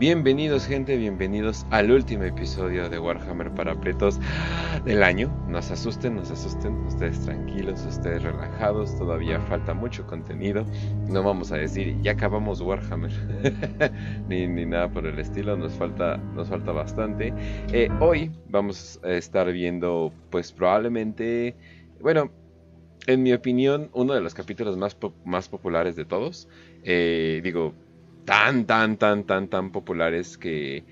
Bienvenidos gente, bienvenidos al último episodio de Warhammer para pretos del año. No se asusten, no se asusten, ustedes tranquilos, ustedes relajados, todavía falta mucho contenido. No vamos a decir, ya acabamos Warhammer, ni, nada por el estilo, nos falta, nos falta bastante. Eh, hoy vamos a estar viendo, pues probablemente, bueno, en mi opinión, uno de los capítulos más, más populares de todos. Eh, digo, tan, tan, tan, tan, tan populares que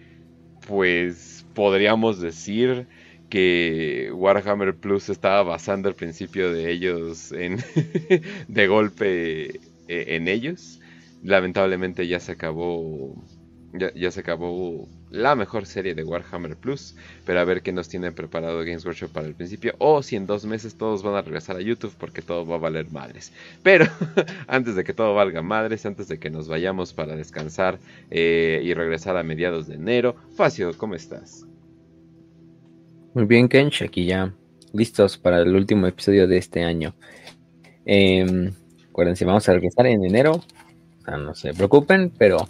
pues podríamos decir que Warhammer Plus estaba basando el principio de ellos en de golpe eh, en ellos. Lamentablemente ya se acabó ya, se acabó la mejor serie de Warhammer Plus, pero a ver qué nos tiene preparado Games Workshop para el principio, o si en dos meses todos van a regresar a YouTube porque todo va a valer madres. Pero antes de que todo valga madres, antes de que nos vayamos para descansar eh, y regresar a mediados de enero, Facio, ¿cómo estás? Muy bien, Kench, aquí ya listos para el último episodio de este año. Eh, acuérdense, vamos a regresar en enero, no se preocupen, pero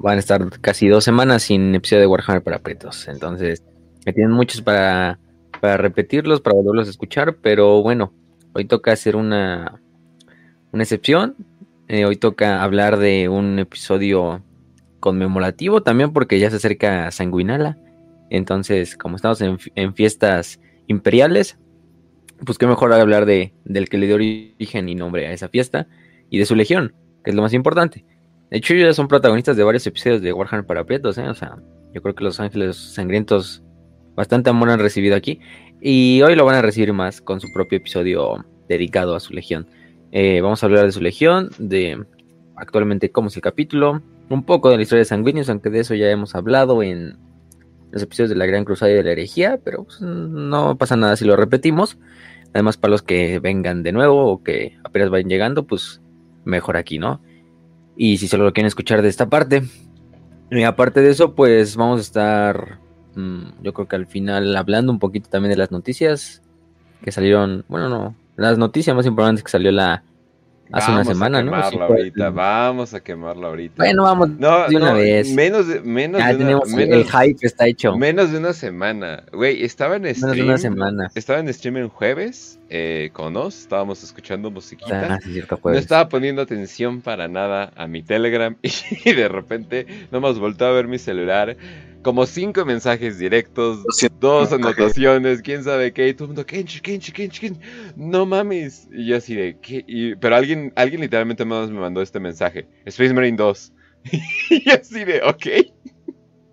van a estar casi dos semanas sin episodio de Warhammer para pretos. Entonces, me tienen muchos para, para repetirlos, para volverlos a escuchar. Pero bueno, hoy toca hacer una, una excepción. Eh, hoy toca hablar de un episodio conmemorativo también porque ya se acerca Sanguinala. Entonces, como estamos en, fiestas imperiales, pues qué mejor hablar de, del que le dio origen y nombre a esa fiesta y de su legión, que es lo más importante. De hecho, ellos son protagonistas de varios episodios de Warhammer para Prietos, ¿eh? O sea, yo creo que los Ángeles Sangrientos bastante amor han recibido aquí. Y hoy lo van a recibir más con su propio episodio dedicado a su legión. Eh, vamos a hablar de su legión, de actualmente cómo es el capítulo, un poco de la historia de Sanguinius, aunque de eso ya hemos hablado en los episodios de la Gran Cruzada y de la Herejía, pero pues, no pasa nada si lo repetimos. Además, para los que vengan de nuevo o que apenas vayan llegando, pues mejor aquí, ¿no? Y si solo lo quieren escuchar de esta parte. Y aparte de eso, pues vamos a estar, mm, yo creo que al final hablando un poquito también de las noticias que salieron, bueno, no, las noticias más importantes que salió la, hace una semana, ¿no? ahorita, vamos a quemarla ahorita. Bueno, vamos de una vez. Menos de, menos de una, menos, el hype está hecho. Menos de una semana. Güey, estaba en stream. Menos de una semana. Estaba en stream en jueves eh, con nos, estábamos escuchando musiquita. Ah, sí, cierto, no estaba poniendo atención para nada a mi Telegram y de repente nomás volteé a ver mi celular como cinco mensajes directos, dos anotaciones, quién sabe qué, y todo el mundo, Kench, Kench, Kench, Kench, no mames. Y yo así de, ¿qué? pero alguien, alguien literalmente me mandó este mensaje, Space Marine 2. y así de, ok.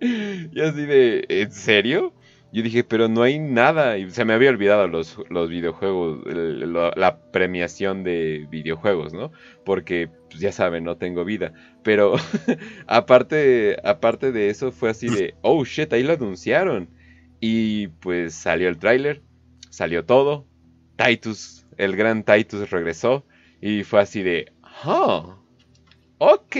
y así de, ¿en serio? Yo dije, pero no hay nada. Y se me había olvidado los, los videojuegos, la premiación de videojuegos, ¿no? Porque, pues, ya saben, no tengo vida. Pero aparte, aparte de eso, fue así de, oh shit, ahí lo anunciaron. Y pues salió el tráiler, salió todo. Titus, el gran Titus regresó. Y fue así de. Ok.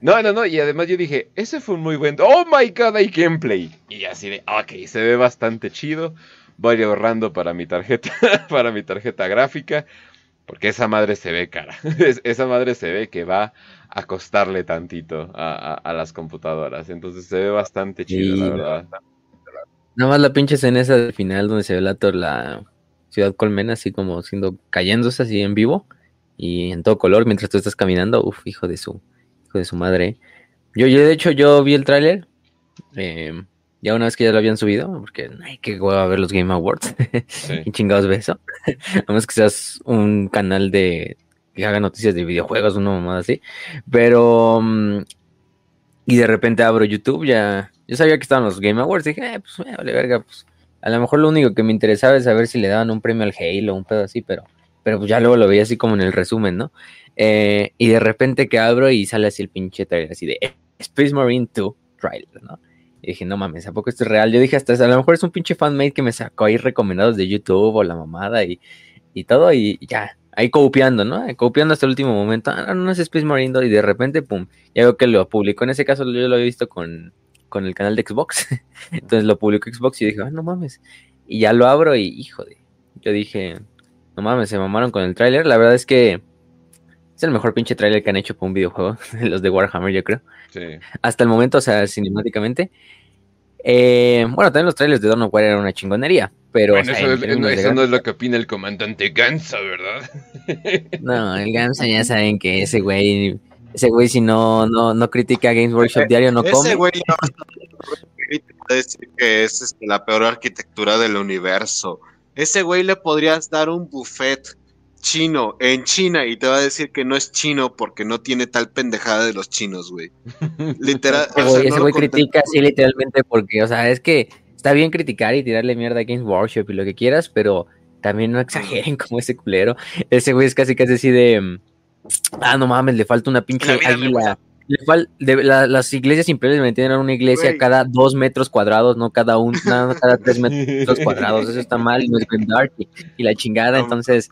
No, no, no. Y además yo dije, ese fue un muy buen. Oh my god, hay gameplay. Y así de, ok, se ve bastante chido. Voy ahorrando para mi tarjeta, para mi tarjeta gráfica. Porque esa madre se ve cara. esa madre se ve que va a costarle tantito a, las computadoras. Entonces se ve bastante chido, la verdad. Nada más la pinche escena esa del final donde se ve la, la ciudad colmena así como siendo cayéndose así en vivo y en todo color mientras tú estás caminando. Uf, hijo de su, hijo de su madre. Yo, yo de hecho, yo vi el tráiler. Em, ya una vez que ya lo habían subido, porque hay que a ver los Game Awards. y chingados beso. A menos que seas un canal de que haga noticias de videojuegos, una mamada así. Pero. Mm, y de repente abro YouTube, ya. Yo sabía que estaban los Game Awards. Dije, eh, pues vale, verga, pues. A lo mejor lo único que me interesaba es saber si le daban un premio al Halo, un pedo así, pero pero pues ya luego lo veía así como en el resumen, ¿no? Eh, y de repente que abro y sale así el pinche trailer, así de Space Marine 2 trailer, ¿no? Y dije, no mames, ¿a poco esto es real? Yo dije, hasta a lo mejor es un pinche fanmate que me sacó ahí recomendados de YouTube o la mamada y, y todo, y ya, ahí copiando, ¿no? Copiando hasta el último momento, ah, no, es Space Marine 2, y de repente, pum, ya veo que lo publicó. En ese caso yo lo había visto con, con el canal de Xbox, entonces lo publicó Xbox y dije, ah, no mames. y ya lo abro y, hijo de, yo dije, no mames, se mamaron con el tráiler. La verdad es que es el mejor pinche tráiler que han hecho para un videojuego, los de Warhammer, yo creo. Sí. Hasta el momento, o sea, cinemáticamente. Eh, bueno, también los trailers de Dawn of War eran una chingonería, pero... eso, no es lo que opina el comandante Gansa, ¿verdad? no, el Gansa ya saben que ese güey, ese güey si no, no, no critica Games Workshop diario no come. Ese güey no decir que es este, la peor arquitectura del universo. Ese güey le podrías dar un buffet chino en China y te va a decir que no es chino porque no tiene tal pendejada de los chinos, güey. Literal. ese güey critica así literalmente porque, o sea, es que está bien criticar y tirarle mierda a Games Workshop y lo que quieras, pero también no exageren como ese culero. Ese güey es casi casi así de. Ah, no mames, le falta una pinche águila. De, las iglesias imperiales tienen una iglesia cada dos metros cuadrados, no cada un, cada tres metros cuadrados. Eso está mal y no es Dark y, la chingada. Entonces,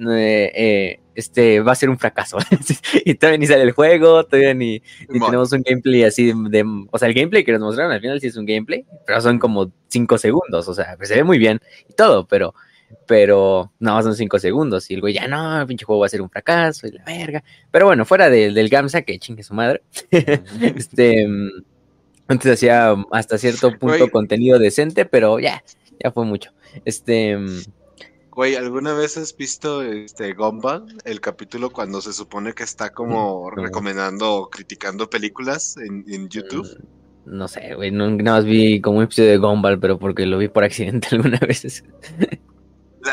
eh, eh, este va a ser un fracaso. y todavía ni sale el juego, todavía ni, tenemos un gameplay así de, O sea, el gameplay que nos mostraron al final sí es un gameplay, pero son como 5 segundos. O sea, pues se ve muy bien y todo, pero. Pero nada más son 5 segundos. Y el güey ya no, el pinche juego va a ser un fracaso y la verga. Pero bueno, fuera del Gamsa, que chingue su madre. este. Antes hacía hasta cierto punto contenido decente, pero ya, ya fue mucho. Este. Güey, ¿alguna vez has visto este Gumball? El capítulo cuando se supone que está como recomendando o criticando películas en, YouTube. Mm, no sé, güey, no, nada más vi como un episodio de Gumball, pero porque lo vi por accidente alguna vez.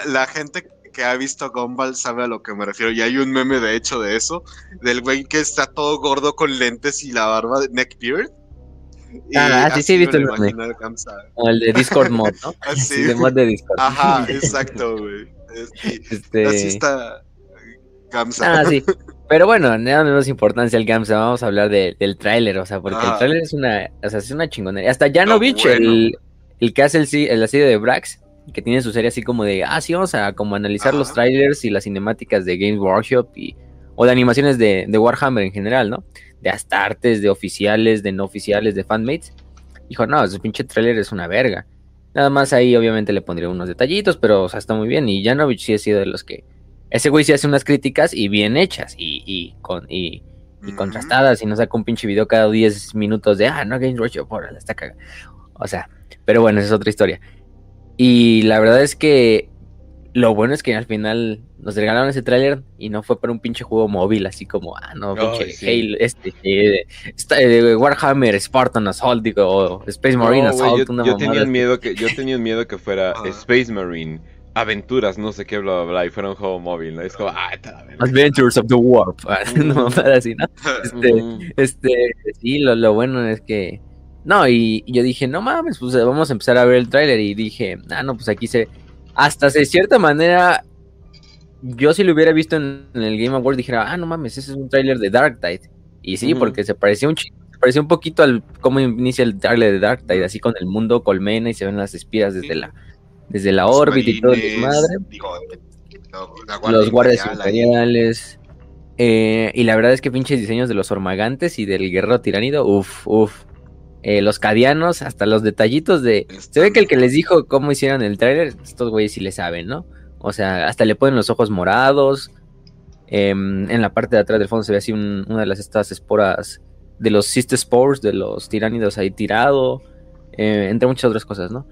La, gente que ha visto Gumball sabe a lo que me refiero. Y hay un meme, de hecho, de eso. Del güey que está todo gordo con lentes y la barba de neckbeard. Ah, sí, sí, he visto el meme. O el de Discord mod, ¿no? sí. de mod de Discord. Ajá, exacto, güey. Este... Así está Gamsa. Ah, sí. Pero bueno, no menos importancia el Gamsa, vamos a hablar del tráiler, o sea, porque el ah. tráiler es una, o sea, es una chingonería. Hasta Janovich, el, el que hace el, el asedio de Brax, que tiene su serie así como de, ah, sí, vamos a como analizar los trailers y las cinemáticas de Games Workshop y, o de animaciones de, de Warhammer en general, ¿no? de astartes, de oficiales, de no oficiales, de fanmates. Dijo, no, ese pinche trailer es una verga. Nada más ahí obviamente le pondría unos detallitos, pero o sea, está muy bien. Y Janovich sí ha sido de los que... Ese güey sí hace unas críticas y bien hechas y, y con, y, contrastadas y no saca un pinche video cada 10 minutos de, ah, no, Games Workshop, por está cagada. O sea, pero bueno, esa es otra historia. Y la verdad es que lo bueno es que al final nos regalaron ese tráiler y no fue para un pinche juego móvil, así como, ah, no, pinche Halo, este, eh, eh, Warhammer, Spartan Assault, digo, o Space Marine Assault, yo, yo tenía miedo que Yo tenía miedo que fuera ah. Space Marine, aventuras, no sé qué, bla, bla, bla, y fuera un juego móvil, ¿no? Es como, ah, está Adventures of the Warp, no, así, ¿no? Este, este, sí, lo, lo bueno es que... No, y, y, yo dije, no mames, pues vamos a empezar a ver el tráiler y dije, ah, no, pues aquí se hasta de cierta manera, yo si lo hubiera visto en, el Game Award dijera, ah, no mames, ese es un tráiler de Dark Tide. Y sí, porque se parecía un se parecía un poquito al cómo inicia el tráiler de Dark Tide, así con el mundo colmena y se ven las espiras desde la desde la órbita y todo el madre. los guardias imperiales. Eh, y la verdad es que pinches diseños de los ormagantes y del guerrero tiránido, uff, uff. Eh, los cadianos, hasta los detallitos de... Se ve que el que les dijo cómo hicieron el tráiler, estos güeyes sí le saben, ¿no? O sea, hasta le ponen los ojos morados. Em, en la parte de atrás del fondo se ve así una de las estas esporas de los Sister Spores, de los tiránidos ahí tirado. Eh, entre muchas otras cosas, ¿no?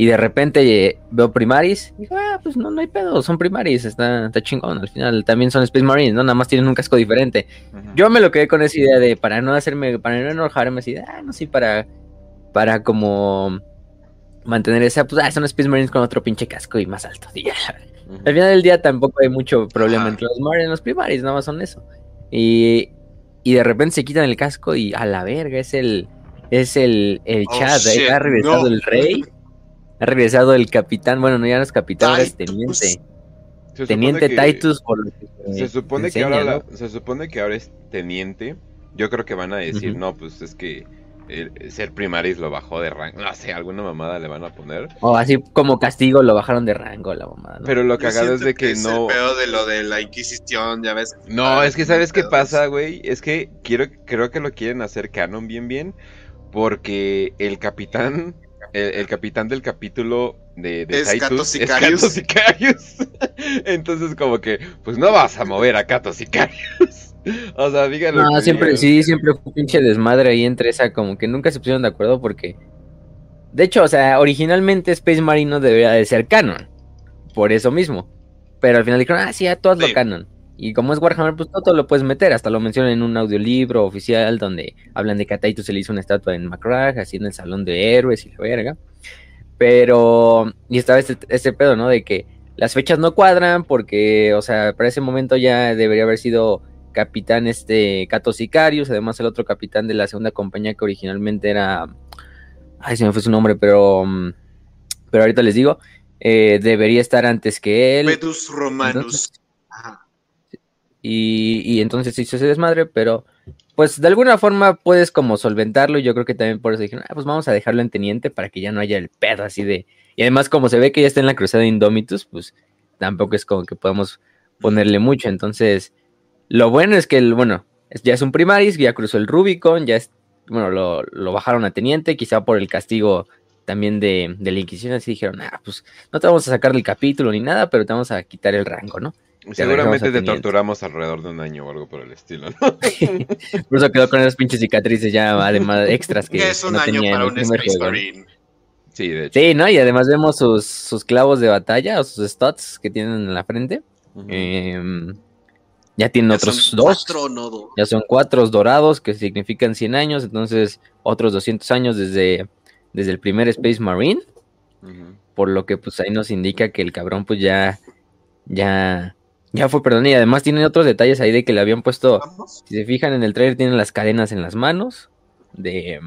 Y de repente eh, veo Primaris. Y digo, ah, pues no, no hay pedo, son Primaris, está, está chingón. Al final también son Space Marines, ¿no? Nada más tienen un casco diferente. Yo me lo quedé con esa idea de, para no hacerme, para no enojarme, así, ah, no, sí, para, para como mantener esa, pues, ah, son Space Marines con otro pinche casco y más alto. Y Al final del día tampoco hay mucho problema entre los Marines y los Primaris, nada más son eso. Y, y de repente se quitan el casco y a la verga, es el, es el, el oh, chat, ha regresado el rey. Ha regresado el capitán, bueno, no ya no es capitán, es teniente. teniente Titus por lo que se, supone que ahora se supone que ahora es teniente. Yo creo que van a decir, no, pues es que ser primaris lo bajó de rango. No sé, alguna mamada le van a poner. O así como castigo lo bajaron de rango la mamada. Pero lo cagado es de que, no. Es de lo de la Inquisición, ya ves. No, es que sabes qué pasa, güey. Es que quiero, creo que lo quieren hacer canon bien, bien. Porque el capitán el, capitán del capítulo de, de es Sicarius. Entonces, como que, pues no vas a mover a Kato Sicarius. o sea, díganlo. No, siempre, sí, siempre fue pinche desmadre ahí entre esa, como que nunca se pusieron de acuerdo porque. De hecho, o sea, originalmente Space Marine no debería de ser canon. Por eso mismo. Pero al final dijeron, ah, sí, a todos lo canon. Y como es Warhammer, pues todo lo puedes meter. Hasta lo mencionan en un audiolibro oficial donde hablan de que a Taito se le hizo una estatua en Macragge, así en el salón de héroes y la verga. Pero, y estaba este, este pedo, ¿no? De que las fechas no cuadran porque, o sea, para ese momento ya debería haber sido capitán este Cato Sicarius, además el otro capitán de la segunda compañía que originalmente era, ay, se me fue su nombre, pero, mm, pero ahorita les digo, eh, debería estar antes que él. Metus Romanus. Y, entonces se hizo ese desmadre, pero pues de alguna forma puedes como solventarlo. Y yo creo que también por eso dijeron, ah, pues vamos a dejarlo en teniente para que ya no haya el pedo así de. Y además, como se ve que ya está en la cruzada de Indomitus, pues tampoco es como que podamos ponerle mucho. Entonces, lo bueno es que el, bueno, ya es un primaris, ya cruzó el Rubicon, ya es, bueno, lo, lo bajaron a teniente, quizá por el castigo también de, de la Inquisición, así dijeron, ah, pues no te vamos a sacar del capítulo ni nada, pero te vamos a quitar el rango, ¿no? Seguramente te torturamos alrededor de un año o algo por el estilo, ¿no? por eso quedó con esas pinches cicatrices ya, además extras que es un año para un Space Marine. Sí, de hecho. Sí, ¿no? Y además vemos sus, sus clavos de batalla o sus stats que tienen en la frente. Em, ya tienen otros dos. Ya son cuatro dorados que significan 100 años, entonces otros 200 años desde, desde el primer Space Marine. Por lo que pues ahí nos indica que el cabrón pues ya, ya, ya fue, perdón, y además tiene otros detalles ahí de que le habían puesto, si se fijan en el trailer, tienen las cadenas en las manos de,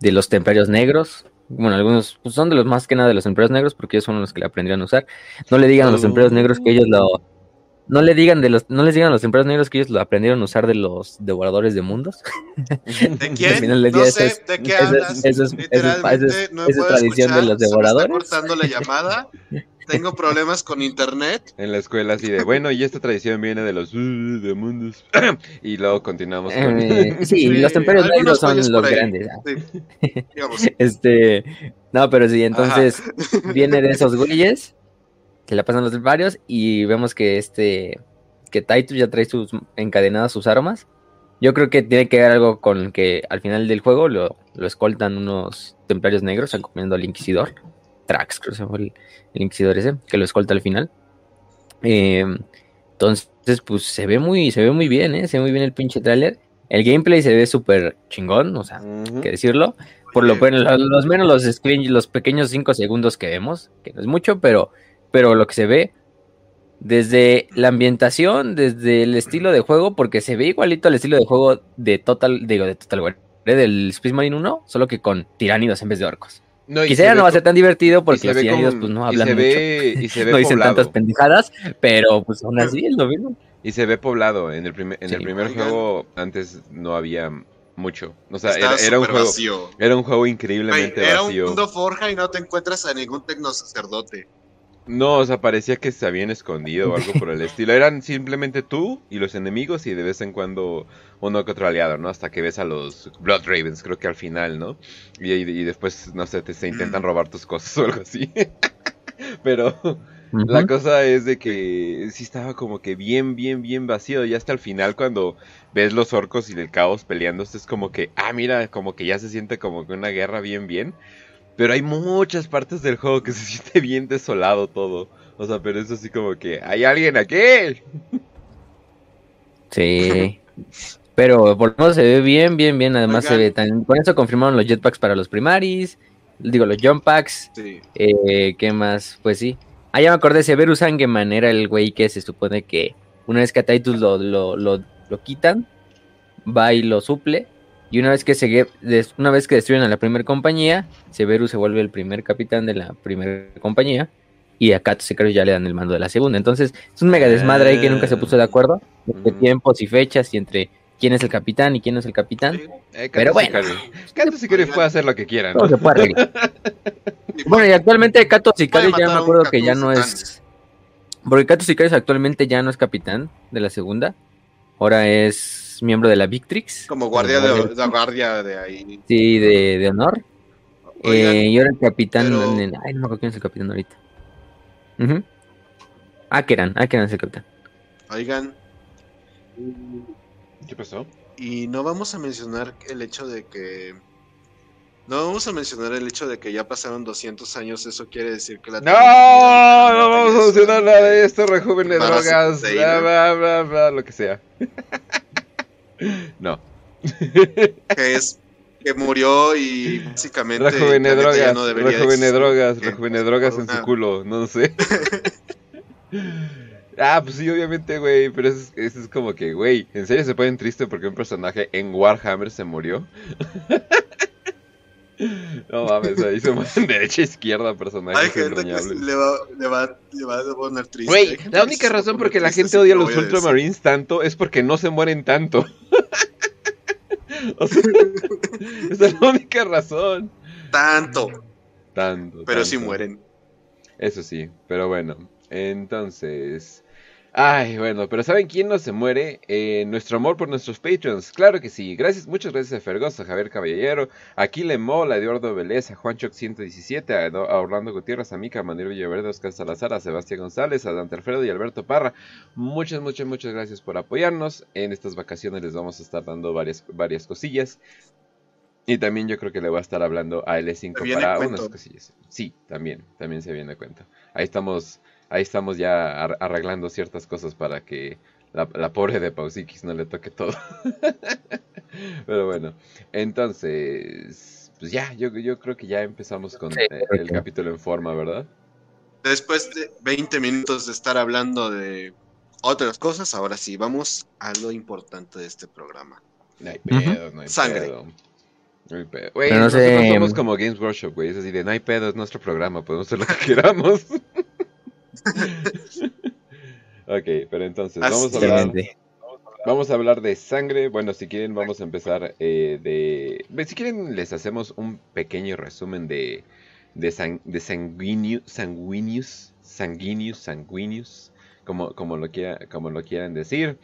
de los templarios negros. Bueno, algunos pues, son de los más que nada de los templarios negros porque ellos son los que le aprendieron a usar. No le digan a los templarios negros que ellos lo... No le digan de los, no les digan a los templarios negros que ellos lo aprendieron a usar de los devoradores de mundos. ¿De quién? no sé, ¿de qué hablas? Eso es, tradición de los devoradores. cortando la llamada. tengo problemas con internet. En la escuela así de, bueno, y esta tradición viene de los uh, de mundos. y luego continuamos con... Eh, sí, los templarios negros son los grandes. este, no, pero sí, entonces viene de esos güeyes que la pasan los varios y vemos que este, que Titus ya trae sus encadenadas sus armas. Yo creo que tiene que ver algo con que al final del juego lo, lo escoltan unos templarios negros acompañando al inquisidor. Trax, creo que se fue el, Inquisidor ese, que lo escolta al final. Eh, entonces, pues se ve muy, se ve muy bien, ¿eh? Se ve muy bien el pinche trailer. El gameplay se ve súper chingón, o sea, que decirlo. Por lo bueno, los, menos los screen, los pequeños 5 segundos que vemos, que no es mucho, pero, pero lo que se ve, desde la ambientación, desde el estilo de juego, porque se ve igualito al estilo de juego de Total, digo, de Total War, del Space Marine 1, solo que con tiránidos en vez de orcos. No, Quizá ya no va a ser tan divertido porque los tiranidos pues no hablan mucho. Y se ve no dicen tantas pendejadas, pero pues aún así es lo mismo. Y se ve poblado. En el, primer, en el primer juego antes no había mucho. O sea, era, un juego. Era un juego increíblemente era vacío. Era un mundo forja y no te encuentras a ningún tecno sacerdote. No, o sea, parecía que se habían escondido o algo por el estilo. Eran simplemente tú y los enemigos y de vez en cuando uno que otro aliado, ¿no? Hasta que ves a los Blood Ravens, creo que al final, ¿no? Y, después, no sé, te se intentan robar tus cosas o algo así. Pero la cosa es de que sí estaba como que bien, bien, bien vacío. Y hasta el final cuando ves los orcos y el caos peleándose es como que, ah, mira, como que ya se siente como que una guerra bien, bien. Pero hay muchas partes del juego que se siente bien desolado todo. O sea, pero es así como que, ¿hay alguien aquí? Sí. Pero por lo menos se ve bien, bien, bien. Además se ve tan... Con eso confirmaron los jetpacks para los primaris. Digo, los jump packs. Sí. Eh, ¿Qué más? Pues sí. Ah, ya me acordé, Severus Angeman era el güey que se supone que una vez que a Titus lo, lo, lo, lo quitan, va y lo suple y una vez que se una vez que destruyen a la primera compañía, Severus se vuelve el primer capitán de la primera compañía. Y a Kato Sicarius ya le dan el mando de la segunda. Entonces, es un mega desmadre ahí que nunca se puso de acuerdo. Entre tiempos y fechas y entre quién es el capitán y quién no es el capitán. Eh, Pero bueno. Kato Sicarius puede hacer lo que quiera. ¿no? se puede bueno, y actualmente Kato Sicarius ya me acuerdo que ya no es. Porque Kato Sicarius actualmente ya no es capitán de la segunda. Ahora es miembro de la Victrix. Como guardia de, guardia de ahí. Sí, de, honor. eh, y ahora el capitán. Ay, no me acuerdo quién es el capitán ahorita. Uh Akeran, Akeran es el capitán. Oigan. ¿Qué pasó? Y no vamos a mencionar el hecho de que. No vamos a mencionar el hecho de que ya pasaron 200 años, eso quiere decir que la... No, no vamos a mencionar nada de esto, rejuven de drogas, bla, bla, bla, bla, lo que sea. no. Que es que murió y básicamente rejuvene drogas, no rejuvene drogas, rejuvene drogas en su culo, no sé. Ah, pues sí, obviamente, güey, pero eso es, como que, güey, ¿en serio se ponen triste porque un personaje en Warhammer se murió? no mames, ahí se mueven derecha e izquierda personajes Hay gente que le va, le, va, le va a poner triste. Güey, la única razón por que la gente odia a los Ultramarines tanto es porque no se mueren tanto. o sea, esa es la única razón. Tanto. Tanto. Pero sí mueren. Eso sí, pero bueno. Entonces, Ay, bueno, pero ¿saben quién no se muere? Eh, nuestro amor por nuestros patrons. Claro que sí. Gracias, muchas gracias a Fergoso, a Javier Caballero, a Kile Mola, a Eduardo Vélez, a Juancho 117, a, Orlando Gutiérrez, a Mica, a Manuel Villaverde, a Oscar Salazar, a Sebastián González, a Dante Alfredo y Alberto Parra. Muchas, muchas, muchas gracias por apoyarnos. En estas vacaciones les vamos a estar dando varias, varias cosillas. Y también yo creo que le voy a estar hablando a L5 para unas cosillas. Sí, también, también se viene a cuenta. Ahí estamos ahí estamos ya arreglando ciertas cosas para que la, pobre de Pausikis no le toque todo. Pero bueno, entonces, pues ya, yo, yo creo que ya empezamos con eh, el capítulo en forma, ¿verdad? Después de 20 minutos de estar hablando de otras cosas, ahora sí, vamos a lo importante de este programa. No hay pedo, no hay Sangre. pedo. No hay pedo. Güey, nosotros somos como Games Workshop, güey. Es así de no hay pedo, es nuestro programa, podemos hacer lo que queramos. ok, pero entonces vamos a hablar. Vamos a hablar de sangre. Bueno, si quieren, vamos a empezar eh, de. Si quieren, les hacemos un pequeño resumen de, de, de sanguíneos, sanguíneos, sanguíneos, como, como, lo, quiera, como lo quieran decir.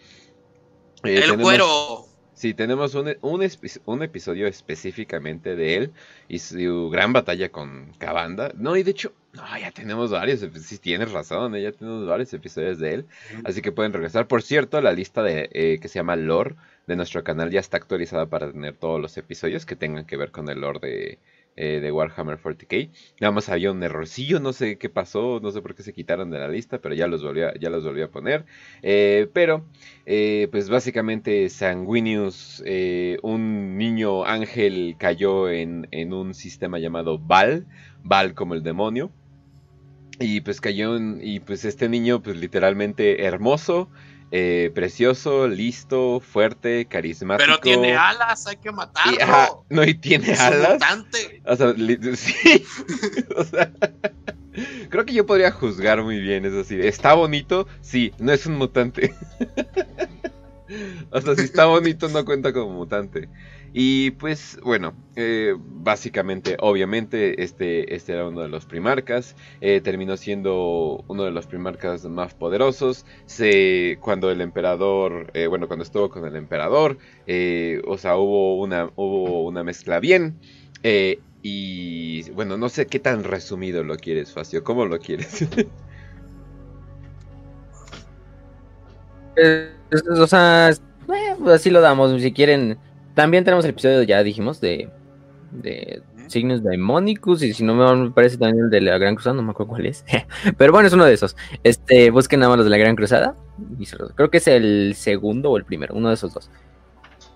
Eh, ¡El cuero! Sí, tenemos un, un, episodio específicamente de él y su gran batalla con Cabanda. No, y de hecho, no, ya tenemos varios, sí tienes razón, eh, ya tenemos varios episodios de él. Así que pueden regresar. Por cierto, la lista de eh, que se llama Lore de nuestro canal ya está actualizada para tener todos los episodios que tengan que ver con el lore de, eh, de Warhammer 40k. Nada más había un errorcillo, no sé qué pasó, no sé por qué se quitaron de la lista, pero ya los volví a, ya los volví a poner. Eh, pero, eh, pues básicamente Sanguinius, un niño ángel cayó en, en un sistema llamado Val, Val como el demonio. Y pues cayó en, y pues este niño pues literalmente hermoso, eh, precioso, listo, fuerte, carismático. Pero tiene alas, hay que matarlo. no, y tiene alas. O sea, sí. o sea, creo que yo podría juzgar muy bien, es decir, ¿está bonito? Sí, no es un mutante. o sea, si está bonito no cuenta como mutante. Y pues bueno, eh, básicamente, obviamente, este, este era uno de los primarcas. Eh, terminó siendo uno de los primarcas más poderosos. Se, cuando el emperador, eh, bueno, cuando estuvo con el emperador, o sea, hubo una, hubo una mezcla bien. y bueno, no sé qué tan resumido lo quieres, Facio. ¿Cómo lo quieres? o sea, así lo damos. Si quieren también tenemos el episodio, ya dijimos, de, de signos daimonicus. Y si no me parece también el de la Gran Cruzada, no me acuerdo cuál es. Pero bueno, es uno de esos. Este, busquen nada más los de la Gran Cruzada. Creo que es el segundo o el primero, uno de esos dos.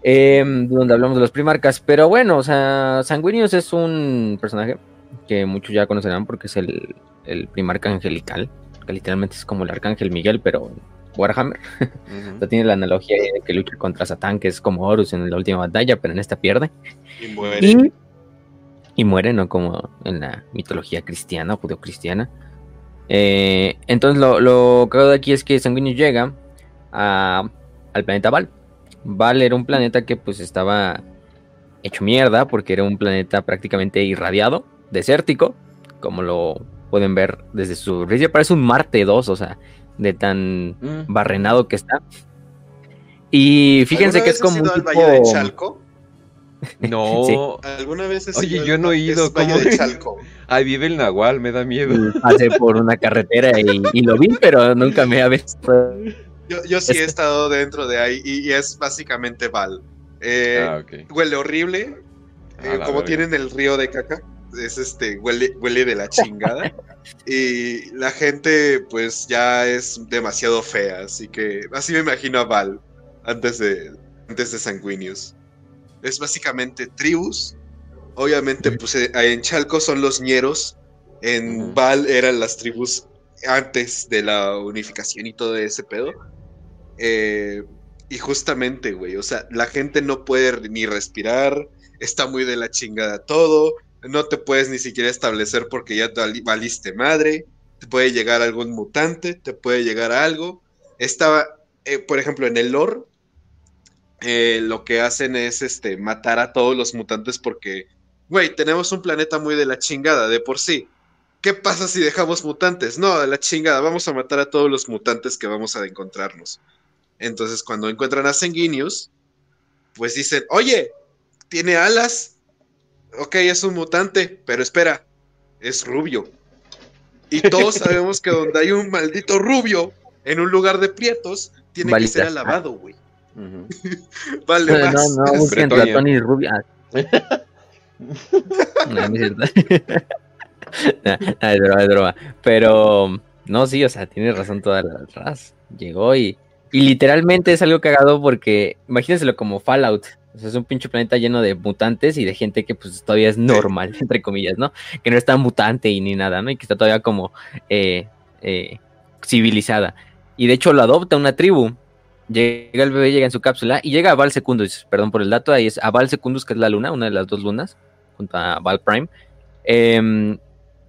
Em, donde hablamos de los primarcas. Pero bueno, o sea, Sanguinius es un personaje que muchos ya conocerán porque es el, el primarca angelical. Que literalmente es como el arcángel Miguel, pero Warhammer. tiene la analogía de que lucha contra Satán, que es como Horus en la última batalla, pero en esta pierde. Y muere. Y, muere, ¿no? Como en la mitología cristiana, judeocristiana. Eh, entonces lo, lo de aquí es que Sanguinius llega a, al planeta Val. Val era un planeta que pues estaba hecho mierda porque era un planeta prácticamente irradiado, desértico, como lo pueden ver desde su... Parece un Marte 2, o sea, de tan mm. barrenado que está. Y fíjense que es como un tipo... Valle de Chalco? No. ¿Alguna vez has Oye, yo no he ido, ¿cómo de? Chalco? Ahí vive el Nahual, me da miedo. Pasé por una carretera y, y lo vi, pero nunca me había visto. Yo, yo sí he Es- estado dentro de ahí y, y es básicamente Val. Eh, Ah, ok. Huele horrible. A eh, como verga. tienen el río de caca. Es este, huele, huele de la chingada. y la gente, pues, ya es demasiado fea. Así que así me imagino a Val antes de, antes de Sanguinius. Es básicamente tribus. Obviamente, pues eh, en Chalco son los ñeros. En. Val eran las tribus antes de la unificación y todo ese pedo. Eh, y justamente, güey, o sea, la gente no puede ni respirar, está muy de la chingada todo, no te puedes ni siquiera establecer porque ya te vali- valiste madre, te puede llegar algún mutante, te puede llegar algo. Estaba, eh, por ejemplo, en el lore, eh, lo que hacen es este, matar a todos los mutantes porque, güey, tenemos un planeta muy de la chingada de por sí. ¿Qué pasa si dejamos mutantes? No, de la chingada, vamos a matar a todos los mutantes que vamos a encontrarnos. Entonces, cuando encuentran a Sanguinius, pues dicen, oye, tiene alas. Ok, es un mutante, pero espera, es rubio. Y todos sabemos que donde hay un maldito rubio en un lugar de prietos, tiene Balita. que ser alabado, güey. Ujú. Vale, No, más. no, no, busquen Bretonia. ratón y rubia. No, no es cierto. No, es broma, es broma. Pero, no, sí, o sea, tiene razón toda la raza. Llegó y, y literalmente es algo cagado porque imagínenselo como Fallout. O sea, es un pinche planeta lleno de mutantes y de gente que pues todavía es normal, entre comillas, ¿no? Que no está mutante y ni nada, ¿no? Y que está todavía como eh, eh, civilizada. Y de hecho lo adopta una tribu. Llega el bebé, llega en su cápsula y llega a Val Secundus. Perdón por el dato, ahí es a Val Secundus, que es la luna, una de las dos lunas, junto a Val Prime. em,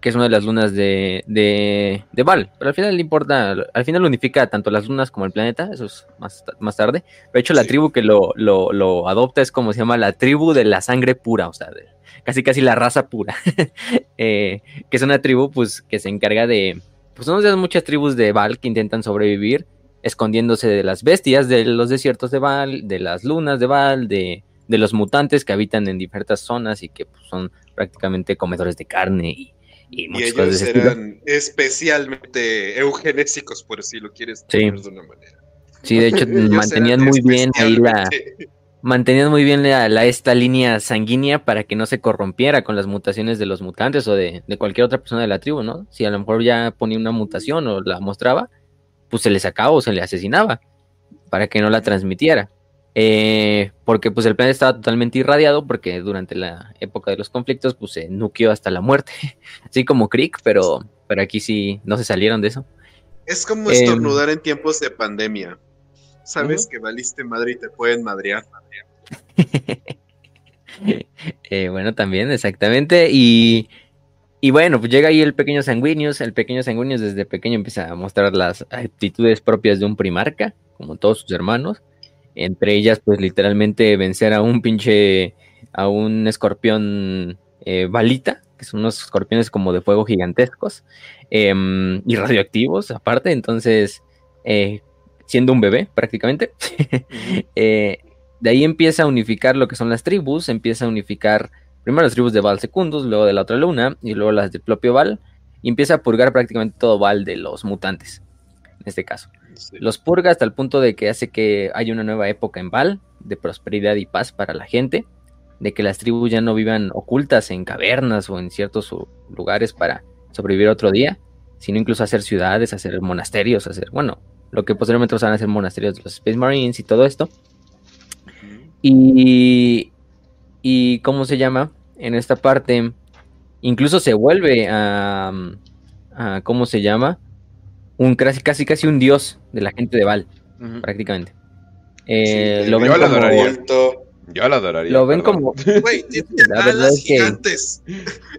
que es una de las lunas de, de, de Val. Pero al final le importa, al final unifica tanto las lunas como el planeta, eso es más, más tarde. De hecho, la Sí. tribu que lo, lo, lo adopta es como se llama la tribu de la sangre pura, o sea, de- casi casi la raza pura. Eh, que es una tribu, pues, que se encarga de. Pues son de muchas tribus de Val que intentan sobrevivir escondiéndose de las bestias de los desiertos de Val, de las lunas de Val, de, de los mutantes que habitan en diferentes zonas y que pues, son prácticamente comedores de carne y, y ellos eran especialmente eugenésicos, por si lo quieres Sí. poner de una manera. Sí, de hecho mantenían muy bien ahí la, mantenían muy bien la, la- esta línea sanguínea para que no se corrompiera con las mutaciones de los mutantes o de, de cualquier otra persona de la tribu, ¿no? Si a lo mejor ya ponía una mutación o la mostraba, pues se le sacaba o se le asesinaba para que no la transmitiera. Eh, porque pues el planeta estaba totalmente irradiado porque durante la época de los conflictos pues se nuqueó hasta la muerte, así como Creek, pero, pero aquí sí no se salieron de eso. Es como Em, estornudar en tiempos de pandemia. Sabes que valiste madre y te pueden madrear. Eh, bueno, también, exactamente. Y, y bueno, pues llega ahí el pequeño Sanguinius. El pequeño Sanguinius desde pequeño empieza a mostrar las actitudes propias de un primarca, como todos sus hermanos. Entre ellas, pues literalmente vencer a un pinche, a un escorpión eh, balita, que son unos escorpiones como de fuego gigantescos em, y radioactivos aparte. Entonces, eh, siendo un bebé prácticamente. Eh, de ahí empieza a unificar lo que son las tribus, empieza a unificar primero las tribus de Val Secundus, luego de la otra luna, y luego las de propio Val, y empieza a purgar prácticamente todo Val de los mutantes, en este caso. Sí. Los purga hasta el punto de que hace que haya una nueva época en Val, de prosperidad y paz para la gente, de que las tribus ya no vivan ocultas en cavernas o en ciertos lugares para sobrevivir otro día, sino incluso hacer ciudades, hacer monasterios, hacer, bueno, lo que posteriormente van a ser monasterios de los Space Marines y todo esto. Y, y ¿cómo se llama? En esta parte, incluso se vuelve a, a ¿cómo se llama? Un casi, casi, casi un dios de la gente de Val, prácticamente. Eh, Sí, lo ven yo lo como, adoraría. Yo la adoraría. lo ven perdón. como Güey, tiene La verdad alas es que- gigantes.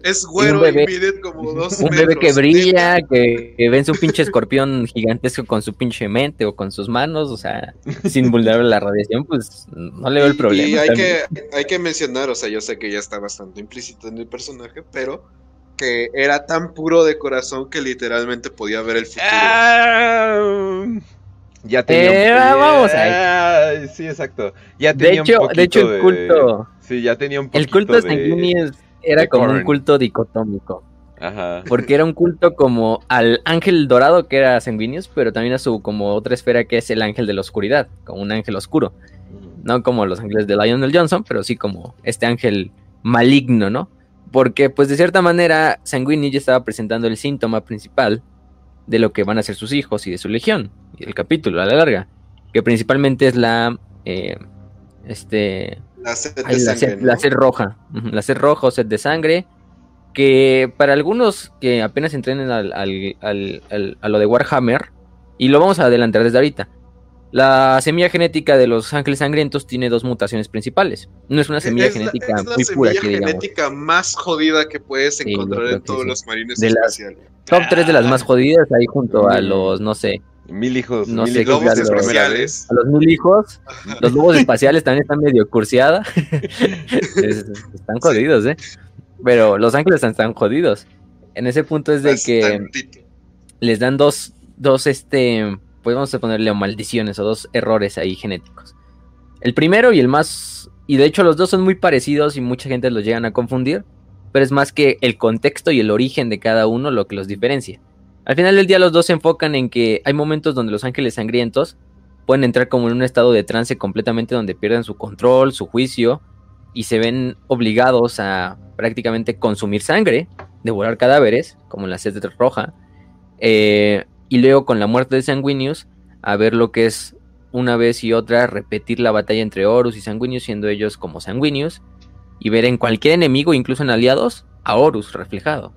Es güero y, bebé- mide como dos un bebé que metros. brilla, que, que vence un pinche escorpión gigantesco con su pinche mente o con sus manos, o sea, sin vulnerable a la radiación, pues no le veo el Y- problema. Y hay también. que, hay que mencionar, o sea, yo sé que ya está bastante implícito en el personaje, pero que era tan puro de corazón que literalmente podía ver el futuro. Ah, Ya tenía Eh, vamos ahí. Ah, Sí, exacto. Ya De tenía hecho, un de hecho el culto, Sí, ya tenía un poquito el culto de de... sanguíneos era de como un culto dicotómico. Ajá. Porque era un culto como al ángel dorado que era sanguíneos, pero también a su como otra esfera que es el ángel de la oscuridad, como un ángel oscuro. No como los ángeles de Lionel Johnson, pero sí como este ángel maligno, ¿no? Porque pues de cierta manera Sanguini ya estaba presentando el síntoma principal de lo que van a ser sus hijos y de su legión, y el capítulo a la larga, que principalmente es la... eh, este, La sed de Ay, la, sangre, sed, ¿no? la sed roja. La sed roja o sed de sangre. Que para algunos que apenas entrenen al, al- al- al- a lo de Warhammer, y lo vamos a adelantar desde ahorita. La semilla genética de los ángeles sangrientos tiene dos mutaciones principales. No es una semilla es la- genética es la muy pura, semilla que genética más jodida que puedes Sí, encontrar creo en todos sí. los marines De las-. Top 3 de las más jodidas, ahí junto a los, no sé, Mil hijos, No mil sé Lobos sea lo- primera espaciales. a los mil hijos. Los lobos espaciales también están medio cursiada. Es- están jodidos, ¿eh? Pero los ángeles están, están jodidos. En ese punto es de que les dan dos, dos, este, pues vamos a ponerle maldiciones o dos errores ahí genéticos. El primero y el más, y de hecho los dos son muy parecidos y mucha gente los llegan a confundir, pero es más que el contexto y el origen de cada uno lo que los diferencia. Al final del día los dos se enfocan en que hay momentos donde los ángeles sangrientos pueden entrar como en un estado de trance completamente donde pierden su control, su juicio y se ven obligados a prácticamente consumir sangre, devorar cadáveres, como la sed roja, eh, y luego con la muerte de Sanguinius, a ver lo que es una vez y otra repetir la batalla entre Horus y Sanguinius, siendo ellos como Sanguinius, y ver en cualquier enemigo, incluso en aliados, a Horus reflejado.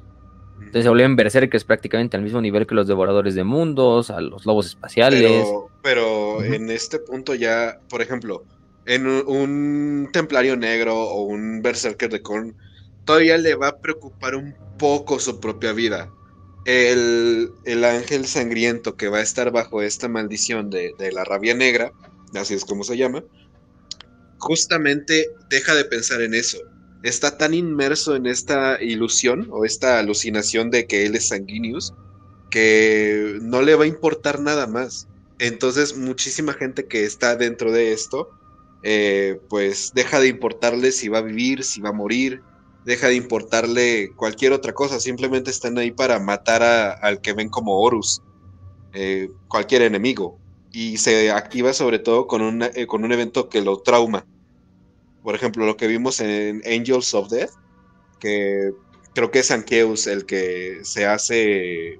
Entonces se vuelven berserkers prácticamente al mismo nivel que los devoradores de mundos, a los lobos espaciales. Pero, en este punto ya, por ejemplo, en un, un templario negro o un berserker de Korn, todavía le va a preocupar un poco su propia vida. El, el ángel sangriento que va a estar bajo esta maldición de, de la rabia negra, así es como se llama, justamente deja de pensar en eso. Está tan inmerso en esta ilusión o esta alucinación de que él es sanguíneos que no le va a importar nada más. Entonces, muchísima gente que está dentro de esto, eh, pues deja de importarle si va a vivir, si va a morir, deja de importarle cualquier otra cosa, simplemente están ahí para matar a- al que ven como Horus, eh, cualquier enemigo, y se activa sobre todo con, una- eh, con un evento que lo trauma. Por ejemplo, lo que vimos en Angels of Death, que creo que es Ankeus el que se hace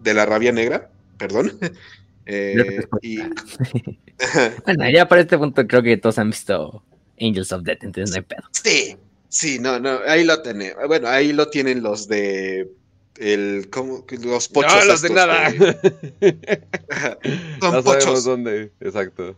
de la rabia negra, perdón. Eh, y, Bueno, ya para este punto creo que todos han visto Angels of Death, entonces no hay pedo. Sí, sí, no, no, ahí lo tienen. Bueno, ahí lo tienen los de el ¿cómo? los pochos. no, los de nada. de- Son no pochos. sabemos dónde. Exacto.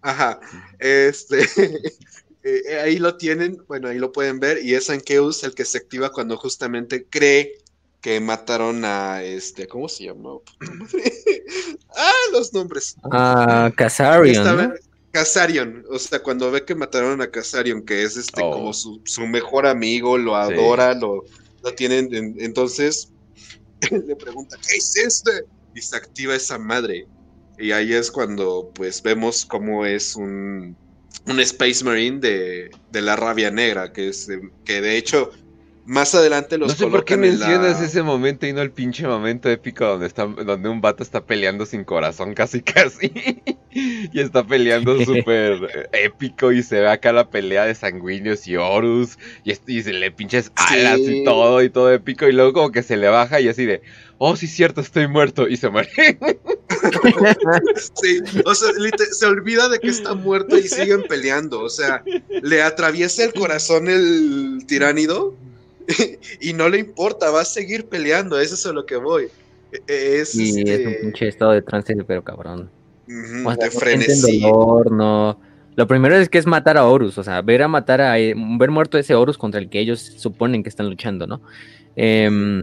Ajá. Este eh, ahí lo tienen, bueno, ahí lo pueden ver, y es Ankeus el que se activa cuando justamente cree que mataron a este, ¿cómo se llama? Ah, los nombres. Ah, Kazarion, Esta ¿no? Kazarion, o sea, cuando ve que mataron a Kazarion, que es este Oh. como su, su mejor amigo, lo adora, lo, lo tienen, en- entonces le pregunta, ¿qué es este? Y se activa esa madre. Y ahí es cuando pues vemos cómo es un, un Space Marine de, de la rabia negra, que es que de hecho más adelante los no sé por qué la- mencionas ese momento y no el pinche momento épico donde está, donde un vato está peleando sin corazón casi casi. y está peleando súper épico y se ve acá la pelea de sanguíneos y Horus. Y, se le pinches alas Sí. y todo y todo épico. Y luego como que se le baja y así de, oh sí cierto, estoy muerto. Y se muere. Sí, o sea, se olvida de que está muerto y siguen peleando. O sea, le atraviesa el corazón el tiránido y no le importa, va a seguir peleando. Eso es a lo que voy. E- Es, Y es este, un pinche estado de trance, pero cabrón. ujú, O sea, de frenesí. dolor, no. Lo primero es que es matar a Horus, o sea, ver a matar a eh, ver muerto ese Horus contra el que ellos suponen que están luchando, ¿no? Em,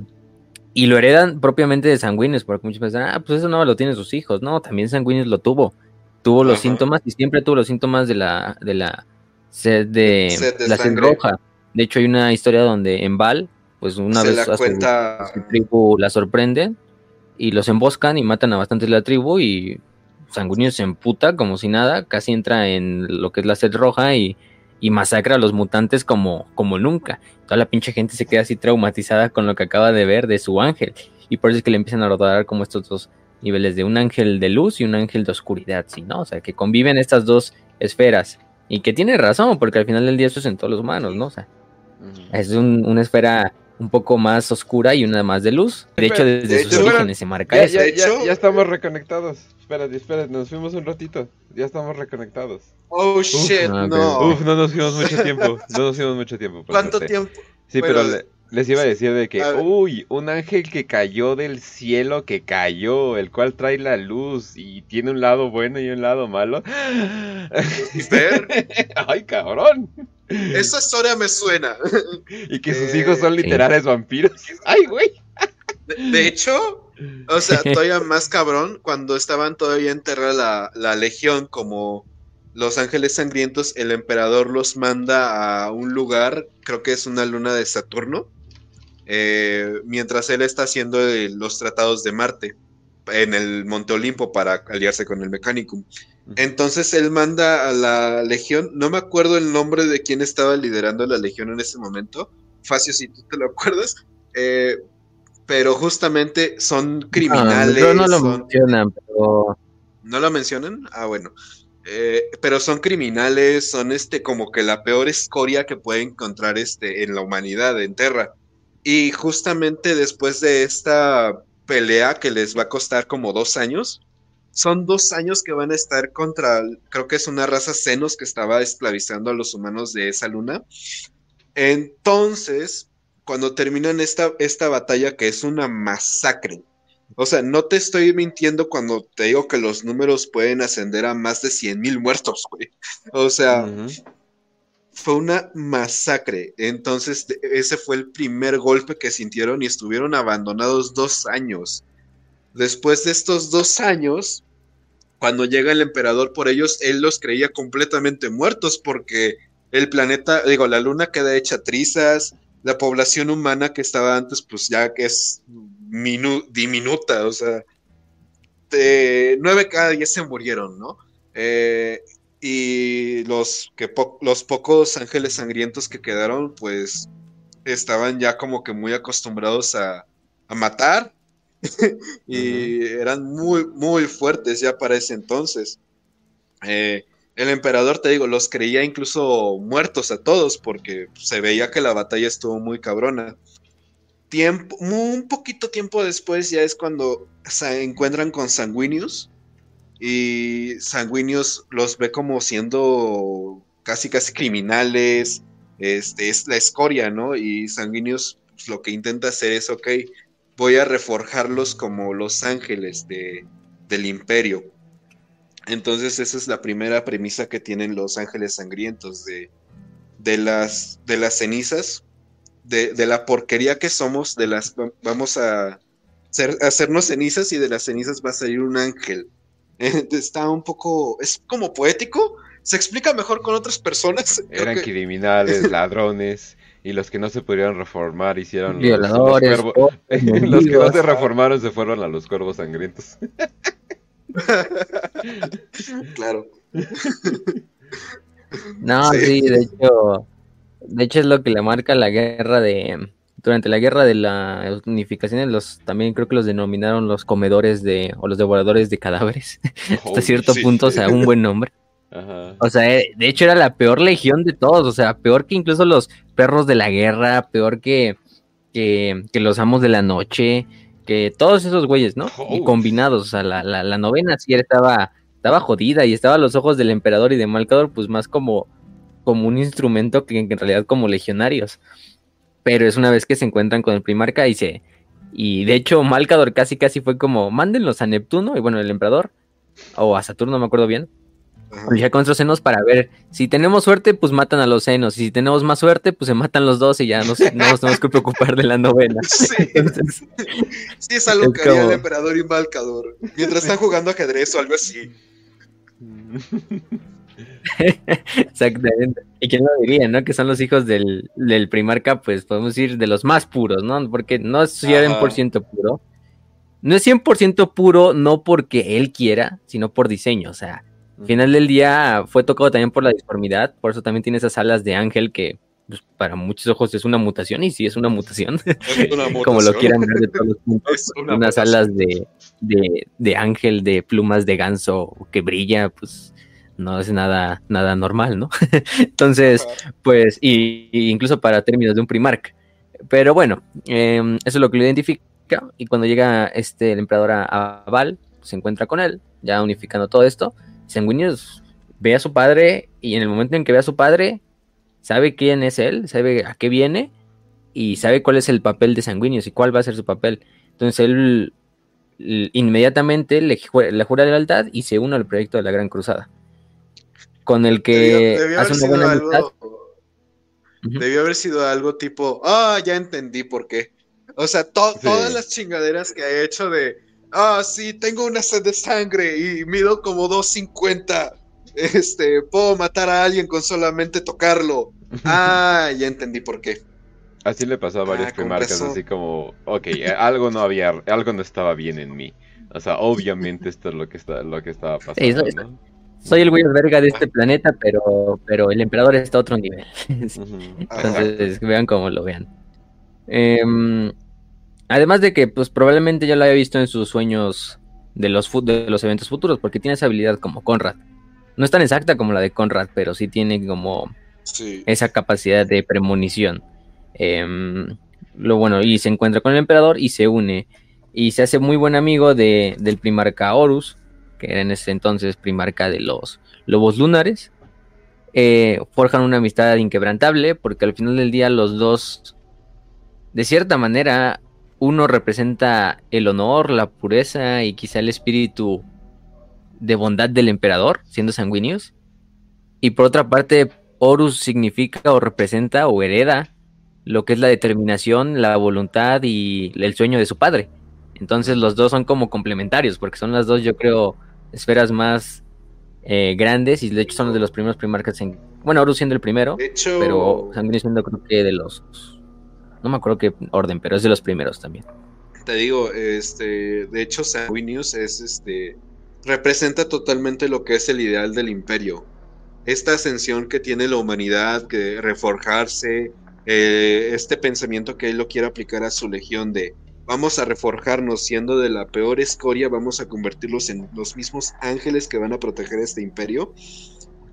y lo heredan propiamente de Sanguinius, porque muchos piensan, ah, pues eso no lo tienen sus hijos. No, también Sanguinius lo tuvo. Tuvo los Ajá. síntomas y siempre tuvo los síntomas de la, de la sed de, Sed de la sed sangre. roja. De hecho, hay una historia donde en Val, pues una Se vez la su- su tribu la sorprenden y los emboscan y matan a bastantes de la tribu y Sanguinius se emputa como si nada, casi entra en lo que es la sed roja y, masacra a los mutantes como, como nunca. Toda la pinche gente se queda así traumatizada con lo que acaba de ver de su ángel. Y por eso es que le empiezan a rodar como estos dos niveles de un ángel de luz y un ángel de oscuridad, ¿sí? ¿no? O sea, que conviven estas dos esferas. Y que tiene razón, porque al final del día eso es en todos los humanos, ¿no? O sea, es una esfera un poco más oscura y una más de luz. De hecho, desde sus orígenes se marca ya, eso. Ya, estamos reconectados. Espérate, espérate, nos fuimos un ratito. Ya estamos reconectados. Oh shit, ah, no. Uf, no nos fuimos mucho tiempo. No nos fuimos mucho tiempo. ¿Cuánto tiempo? Sí, pero les iba a decir de que, uy, un ángel que cayó del cielo, que cayó, el cual trae la luz y tiene un lado bueno y un lado malo. Ay, cabrón. Esa historia me suena. Y que sus hijos son eh, literales vampiros. Ay, güey. De, hecho, o sea, todavía más cabrón, cuando estaban todavía enterrada la, la legión como los ángeles sangrientos, el emperador los manda a un lugar, creo que es una luna de Saturno, eh, mientras él está haciendo los tratados de Marte en el Monte Olimpo para aliarse con el Mechanicum. Entonces él manda a la legión, no me acuerdo el nombre de quién estaba liderando la legión en ese momento, Facio, si tú te lo acuerdas, eh, pero justamente son criminales. no, no lo mencionan, pero... ¿No lo mencionan? Ah, bueno. Eh, pero son criminales, son este como que la peor escoria que puede encontrar este en la humanidad en Terra. Y justamente después de esta pelea que les va a costar como dos años, son dos años que van a estar contra, creo que es una raza senos que estaba esclavizando a los humanos de esa luna. Entonces, cuando terminan esta, esta batalla, que es una masacre, o sea, no te estoy mintiendo cuando te digo que los números pueden ascender a más de 100 mil muertos, güey. O sea, fue una masacre. Entonces, ese fue el primer golpe que sintieron y estuvieron abandonados dos años. Después de estos dos años, cuando llega el emperador por ellos, él los creía completamente muertos porque el planeta, digo, la luna queda hecha trizas, la población humana que estaba antes, pues ya que es diminuta, o sea, nueve cada diez se murieron, ¿no? Eh, y los, que los pocos ángeles sangrientos que quedaron, pues estaban ya como que muy acostumbrados a, a matar y eran muy, muy fuertes ya para ese entonces. Eh, el emperador, te digo, los creía incluso muertos a todos porque se veía que la batalla estuvo muy cabrona. Tiempo, un poquito tiempo después ya es cuando se encuentran con Sanguinius y Sanguinius los ve como siendo casi casi criminales, este es la escoria, ¿no? Y Sanguinius pues, lo que intenta hacer es, ok, voy a reforjarlos como los ángeles de, del imperio. Entonces esa es la primera premisa que tienen los ángeles sangrientos, de, de, las, de las cenizas, de, la porquería que somos, de las vamos a, hacernos cenizas y de las cenizas va a salir un ángel. Está un poco, es como poético, se explica mejor con otras personas. Eran criminales, ladrones, y los que no se pudieron reformar hicieron violadores. Los, los que no se reformaron se fueron a los cuervos sangrientos. claro. No, sí. de hecho, de hecho es lo que le marca la guerra de durante la guerra de la unificación, los también creo que los denominaron los comedores de o los devoradores de cadáveres. Hasta cierto punto, o sea, un buen nombre. O sea, eh, de hecho era la peor legión de todos, o sea, peor que incluso los perros de la guerra, peor que, que, los amos de la noche, que todos esos güeyes, ¿no? Y combinados, o sea, la, la, novena sí estaba, estaba jodida y estaba a los ojos del emperador y de Malcador, pues más como, como un instrumento que, en realidad como legionarios. Pero es una vez que se encuentran con el primarca y se... Y de hecho Malcador casi casi fue como, mándenlos a Neptuno, y bueno, el emperador, o a Saturno, no me acuerdo bien, ya con nuestros senos para ver si tenemos suerte, pues matan a los senos. Y si tenemos más suerte, pues se matan los dos y ya no, nos tenemos que preocupar de la novena. Sí, es algo que haría el emperador y Malcador. Mientras están jugando ajedrez o algo así. Exactamente. Y quién lo diría, ¿no? Que son los hijos del, primarca, pues podemos decir de los más puros, ¿no? Porque no es 100% puro, no es 100% puro, no porque él quiera, sino por diseño. O sea, al final del día fue tocado también por la disformidad, por eso también tiene esas alas de ángel que pues, para muchos ojos es una mutación, y sí es una mutación, como lo quieran ver de todos los puntos, unas alas de, de, ángel de plumas de ganso que brilla, pues no es nada, nada normal, ¿no? Entonces, pues, y, incluso para términos de un Primark. Pero bueno, em, eso es lo que lo identifica. Y cuando llega este el emperador a, se encuentra con él, ya unificando todo esto. Sanguinius ve a su padre y en el momento en que ve a su padre, sabe quién es él, sabe a qué viene y sabe cuál es el papel de Sanguinius y cuál va a ser su papel. Entonces él inmediatamente le, le jura lealtad y se une al proyecto de la Gran Cruzada con el que hace una buena algo, Debió haber sido algo tipo, ah, ya entendí por qué. O sea, todas las chingaderas que ha hecho de, ah, sí, tengo una sed de sangre y mido como 250. Este, puedo matar a alguien con solamente tocarlo. Ah, ya entendí por qué. Así le pasó a varios ah, primarcas, así como, ok, algo no había, algo no estaba bien en mí. O sea, obviamente esto es lo que está, lo que estaba pasando. Soy el güey verga de este planeta, pero, pero el emperador está a otro nivel. Entonces, vean cómo lo vean. Em, además de que, pues probablemente ya lo haya visto en sus sueños de los, de los eventos futuros, porque tiene esa habilidad como Conrad. No es tan exacta como la de Conrad, pero sí tiene como esa capacidad de premonición. Em, lo bueno, y se encuentra con el emperador y se une. Y se hace muy buen amigo de, del primarca Horus, que era en ese entonces primarca de los lobos lunares, eh, forjan una amistad inquebrantable porque al final del día los dos, de cierta manera, uno representa el honor, la pureza y quizá el espíritu de bondad del emperador, siendo sanguíneos, y por otra parte, Horus significa o representa o hereda lo que es la determinación, la voluntad y el sueño de su padre. Entonces los dos son como complementarios, porque son las dos, yo creo, esferas más eh, grandes y de hecho son los de los primeros primarcas en... Bueno, Horus siendo el primero, pero Sanguíneo siendo creo que de los... No me acuerdo qué orden, pero es de los primeros también. Te digo, este, de hecho Sanguinius es este representa totalmente lo que es el ideal del imperio. Esta ascensión que tiene la humanidad, que reforjarse, eh, este pensamiento que él lo quiere aplicar a su legión de vamos a reforjarnos siendo de la peor escoria, vamos a convertirlos en los mismos ángeles que van a proteger este imperio.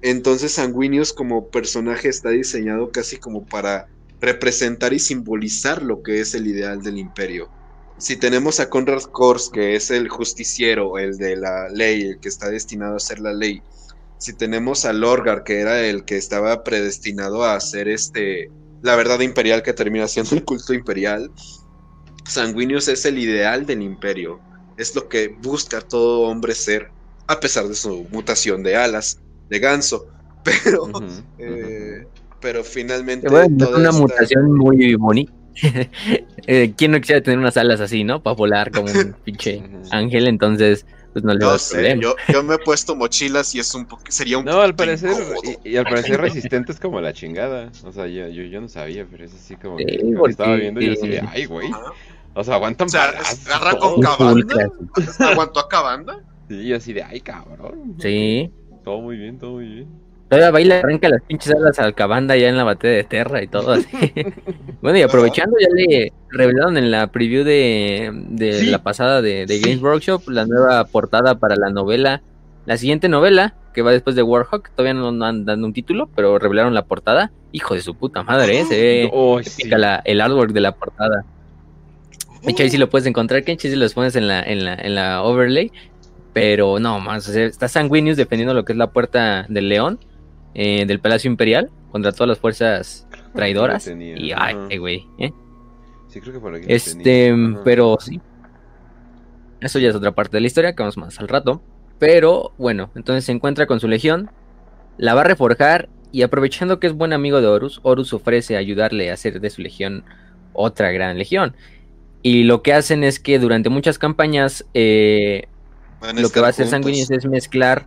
Entonces Sanguinius como personaje está diseñado casi como para representar y simbolizar lo que es el ideal del imperio. Si tenemos a Conrad Kors, que es el justiciero, el de la ley, el que está destinado a hacer la ley. Si tenemos a Lorgar, que era el que estaba predestinado a hacer este la verdad imperial que termina siendo el culto imperial. Sanguinius es el ideal del imperio, es lo que busca todo hombre ser, a pesar de su mutación de alas, de ganso, pero, eh, pero finalmente... es una mutación muy bonita. Eh, ¿Quién no quisiera tener unas alas así, no? Para volar como un pinche ángel, entonces pues no le no sé, yo, yo, me he puesto mochilas y es un poco, sería un No, al parecer, y, al parecer resistente es como la chingada. O sea, yo, yo, yo no sabía, pero es así como que estaba viendo y yo así de, ay, güey. O sea, aguantan o sea, agarra con cabanda. ¿Aguantó a cabanda? Sí, así de, ay, cabrón. Sí. Todo muy bien, todo muy bien. Todavía baila, arranca las pinches alas al cabanda ya en la batalla de Terra y todo así. bueno, y aprovechando, ya le revelaron en la preview de, de la pasada de, de Games Workshop la nueva portada para la novela. La siguiente novela, que va después de Warhawk, todavía no han dado un título, pero revelaron la portada. Hijo de su puta madre, ese. Oh, el artwork de la portada. De hecho, ahí sí lo puedes encontrar, Kenchi, si los pones en la, en la, en la overlay. Pero no, más, está Sanguinius defendiendo lo que es la puerta del león, eh, del Palacio Imperial, contra todas las fuerzas traidoras. y ay, güey, ¿eh? Sí, creo que por aquí Este, pero sí. Eso ya es otra parte de la historia, que vamos más al rato. Pero bueno, entonces se encuentra con su legión, la va a reforjar y aprovechando que es buen amigo de Horus, Horus ofrece ayudarle a hacer de su legión otra gran legión. Y lo que hacen es que durante muchas campañas eh, lo que va a hacer Sanguinius es mezclar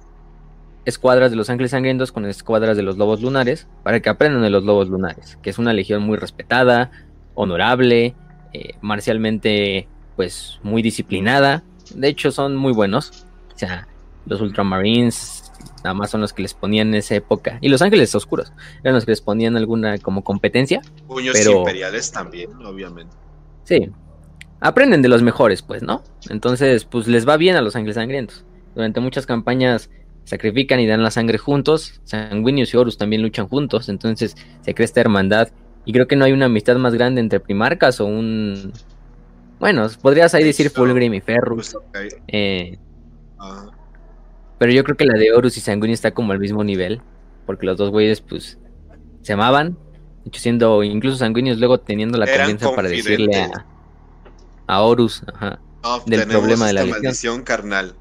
escuadras de los ángeles sangrientos con escuadras de los lobos lunares para que aprendan de los lobos lunares, que es una legión muy respetada, honorable, eh, marcialmente pues muy disciplinada. De hecho, son muy buenos. O sea, los Ultramarines nada más son los que les ponían en esa época. Y los Ángeles Oscuros eran los que les ponían alguna como competencia. Puños Pero- imperiales también, obviamente. Sí. Aprenden de los mejores, pues, ¿no? Entonces, pues les va bien a los Ángeles Sangrientos. Durante muchas campañas sacrifican y dan la sangre juntos. Sanguinius y Horus también luchan juntos. Entonces se crea esta hermandad. Y creo que no hay una amistad más grande entre primarcas o un. Bueno, podrías ahí decir Fulgrim y Ferrus. Eh, Ah, pero yo creo que la de Horus y Sanguinius está como al mismo nivel. Porque los dos güeyes, pues, se amaban. De hecho, siendo incluso Sanguinius luego teniendo la confianza para decirle a, a Horus. Ajá. no, Del tenemos problema de la esta maldición carnal.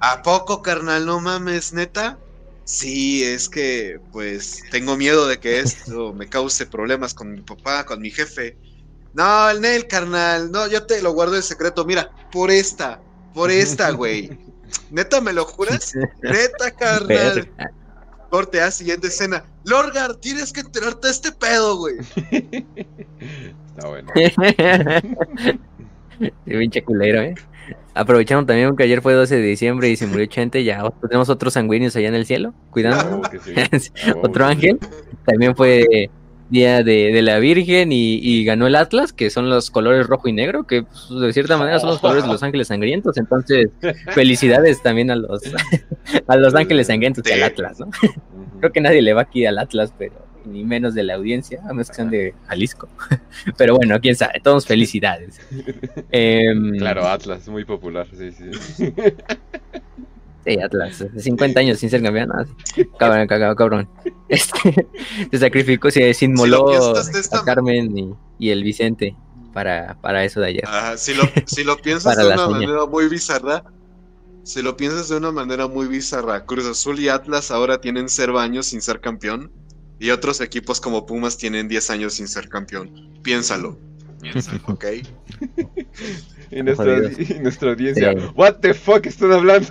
¿A poco, carnal? No mames, neta. Sí, es que, pues, tengo miedo de que esto me cause problemas con mi papá, con mi jefe. No, el Nel, carnal. No, yo te lo guardo en secreto. Mira, por esta, por esta, güey. ¿Neta me lo juras? Neta, carnal. Corte a siguiente escena. Lorgar, tienes que enterarte de este pedo, güey. Está bueno. Pinche culero, ¿eh? Aprovecharon también que ayer fue 12 de diciembre y se murió Chente. Ya tenemos otros sanguíneos allá en el cielo, cuidando. Que sí. Otro ángel. También fue día de, de la Virgen y, y ganó el Atlas, que son los colores rojo y negro, que pues, de cierta manera son los colores de los ángeles sangrientos. Entonces, felicidades también a los, a los ángeles sangrientos y al Atlas, ¿no? Creo que nadie le va aquí al Atlas, pero ni menos de la audiencia, a menos que sean de Jalisco. Pero bueno, quién sabe, todos felicidades. Em, Claro, Atlas, muy popular. Sí, sí. Sí, Atlas, 50 años sin ser campeón. ah. Cabrón, cabrón, cabrón. Este, se sacrificó, se, inmoló esta a Carmen y, y el Vicente para, para eso de ayer. Ajá, si lo, si lo piensas Para de una seña. manera muy bizarra, si lo piensas de una manera muy bizarra, Cruz Azul y Atlas ahora tienen cero años sin ser campeón y otros equipos como Pumas tienen 10 años sin ser campeón. Piénsalo. Piénsalo, ¿ok? Y nuestra, Jodidos. y nuestra audiencia, Sí. ¿What the fuck están hablando?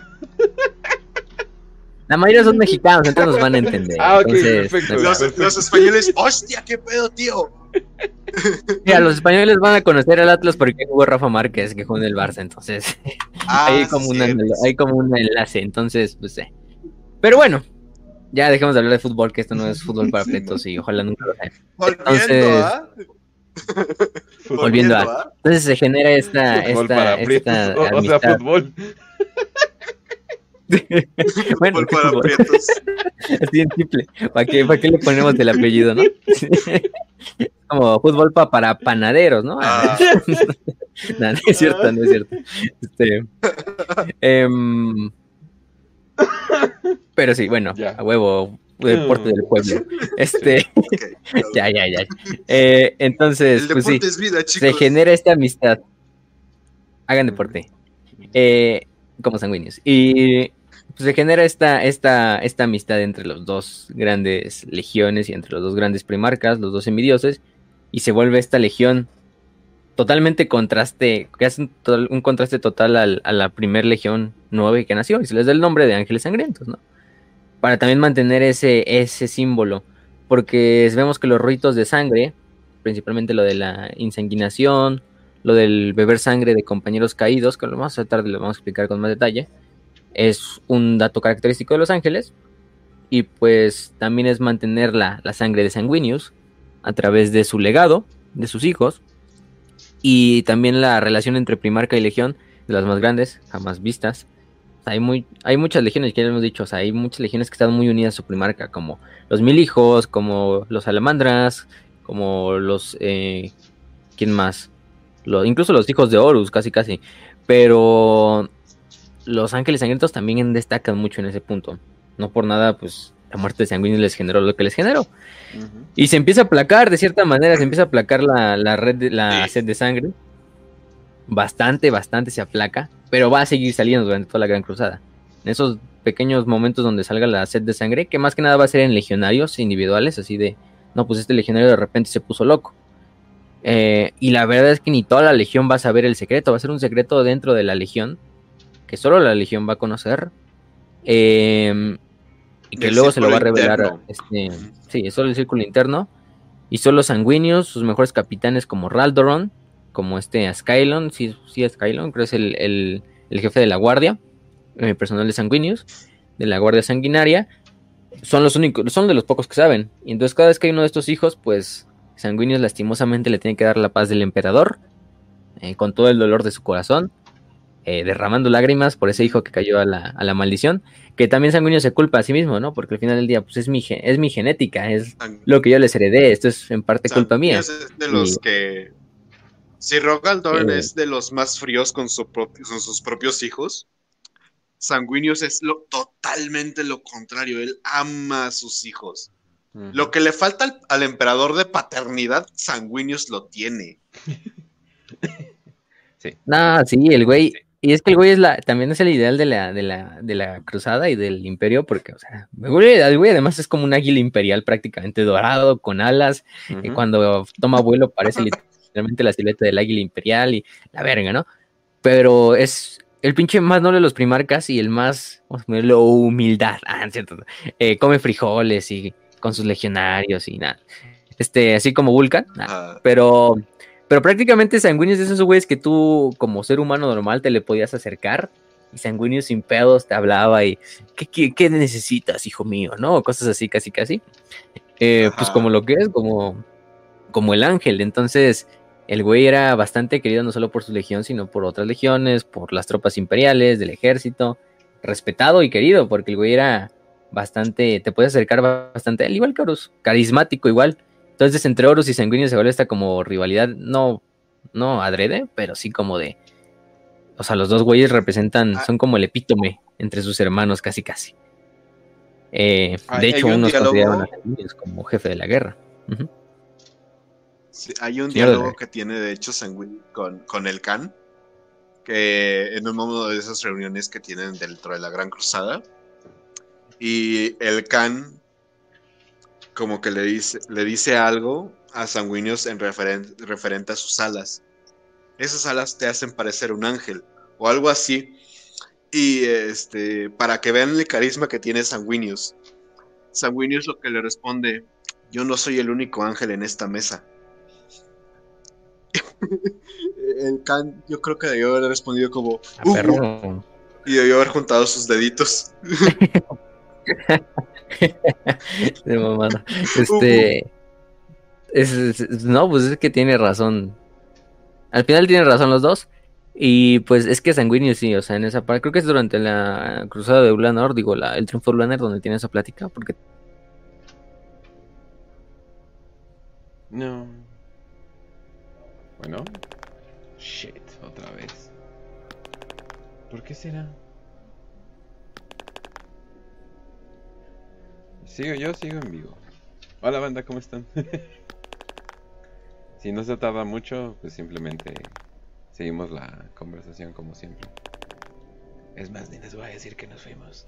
La mayoría son mexicanos, entonces nos van a entender. Ah, ok, Entonces, perfecto. Los, los españoles, hostia, qué pedo, tío. mira, los españoles van a conocer al Atlas porque jugó Rafa Márquez, que jugó en el Barça, entonces Ah, hay, como un cierto. analo- hay como un enlace, entonces, pues sí. Pero bueno, ya dejemos de hablar de fútbol, que esto no es fútbol para pretos y ojalá nunca lo sea. Volviendo, entonces- ¿ah? Volviendo a-. Entonces se genera esta, Fútbol esta, esta o- o, sea, amistad. fútbol. Bueno, Fútbol ¿qué para fútbol? prietos. Así en simple. ¿Para qué, ¿Para qué le ponemos el apellido, no? Como fútbol pa- para panaderos, ¿no? Ah, No, no es cierto, no es cierto. Este, em, pero sí, bueno, Ya. a huevo, deporte del pueblo. Este, ya, ya, ya. Eh, entonces, El pues sí, es vida, se genera esta amistad. Hagan deporte. Eh, como sanguíneos. Y pues, se genera esta, esta, esta amistad entre los dos grandes legiones y entre los dos grandes primarcas, los dos semidioses, y se vuelve esta legión totalmente contraste, que hace un, total- un contraste total al- a la primer legión nueve que nació, y se les da el nombre de ángeles sangrientos, ¿no? Para también mantener ese, ese símbolo, porque vemos que los ritos de sangre, principalmente lo de la insanguinación, lo del beber sangre de compañeros caídos, que lo más tarde lo vamos a explicar con más detalle, es un dato característico de los ángeles, y pues también es mantener la, la sangre de sanguíneos a través de su legado, de sus hijos, y también la relación entre Primarca y Legión, de las más grandes, jamás vistas. Hay, muy, hay muchas legiones, que ya hemos dicho, o sea, hay muchas legiones que están muy unidas a su Primarca, como los Mil Hijos, como los Salamandras, como los... Eh, ¿Quién más? Lo- incluso los hijos de Horus, casi casi. Pero los Ángeles Sangrientos también destacan mucho en ese punto. No por nada, pues la muerte de Sanguíneo les generó lo que les generó. Y se empieza a aplacar, de cierta manera, se empieza a aplacar la, la red, de, la Sí. sed de sangre. Bastante, bastante se aplaca, pero va a seguir saliendo durante toda la Gran Cruzada. En esos pequeños momentos donde salga la sed de sangre, que más que nada va a ser en legionarios individuales, así de, no, pues este legionario de repente se puso loco. Eh, y la verdad es que ni toda la legión va a saber el secreto, va a ser un secreto dentro de la legión, que solo la legión va a conocer. Eh, y que luego se lo va a revelar este, Sí, es solo el círculo interno. Y solo sanguíneos, sus mejores capitanes como Raldoron, como este Skylon, sí, sí Skylon, creo que es el, el, el jefe de la guardia, eh, personal de Sanguinius, de la guardia sanguinaria, son los únicos, son de los pocos que saben. Y entonces cada vez que hay uno de estos hijos, pues Sanguinius lastimosamente le tiene que dar la paz del emperador, eh, con todo el dolor de su corazón, eh, derramando lágrimas por ese hijo que cayó a la, a la, maldición, que también Sanguinius se culpa a sí mismo, ¿no? Porque al final del día, pues es mi, es mi genética, es lo que yo les heredé, esto es en parte culpa mía. Es de los y, que... Si Rogaldorn eh, es de los más fríos con, su propio, con sus propios hijos, Sanguinius es lo, totalmente lo contrario, él ama a sus hijos. Uh -huh. Lo que le falta al, al, emperador de paternidad, Sanguinius lo tiene. sí. No, sí, el güey, sí. y es que el güey es la, también es el ideal de la, de la, de la cruzada y del imperio, porque, o sea, el güey, el güey además es como un águila imperial prácticamente dorado, con alas, uh -huh. y cuando toma vuelo parece literalmente la silueta del águila imperial y la verga, ¿no? Pero es, el pinche más noble de los primarcas y el más, vamos a ponerlo, humildad, ah, cierto, eh, come frijoles y con sus legionarios y nada, este, así como Vulcan, nah, pero, pero prácticamente Sanguinius es esos güeyes que tú como ser humano normal te le podías acercar y Sanguinius sin pedos te hablaba y ¿qué, qué, qué necesitas, hijo mío? ¿No? Cosas así, casi, casi. Eh, pues como lo que es, como, como el ángel, entonces el güey era bastante querido no solo por su legión, sino por otras legiones, por las tropas imperiales, del ejército, respetado y querido, porque el güey era bastante, te puedes acercar bastante, al igual que Horus, carismático igual. Entonces entre Horus y Sanguíneo se vuelve esta como rivalidad, no, no adrede, pero sí como de, o sea, los dos güeyes representan, ah. son como el epítome entre sus hermanos casi casi. Eh, de hecho, unos consideraban a como jefe de la guerra. Uh -huh. Sí, hay un diálogo que tiene, de hecho, Sanguin con, con el Khan, que en uno de esas reuniones que tienen dentro de la Gran Cruzada, y el Khan como que le dice, le dice algo a Sanguinius en referen referente a sus alas. Esas alas te hacen parecer un ángel, o algo así, y este, para que vean el carisma que tiene Sanguinius. Sanguinius lo que le responde, yo no soy el único ángel en esta mesa el Khan, yo creo que debió haber respondido como. Uh, y debió haber juntado sus deditos. de mamada. Este. Uh, es, es, no, pues es que tiene razón. Al final tienen razón los dos. Y pues es que Sanguinius sí, o sea, en esa parte, creo que es durante la cruzada de Ulanor, digo, la, el triunfo de Ulanor, donde tiene esa plática, porque. No. Bueno. Shit, otra vez. ¿Por qué será? Sigo yo, sigo en vivo. Hola banda, ¿cómo están? si no se tarda mucho, pues simplemente seguimos la conversación como siempre. Es más, ni les voy a decir que nos fuimos.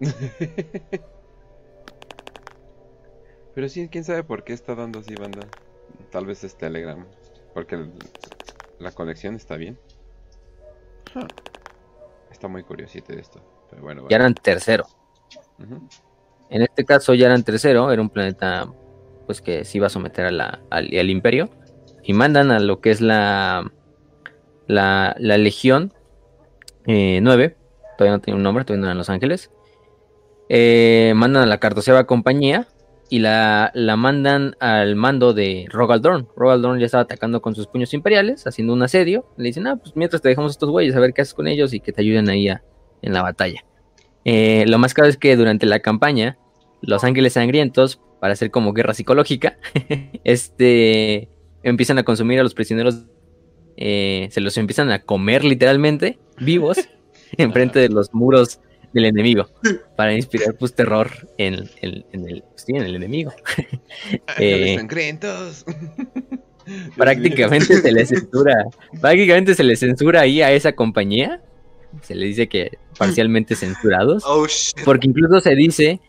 Pero sí, quién sabe por qué está dando así, banda. Tal vez es Telegram. Porque el, la conexión está bien. Huh. Está muy curiosito esto. Pero bueno, ya eran tercero. Uh -huh. En este caso ya eran tercero. Era un planeta pues que se iba a someter a la, al, al, imperio. Y mandan a lo que es la la, la Legión eh, 9. Todavía no tiene un nombre, todavía no eran Los Ángeles. Eh, mandan a la cardoceava compañía y la, la, mandan al mando de Rogaldorn. Rogaldorn ya estaba atacando con sus puños imperiales, haciendo un asedio. Le dicen, ah, pues mientras te dejamos estos güeyes, a ver qué haces con ellos y que te ayuden ahí a, en la batalla. Eh, lo más claro es que durante la campaña, los ángeles sangrientos, para hacer como guerra psicológica, este, empiezan a consumir a los prisioneros, eh, se los empiezan a comer literalmente, vivos, enfrente de los muros del enemigo para inspirar pues terror en, en, en el sí, en el enemigo. Eh, sangrientos prácticamente se le censura prácticamente se le censura ahí a esa compañía. Se le dice que parcialmente censurados oh, porque incluso se dice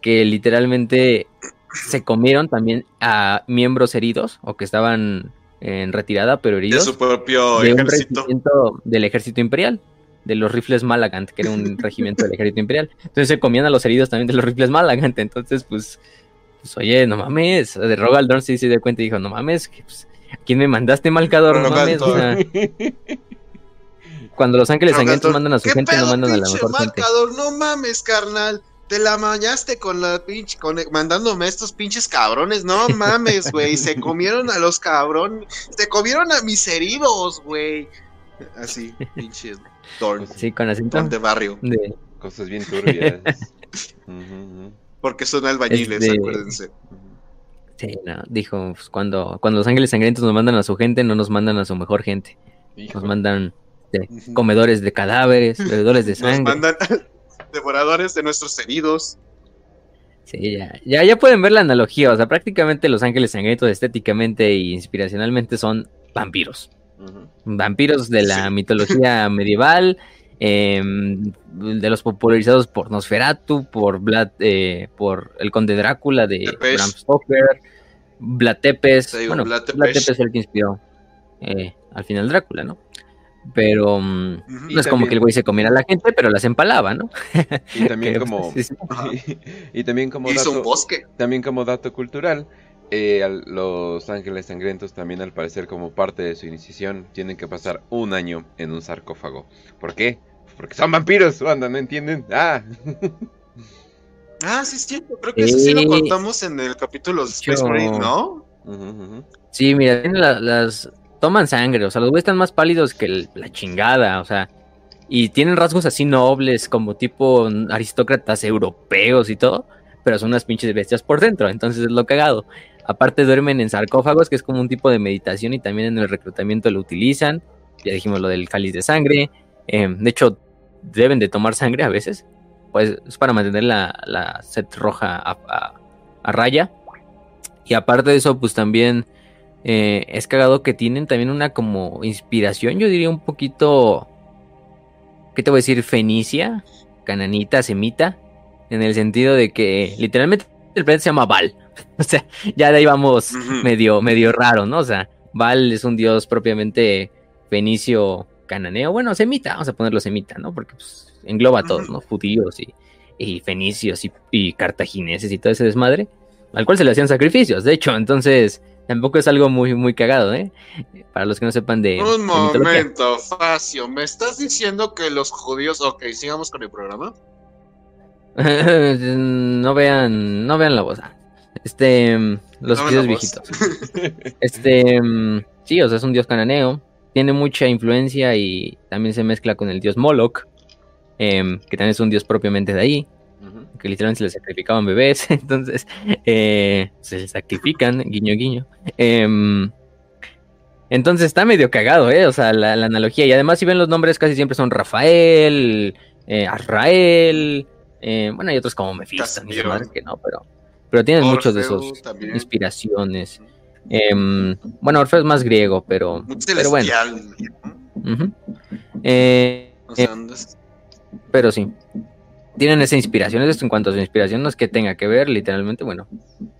que literalmente se comieron también a miembros heridos o que estaban en retirada pero heridos de su propio de ejército. del ejército imperial de los rifles Malagant, que era un regimiento del ejército imperial. Entonces se comían a los heridos también de los rifles Malagant. Entonces, pues, pues oye, no mames. De Rogaldorn sí se dio cuenta y dijo, no mames, que, pues, ¿Quién me mandaste, Malcador? No mames, o sea, cuando los ángeles sangrientos mandan a su gente, no mandan a la mejor Malcador? gente. No mames, carnal. Te la mañaste con la pinche, con, mandándome a estos pinches cabrones. No mames, güey. Se comieron a los cabrones. Se comieron a mis heridos, güey. Así, pinches. Sí, con acento de barrio. de- Cosas bien turbias. Porque son albañiles, Este- acuérdense. ujú. Sí, no, dijo, pues, cuando, cuando los ángeles sangrientos nos mandan a su gente, no nos mandan a su mejor gente. Hijo. Nos mandan de Ujú. comedores de cadáveres, bebedores de Nos sangre. mandan devoradores de nuestros heridos. Sí, ya, ya, ya pueden ver la analogía. O sea, prácticamente los ángeles sangrientos estéticamente e inspiracionalmente son vampiros. Vampiros de la Sí. mitología medieval, em, de los popularizados por Nosferatu, por Vlad, eh, por el Conde Drácula de Tepes. Bram Stoker, Vlad Tepes. Digo, bueno, Vlad Vlad Tepes. Es el que inspiró eh, al final Drácula, ¿no? Pero mm, no es como que el güey se comiera a la gente, pero las empalaba, ¿no? Y también Que, como sí, sí. Ajá. y también como Hizo un bosque. también como dato cultural, eh, los ángeles sangrientos también al parecer como parte de su iniciación tienen que pasar un año en un sarcófago. ¿Por qué? Porque son vampiros, banda, ¿no entienden? Ah, Ah, sí, es cierto. Creo que eso sí lo Sí. contamos en el capítulo de Space Marine, ¿no? Sí, mira, tienen la- las toman sangre, o sea, los güeyes están más pálidos que el- la chingada, o sea, y tienen rasgos así nobles, como tipo aristócratas europeos y todo, pero son unas pinches bestias por dentro, entonces es lo cagado. Aparte duermen en sarcófagos, que es como un tipo de meditación y también en el reclutamiento lo utilizan. Ya dijimos lo del cáliz de sangre. eh, de hecho, deben de tomar sangre a veces. Pues es para mantener la, la sed roja a, a- raya. Y aparte de eso, pues también eh, es cagado que tienen también una como inspiración, yo diría un poquito, ¿qué te voy a decir? Fenicia, cananita, semita, en el sentido de que literalmente el planeta se llama Val. O sea, ya de ahí vamos medio, medio raro, ¿no? O sea, Val es un dios propiamente fenicio cananeo, bueno, semita, vamos a ponerlo semita, ¿no? Porque pues, engloba a todos. ¿no? Judíos y, y fenicios y, y cartagineses y todo ese desmadre, al cual se le hacían sacrificios, de hecho, entonces tampoco es algo muy, muy cagado, ¿eh? Para los que no sepan de, Un de momento, Facio. ¿Me estás diciendo que los judíos. Ok, sigamos con el programa. no vean, no vean la voz. Este, mm, los No voz. viejitos. Este, mm, sí, o sea, es un dios cananeo. Tiene mucha influencia y también se mezcla con el dios Moloch, em, que también es un dios propiamente de ahí, que literalmente se le sacrificaban bebés, entonces eh, se sacrifican, guiño, guiño. Em, entonces está medio cagado, ¿eh? O sea, la, la analogía. Y además, si ven los nombres, casi siempre son Rafael, eh, Azrael, eh, bueno, hay otros como Mephisto, ni que no, pero, pero tienen muchos de Orfeo esos también. inspiraciones. Em, bueno, Orfeo es más griego, pero, pero bueno. Eh, andas- pero sí. Tienen esa inspiración. Esto en cuanto a su inspiración, no es que tenga que ver, literalmente, bueno.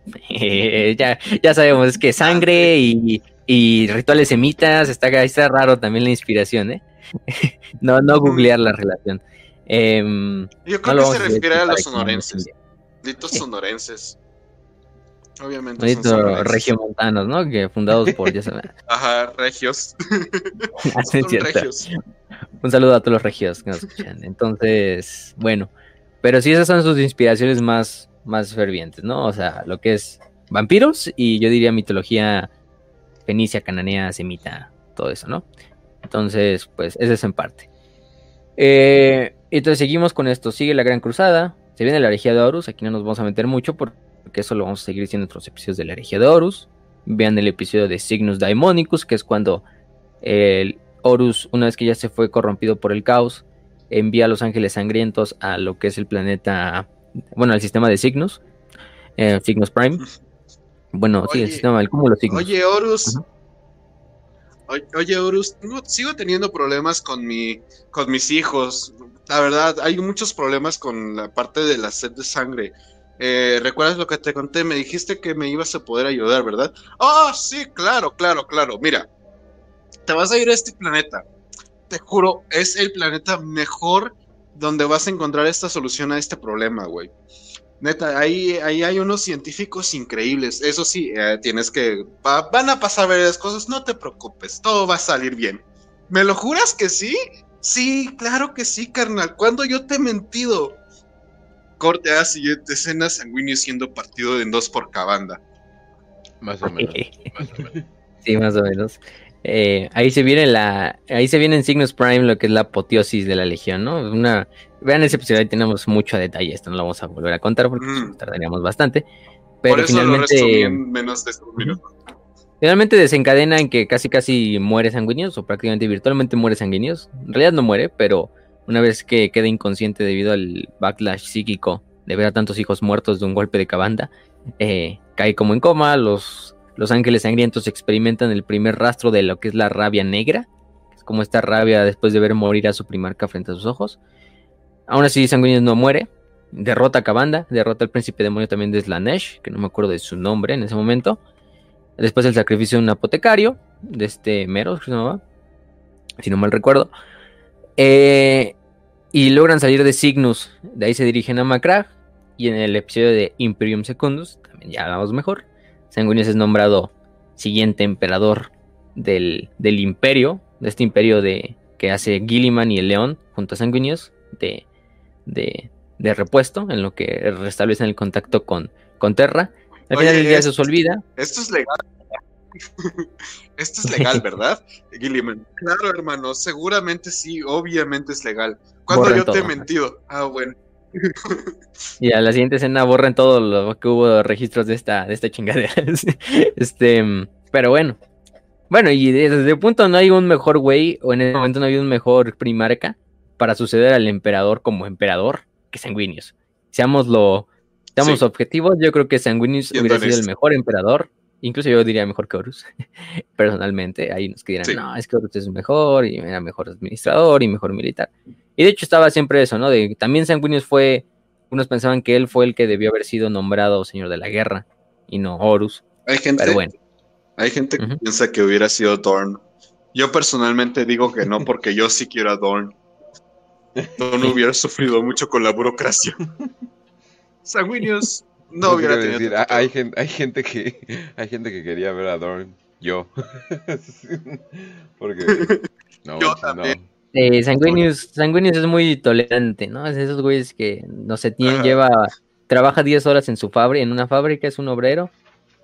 ya, ya sabemos, es que sangre y, y rituales semitas, está, está raro también la inspiración, ¿eh? no, no googlear la relación. Em, Yo creo que se refiere a los sonorenses. Sí. sonorenses. Obviamente Malditos regiomontanos, ¿no? Que fundados por, ya saben. Ajá, regios. Ah, Son cierto. regios. Un saludo a todos los regios que nos escuchan. Entonces, bueno, pero sí esas son sus inspiraciones más, más fervientes, ¿no? O sea, lo que es vampiros y yo diría mitología fenicia, cananea, semita, todo eso, ¿no? Entonces, pues, ese es en parte. Eh, entonces seguimos con esto. Sigue la Gran Cruzada. Se viene la herejía de Horus. Aquí no nos vamos a meter mucho porque eso lo vamos a seguir diciendo en otros episodios de la herejía de Horus. Vean el episodio de Signus Daimonicus, que es cuando el Horus, una vez que ya se fue corrompido por el caos, envía a los ángeles sangrientos a lo que es el planeta, bueno, al sistema de Cygnus, eh, Cygnus Prime. Bueno, sí, el sistema del cúmulo Cygnus. Oye, Horus. Ajá. Oye, Horus, sigo teniendo problemas con mi, con mis hijos. La verdad, hay muchos problemas con la parte de la sed de sangre. Eh, ¿Recuerdas lo que te conté? Me dijiste que me ibas a poder ayudar, ¿verdad? Ah, sí, claro, claro, claro. Mira, te vas a ir a este planeta. Te juro, es el planeta mejor donde vas a encontrar esta solución a este problema, güey. Neta, ahí, ahí hay unos científicos increíbles. Eso sí, eh, tienes que. van a pasar varias cosas, no te preocupes, todo va a salir bien. ¿Me lo juras que sí? Sí, claro que sí, carnal. ¿Cuándo yo te he mentido? Corte a siguiente escena, sanguíneo siendo partido en dos por cabanda. Más o menos. sí, más o menos. Eh, ahí se viene la, ahí se viene en Cygnus Prime lo que es la apoteosis de la legión, ¿no? Una, vean ese episodio, ahí tenemos mucho detalle, esto no lo vamos a volver a contar porque mm. tardaríamos bastante. Pero Por eso finalmente, lo menos de. Finalmente desencadena en que casi casi muere sanguíneos o prácticamente virtualmente muere sanguíneos. En realidad no muere, pero una vez que queda inconsciente debido al backlash psíquico de ver a tantos hijos muertos de un golpe de cabanda, eh, cae como en coma, los, los ángeles sangrientos experimentan el primer rastro de lo que es la rabia negra, es como esta rabia después de ver morir a su primarca frente a sus ojos. Aún así, Sanguíneos no muere, derrota a Cabanda, derrota al príncipe demonio también de Slanesh, que no me acuerdo de su nombre en ese momento. Después el sacrificio de un apotecario, de este Meros, si no mal recuerdo. Eh, y logran salir de Cygnus, de ahí se dirigen a Macrag. Y en el episodio de Imperium Secundus, también ya hablamos mejor, Sanguinius es nombrado siguiente emperador del, imperio, de este imperio de, que hace Gilliman y el León junto a Sanguinius, de, de, de, repuesto, en lo que restablecen el contacto con, con Terra. Al final del día se os olvida. Esto es legal. Esto es legal, ¿verdad? Gilliman. Claro, hermano, seguramente sí, obviamente es legal. ¿Cuándo yo te he mentido? Ah, bueno. y a la siguiente escena borren todo lo que hubo registros de esta, de esta chingadera. este, pero bueno. Bueno, y desde el punto no hay un mejor güey, o en ese momento no había un mejor primarca para suceder al emperador como emperador que Sanguinius. Seamos lo, seamos objetivos, yo creo que Sanguinius hubiera sido el mejor emperador Incluso yo diría mejor que Horus, personalmente. Hay unos que dirán, no, es que Horus es mejor y era mejor administrador y mejor militar. Y de hecho estaba siempre eso, ¿no? De, también Sanguinius fue, unos pensaban que él fue el que debió haber sido nombrado señor de la guerra y no Horus. Hay gente, pero bueno. hay gente que piensa que hubiera sido Dorn. Yo personalmente digo que no, porque yo sí quiero a Dorn. Dorn hubiera sufrido mucho con la burocracia. Sanguinius no hubiera tenido decir, hay, gente, hay gente que hay gente que quería ver a Dorn. Yo. Porque no, yo también. Eh, Sanguinius, es muy tolerante, ¿no? Es esos güeyes que no se tiene, lleva, trabaja 10 horas en su fábrica, en una fábrica, es un obrero,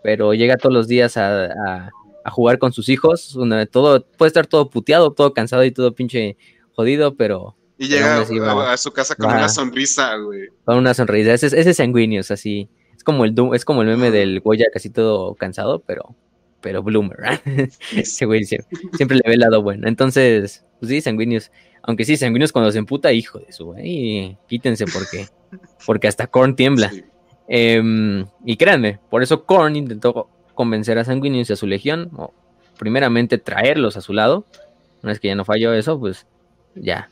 pero llega todos los días a, a, jugar con sus hijos, todo, puede estar todo puteado, todo cansado y todo pinche jodido, pero y llega a, su casa con una sonrisa, güey. Con una sonrisa. Ese, ese es sanguíneos, así. Es como el es como el meme del Goya casi todo cansado, pero, pero bloomer. Ese güey siempre, le ve el lado bueno. Entonces, pues sí, sanguíneos. Aunque sí, sanguíneos cuando se emputa, hijo de su, güey. Quítense porque, porque hasta Korn tiembla. Em, y créanme, por eso Korn intentó convencer a Sanguinius y a su legión, o primeramente traerlos a su lado. Una vez que ya no falló eso, pues ya,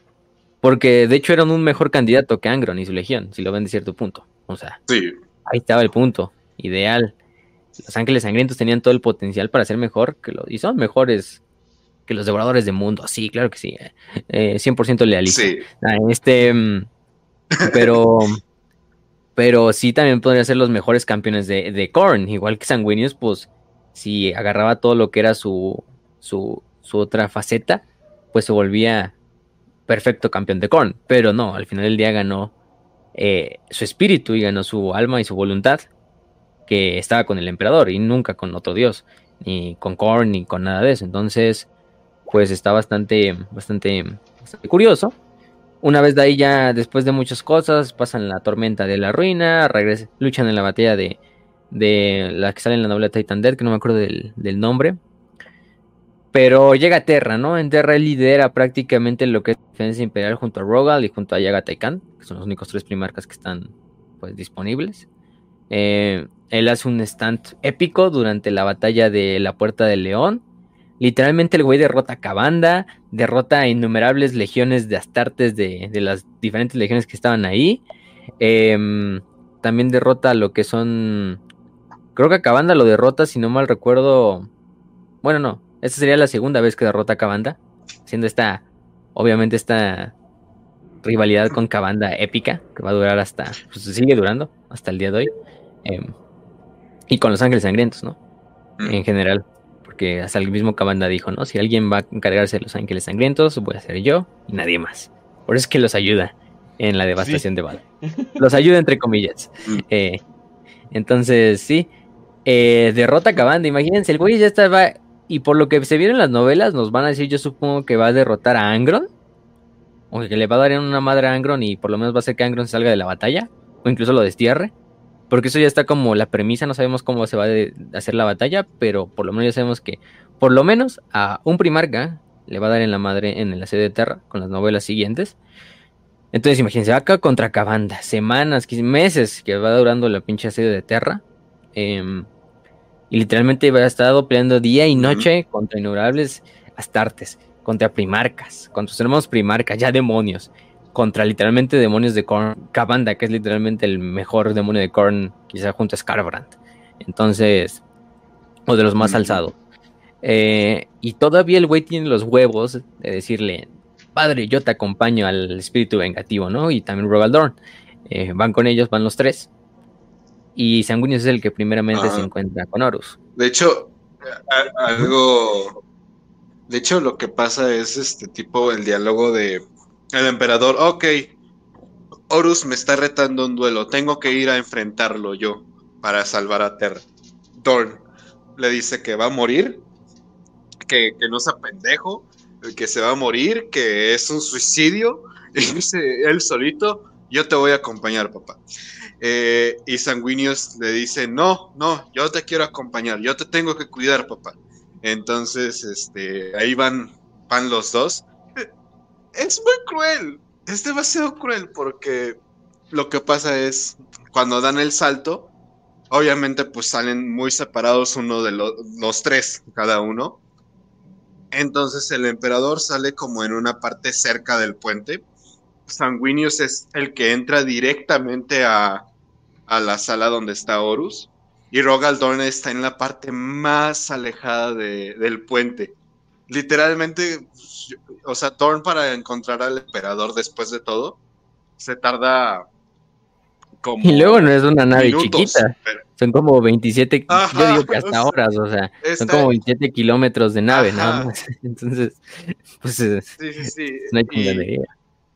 porque de hecho eran un mejor candidato que Angron y su legión, si lo ven de cierto punto. O sea, ahí estaba el punto. Ideal. Los Ángeles Sangrientos tenían todo el potencial para ser mejor que los. Y son mejores que los devoradores de mundo. Sí, claro que sí. Eh, 100% lealistas. Sí. Ah, este. Mm, pero. pero sí también podrían ser los mejores campeones de, de Korn. Igual que Sanguinius, pues. Si agarraba todo lo que era su, su, su otra faceta, pues se volvía perfecto campeón de Korn, pero no, al final del día ganó eh, su espíritu y ganó su alma y su voluntad, que estaba con el emperador y nunca con otro dios, ni con Korn ni con nada de eso. Entonces, pues está bastante, bastante, curioso. Una vez de ahí ya, después de muchas cosas, pasan la tormenta de la ruina, regresan, luchan en la batalla de, de la que sale en la novela Titan Dead, que no me acuerdo del, del nombre, pero llega a Terra, ¿no? En Terra él lidera prácticamente lo que es defensa imperial junto a Rogal y junto a Yagatai Khan, que son los únicos tres primarcas que están pues disponibles. Eh, él hace un stand épico durante la batalla de la Puerta del León. Literalmente el güey derrota a Cabanda, derrota a innumerables legiones de astartes de, las diferentes legiones que estaban ahí. Em, también derrota a lo que son... Creo que a Cabanda lo derrota, si no mal recuerdo... Bueno, no, esta sería la segunda vez que derrota a Cabanda, siendo esta, obviamente esta, rivalidad con Cabanda épica, que va a durar hasta, pues sigue durando hasta el día de hoy. Em, y con los Ángeles Sangrientos, ¿no? Mm. En general. Porque hasta el mismo Cabanda dijo, ¿no? Si alguien va a encargarse de los Ángeles Sangrientos, voy a ser yo y nadie más. Por eso es que los ayuda en la devastación de Val. Los ayuda entre comillas. Mm. Eh, entonces, sí. Eh, derrota a Cabanda. Imagínense, el güey ya estaba. Y por lo que se vieron las novelas, nos van a decir, yo supongo que va a derrotar a Angron. O que le va a dar una madre a Angron y por lo menos va a hacer que Angron salga de la batalla. O incluso lo destierre. Porque eso ya está como la premisa, no sabemos cómo se va a hacer la batalla, pero por lo menos ya sabemos que por lo menos a un primarca le va a dar en la madre en el asedio de Terra con las novelas siguientes. Entonces imagínense, acá contra Cabanda, semanas, meses que va durando la pinche asedio de Terra. Em, y literalmente ha estado peleando día y noche contra innumerables astartes, contra primarcas, contra sus hermanos primarcas, ya demonios, contra literalmente demonios de Korn, Cabanda, que es literalmente el mejor demonio de Korn, quizá junto a Scarbrand. Entonces, o de los más Ujú. alzados. Eh, y todavía el güey tiene los huevos de decirle, padre, yo te acompaño al espíritu vengativo, ¿no? Y también Rogaldorn. Eh, van con ellos, van los tres. Y Sanguinius es el que primeramente Ajá. se encuentra con Horus. De hecho, algo. De hecho, lo que pasa es este tipo el diálogo de el emperador. Ok, Horus me está retando un duelo. Tengo que ir a enfrentarlo yo para salvar a Terra. Dorn le dice que va a morir, que, que no sea pendejo, que se va a morir, que es un suicidio. Y dice él solito: Yo te voy a acompañar, papá. Eh, y Sanguinius le dice, no, no, yo te quiero acompañar, yo te tengo que cuidar, papá. Entonces, este, ahí van, van los dos. Eh, Es muy cruel, es demasiado cruel porque lo que pasa es, cuando dan el salto, obviamente pues salen muy separados uno de los, los tres, cada uno. Entonces el emperador sale como en una parte cerca del puente. Sanguinius es el que entra directamente a, a la sala donde está Horus. Y Rogaldorn está en la parte más alejada de- del puente. Literalmente, o sea, Thorn para encontrar al emperador después de todo, se tarda como... Y luego no es una nave minutos, chiquita, pero son como 27, yo Ajá, digo que o hasta sea, horas, o sea, son como 27 kilómetros de nave, Ajá. nada más. Entonces, pues es Sí, sí, sí. una Y- chingadería.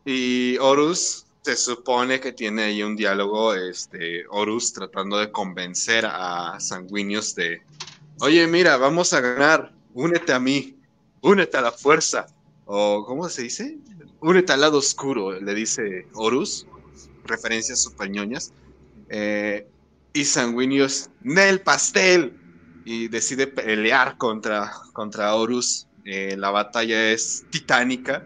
Y Horus se supone que tiene ahí un diálogo, este, Horus tratando de convencer a Sanguinius de, oye, mira, vamos a ganar, únete a mí, únete a la fuerza, o ¿cómo se dice? Únete al lado oscuro, le dice Horus, referencias superñoñas, eh, y Sanguinius, Nel pastel, y decide pelear contra, contra Horus, Eh, la batalla es titánica,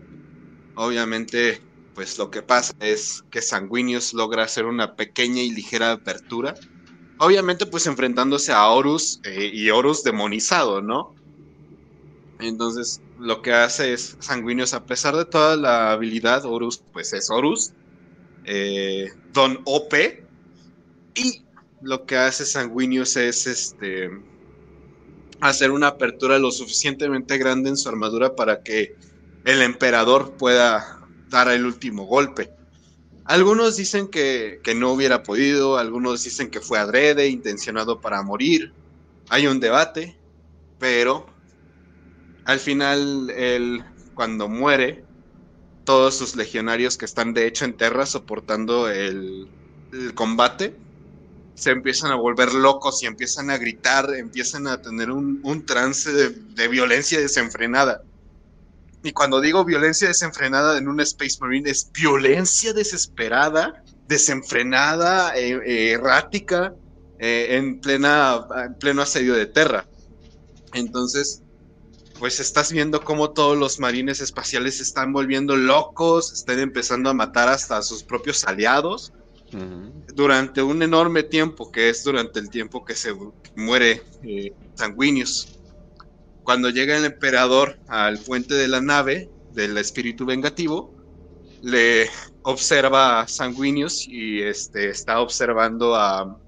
Obviamente, pues lo que pasa es que Sanguinius logra hacer una pequeña y ligera apertura. Obviamente, pues enfrentándose a Horus eh, y Horus demonizado, ¿no? Entonces, lo que hace es Sanguinius, a pesar de toda la habilidad, Horus, pues es Horus, eh, Don OP, y lo que hace Sanguinius es este hacer una apertura lo suficientemente grande en su armadura para que el emperador pueda dar el último golpe. Algunos dicen que, que, no hubiera podido, algunos dicen que fue adrede, intencionado para morir. Hay un debate, pero al final él, cuando muere, todos sus legionarios que están de hecho en tierra soportando el, combate, se empiezan a volver locos y empiezan a gritar, empiezan a tener un, trance de violencia desenfrenada. Y cuando digo violencia desenfrenada en un Space Marine es violencia desesperada, desenfrenada, eh, eh, errática, eh, en, plena, en pleno asedio de Terra. Entonces, pues estás viendo cómo todos los marines espaciales se están volviendo locos, están empezando a matar hasta a sus propios aliados. Uh -huh. Durante un enorme tiempo, que es durante el tiempo que se muere eh, Sanguinius cuando llega el emperador al puente de la nave del espíritu vengativo, le observa a Sanguinius y este, está observando a.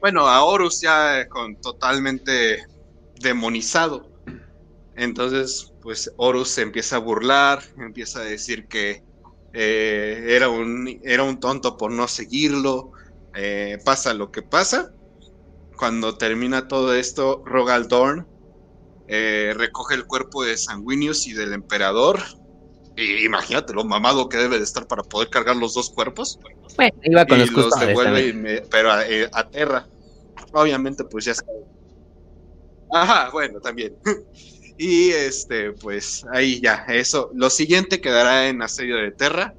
Bueno, a Horus ya con totalmente demonizado. Entonces, pues Horus se empieza a burlar, empieza a decir que eh, era, un, era un tonto por no seguirlo, eh, pasa lo que pasa. Cuando termina todo esto, Rogaldorn eh, recoge el cuerpo de Sanguinius y del emperador. Y imagínate lo mamado que debe de estar para poder cargar los dos cuerpos. Bueno, iba con y los, los devuelve, pero a, a, Terra. Obviamente, pues ya está. Ajá, bueno, también. y este, pues ahí ya, eso. Lo siguiente quedará en Asedio de Terra.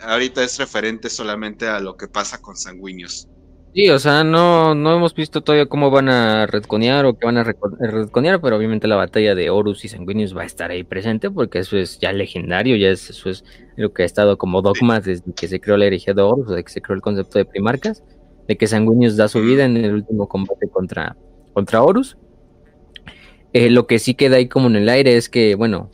Ahorita es referente solamente a lo que pasa con Sanguinius. Sí, o sea, no, no hemos visto todavía cómo van a redconear o qué van a redconear, pero obviamente la batalla de Horus y Sanguinius va a estar ahí presente porque eso es ya legendario, ya es, eso es lo que ha estado como dogma desde que se creó la herejía de Horus, desde que se creó el concepto de primarcas, de que Sanguinius da su vida en el último combate contra, contra Horus. Eh, lo que sí queda ahí como en el aire es que, bueno,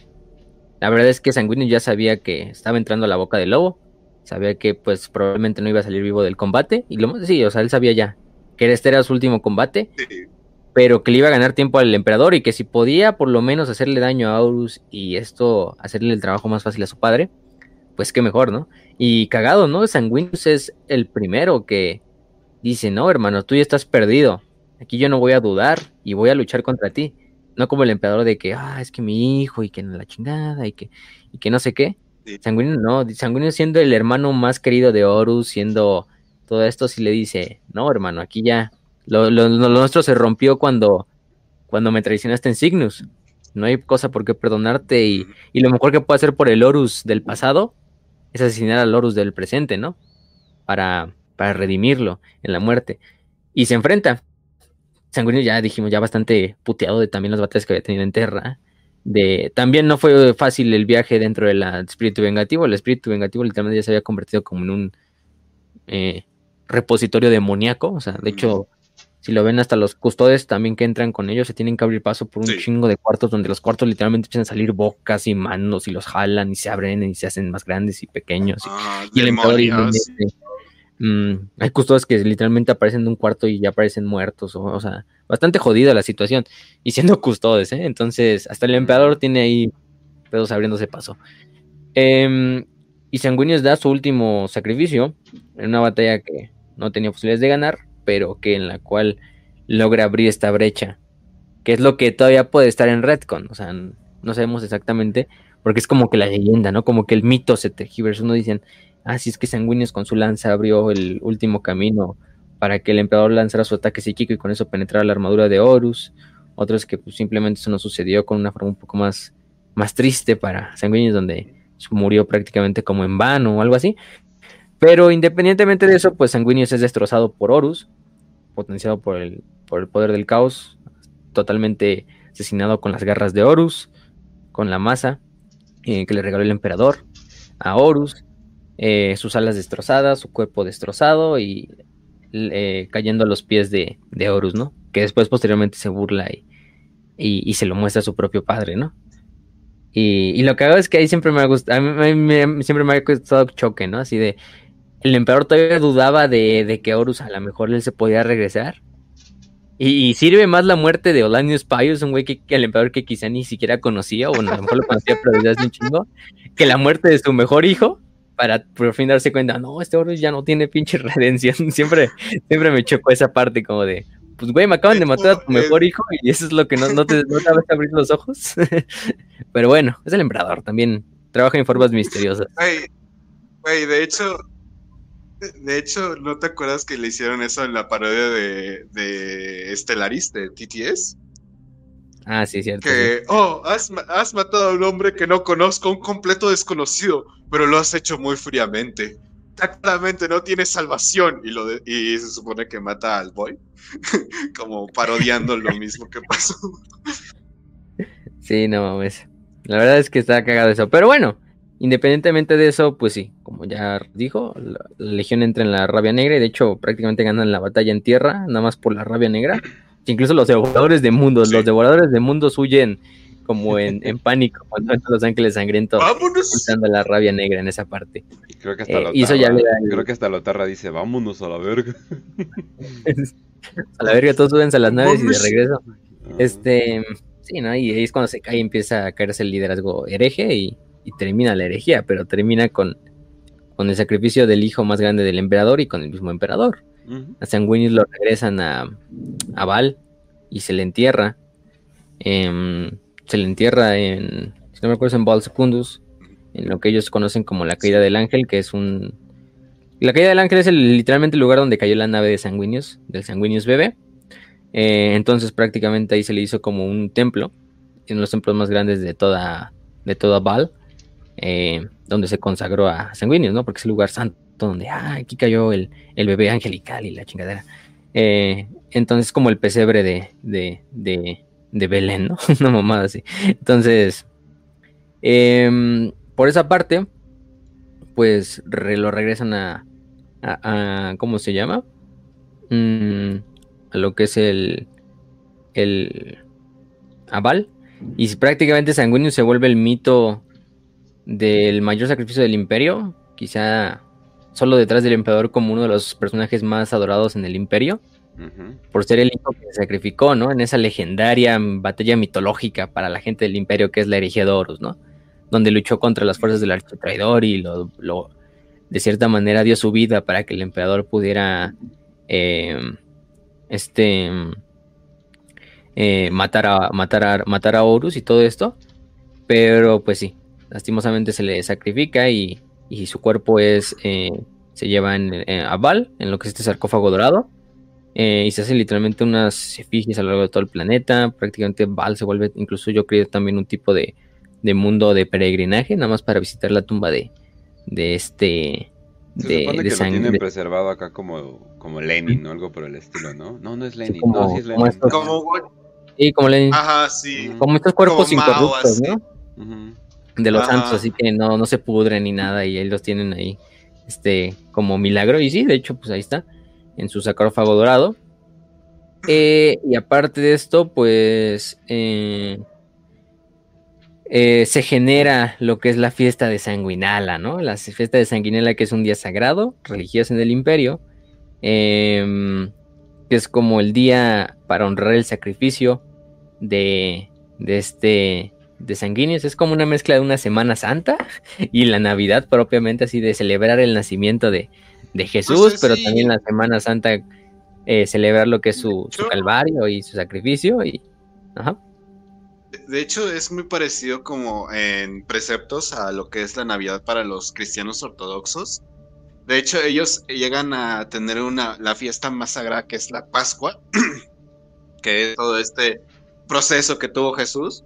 la verdad es que Sanguinius ya sabía que estaba entrando a la boca del lobo, sabía que pues probablemente no iba a salir vivo del combate y lo sí, o sea, él sabía ya que este era su último combate, pero que le iba a ganar tiempo al emperador y que si podía por lo menos hacerle daño a Horus y esto hacerle el trabajo más fácil a su padre, pues qué mejor, ¿no? Y cagado, ¿no? Sanguinius es el primero que dice, "No, hermano, tú ya estás perdido. Aquí yo no voy a dudar y voy a luchar contra ti." No como el emperador de que, "Ah, es que mi hijo y que la chingada y que y que no sé qué." Sanguíneo no, Sanguíneo siendo el hermano más querido de Horus, siendo todo esto, sí le dice, no, hermano, aquí ya, lo, nuestro se rompió cuando, cuando me traicionaste en Cygnus. No hay cosa por qué perdonarte y, y lo mejor que puedo hacer por el Horus del pasado es asesinar al Horus del presente, ¿no? Para, para redimirlo en la muerte. Y se enfrenta. Sanguíneo ya dijimos, ya bastante puteado de también las batallas que había tenido en Terra de también no fue fácil el viaje dentro del espíritu vengativo. El espíritu vengativo literalmente ya se había convertido como en un eh, repositorio demoníaco. O sea, de hecho, si lo ven hasta los custodes también que entran con ellos, se tienen que abrir paso por un chingo de cuartos donde los cuartos literalmente empiezan a salir bocas y manos y los jalan y se abren y se hacen más grandes y pequeños. y, ah, el emperador mm, hay custodes que literalmente aparecen de un cuarto y ya aparecen muertos. O, o sea, bastante jodida la situación. Y siendo custodes, ¿eh? Entonces, hasta el emperador tiene ahí pedos abriéndose paso. Em, y Sanguinius da su último sacrificio en una batalla que no tenía posibilidades de ganar, pero que en la cual logra abrir esta brecha. Que es lo que todavía puede estar en Redcon. O sea, no sabemos exactamente, porque es como que la leyenda, ¿no? Como que el mito se tergiversa. Uno dicen, ah, si es que Sanguinius con su lanza abrió el último camino para que el emperador lanzara su ataque psíquico y con eso penetrara la armadura de Horus. Otros que pues, simplemente eso no sucedió con una forma un poco más, más triste para Sanguinius, donde murió prácticamente como en vano o algo así. Pero independientemente de eso, pues Sanguinius es destrozado por Horus, potenciado por el, por el poder del caos, totalmente asesinado con las garras de Horus, con la masa eh, que le regaló el emperador a Horus, eh, sus alas destrozadas, su cuerpo destrozado y eh, cayendo a los pies de, Horus, ¿no? Que después posteriormente se burla y, y, se lo muestra a su propio padre, ¿no? Y, lo que hago es que ahí siempre me ha gustado, a mí, siempre me ha gustado choque, ¿no? Así de, el emperador todavía dudaba de, que Horus a lo mejor él se podía regresar. Y, sirve más la muerte de Olanius Pius, un güey que, el emperador que quizá ni siquiera conocía, o bueno, a lo mejor lo conocía, pero desde hace un chingo, que la muerte de su mejor hijo, para por fin darse cuenta, no, este oro ya no tiene pinche redención. Siempre, siempre me chocó esa parte como de, pues güey, me acaban de matar a tu mejor hijo y eso es lo que no, no te, no a abrir los ojos. Pero bueno, es el emperador, también trabaja en formas misteriosas. Güey, de hecho, de hecho, ¿no te acuerdas que le hicieron eso en la parodia de, de Stellaris, de TTS? Ah, sí, cierto. Que, oh, has, matado a un hombre que no conozco, un completo desconocido, pero lo has hecho muy fríamente. Claramente no tiene salvación y, lo y se supone que mata al boy, como parodiando lo mismo que pasó. Sí, no mames. La verdad es que está cagado eso. Pero bueno, independientemente de eso, pues sí, como ya dijo, la, la Legión entra en la rabia negra y de hecho prácticamente ganan la batalla en tierra, nada más por la rabia negra incluso los devoradores de mundos, los devoradores de mundos huyen como en, en pánico cuando los ángeles sangrientos usando la rabia negra en esa parte. Creo que hasta eh, y eso ya creo que hasta Lotarra dice, vámonos a la verga. a la verga, todos suben a las naves y de regreso. Este, sí, ¿no? Y ahí es cuando se cae y empieza a caerse el liderazgo hereje y, y termina la herejía, pero termina con, con el sacrificio del hijo más grande del emperador y con el mismo emperador. A Sanguinius lo regresan a, a Val y se le entierra. Em, se le entierra en, si no me acuerdo, en Val Secundus, en lo que ellos conocen como la caída del ángel, que es un... La caída del ángel es literalmente el lugar donde cayó la nave de Sanguinius, del Sanguinius bebé. Eh, entonces prácticamente ahí se le hizo como un templo, uno de los templos más grandes de toda, de toda Val, eh, donde se consagró a Sanguinius, ¿no? Porque es el lugar santo donde, ah, aquí cayó el, bebé angelical y la chingadera. Eh, entonces como el pesebre de, de, Belén, ¿no? Una mamada así. Entonces, em, por esa parte, pues lo regresan a, ¿cómo se llama? Mm, a lo que es el, el aval. Y prácticamente Sanguinius se vuelve el mito del mayor sacrificio del imperio, quizá solo detrás del emperador como uno de los personajes más adorados en el imperio, por ser el hijo que sacrificó, ¿no? En esa legendaria batalla mitológica para la gente del imperio que es la herejía de Horus, ¿no? Donde luchó contra las fuerzas del architraidor y lo, de cierta manera dio su vida para que el emperador pudiera eh, este eh, matar a matar a matar a Horus y todo esto. Pero pues sí, lastimosamente se le sacrifica y, su cuerpo es eh, se lleva en, a Val, en lo que es este sarcófago dorado. Y se hacen literalmente unas efigies a lo largo de todo el planeta. Prácticamente Val se vuelve, incluso yo creo, también un tipo de, de mundo de peregrinaje, nada más para visitar la tumba de, de este se de, supone que lo tienen preservado acá como, como Lenin o algo por el estilo, ¿no? No, no es Lenin, no, sí es Lenin. Como sí, como Lenin. Ajá, sí. Como estos cuerpos incorruptos, ¿no? De los santos, así que no, no se pudren ni nada y ellos los tienen ahí este como milagro. Y sí, de hecho, pues ahí está, en su sarcófago dorado. Eh, y aparte de esto, pues eh, eh, se genera lo que es la fiesta de Sanguinala, ¿no? La fiesta de Sanguinala, que es un día sagrado, religioso en el imperio, em, que es como el día para honrar el sacrificio de, de este de sanguíneos, es como una mezcla de una Semana Santa y la Navidad propiamente, así de celebrar el nacimiento de, de Jesús, pero también la Semana Santa eh, celebrar lo que es su, su, calvario y su sacrificio y... Ajá. De hecho, es muy parecido como en preceptos a lo que es la Navidad para los cristianos ortodoxos. De hecho, ellos llegan a tener una, la fiesta más sagrada que es la Pascua, que es todo este proceso que tuvo Jesús.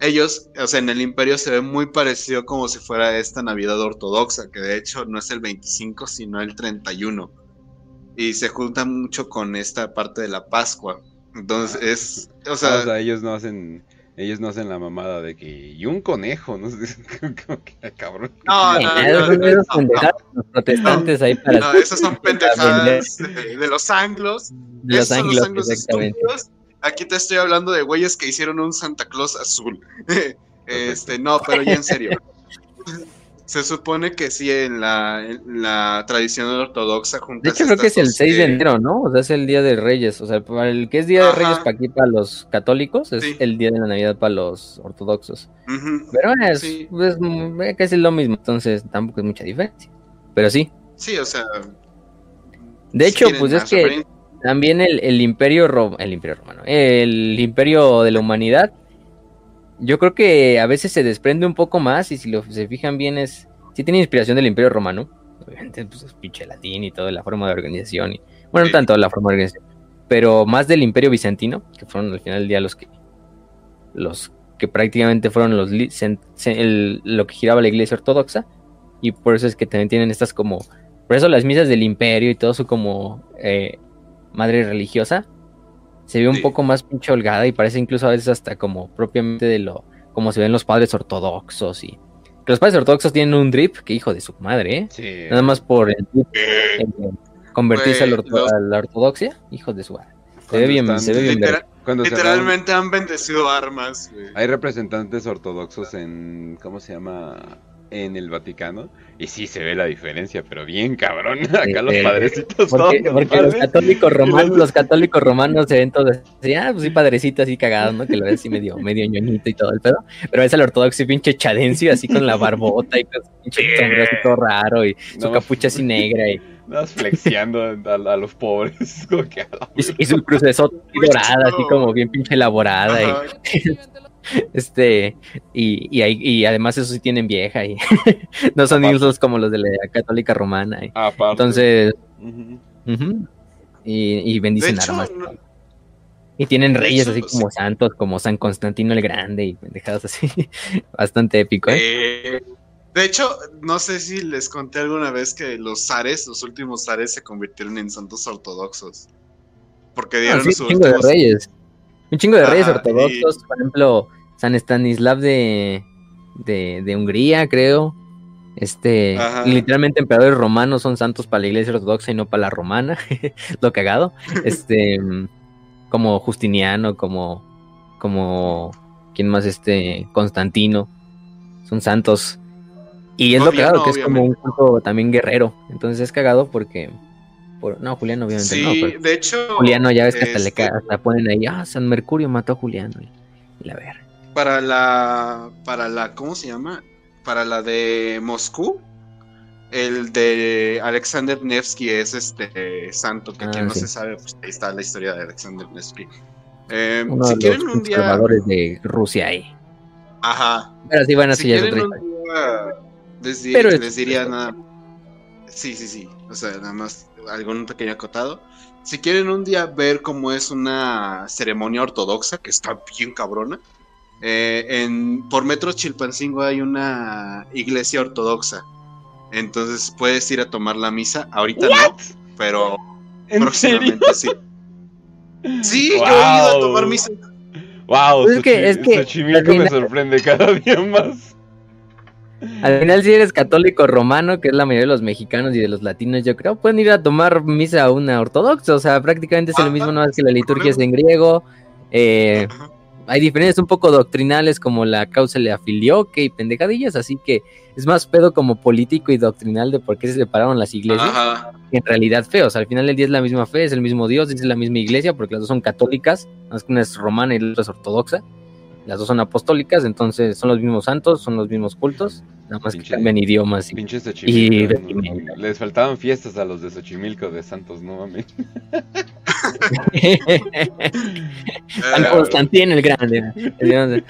Ellos, o sea, en el imperio se ve muy parecido como si fuera esta Navidad ortodoxa, que de hecho no es el 25, sino el 31. Y se junta mucho con esta parte de la Pascua. Entonces es, o sea, o sea ellos no hacen ellos no hacen la mamada de que. Y un conejo, ¿no? Como que, cabrón. No, no, no. Los protestantes ahí para. No, esos son pendejadas de, los anglos. De los anglos, exactamente. Aquí te estoy hablando de güeyes que hicieron un Santa Claus azul. este, no, pero ya en serio. Se supone que sí, en la, en la tradición ortodoxa. De hecho, creo que es el 6 de enero, ¿no? O sea, es el Día de Reyes. O sea, para el que es Día de Reyes para aquí, para los católicos, es el Día de la Navidad para los ortodoxos. Pero es, es, casi lo mismo, entonces tampoco es mucha diferencia. Pero sí. Sí, o sea. De hecho, pues es que también el, el imperio, el imperio romano, el imperio de la humanidad yo creo que a veces se desprende un poco más y si lo, se fijan bien es, sí tiene inspiración del Imperio Romano, obviamente pues es pinche latín y toda la forma de organización, y, bueno, no tanto la forma de organización, pero más del Imperio Bizantino, que fueron al final del día los que, los que prácticamente fueron los, lo que giraba la iglesia ortodoxa, y por eso es que también tienen estas como, por eso las misas del imperio y todo su como eh, madre religiosa, se ve un poco más pinche holgada y parece incluso a veces hasta como propiamente de lo como se ven los padres ortodoxos y que los padres ortodoxos tienen un drip que hijo de su madre, ¿eh? Nada más por el convertirse a, la ortodoxia, hijo de su madre. Se ve bien, se ve bien. literalmente han bendecido armas. Hay representantes ortodoxos en ¿cómo se llama? En el Vaticano y sí se ve la diferencia, pero bien cabrón. Acá los padrecitos porque, porque los católicos romanos, los católicos romanos se ven todos así, ah, pues sí, padrecito así cagado, ¿no? Que lo ves así medio, medio ñoñito y todo el pedo. Pero ves al ortodoxo y pinche chadencio así con la barbota y con pinche sombrero así todo raro y su capucha así negra y. Vas flexiando a, los pobres. Como que y, su crucesote dorada, así como bien pinche elaborada. Y, Este, y, y, y, además eso sí tienen vieja y no son niños como los de la católica romana. entonces, y, y, bendicen armas. Y tienen reyes así como santos, como San Constantino el Grande y pendejadas así. Bastante épico, ¿eh? ¿eh? De hecho, no sé si les conté alguna vez que los zares, los últimos zares, se convirtieron en santos ortodoxos. Porque dieron ah, chingo de reyes. Un chingo de reyes ortodoxos, por ejemplo, San Stanislav de, de, Hungría, creo. Este, literalmente emperadores romanos son santos para la iglesia ortodoxa y no para la romana. Lo cagado. Este, como Justiniano, como, como, ¿quién más? Este, Constantino. Son santos. Y es lo cagado, que es como un culto también guerrero. Entonces es cagado porque, no, Juliano obviamente no. Sí, de hecho. Juliano ya ves que hasta le este hasta ponen ahí, ah, San Mercurio mató a Juliano. y la ver para la, para la, ¿cómo se llama? Para la de Moscú, el de Alexander Nevsky es este santo, que quien ah, no se sabe, pues ahí está la historia de Alexander Nevsky. Eh, si quieren un día... de Rusia ahí. Ajá. Pero sí, bueno, si quieren un día, les, les diría nada. Sí, sí, sí. O sea, nada más algún pequeño acotado. Si quieren un día ver cómo es una ceremonia ortodoxa, que está bien cabrona, eh, en, por Metro Chilpancingo hay una iglesia ortodoxa. Entonces puedes ir a tomar la misa. Ahorita no, pero próximamente sí. Sí, yo he ido a tomar misa. Wow, pues es que, es que me sorprende cada día más. Al final, si eres católico romano, que es la mayoría de los mexicanos y de los latinos, yo creo, pueden ir a tomar misa a una ortodoxa. O sea, prácticamente es lo mismo, no es que la liturgia es en griego. Eh, hay diferencias un poco doctrinales como la causa le afilió, que y pendejadillas, así que es más pedo como político y doctrinal de por qué se separaron las iglesias, en realidad feos. Al final del día es la misma fe, es el mismo Dios, es la misma iglesia, porque las dos son católicas, más que una es romana y la otra es ortodoxa. Las dos son apostólicas, entonces son los mismos santos, son los mismos cultos, nada más que cambian idiomas y, Les faltaban fiestas a los de Xochimilco de santos, no mames. Al Constantín el Grande.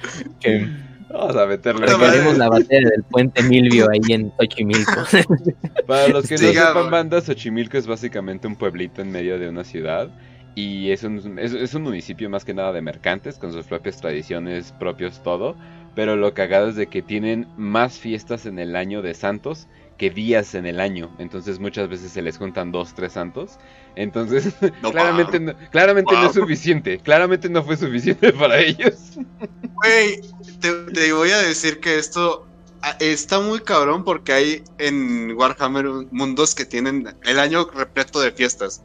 Vamos a meterle. Recordemos la batalla del puente Milvio ahí en Xochimilco. Para los que no sepan, banda, Xochimilco es básicamente un pueblito en medio de una ciudad. Y es un, es, un municipio más que nada de mercantes, con sus propias tradiciones, propios todo. Pero lo cagado es de que tienen más fiestas en el año de santos que días en el año. Entonces muchas veces se les juntan dos, tres santos. Entonces, claramente, no, claramente no es suficiente. Claramente no fue suficiente para ellos. Güey, te, voy a decir que esto ah, está muy cabrón porque hay en Warhammer mundos que tienen el año repleto de fiestas.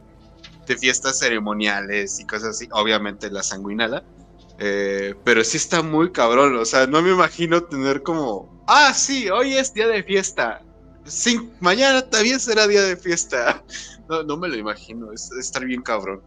De fiestas ceremoniales y cosas así. Obviamente la sanguinala. Eh, pero sí está muy cabrón. O sea, no me imagino tener como. Ah, sí, hoy es día de fiesta. Sí, mañana también será día de fiesta. No, no me lo imagino, es, estar bien cabrón.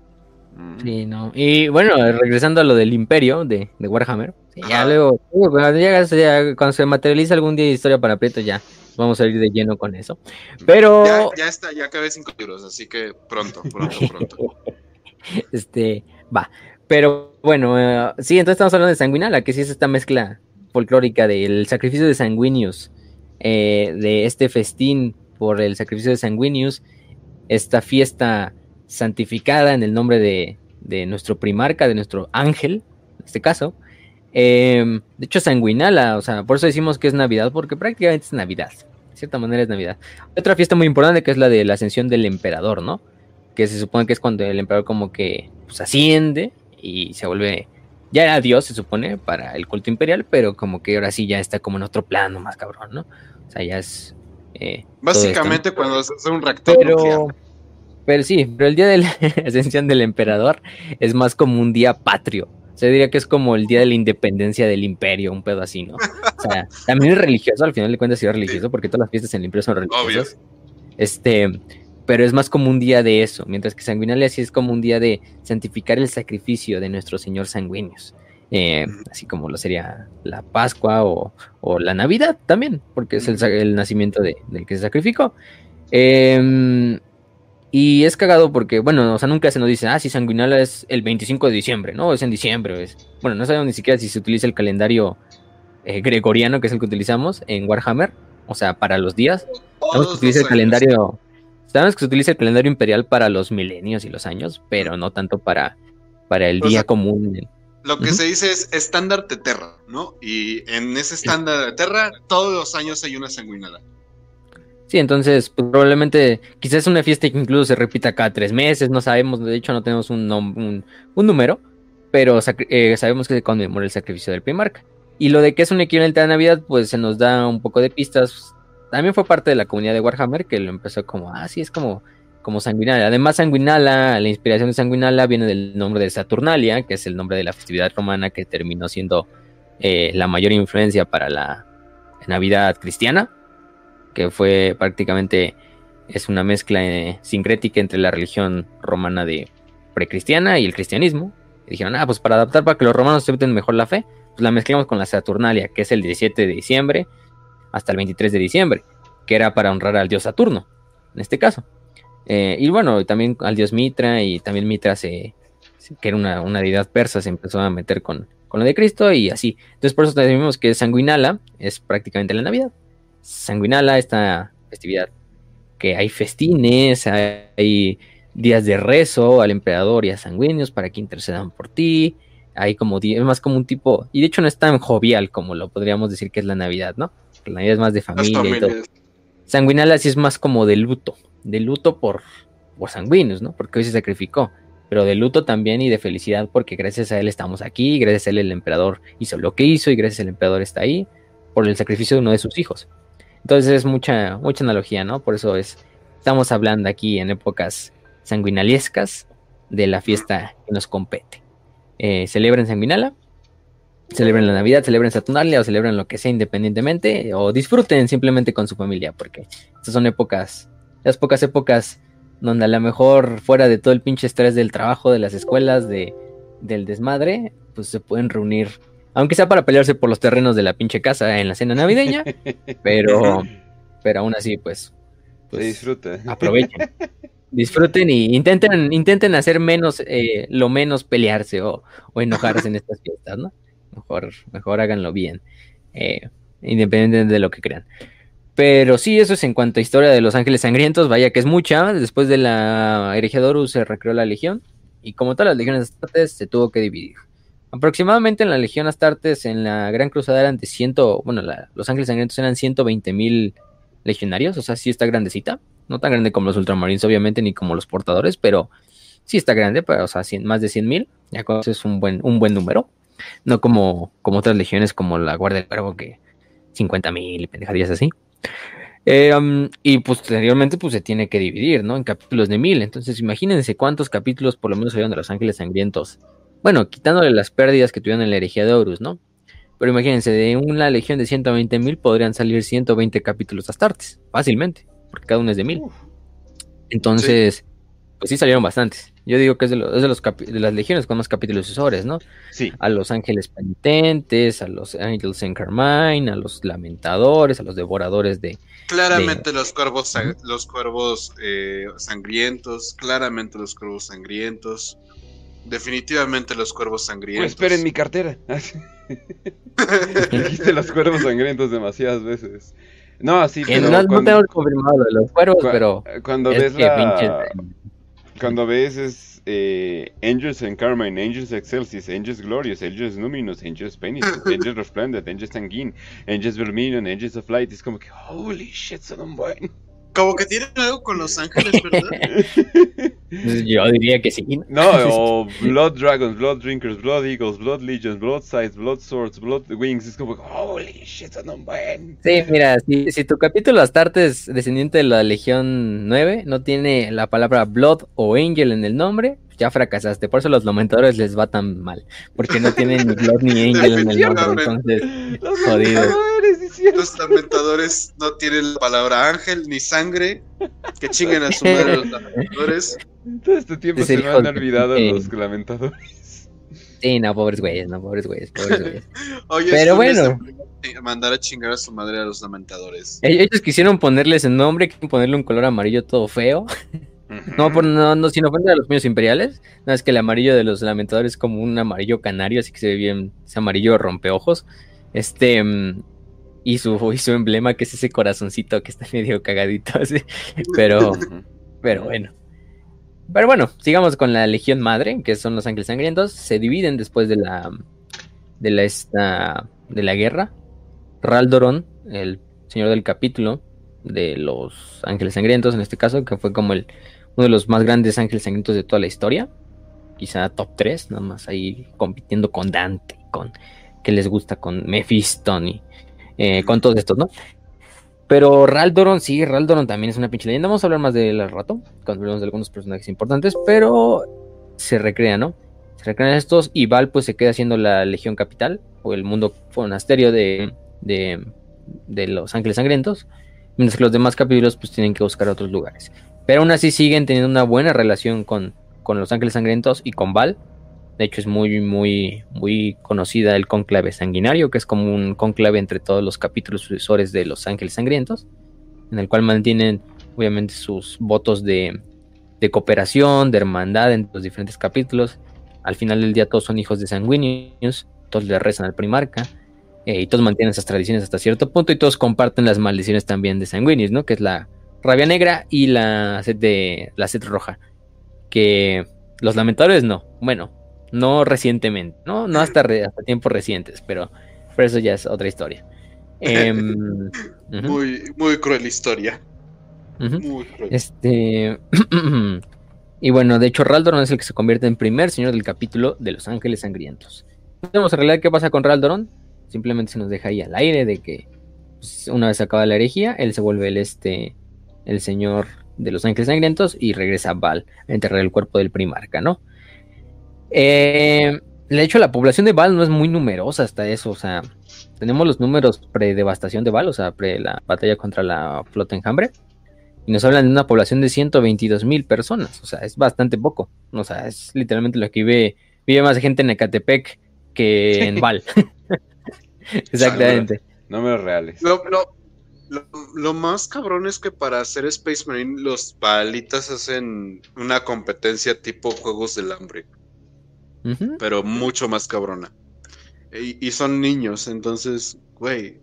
Mm. Sí, no. Y bueno, regresando a lo del imperio de, Warhammer, ya luego, cuando se materializa algún día de historia para Prieto, ya vamos a ir de lleno con eso. Pero. Ya, está, ya acabé cinco libros, así que pronto, pronto, pronto. este, va. Pero bueno, eh, sí, entonces estamos hablando de Sanguinala, que sí es esta mezcla folclórica del sacrificio de Sanguinius, eh, de este festín por el sacrificio de Sanguinius esta fiesta santificada en el nombre de, nuestro primarca, de nuestro ángel, en este caso. Em, de hecho, sanguinala, o sea, por eso decimos que es Navidad, porque prácticamente es Navidad. De cierta manera es Navidad. Otra fiesta muy importante que es la de la ascensión del emperador, ¿no? Que se supone que es cuando el emperador como que pues, asciende y se vuelve... Ya era Dios, se supone, para el culto imperial, pero como que ahora sí ya está como en otro plano más cabrón, ¿no? O sea, ya es eh, Básicamente cuando se hace un reactor pero, Pero sí, pero el día de la ascensión del emperador es más como un día patrio. Se diría que es como el día de la independencia del imperio, un pedo así, ¿no? O sea, también es religioso, al final de cuentas sí es religioso, porque todas las fiestas en el imperio son religiosas. Este, pero es más como un día de eso, mientras que Sanguinalia sí es como un día de santificar el sacrificio de nuestro Señor Sanguíneos. Eh, así como lo sería la Pascua o, la Navidad también, porque es el, nacimiento del que se sacrificó. Em, y es cagado porque, bueno, o sea, nunca se nos dice, ah, si Sanguinala es el 25 de diciembre, ¿no? Es en diciembre. Es... Bueno, no sabemos ni siquiera si se utiliza el calendario eh, gregoriano, que es el que utilizamos en Warhammer, o sea, para los días. Sabemos que se utiliza el calendario. Sabemos que se utiliza el calendario imperial para los milenios y los años, pero no tanto para, para el día común. Lo que se dice es estándar de Terra, ¿no? Y en ese estándar de Terra, todos los años hay una sanguinada. Sí, entonces pues, probablemente quizás es una fiesta que incluso se repita cada tres meses, no sabemos, de hecho no tenemos un, un, número, pero eh, sabemos que se conmemora el sacrificio del Primarca. Y lo de que es un equivalente a Navidad, pues se nos da un poco de pistas. También fue parte de la comunidad de Warhammer que lo empezó como, ah, sí, es como, como Sanguinala. Además, Sanguinala, la inspiración de Sanguinala viene del nombre de Saturnalia, que es el nombre de la festividad romana que terminó siendo eh, la mayor influencia para la Navidad cristiana que fue prácticamente es una mezcla eh, sincrética entre la religión romana de precristiana y el cristianismo. Y dijeron, ah, pues para adaptar para que los romanos acepten mejor la fe, pues la mezclamos con la Saturnalia, que es el 17 de diciembre hasta el 23 de diciembre, que era para honrar al dios Saturno, en este caso. Eh, y bueno, también al dios Mitra, y también Mitra, se, que era una, una, deidad persa, se empezó a meter con, con lo de Cristo y así. Entonces por eso decimos que Sanguinala es prácticamente la Navidad. Sanguinala, esta festividad, que hay festines, hay días de rezo al emperador y a sanguíneos para que intercedan por ti. Hay como, es más como un tipo, y de hecho no es tan jovial como lo podríamos decir que es la Navidad, ¿no? La Navidad es más de familia y todo. Sanguinala sí es más como de luto, de luto por, por sanguíneos, ¿no? Porque hoy se sacrificó, pero de luto también y de felicidad porque gracias a él estamos aquí, gracias a él el emperador hizo lo que hizo y gracias al emperador está ahí por el sacrificio de uno de sus hijos. Entonces es mucha, mucha analogía, ¿no? Por eso es, estamos hablando aquí en épocas sanguinaliescas de la fiesta que nos compete. Eh, celebren Sanguinala, celebren la Navidad, celebren Saturnalia o celebren lo que sea independientemente o disfruten simplemente con su familia, porque estas son épocas, las pocas épocas donde a lo mejor fuera de todo el pinche estrés del trabajo, de las escuelas, de, del desmadre, pues se pueden reunir aunque sea para pelearse por los terrenos de la pinche casa en la cena navideña, pero, pero aún así, pues, pues disfruten. Aprovechen. Disfruten y intenten, intenten hacer menos, eh, lo menos pelearse o, enojarse en estas fiestas, ¿no? Mejor, mejor háganlo bien, eh, independientemente de lo que crean. Pero sí, eso es en cuanto a historia de los ángeles sangrientos, vaya que es mucha. Después de la herejía se recreó la legión y como todas las legiones de se tuvo que dividir. Aproximadamente en la Legión Astartes, en la Gran Cruzada eran de ciento, bueno, los Ángeles Sangrientos eran 120 mil legionarios, o sea, sí está grandecita, no tan grande como los Ultramarines, obviamente, ni como los portadores, pero sí está grande, pero, o sea, más de 100 mil, ya es un buen, un buen número, no como, como otras legiones como la Guardia del Cuervo, que 50 mil pendejadillas así. Eh, um, y posteriormente, pues se tiene que dividir, ¿no? En capítulos de mil. Entonces, imagínense cuántos capítulos por lo menos salieron de los Ángeles Sangrientos bueno, quitándole las pérdidas que tuvieron en la herejía de Horus, ¿no? Pero imagínense, de una legión de 120 mil podrían salir 120 capítulos astartes, fácilmente, porque cada uno es de mil. Entonces, pues sí salieron bastantes. Yo digo que es de, los, de, las legiones con más capítulos sucesores, ¿no? Sí. A los ángeles penitentes, a los Angels en Carmine, a los lamentadores, a los devoradores de. Claramente los cuervos, los cuervos eh, sangrientos, claramente los cuervos sangrientos. Definitivamente los cuervos sangrientos. Pues esperen mi cartera. Dijiste los cuervos sangrientos demasiadas veces. No, sí, pero no, no, tengo confirmado de los cuervos, pero cuando ves la... cuando ves es eh, Angels and Carmine, Angels Excelsis, Angels Glorious, Angels Luminous, Angels Penitents, Angels Resplendent, Angels Sanguine, Angels Vermilion, Angels of Light, es como que holy shit, son un buen. Como que tienen algo con Los Ángeles, ¿verdad? Yo diría que sí. No, o Blood Dragons, Blood Drinkers, Blood Eagles, Blood Legions, Blood Sides, Blood Swords, Blood Wings. Es como, holy shit, son un buen. Sí, mira, si, si tu capítulo Astartes, descendiente de la Legión 9, no tiene la palabra Blood o Angel en el nombre, ya fracasaste. Por eso los lamentadores les va tan mal. Porque no tienen ni Blood ni Angel en el nombre. Entonces, jodido. Los lamentadores no tienen la palabra ángel ni sangre. Que chinguen a su madre los lamentadores. Todo este tiempo se me han olvidado los lamentadores. Sí, no, pobres güeyes, no, pobres güeyes, pobres güeyes. Oye, Pero bueno. Mandar a chingar a su madre a los lamentadores. Ellos quisieron ponerles el nombre, ponerle un color amarillo todo feo. No, por, no, no, sin ofender a los míos imperiales. No, es que el amarillo de los lamentadores es como un amarillo canario, así que se ve bien, ese amarillo rompeojos. Este, mm, y su, y su emblema, que es ese corazoncito que está medio cagadito, así. Pero, pero bueno. Pero bueno, sigamos con la Legión Madre, que son los Ángeles Sangrientos. Se dividen después de la, de la, esta, de la guerra. Raldoron, el señor del capítulo de los Ángeles Sangrientos, en este caso, que fue como el, uno de los más grandes Ángeles Sangrientos de toda la historia. Quizá top 3, nada más ahí compitiendo con Dante, con que les gusta, con Mephisto y eh, con todos estos, ¿no? Pero Raldoron, sí, Raldoron también es una pinche leyenda. Vamos a hablar más de él al rato, cuando hablemos de algunos personajes importantes, pero se recrea, ¿no? Se recrean estos y Val pues se queda siendo la Legión Capital o el mundo monasterio de, de, de los Ángeles Sangrientos, mientras que los demás capítulos pues tienen que buscar otros lugares. Pero aún así siguen teniendo una buena relación con, con los Ángeles Sangrientos y con Val, de hecho, es muy, muy, muy conocida el conclave sanguinario, que es como un conclave entre todos los capítulos sucesores de los ángeles sangrientos, en el cual mantienen, obviamente, sus votos de, cooperación, de hermandad en los diferentes capítulos. Al final del día, todos son hijos de sanguíneos, todos le rezan al primarca, eh, y todos mantienen esas tradiciones hasta cierto punto, y todos comparten las maldiciones también de sanguíneos, ¿no? Que es la rabia negra y la sed de la sed roja. Que los lamentadores no. Bueno, no recientemente, ¿no? No hasta, hasta tiempos recientes, pero, pero eso ya es otra historia. Em, muy, muy cruel historia. Muy cruel. Este. y bueno, de hecho, Raldoron es el que se convierte en primer señor del capítulo de Los Ángeles Sangrientos. No sabemos en realidad qué pasa con Raldoron. Simplemente se nos deja ahí al aire de que pues, una vez acaba la herejía, él se vuelve el este. el señor de los ángeles sangrientos y regresa a Val a enterrar el cuerpo del primarca, ¿no? Eh, de hecho, la población de Val no es muy numerosa hasta eso. O sea, tenemos los números pre-devastación de Val, o sea, pre la batalla contra la flota enjambre. Y nos hablan de una población de 122 mil personas. O sea, es bastante poco. O sea, es literalmente lo que vive, vive más gente en Ecatepec que en Val. Exactamente. Números reales. Lo, lo, más cabrón es que para hacer Space Marine, los balitas hacen una competencia tipo Juegos del Hambre pero mucho más cabrona. Y, son niños, entonces, güey,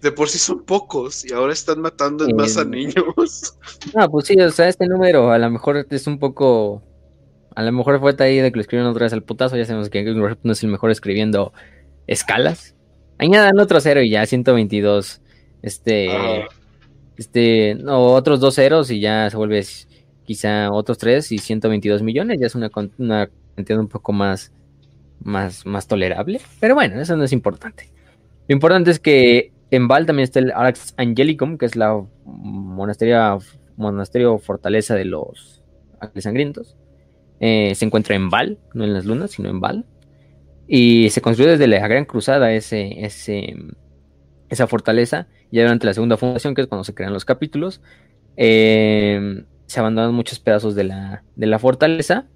de por sí son pocos y ahora están matando más a niños. No, pues sí, o sea, este número a lo mejor es un poco. A lo mejor fue ahí de que lo escribieron otra vez al putazo. Ya sabemos que no es el mejor escribiendo escalas. Añadan otro cero y ya 122. Este. Este. No, otros dos ceros y ya se vuelve quizá otros tres y 122 millones. Ya es una, una entiendo un poco más, más, más tolerable. Pero bueno, eso no es importante. Lo importante es que en Val también está el Arx Angelicum, que es la monasterio, monasterio fortaleza de los Ángeles Sangrientos. Eh, se encuentra en Val, no en las lunas, sino en Val. Y se construyó desde la Gran Cruzada ese, ese, esa fortaleza. Ya durante la segunda fundación, que es cuando se crean los capítulos, eh, se abandonan muchos pedazos de la, de la fortaleza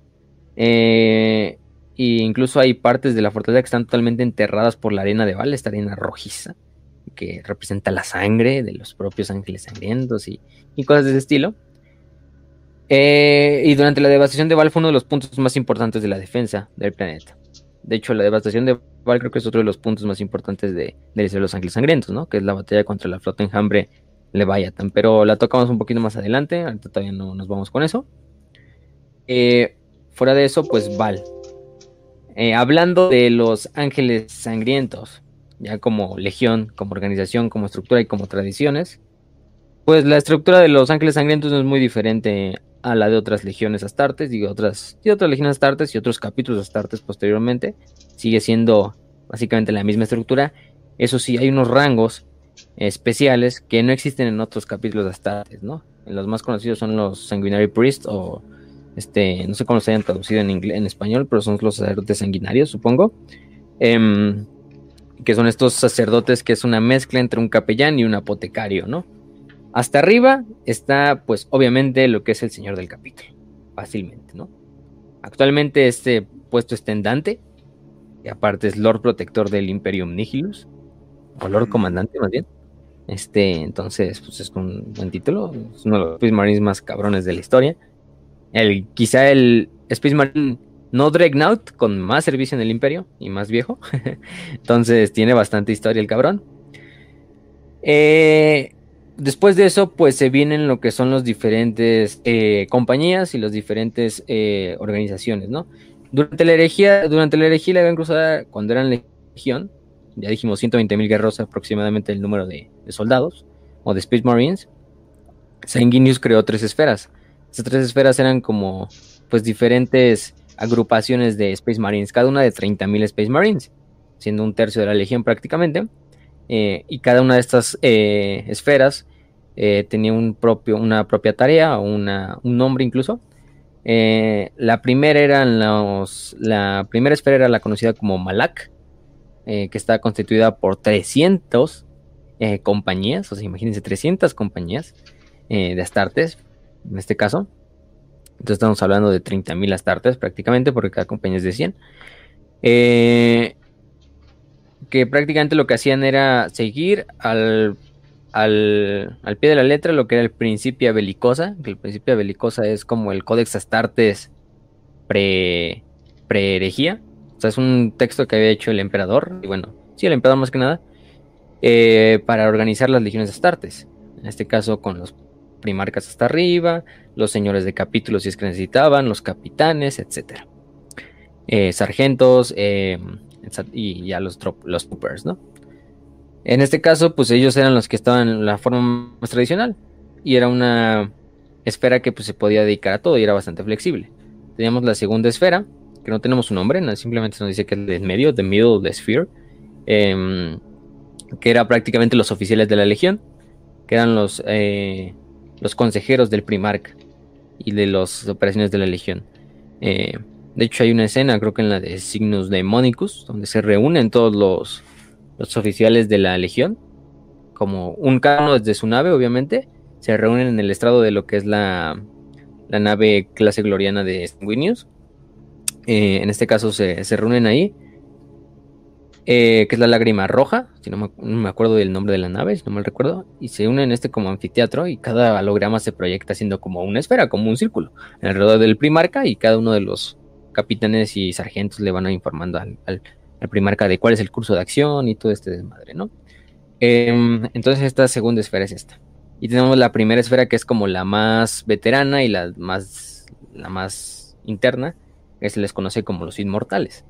eh, incluso hay partes de la fortaleza que están totalmente enterradas por la arena de Val, esta arena rojiza, que representa la sangre de los propios ángeles sangrientos y, cosas de ese estilo. Eh, y durante la devastación de Val fue uno de los puntos más importantes de la defensa del planeta. De hecho, la devastación de Val creo que es otro de los puntos más importantes de, de los ángeles sangrientos, ¿no? Que es la batalla contra la flota enjambre Leviathan. Pero la tocamos un poquito más adelante, ahorita todavía no nos vamos con eso. Eh, Fuera de eso, pues Val. Eh, hablando de los ángeles sangrientos, ya como legión, como organización, como estructura y como tradiciones, pues la estructura de los ángeles sangrientos no es muy diferente a la de otras legiones astartes, digo, otras, y otras legiones astartes y otros capítulos astartes posteriormente. Sigue siendo básicamente la misma estructura. Eso sí, hay unos rangos especiales que no existen en otros capítulos astartes, ¿no? Los más conocidos son los Sanguinary Priest o este, no sé cómo se hayan traducido en, en español, pero son los sacerdotes sanguinarios, supongo. Em, que son estos sacerdotes que es una mezcla entre un capellán y un apotecario, ¿no? Hasta arriba está, pues, obviamente lo que es el señor del capítulo, fácilmente, ¿no? Actualmente este puesto está en Dante, y aparte es Lord Protector del Imperium Nihilus, o Lord Comandante más bien. Este, entonces, pues es un buen título, es uno de los Marines más cabrones de la historia. El, quizá el Space Marine no Dreadnought, con más servicio en el Imperio y más viejo. entonces tiene bastante historia el cabrón. Eh, después de eso, pues se vienen lo que son los diferentes eh, compañías y las diferentes eh, organizaciones, ¿no? Durante la herejía, durante la herejía la Gran Cruzada, cuando eran legión, ya dijimos 120 mil guerreros aproximadamente el número de, soldados o de Space Marines, Sanguinius creó tres esferas. Esas tres esferas eran como pues diferentes agrupaciones de Space Marines, cada una de 30 mil Space Marines, siendo un tercio de la legión prácticamente. Eh, y cada una de estas eh, esferas eh, tenía un propio, una propia tarea o una, un nombre incluso. la primera eran los, la primera esfera era la conocida como Malak, que está constituida por 300 compañías, o sea, imagínense 300 compañías de Astartes, en este caso. Entonces estamos hablando de 30.000 Astartes prácticamente, porque cada compañía es de 100. Eh, que prácticamente lo que hacían era seguir al, al, pie de la letra lo que era el Principia Belicosa, que el Principia Belicosa es como el Codex Astartes pre, pre herejía. O sea, es un texto que había hecho el emperador, y bueno, sí, el emperador más que nada, eh, para organizar las legiones Astartes. En este caso con los primarcas hasta arriba, los señores de capítulos si es que necesitaban, los capitanes, etc. Eh, sargentos, eh, y ya los, los troopers, ¿no? En este caso, pues ellos eran los que estaban en la forma más tradicional y era una esfera que pues se podía dedicar a todo y era bastante flexible. Teníamos la segunda esfera, que no tenemos un nombre, simplemente nos dice que es de medio, de middle, de sphere, em, que era prácticamente los oficiales de la legión, que eran los, eh, los consejeros del Primarca y de las operaciones de la legión. Eh, de hecho, hay una escena, creo que en la de Signos Demonicus, donde se reúnen todos los, los oficiales de la Legión, como un cano desde su nave, obviamente, se reúnen en el estrado de lo que es la, la nave clase gloriana de Sanguinius. Eh, en este caso se, reúnen ahí, eh, que es la lágrima roja, si no me, no me, acuerdo del nombre de la nave, si no mal recuerdo, y se unen en este como anfiteatro y cada holograma se proyecta siendo como una esfera, como un círculo, alrededor del primarca y cada uno de los capitanes y sargentos le van informando al, primarca de cuál es el curso de acción y todo este desmadre, ¿no? Em, entonces esta segunda esfera es esta. Y tenemos la primera esfera que es como la más veterana y la más, la más interna, que se les conoce como los inmortales.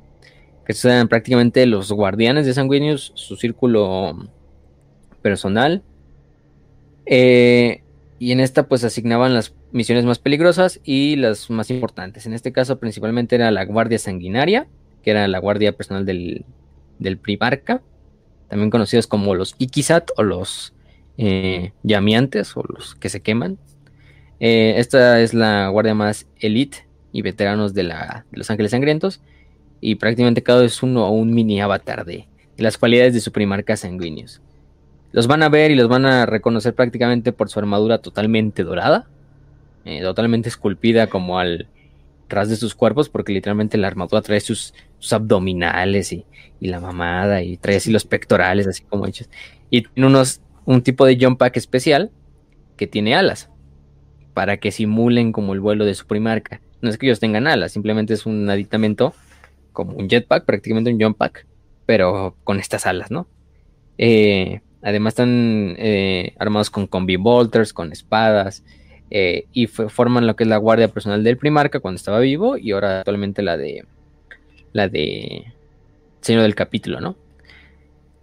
Que son prácticamente los guardianes de Sanguinius, su círculo personal. Eh, y en esta pues asignaban las misiones más peligrosas y las más importantes. En este caso principalmente era la Guardia Sanguinaria, que era la guardia personal del, del Primarca, también conocidos como los Ikizat o los eh, llamiantes o los que se queman. Eh, esta es la guardia más elite y veteranos de, la, de los Ángeles Sangrientos y prácticamente cada es uno o un mini avatar de, las cualidades de su Primarca sanguíneos. Los van a ver y los van a reconocer prácticamente por su armadura totalmente dorada, eh, totalmente esculpida como al ras de sus cuerpos, porque literalmente la armadura trae sus, abdominales y, la mamada y trae así los pectorales, así como hechos. Y tiene unos, un tipo de jump pack especial que tiene alas, para que simulen como el vuelo de su primarca. No es que ellos tengan alas, simplemente es un aditamento como un jetpack, prácticamente un pack, pero con estas alas, ¿no? Eh, Además están eh, armados con combi bolters, con espadas, eh, y forman lo que es la guardia personal del Primarca cuando estaba vivo y ahora actualmente la de la de Señor del Capítulo, ¿no?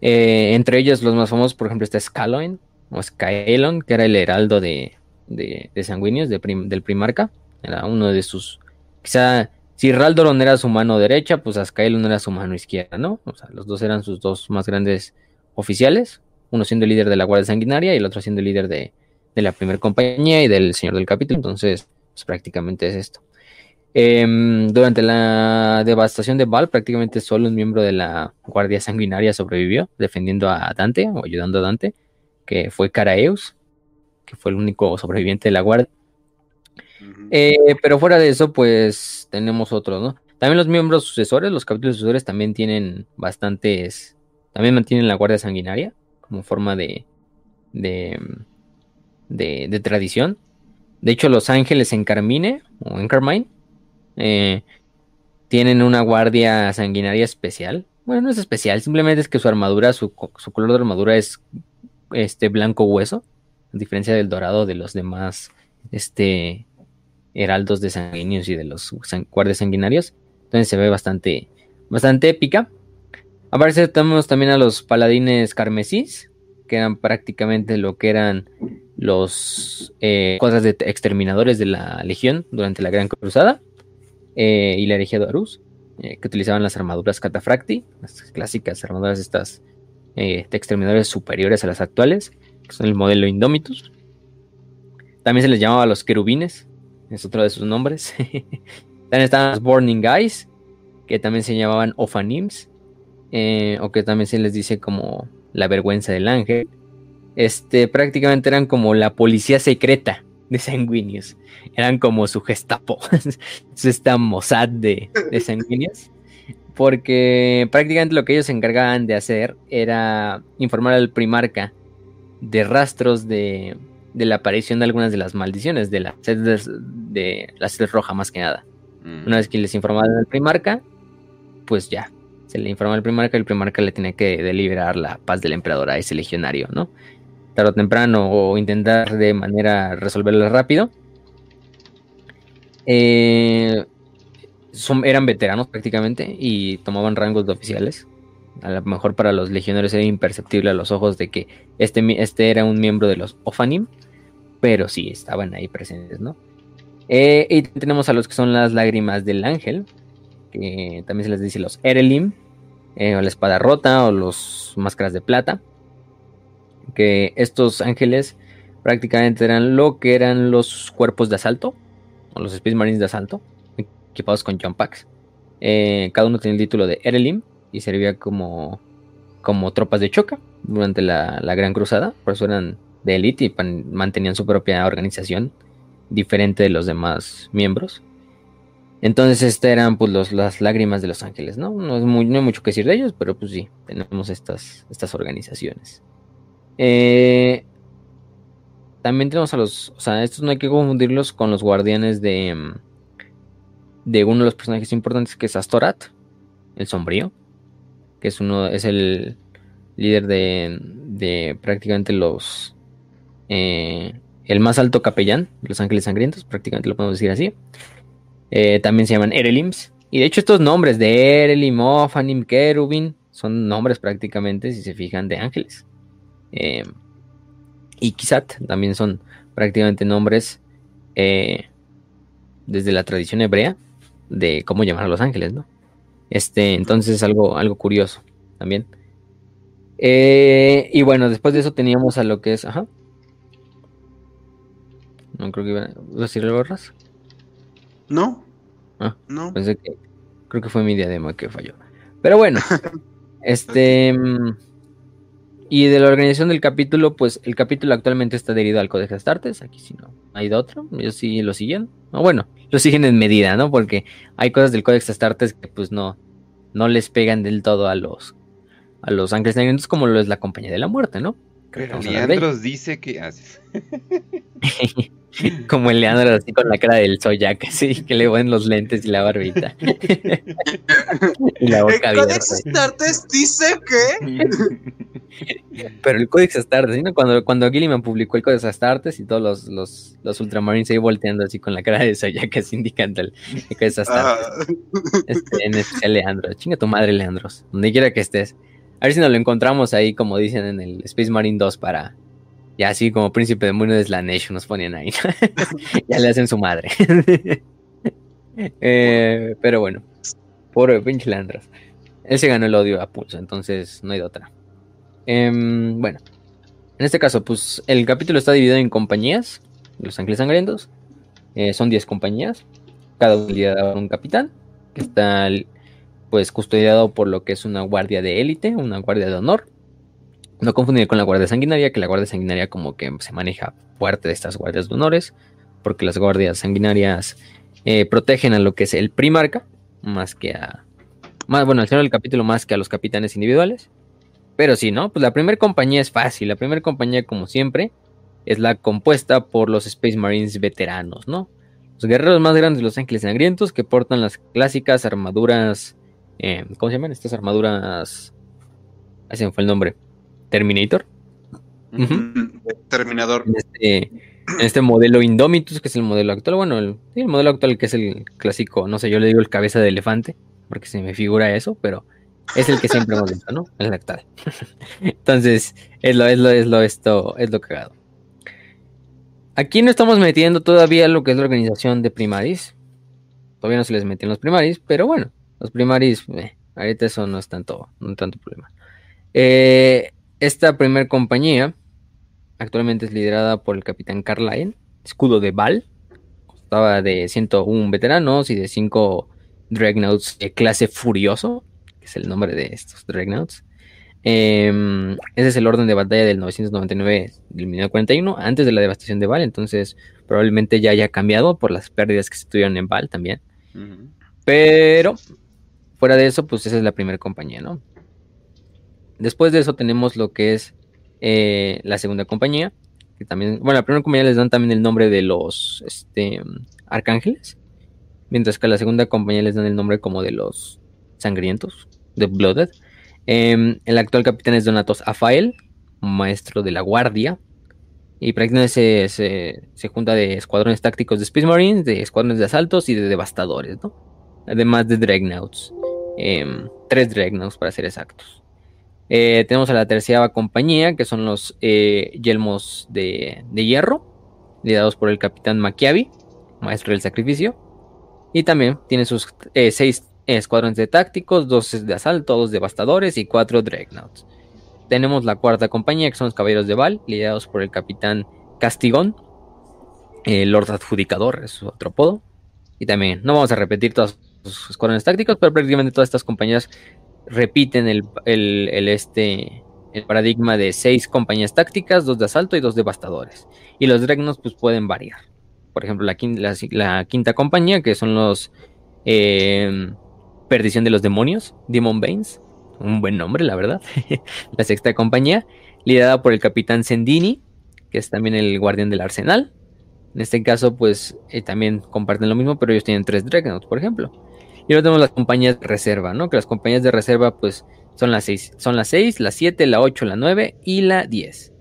Entre ellos los más famosos, por ejemplo, está Scaloin o Skyelon, que era el heraldo de, de, del Primarca. Era uno de sus... Quizá si Raldoron era su mano derecha, pues Ascaelon era su mano izquierda, ¿no? O sea, los dos eran sus dos más grandes oficiales uno siendo el líder de la Guardia Sanguinaria y el otro siendo el líder de, la primera compañía y del Señor del Capítulo. Entonces, pues prácticamente es esto. Em, durante la devastación de Val, prácticamente solo un miembro de la Guardia Sanguinaria sobrevivió, defendiendo a Dante o ayudando a Dante, que fue Caraeus, que fue el único sobreviviente de la Guardia. Eh, pero fuera de eso, pues tenemos otros, ¿no? También los miembros sucesores, los capítulos sucesores también tienen bastantes, también mantienen la Guardia Sanguinaria como forma de, de, de, tradición. De hecho, los ángeles en Carmine o en Carmine eh, tienen una guardia sanguinaria especial. Bueno, no es especial, simplemente es que su armadura, su, su color de armadura es este blanco hueso, a diferencia del dorado de los demás este, heraldos de sanguíneos y de los guardias sanguinarios. Entonces se ve bastante, bastante épica. Aparece también a los paladines carmesís, que eran prácticamente lo que eran los eh, cosas de exterminadores de la legión durante la Gran Cruzada eh, y la herejía de Arus, eh, que utilizaban las armaduras catafracti, las clásicas armaduras estas de exterminadores superiores a las actuales, que son el modelo Indomitus. También se les llamaba los querubines, es otro de sus nombres. también estaban los Burning Guys, que también se llamaban Ophanims, o que también se les dice como la vergüenza del ángel. Este, prácticamente eran como la policía secreta de Sanguinius. Eran como su gestapo, su esta Mossad de, de. Porque prácticamente lo que ellos se encargaban de hacer era informar al primarca de rastros de, de la aparición de algunas de las maldiciones de la sed de, la sed roja más que nada. Mm. Una vez que les informaban al primarca, pues ya, se le informa al primarca, el primarca le tiene que deliberar la paz del emperador a ese legionario, ¿no? Tarde o temprano, o intentar de manera resolverlo rápido. Eh, son, eran veteranos prácticamente y tomaban rangos de oficiales. A lo mejor para los legionarios era imperceptible a los ojos de que este, este era un miembro de los Ofanim, pero sí estaban ahí presentes, ¿no? Eh, y tenemos a los que son las lágrimas del ángel, que también se les dice los Erelim, eh, o la espada rota, o los máscaras de plata. Que estos ángeles prácticamente eran lo que eran los cuerpos de asalto, o los Space Marines de asalto, equipados con jump packs. Eh, cada uno tenía el título de Erelim y servía como, como tropas de choca durante la, la Gran Cruzada. Por eso eran de élite y mantenían su propia organización diferente de los demás miembros. Entonces, estas eran pues las lágrimas de los ángeles, ¿no? No, es muy, no hay mucho que decir de ellos, pero pues sí, tenemos estas, estas organizaciones. Eh, también tenemos a los, o sea, estos no hay que confundirlos con los guardianes de, de uno de los personajes importantes que es Astorat, el sombrío, que es uno, es el líder de, de prácticamente los, eh, el más alto capellán los ángeles sangrientos, prácticamente lo podemos decir así. Eh, también se llaman Erelims. Y de hecho estos nombres de Erelim, Ophanim, Kerubin son nombres prácticamente, si se fijan, de ángeles. Eh, y Kisat también son prácticamente nombres desde la tradición hebrea de cómo llamar a los ángeles, ¿no? Este, entonces algo, algo curioso también. y bueno, después de eso teníamos a lo que es. Ajá. No creo que iba a decir algo, no. Ah, no. Pensé que. Creo que fue mi diadema que falló. Pero bueno. este. Mm, y de la organización del capítulo, pues el capítulo actualmente está adherido al Codex Astartes. Aquí sí no hay de otro. Ellos sí lo siguen. O bueno, lo siguen en medida, ¿no? Porque hay cosas del Codex Astartes que pues no, no les pegan del todo a los a los ángeles negros como lo es la compañía de la muerte, ¿no? Pero Leandros dice que haces. Como el Leandro así con la cara del Soyak, así que le ponen los lentes y la barbita. y la boca ¿El Codex Astartes dice que. Pero el Codex Astartes, ¿no? cuando, cuando Gilliman publicó el Codex Astartes y todos los, los, los Ultramarines ahí volteando así con la cara de Soyak, así indicando el, Codex Astartes. Ah. Este, en especial Leandro. Chinga tu madre, Leandros. Donde quiera que estés. A ver si nos lo encontramos ahí, como dicen en el Space Marine 2, para. Ya así como príncipe de Mundo de la Nation nos ponían ahí. ya le hacen su madre. Eh, pero bueno, pobre pinche Landras. Él se ganó el odio a pulso, entonces no hay de otra. Em, bueno, en este caso, pues el capítulo está dividido en compañías. Los Ángeles Sangrientos. Eh, son 10 compañías. cada liderado por un capitán, que está pues custodiado por lo que es una guardia de élite, una guardia de honor. No confundir con la guardia sanguinaria, que la guardia sanguinaria como que se maneja fuerte de estas guardias de honores, porque las guardias sanguinarias eh, protegen a lo que es el primarca, más que a... Más, bueno, al final del capítulo más que a los capitanes individuales. Pero sí, ¿no? Pues la primera compañía es fácil. La primera compañía, como siempre, es la compuesta por los Space Marines veteranos, ¿no? Los guerreros más grandes de los Ángeles Sangrientos que portan las clásicas armaduras. Eh, ¿Cómo se llaman? Estas armaduras. Ahí se me fue el nombre. Terminator. Terminador. En este, en este, modelo Indomitus, que es el modelo actual. Bueno, el, el modelo actual que es el clásico, no sé, yo le digo el cabeza de elefante, porque se me figura eso, pero es el que siempre hemos visto, ¿no? El actual. Entonces, es lo, es lo, es lo, esto, es lo cagado. Aquí no estamos metiendo todavía lo que es la organización de primaris. Todavía no se les meten los primaris, pero bueno, los primaris, eh, ahorita eso no es tanto, no tanto problema. Eh, esta primera compañía actualmente es liderada por el capitán Carlyle, escudo de Val. Estaba de 101 veteranos y de 5 Dreadnoughts de clase Furioso, que es el nombre de estos Dreadnoughts. Em, ese es el orden de batalla del 999 del 1941, antes de la devastación de Val, entonces probablemente ya haya cambiado por las pérdidas que se tuvieron en Val también. Pero fuera de eso, pues esa es la primera compañía, ¿no? Después de eso tenemos lo que es eh, la segunda compañía, que también, bueno, la primera compañía les dan también el nombre de los este, arcángeles, mientras que a la segunda compañía les dan el nombre como de los sangrientos, de Blooded. Em, el actual capitán es Donatos Afael, maestro de la guardia. Y prácticamente se, junta de escuadrones tácticos de Space Marines, de escuadrones de asaltos y de devastadores, ¿no? Además de Dreadnoughts. Em, tres Dreadnoughts para ser exactos. Eh, tenemos a la tercera compañía, que son los eh, yelmos de, de, hierro, liderados por el capitán Machiavi, maestro del sacrificio. Y también tiene sus eh, seis escuadrones de tácticos, dos de asalto, dos devastadores y cuatro dreadnoughts. Tenemos la cuarta compañía, que son los caballeros de Val, liderados por el capitán Castigón, el Lord Adjudicador, es su otro apodo. Y también, no vamos a repetir todos los escuadrones tácticos, pero prácticamente todas estas compañías repiten el, este, el paradigma de seis compañías tácticas, dos de asalto y dos devastadores. Y los dreadnoughts pues pueden variar. Por ejemplo, la, la quinta compañía, que son los eh, Perdición de los Demonios, Demon Banes, un buen nombre, la verdad. la sexta compañía, liderada por el capitán Sendini, que es también el guardián del arsenal. En este caso, pues eh, también comparten lo mismo, pero ellos tienen tres Dreadnoughts, por ejemplo. Y luego tenemos las compañías de reserva, ¿no? Que las compañías de reserva, pues, son las seis. Son las seis, la siete, la ocho, la nueve y la diez.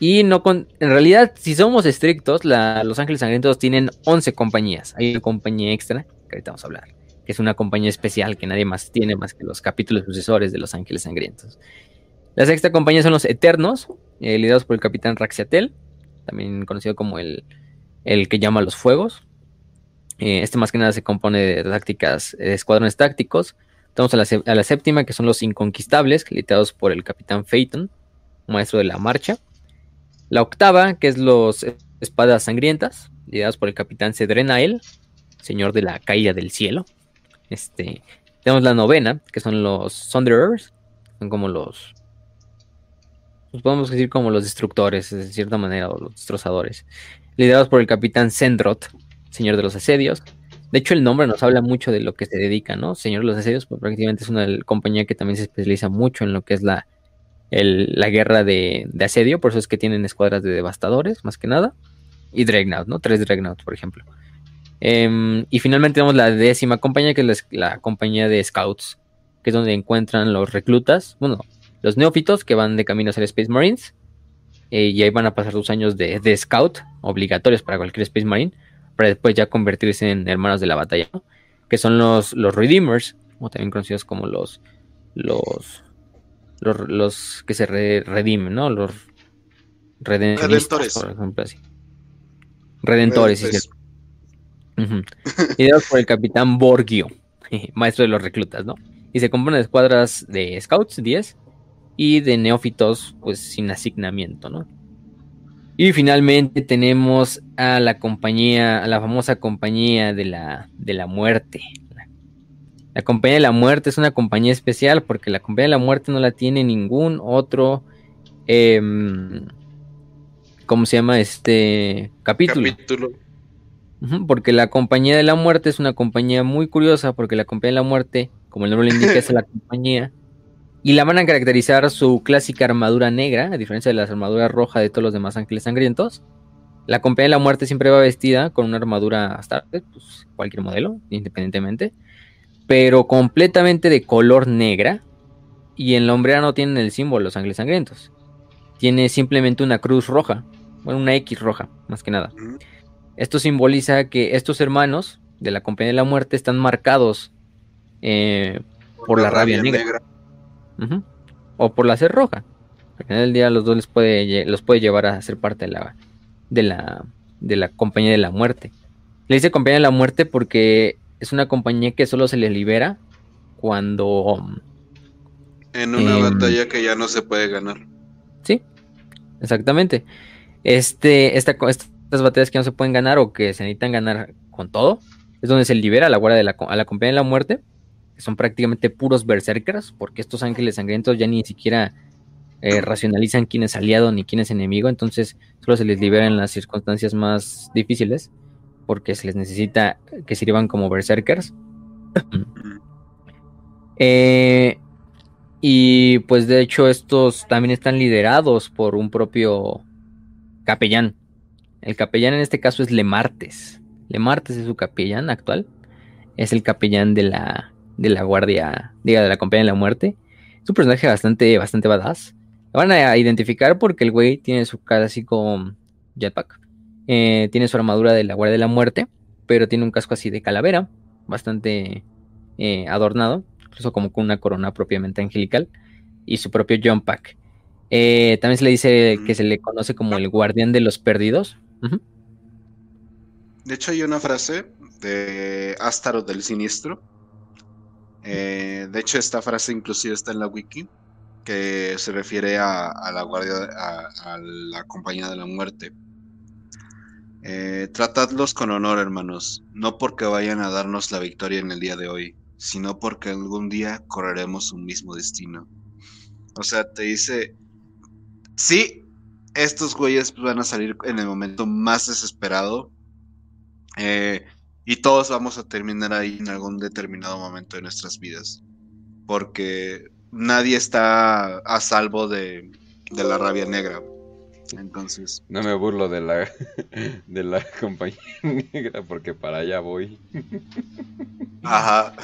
Y no con. En realidad, si somos estrictos, Los Ángeles Sangrientos tienen 11 compañías. Hay una compañía extra que ahorita vamos a hablar que es una compañía especial que nadie más tiene más que los capítulos sucesores de Los Ángeles Sangrientos. La sexta compañía son los Eternos, eh, liderados por el capitán Raxiatel, también conocido como el, el que llama los fuegos. Eh, este más que nada se compone de tácticas, de escuadrones tácticos. Estamos a la, séptima, que son los Inconquistables, liderados por el capitán Phaeton, maestro de la marcha. La octava, que es los Espadas Sangrientas, liderados por el capitán Cedrenael, señor de la caída del cielo. Este, tenemos la novena, que son los Sunderers, son como los, pues podemos decir como los destructores, de cierta manera, o los destrozadores, liderados por el capitán Sendrot, señor de los asedios. De hecho, el nombre nos habla mucho de lo que se dedica, ¿no? Señor de los asedios, pues prácticamente es una compañía que también se especializa mucho en lo que es la, la guerra de, asedio, por eso es que tienen escuadras de devastadores, más que nada, y Dreadnought, ¿no? Tres Dreadnoughts, por ejemplo. Em, y finalmente tenemos la décima compañía, que es la, compañía de Scouts, que es donde encuentran los reclutas, bueno, los neófitos que van de camino a ser Space Marines. Eh, y ahí van a pasar dos años de, Scout, obligatorios para cualquier Space Marine, para después ya convertirse en hermanos de la batalla, que son los, los Redeemers, o también conocidos como los, los, los, que se redimen, ¿no? Los redentores, por ejemplo, así. Redentores, sí, Ideados por el capitán Borgio, maestro de los reclutas, ¿no? Y se compone de escuadras de scouts, 10, y de neófitos, pues sin asignamiento, ¿no? Y finalmente tenemos a la compañía, a la famosa compañía de la, de la muerte. La compañía de la muerte es una compañía especial porque la compañía de la muerte no la tiene ningún otro, em, ¿cómo se llama? Este capítulo. capítulo. Porque la compañía de la muerte es una compañía muy curiosa porque la compañía de la muerte, como el nombre lo indica, es la compañía y la van a caracterizar su clásica armadura negra, a diferencia de las armaduras rojas de todos los demás ángeles sangrientos. La compañía de la muerte siempre va vestida con una armadura Astarte, pues cualquier modelo, independientemente, pero completamente de color negra. Y en la hombrera no tienen el símbolo los ángeles sangrientos. Tiene simplemente una cruz roja, bueno, una X roja, más que nada. Esto simboliza que estos hermanos de la compañía de la muerte están marcados eh, por, la, rabia, negra. O por la sed roja. Al final del día los dos les puede, los puede llevar a ser parte de la, de la, de la compañía de la muerte. Le dice compañía de la muerte porque es una compañía que solo se le libera cuando... En una em, batalla que ya no se puede ganar. Sí, exactamente. Este, esta, estas batallas que no se pueden ganar o que se necesitan ganar con todo, es donde se libera a la guardia de la, a la compañía de la muerte que son prácticamente puros berserkers, porque estos ángeles sangrientos ya ni siquiera eh, racionalizan quién es aliado ni quién es enemigo, entonces solo se les libera en las circunstancias más difíciles, porque se les necesita que sirvan como berserkers. Eh, y pues de hecho estos también están liderados por un propio capellán. El capellán en este caso es Lemartes. Lemartes es su capellán actual. Es el capellán de la de la guardia, diga, de la compañía de la muerte. Es un personaje bastante, bastante badass. Van a identificar porque el güey tiene su clásico jetpack. Eh, tiene su armadura de la guardia de la muerte, pero tiene un casco así de calavera, bastante eh, adornado, incluso como con una corona propiamente angelical, y su propio jump pack. Eh, también se le dice que se le conoce como el guardián de los perdidos. De hecho, hay una frase de Astaroth del Siniestro eh, de hecho, esta frase inclusive está en la wiki, que se refiere a, la guardia, a, la compañía de la muerte. Eh, tratadlos con honor, hermanos, no porque vayan a darnos la victoria en el día de hoy, sino porque algún día correremos un mismo destino. O sea, te dice, sí, estos güeyes van a salir en el momento más desesperado. Eh, y todos vamos a terminar ahí en algún determinado momento de nuestras vidas. Porque nadie está a salvo de, la rabia negra. Entonces. No me burlo de la, de la compañía negra porque para allá voy. Ajá.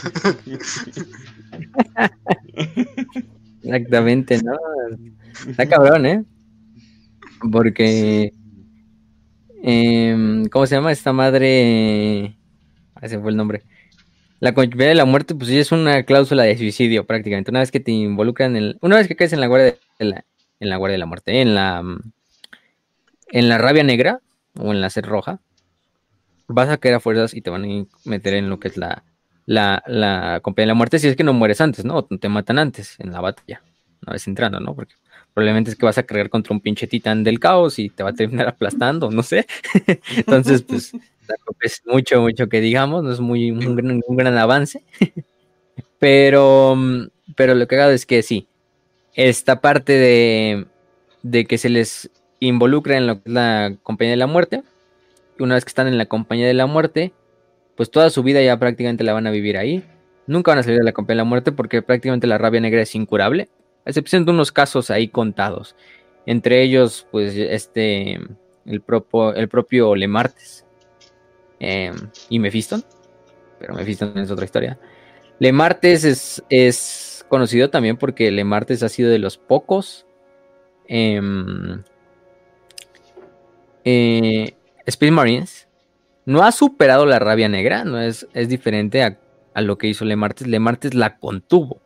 Exactamente, ¿no? Está cabrón, ¿eh? Porque. Em, ¿Cómo se llama esta madre? Ese fue el nombre. La compañía de la muerte, pues sí es una cláusula de suicidio prácticamente. Una vez que te involucran en una vez que caes en la guardia de la, en la guardia de la muerte, en la en la rabia negra o en la sed roja, vas a caer a fuerzas y te van a meter en lo que es la, la, la compañía de la muerte si es que no mueres antes, ¿no? Te matan antes en la batalla, una vez entrando, ¿no? Porque probablemente es que vas a cargar contra un pinche titán del caos y te va a terminar aplastando, no sé. Entonces, pues es mucho, mucho que digamos, no es muy un gran, avance. pero, pero lo que hago es que sí, esta parte de, de que se les involucra en lo la compañía de la muerte, una vez que están en la compañía de la muerte, pues toda su vida ya prácticamente la van a vivir ahí. Nunca van a salir de la compañía de la muerte porque prácticamente la rabia negra es incurable, a excepción de unos casos ahí contados. Entre ellos, pues, este, el propio, el propio Lemartes, eh, y Mephiston, pero Mephiston es otra historia. Lemartes es, es conocido también porque Lemartes ha sido de los pocos em, eh, Space Marines. No ha superado la rabia negra, no es, es diferente a, a, lo que hizo Lemartes. Lemartes la contuvo.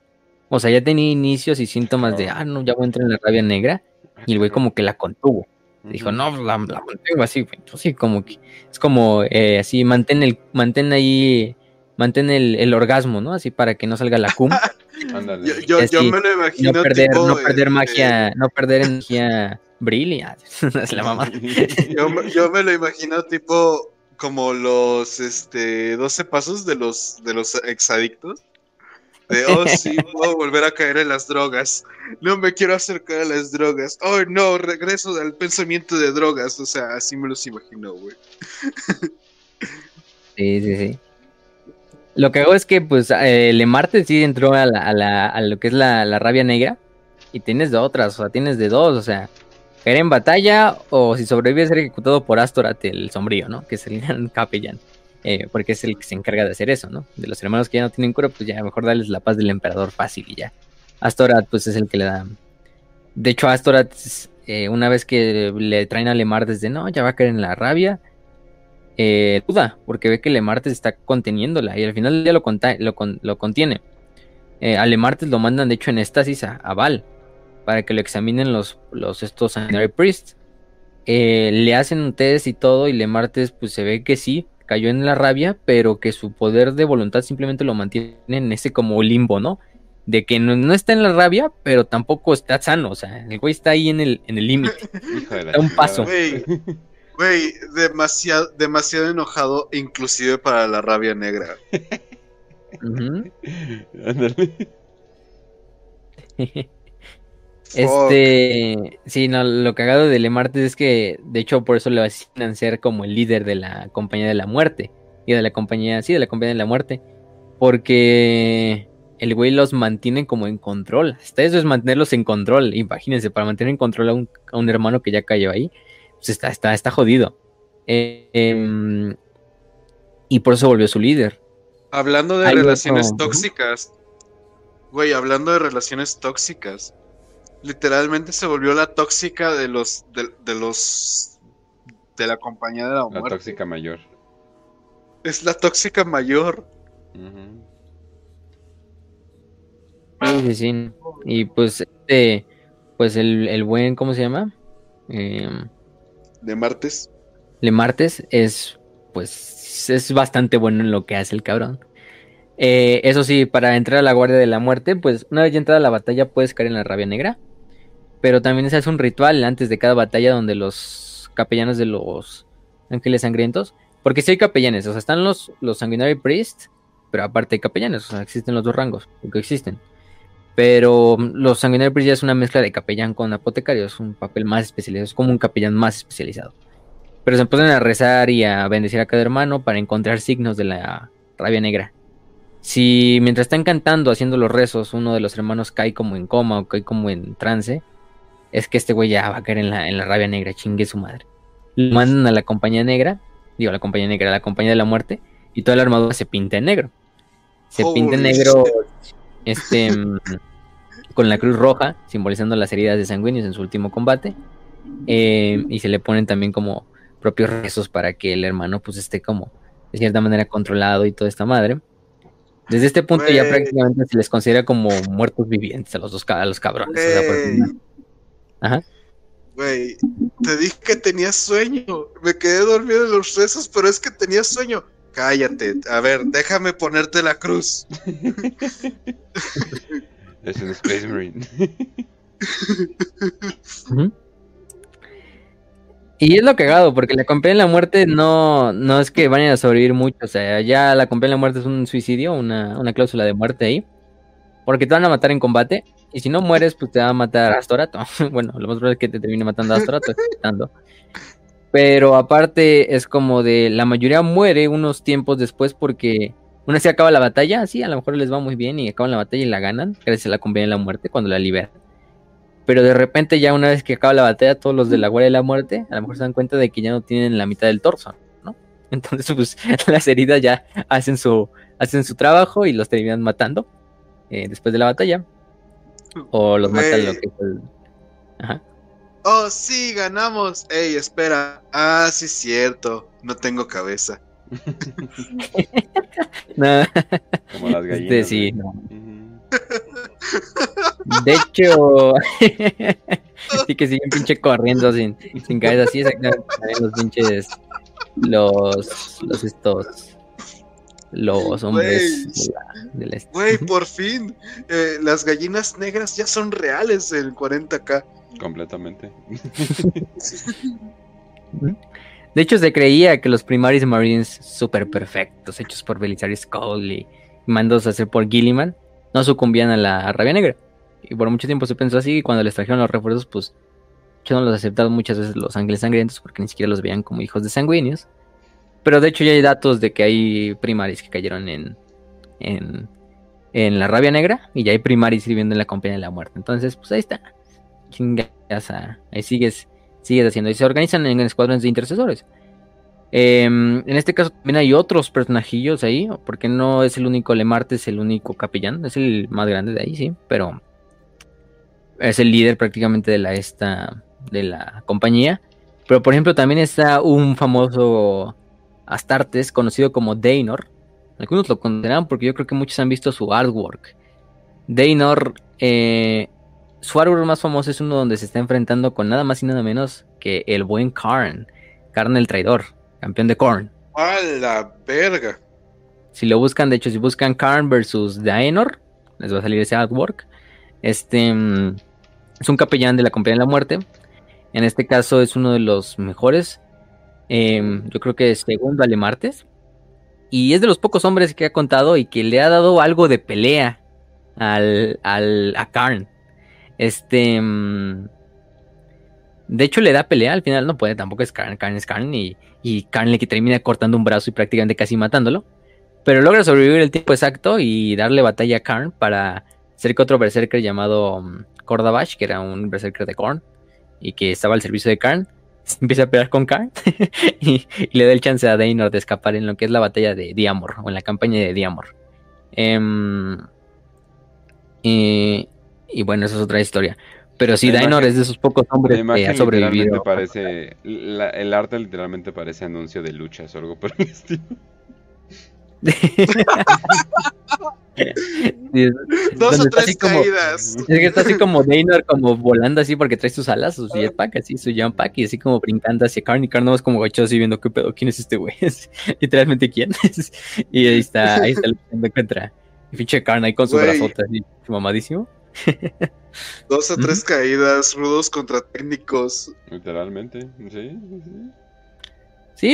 O sea, ya tenía inicios y síntomas de, ah, no, ya voy a entrar en la rabia negra. Y el güey como que la contuvo. Dijo, no, pues, la, la mantengo así, sí, como que es como eh, así, mantén el, mantén ahí, mantén el, el, orgasmo, ¿no? Así para que no salga la cum. yo, yo, me lo imagino. No perder, no perder magia, no perder energía Brilliant. es la mamá. Yo, me- yo me lo imagino tipo como los este 12 pasos de los de los exadictos. De oh sí, puedo volver a caer en las drogas. No me quiero acercar a las drogas. Oh no, regreso al pensamiento de drogas. O sea, así me los imagino, güey. Sí, sí, sí. Lo que hago es que, pues, eh, Le Martes sí entró a, la, a, la- a lo que es la, la rabia negra. Y tienes de otras, o sea, tienes de dos, o sea, caer en batalla o si sobrevive ser ejecutado por Astorat, el sombrío, ¿no? Que es el gran capellán. Eh, porque es el que se encarga de hacer eso, ¿no? De los hermanos que ya no tienen cura, pues ya mejor darles la paz del emperador fácil y ya. Astorat, pues es el que le da. De hecho, Astorat, eh, una vez que le traen a Lemar desde no, ya va a caer en la rabia, eh, duda, porque ve que Lemartes está conteniéndola y al final ya lo, lo, con- lo contiene. Eh, a Lemartes lo mandan, de hecho, en estasis a, Val para que lo examinen los, los estos Sanguinary Priests. Le hacen un y todo, y Lemartes, pues se ve que sí, cayó en la rabia, pero que su poder de voluntad simplemente lo mantiene en ese como limbo, ¿no? De que no, no está en la rabia, pero tampoco está sano, o sea, el güey está ahí en el en el límite. Un paso. Güey, güey, demasiado, demasiado enojado, inclusive para la rabia negra. Este, sí, no, lo cagado de Lemartes es que, de hecho, por eso le asignan ser como el líder de la compañía de la muerte. Y de la compañía, sí, de la compañía de la muerte. Porque el güey los mantiene como en control. Hasta eso es mantenerlos en control. Imagínense, para mantener en control a un, a un hermano que ya cayó ahí, pues está, está, está jodido. Eh, em, y por eso volvió su líder. Hablando de Hay relaciones otro- tóxicas. Güey, hablando de relaciones tóxicas. Literalmente se volvió la tóxica de los. de, de los. de la compañía de la La muerte. tóxica mayor. Es la tóxica mayor. Sí, sí, sí. Y pues, este, pues el, el buen, ¿cómo se llama? Em, De martes. Lemartes es, pues, es bastante bueno en lo que hace el cabrón. Eh, eso sí, para entrar a la Guardia de la Muerte, pues una vez ya entrada a la batalla puedes caer en la rabia negra. Pero también se hace un ritual antes de cada batalla donde los capellanes de los ángeles sangrientos, porque sí hay capellanes, o sea, están los, los Sanguinary Priests, pero aparte hay capellanes, o sea, existen los dos rangos, que existen. Pero mm, los Sanguinary Priests ya es una mezcla de capellán con apotecario, es un papel más especializado, es como un capellán más especializado. Pero se ponen a rezar y a bendecir a cada hermano para encontrar signos de la rabia negra. Si mientras están cantando, haciendo los rezos, uno de los hermanos cae como en coma o cae como en trance, es que este güey ya va a caer en la, en la rabia negra, chingue su madre. Lo mandan a la compañía negra, digo a la compañía negra, a la compañía de la muerte, y toda la armadura se pinta en negro. Se pinta en negro, este, mm, con la cruz roja, simbolizando las heridas de sanguíneos en su último combate. eh, y se le ponen también como propios rezos para que el hermano pues esté como de cierta manera controlado y toda esta madre. Desde este punto ya prácticamente se les considera como muertos vivientes a los dos a los cabrones. o sea. Ajá. Güey, te dije que tenía sueño. Me quedé dormido en los rezos, pero es que tenía sueño. Cállate. A ver, déjame ponerte la cruz. Es un Space Marine. Y es lo cagado, porque la compañía de la muerte no, no es que vayan a sobrevivir mucho. O sea, ya la compañía de la muerte es un suicidio, una, una cláusula de muerte ahí. Porque te van a matar en combate. Y si no mueres, pues te va a matar Astorato. bueno, lo más probable es que te termine matando Astorato. quitando. Pero aparte es como de la mayoría muere unos tiempos después porque una se acaba la batalla, sí, a lo mejor les va muy bien y acaban la batalla y la ganan, gracias a la de la muerte cuando la liberan. Pero de repente ya una vez que acaba la batalla, todos los de la Guardia de la Muerte a lo mejor se dan cuenta de que ya no tienen la mitad del torso, ¿no? Entonces pues las heridas ya hacen su, hacen su trabajo y los terminan matando eh, después de la batalla. O los matan lo que es el... Ajá. Oh, sí, ganamos. Ey, espera. Ah, sí, cierto. No tengo cabeza. No, Como las gallinas. este, sí, no. De hecho, sí que siguen pinche corriendo sin, sin cabeza, así exactamente los pinches, los, los estos, los hombres de la- del este. Güey, por fin. eh, las gallinas negras ya son reales en 40k. Completamente. De hecho, se creía que los Primaris Marines super perfectos, hechos por Belisarius Skull y mandos a hacer por Gilliman, no sucumbían a la rabia negra. Y por mucho tiempo se pensó así, y cuando les trajeron los refuerzos, pues que no los aceptaron muchas veces los ángeles sangrientos porque ni siquiera los veían como hijos de sanguíneos. Pero de hecho ya hay datos de que hay primaris que cayeron en, en, en la rabia negra y ya hay primaris sirviendo en la compañía de la muerte. Entonces, pues ahí está. Chingas, ahí sigues sigue haciendo. Y se organizan en escuadrones de intercesores. Em, en este caso también hay otros personajillos ahí, porque no es el único Lemarte, es el único capellán, es el más grande de ahí, sí, pero es el líder prácticamente de la esta de la compañía. Pero por ejemplo también está un famoso Astartes conocido como Dainor. Algunos lo condenan porque yo creo que muchos han visto su artwork. Dainor eh, su árbol más famoso es uno donde se está enfrentando con nada más y nada menos que el buen Karn. Karn el traidor, campeón de Korn. ¡A la verga! Si lo buscan, de hecho, si buscan Karn versus Daenor, les va a salir ese artwork. Este mm, es un capellán de la Compañía de la Muerte. En este caso es uno de los mejores. Em, yo creo que segundo Alemartes. Y es de los pocos hombres que ha contado y que le ha dado algo de pelea al, al, a Karn. Este. Mm, de hecho, le da pelea al final, no puede, tampoco es Karn, Karn es Karn y, y Karn le termina cortando un brazo y prácticamente casi matándolo. Pero logra sobrevivir el tiempo exacto y darle batalla a Karn para hacer que otro berserker llamado Kordabash, que era un berserker de Korn y que estaba al servicio de Karn, empieza a pelear con Karn y, le da el chance a Dainor de escapar en lo que es la batalla de Diamor o en la campaña de Diamor. Em, y, y bueno, esa es otra historia. Pero sí, Dainor es de esos pocos hombres que ha sobrevivido. Parece, el arte literalmente parece anuncio de luchas o algo por el estilo. Dos o tres caídas. es que está así como Dainor, como volando así porque trae sus alas, su jetpack, así, su jumppack, y así como brincando hacia Carn. Y Carn es como gacho así viendo qué pedo, quién es este güey. Literalmente quién. y ahí está, ahí está luchando contra. Y pinche Carn ahí con su brazota así, mamadísimo. Dos o tres caídas, rudos contra técnicos. Literalmente, sí. Sí,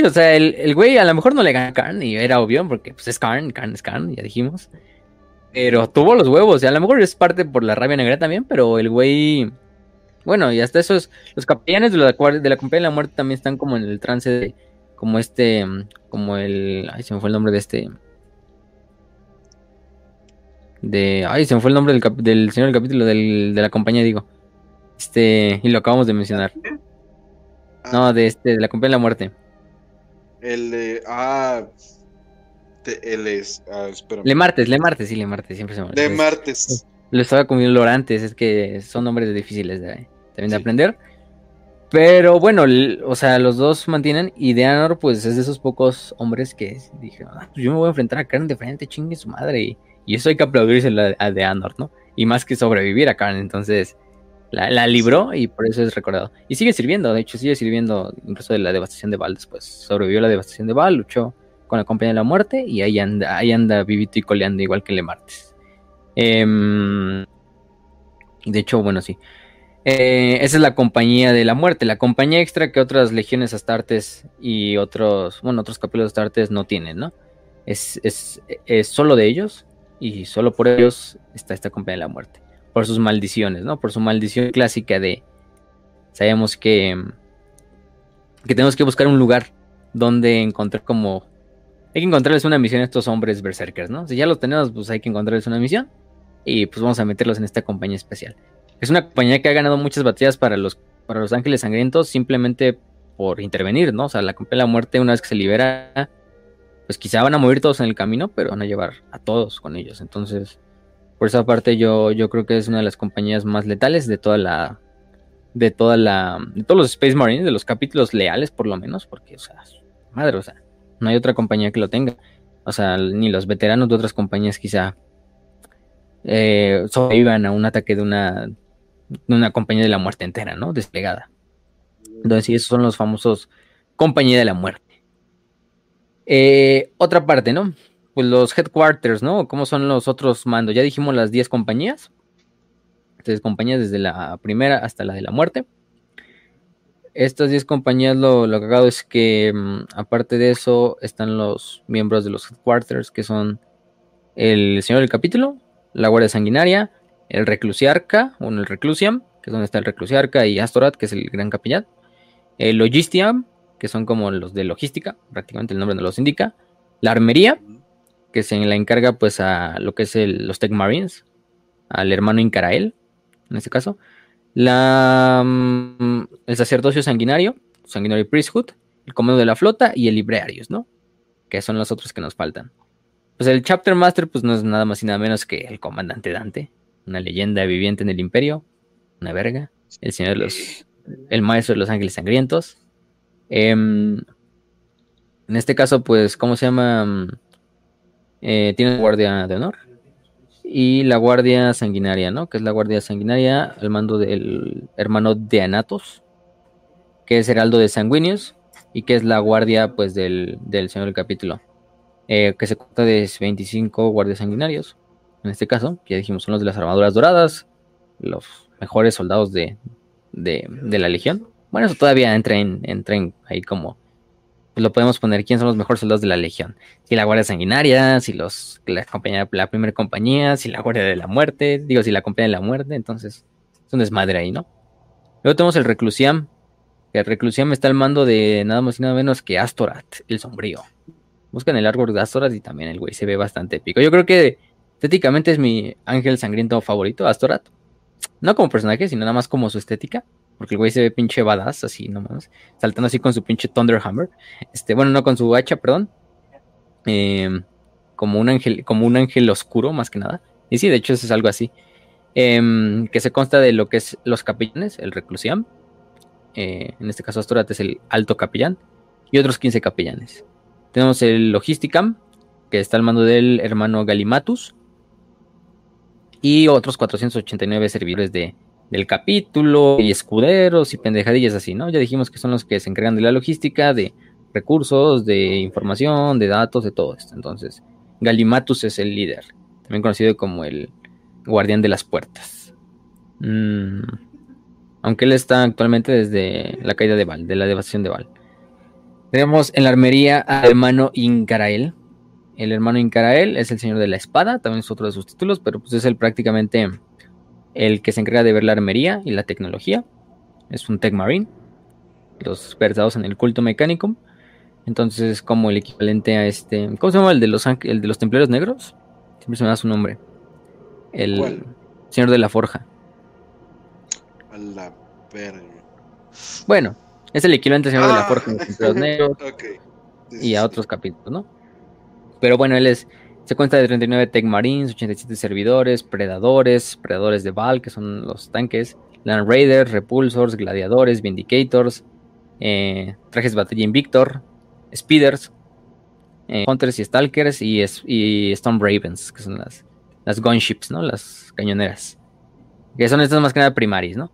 o sea, el, el güey a lo mejor no le gana a Karn, y era obvio, porque pues es Karn, Karn es Karn, ya dijimos. Pero tuvo los huevos, y a lo mejor es parte por la rabia negra también, pero el güey. Bueno, y hasta esos. Los capellanes de la, de la Compañía de la Muerte también están como en el trance de. Como este. Como el. Ay, se me fue el nombre de este de. Ay, se me fue el nombre del, del señor del capítulo de la compañía, digo. Este, y lo acabamos de mencionar. No, de este, de la compañía de la muerte. El de. Ah. él es. Ah, Le Martes, Le Martes, sí, Le Martes, siempre se me Le Martes. Lo estaba comiendo antes, es que son nombres difíciles de, también de aprender. Pero bueno, o sea, los dos mantienen. Y Deanor, pues es de esos pocos hombres que dije, ah, pues yo me voy a enfrentar a Karen de frente, chingue su madre. Y y eso hay que aplaudirse a de Andor, ¿no? Y más que sobrevivir a Karen, entonces la, libró y por eso es recordado. Y sigue sirviendo, de hecho, sigue sirviendo incluso de la devastación de Val después. Sobrevivió a la devastación de Val, luchó con la compañía de la muerte y ahí anda, ahí anda vivito y coleando igual que Le Martes. Em, de hecho, bueno, sí. Eh, esa es la compañía de la muerte, la compañía extra que otras legiones astartes y otros, bueno, otros capítulos astartes no tienen, ¿no? Es, es, es solo de ellos y solo por ellos está esta compañía de la muerte. Por sus maldiciones, ¿no? Por su maldición clásica de... Sabemos que... Que tenemos que buscar un lugar donde encontrar como... Hay que encontrarles una misión a estos hombres berserkers, ¿no? Si ya los tenemos, pues hay que encontrarles una misión. Y pues vamos a meterlos en esta compañía especial. Es una compañía que ha ganado muchas batallas para los, para los ángeles sangrientos simplemente por intervenir, ¿no? O sea, la compañía de la muerte, una vez que se libera, pues quizá van a morir todos en el camino, pero van a llevar a todos con ellos. Entonces, por esa parte yo, yo creo que es una de las compañías más letales de toda la de toda la de todos los Space Marines, de los capítulos leales por lo menos, porque o sea, madre, o sea, no hay otra compañía que lo tenga. O sea, ni los veteranos de otras compañías quizá eh, sobrevivan a un ataque de una de una compañía de la muerte entera, ¿no? Desplegada. Entonces, sí, esos son los famosos compañía de la muerte. Eh, otra parte, ¿no? Pues los headquarters, ¿no? ¿Cómo son los otros mandos? Ya dijimos las 10 compañías. Entonces, compañías desde la primera hasta la de la muerte. Estas 10 compañías lo, lo cagado es que, mm, aparte de eso, están los miembros de los headquarters, que son el Señor del Capítulo, la Guardia Sanguinaria, el Reclusiarca, o el Reclusiam, que es donde está el Reclusiarca, y Astorat, que es el Gran Capellán, el Logistiam, que son como los de logística, prácticamente el nombre nos los indica, la Armería, que se la encarga pues a lo que es los Tech Marines, al hermano Incarael, en este caso, la, mm, el sacerdocio sanguinario, Sanguinary Priesthood, el comando de la flota y el librarius, ¿no? Que son los otros que nos faltan. Pues el Chapter Master, pues no es nada más y nada menos que el comandante Dante, una leyenda viviente en el Imperio, una verga, el señor de los, el maestro de los ángeles sangrientos. Em, en este caso, pues, ¿cómo se llama? Eh, tiene guardia de honor y la guardia sanguinaria, ¿no? Que es la guardia sanguinaria al mando del hermano de Anatos, que es heraldo de Sanguinius y que es la guardia, pues, del, del señor del capítulo. Eh, que se cuenta de 25 guardias sanguinarios. En este caso, ya dijimos, son los de las armaduras doradas, los mejores soldados de, de, la legión. Bueno, eso todavía entra en, entra en ahí como pues lo podemos poner quién son los mejores soldados de la legión. Si la Guardia Sanguinaria, si los la compañía, la primera compañía, si la Guardia de la Muerte, digo, si la compañía de la Muerte, entonces es un desmadre ahí, ¿no? Luego tenemos el Reclusiam, que el Reclusiam está al mando de nada más y nada menos que Astorat, el sombrío. Buscan el árbol de Astorat y también el güey se ve bastante épico. Yo creo que estéticamente es mi ángel sangriento favorito, Astorat. No como personaje, sino nada más como su estética. Porque el güey se ve pinche badass, así nomás. Saltando así con su pinche Thunderhammer. Este, bueno, no con su hacha, perdón. Em, como un ángel, como un ángel oscuro, más que nada. Y sí, de hecho, eso es algo así. Em, que se consta de lo que es los capellanes, el reclusiam. Eh, en este caso, Astorat es el alto capellán. Y otros 15 capellanes. Tenemos el Logisticam, que está al mando del hermano Galimatus. Y otros 489 servidores de, del capítulo y escuderos y pendejadillas así, ¿no? Ya dijimos que son los que se encargan de la logística, de recursos, de información, de datos, de todo esto. Entonces, Galimatus es el líder, también conocido como el guardián de las puertas. Mm, aunque él está actualmente desde la caída de Val, de la devastación de Val. Tenemos en la armería al hermano Incarael. El hermano Incarael es el señor de la espada, también es otro de sus títulos, pero pues es el prácticamente el que se encarga de ver la armería y la tecnología. Es un Tech Marine. Los versados en el culto mecánico. Entonces es como el equivalente a este. ¿Cómo se llama el de los, el de los templarios negros? Siempre se me da su nombre. El señor de la forja. A la verga. Bueno, es el equivalente al señor de la ah. forja en los templarios negros. y a otros capítulos, ¿no? Pero bueno, él es se cuenta de 39 Tech Marines, 87 servidores, predadores, predadores de Val, que son los tanques, Land Raiders, Repulsors, Gladiadores, Vindicators, eh, trajes de batalla Invictor, Speeders, eh, Hunters y Stalkers y, y, Storm Ravens, que son las, las gunships, ¿no? Las cañoneras. Que son estas más que nada primarias, ¿no?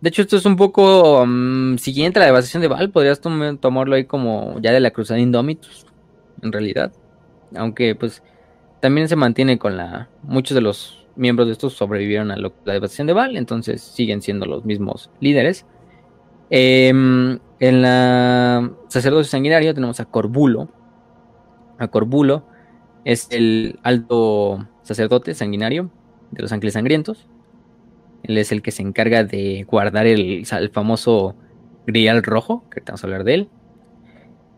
De hecho, esto es un poco mm, siguiente a la devastación de Val. Podrías tomarlo ahí como ya de la cruzada Indomitus, en realidad. Aunque pues también se mantiene con la... Muchos de los miembros de estos sobrevivieron a la devastación de Val, entonces siguen siendo los mismos líderes. Em, en la sacerdocio sanguinario tenemos a Corbulo. A Corbulo es el alto sacerdote sanguinario de los ángeles sangrientos. Él es el que se encarga de guardar el, famoso grial rojo, que vamos a hablar de él.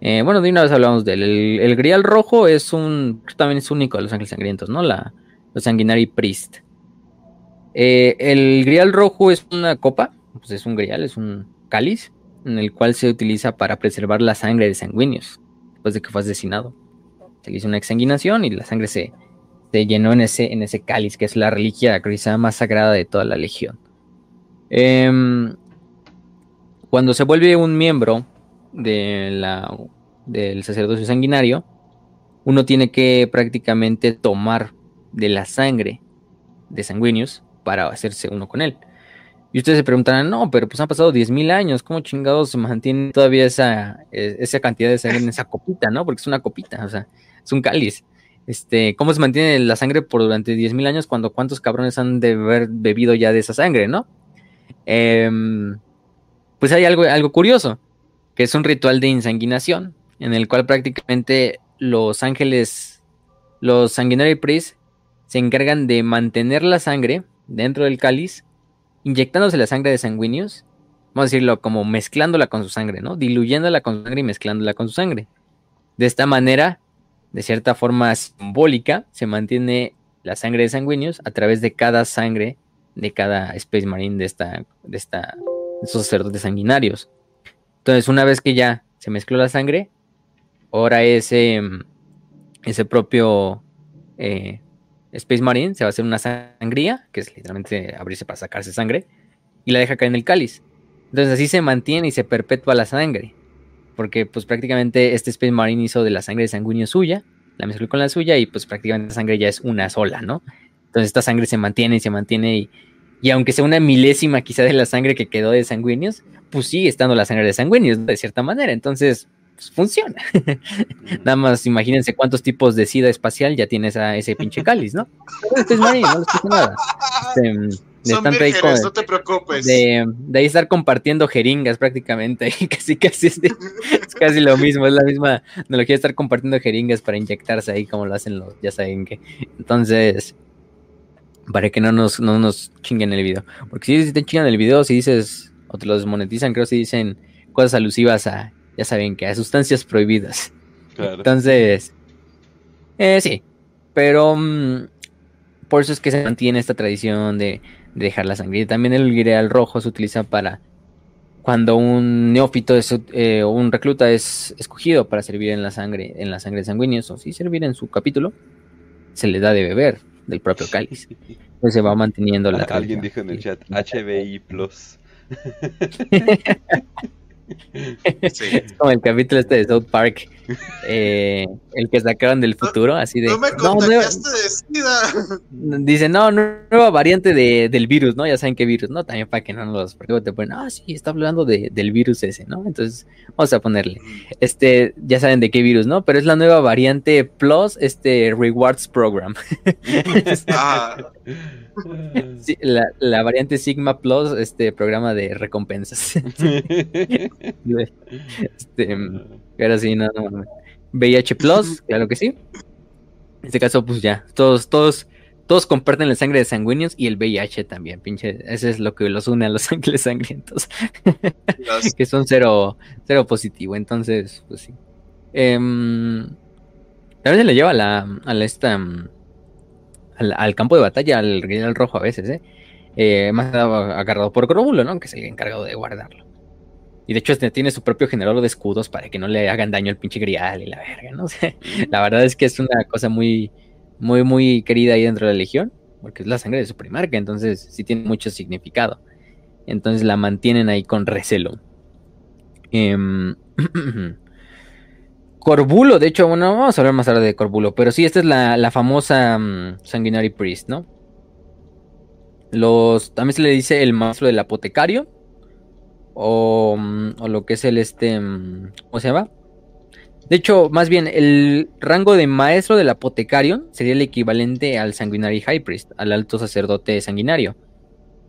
Eh, bueno, de una vez hablamos del el, grial rojo es un también es único de los ángeles sangrientos, ¿no? La los sanguinary priest. Eh, el grial rojo es una copa, pues es un grial, es un cáliz en el cual se utiliza para preservar la sangre de sanguíneos después de que fue asesinado. Se hizo una exsanguinación y la sangre se, se llenó en ese, en ese cáliz, que es la reliquia más sagrada de toda la legión. Em, cuando se vuelve un miembro de la, del sacerdocio sanguinario, uno tiene que prácticamente tomar de la sangre de sanguíneos para hacerse uno con él. Y ustedes se preguntarán, no, pero pues han pasado 10.000 años, ¿cómo chingados se mantiene todavía esa, e, esa cantidad de sangre en esa copita, no? Porque es una copita, o sea, es un cáliz. este, ¿cómo se mantiene la sangre por durante 10.000 años cuando cuántos cabrones han de haber bebido ya de esa sangre, ¿no? Em, pues hay algo, algo curioso, que es un ritual de insanguinación, en el cual prácticamente los ángeles, los sanguinary priests, se encargan de mantener la sangre dentro del cáliz, inyectándose la sangre de sanguíneos, vamos a decirlo como mezclándola con su sangre, ¿no? Diluyéndola con su sangre y mezclándola con su sangre. De esta manera, de cierta forma simbólica, se mantiene la sangre de sanguíneos a través de cada sangre de cada Space Marine de esta, de esta, esos sacerdotes sanguinarios. Entonces, una vez que ya se mezcló la sangre, ahora ese, ese propio eh, Space Marine se va a hacer una sangría, que es literalmente abrirse para sacarse sangre, y la deja caer en el cáliz. Entonces así se mantiene y se perpetúa la sangre. Porque pues prácticamente este Space Marine hizo de la sangre de sanguíneo suya, la mezcló con la suya y pues prácticamente la sangre ya es una sola, ¿no? Entonces esta sangre se mantiene y se mantiene y, y aunque sea una milésima quizá de la sangre que quedó de sanguíneos, pues sigue estando la sangre de sanguíneos de cierta manera. Entonces pues, funciona. Nada más imagínense cuántos tipos de sida espacial ya tiene ese pinche cáliz, ¿no? Marine, no les pasa nada. Este, son vírgenes, no te preocupes. De, ahí estar compartiendo jeringas prácticamente. casi, casi es, casi lo mismo. Es la misma analogía de estar compartiendo jeringas para inyectarse ahí como lo hacen los, ya saben que. Entonces, para que no nos, no nos chinguen el video. Porque si te chingan el video, si dices, o te lo desmonetizan, creo si dicen cosas alusivas a, ya saben que a sustancias prohibidas. Entonces, eh, sí. Pero mm, por eso es que se mantiene esta tradición de dejar la sangre. Y también el guireal rojo se utiliza para cuando un neófito eh, o un recluta es escogido para servir en la sangre, en la sangre sanguínea, o si servir en su capítulo, se le da de beber del propio cáliz. Pues se va manteniendo la. Alguien dijo en el chat HBI Plus. Es como el capítulo este de South Park, eh, el que sacaron del futuro, así de. No me contagiaste de SIDA. Dice, no, nueva variante de, del virus, ¿no? Ya saben qué virus, ¿no? También para que no nos. Porque te ponen, ah, sí, está hablando de, del virus ese, ¿no? Entonces, vamos a ponerle. Este, ya saben de qué virus, ¿no? Pero es la nueva variante Plus, este Rewards Program. ah la, variante Sigma Plus, este programa de recompensas. este, ahora sí, no, no, VIH Plus, claro que sí. En este caso, pues ya, todos, todos, todos comparten la sangre de sanguíneos y el VIH también, pinche. Eso es lo que los une a los ángeles sangrientos. que son cero, cero positivo. Entonces, pues sí. Em, también se le lleva a la, a la esta al, campo de batalla, al Grial Rojo a veces, ¿eh? eh más agarrado por Cróbulo, ¿no? Que es el encargado de guardarlo. Y de hecho este tiene su propio generador de escudos para que no le hagan daño al pinche grial y la verga, ¿no? la verdad es que es una cosa muy, muy, muy querida ahí dentro de la Legión, porque es la sangre de su primarca, entonces sí tiene mucho significado. Entonces la mantienen ahí con recelo. Eh, Corbulo, de hecho, bueno, vamos a hablar más tarde de Corbulo, pero sí, esta es la, famosa um, Sanguinary Priest, ¿no? Los, también se le dice el maestro del apotecario, o, mm, o lo que es el este, mm, ¿cómo se llama? De hecho, más bien, el rango de maestro del apotecario sería el equivalente al Sanguinary High Priest, al alto sacerdote sanguinario,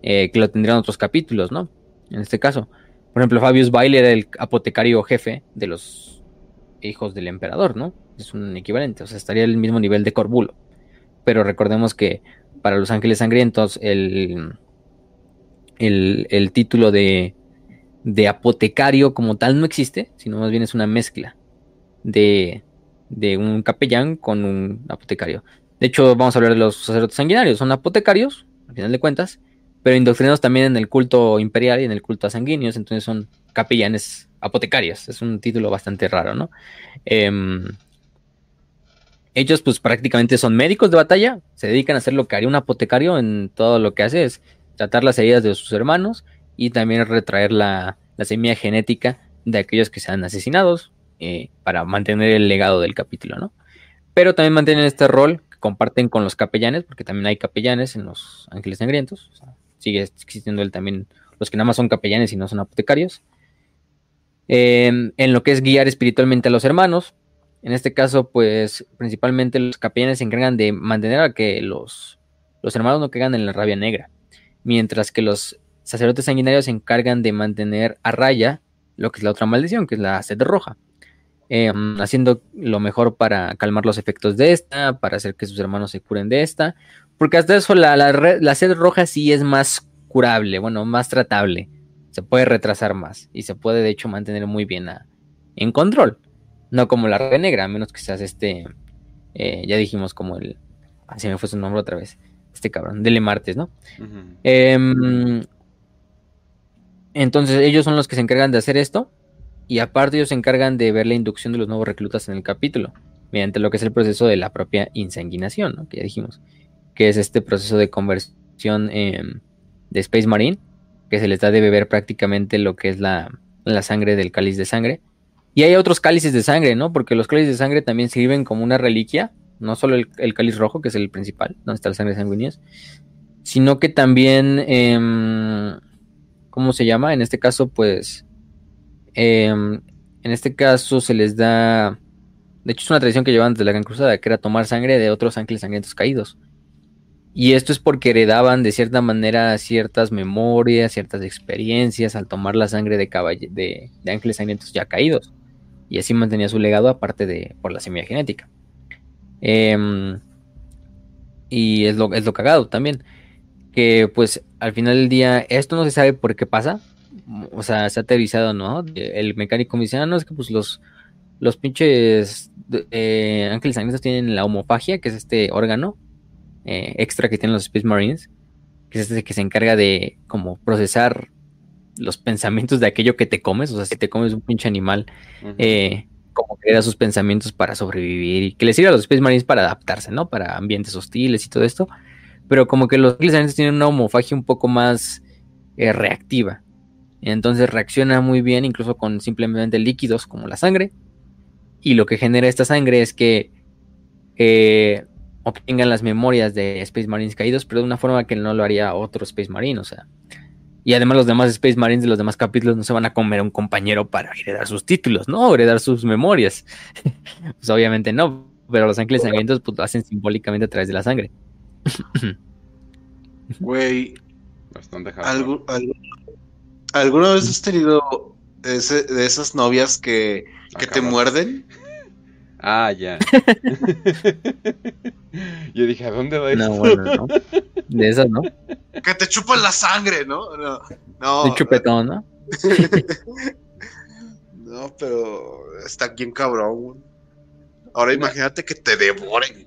eh, que lo tendrían otros capítulos, ¿no? En este caso. Por ejemplo, Fabius Baile era el apotecario jefe de los hijos del emperador, ¿no? Es un equivalente, o sea, estaría el mismo nivel de Corbulo. Pero recordemos que para los ángeles sangrientos el, el, título de, de, apotecario como tal no existe, sino más bien es una mezcla de, de un capellán con un apotecario. De hecho, vamos a hablar de los sacerdotes sanguinarios, son apotecarios, al final de cuentas, pero indoctrinados también en el culto imperial y en el culto a sanguíneos, entonces son capellanes apotecarios. Es un título bastante raro, ¿no? Em, ellos pues prácticamente son médicos de batalla, se dedican a hacer lo que haría un apotecario en todo lo que hace es tratar las heridas de sus hermanos y también retraer la, semilla genética de aquellos que sean asesinados eh, para mantener el legado del capítulo, ¿no? Pero también mantienen este rol que comparten con los capellanes, porque también hay capellanes en los Ángeles Sangrientos, sigue existiendo él también los que nada más son capellanes y no son apotecarios. Em, en lo que es guiar espiritualmente a los hermanos, En este caso, pues principalmente los capellanes se encargan de mantener a que los, los hermanos no caigan en la rabia negra, mientras que los sacerdotes sanguinarios se encargan de mantener a raya lo que es la otra maldición, que es la sed roja, em, haciendo lo mejor para calmar los efectos de esta, para hacer que sus hermanos se curen de esta, porque hasta eso la, la sed roja sí es más curable, bueno, más tratable, se puede retrasar más y se puede de hecho mantener muy bien en control. No como la red negra, a menos que seas este. Eh, ya dijimos como el. Así me fue su nombre otra vez. Este cabrón, Dele Martes, ¿no? Entonces, ellos son los que se encargan de hacer esto. Y aparte, ellos se encargan de ver la inducción de los nuevos reclutas en el capítulo. Mediante lo que es el proceso de la propia insanguinación, ¿no? Que ya dijimos. Que es este proceso de conversión em, de Space Marine. Que se les da de beber prácticamente lo que es la, la sangre del cáliz de sangre y hay otros cálices de sangre, ¿no? Porque los cálices de sangre también sirven como una reliquia, no solo el, cáliz rojo, que es el principal, donde está la sangre sanguínea, sino que también, em, ¿cómo se llama? En este caso, pues, em, en este caso se les da, de hecho es una tradición que llevaban desde la Gran Cruzada, que era tomar sangre de otros ángeles sangrientos caídos. Y esto es porque heredaban de cierta manera ciertas memorias, ciertas experiencias al tomar la sangre de, de, de ángeles sangrientos ya caídos y así mantenía su legado aparte de por la semilla genética. Em, y es lo, es lo cagado también. Que pues al final del día esto no se sabe por qué pasa. O sea, se ha teorizado, ¿no? El mecánico me dice, ah, no, es que pues los, los pinches eh, ángeles sangrientos tienen la homofagia, que es este órgano eh, extra que tienen los Space Marines, que es este que se encarga de como procesar los pensamientos de aquello que te comes, o sea, si te comes un pinche animal, eh, como que da sus pensamientos para sobrevivir y que les sirve a los Space Marines para adaptarse, ¿no? Para ambientes hostiles y todo esto, pero como que los Space tienen una homofagia un poco más eh, reactiva, entonces reacciona muy bien incluso con simplemente líquidos como la sangre, y lo que genera esta sangre es que eh, obtengan las memorias de Space Marines caídos, pero de una forma que no lo haría otro Space Marine, o sea, y además los demás Space Marines de los demás capítulos no se van a comer a un compañero para heredar sus títulos, ¿no? heredar sus memorias. pues obviamente no, pero los ángeles sangrientos pues, lo hacen simbólicamente a través de la sangre. Güey. Bastante ¿Alguna vez has tenido de esas novias que, que te muerden? Ah, ya. Yo dije, ¿a dónde va eso? No, bueno, no. De esas, ¿no? Que te chupan la sangre, ¿no? No. no. chupetón, ¿no? no, pero está bien cabrón. Ahora imagínate que te devoren.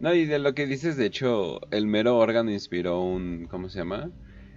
No, y de lo que dices, de hecho, el mero órgano inspiró un, ¿cómo se llama?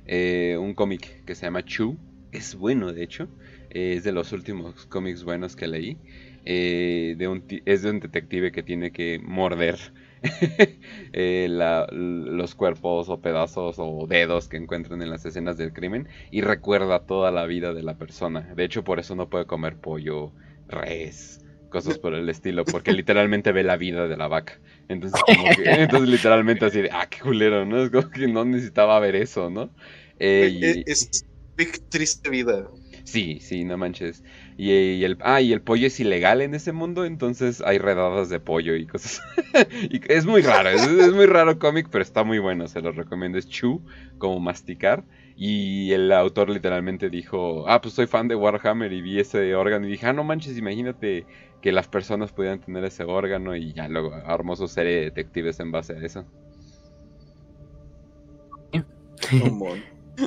Eh, un cómic que se llama Chu. Es bueno, de hecho. es de los últimos cómics buenos que leí. Eh, es de un detective que tiene que morder eh, los cuerpos o pedazos o dedos que encuentran en las escenas del crimen y recuerda toda la vida de la persona. De hecho, por eso no puede comer pollo, res, cosas por el estilo, porque literalmente ve la vida de la vaca. Entonces, entonces literalmente así de, ah, qué culero, ¿no? Es como que no necesitaba ver eso, ¿no? Eh, es, es triste vida. Sí, sí, no manches. Y, el, ah, y el pollo es ilegal en ese mundo, entonces hay redadas de pollo y cosas. y es muy raro, es, muy raro cómic, pero está muy bueno, se lo recomiendo. Es Chew, como masticar. Y el autor literalmente dijo, ah, pues soy fan de Warhammer y vi ese órgano y dije, ah, no manches, imagínate que las personas pudieran tener ese órgano y ya luego armó su serie de detectives en base a eso.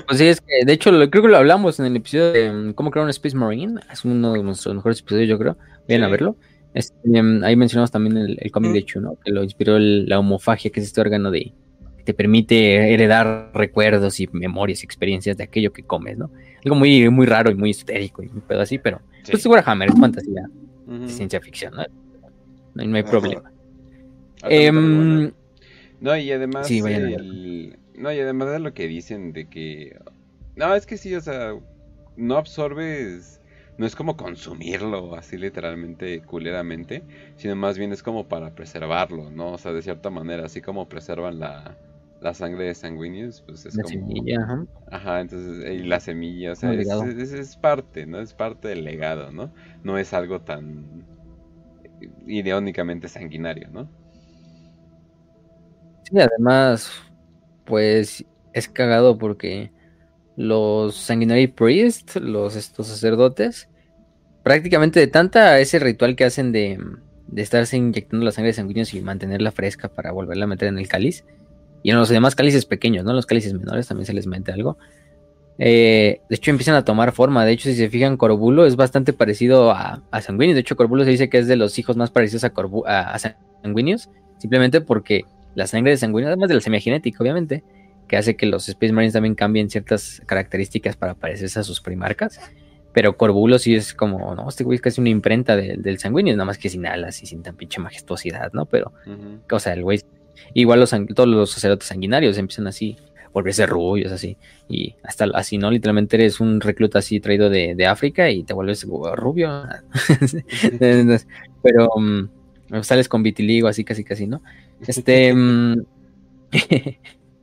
Pues sí, es que de hecho creo que lo hablamos en el episodio de mm, cómo crear un Space Marine. Es uno de nuestros mejores episodios, yo creo. Vayan a verlo. Este, mm, ahí mencionamos también el, cómic de Chu, ¿no? Que lo inspiró la homofagia, que es este órgano de que te permite heredar recuerdos y memorias y experiencias de aquello que comes, ¿no? Algo muy, muy raro y muy esotérico y un pedo así, pero sí. pues Warhammer es fantasía, ciencia ficción, ¿no? No, hay problema. Em, no, y además sí, el, no, y además de lo que dicen de que... No, es que sí, o sea, no absorbes... No es como consumirlo así literalmente, culeramente, sino más bien es como para preservarlo, ¿no? O sea, de cierta manera, así como preservan la, la sangre de sanguíneos, pues es la como... Semilla, ajá. ajá. entonces, y la semilla, o sea, es, es, parte, ¿no? Es parte del legado, ¿no? No es algo tan ideónicamente sanguinario, ¿no? Sí, además, pues es cagado porque los Sanguinary Priests, los estos sacerdotes, prácticamente de tanta ese ritual que hacen de, de estarse inyectando la sangre de sanguíneos y mantenerla fresca para volverla a meter en el cáliz. Y en los demás cálices pequeños, ¿no? Los cálices menores también se les mete algo. Eh, de hecho, empiezan a tomar forma. De hecho, si se fijan, Corbulo es bastante parecido a, a Sanguinius. De hecho, Corbulo se dice que es de los hijos más parecidos a, a, Sanguinius, simplemente porque la sangre de Sanguinius, además de la semigenética, obviamente, que hace que los Space Marines también cambien ciertas características para parecerse a sus primarcas. Pero Corbulo sí es como, no, este güey es casi una imprenta del Sanguinius, nada más que sin alas y sin tan pinche majestuosidad, ¿no? Pero, o sea, el güey, igual los, todos los sacerdotes sanguinarios empiezan así, volverse rubios, así, y hasta así, ¿no? Literalmente eres un recluta así traído de, África y te vuelves rubio. Pero um, sales con vitiligo, así casi casi, ¿no? Este. Mm,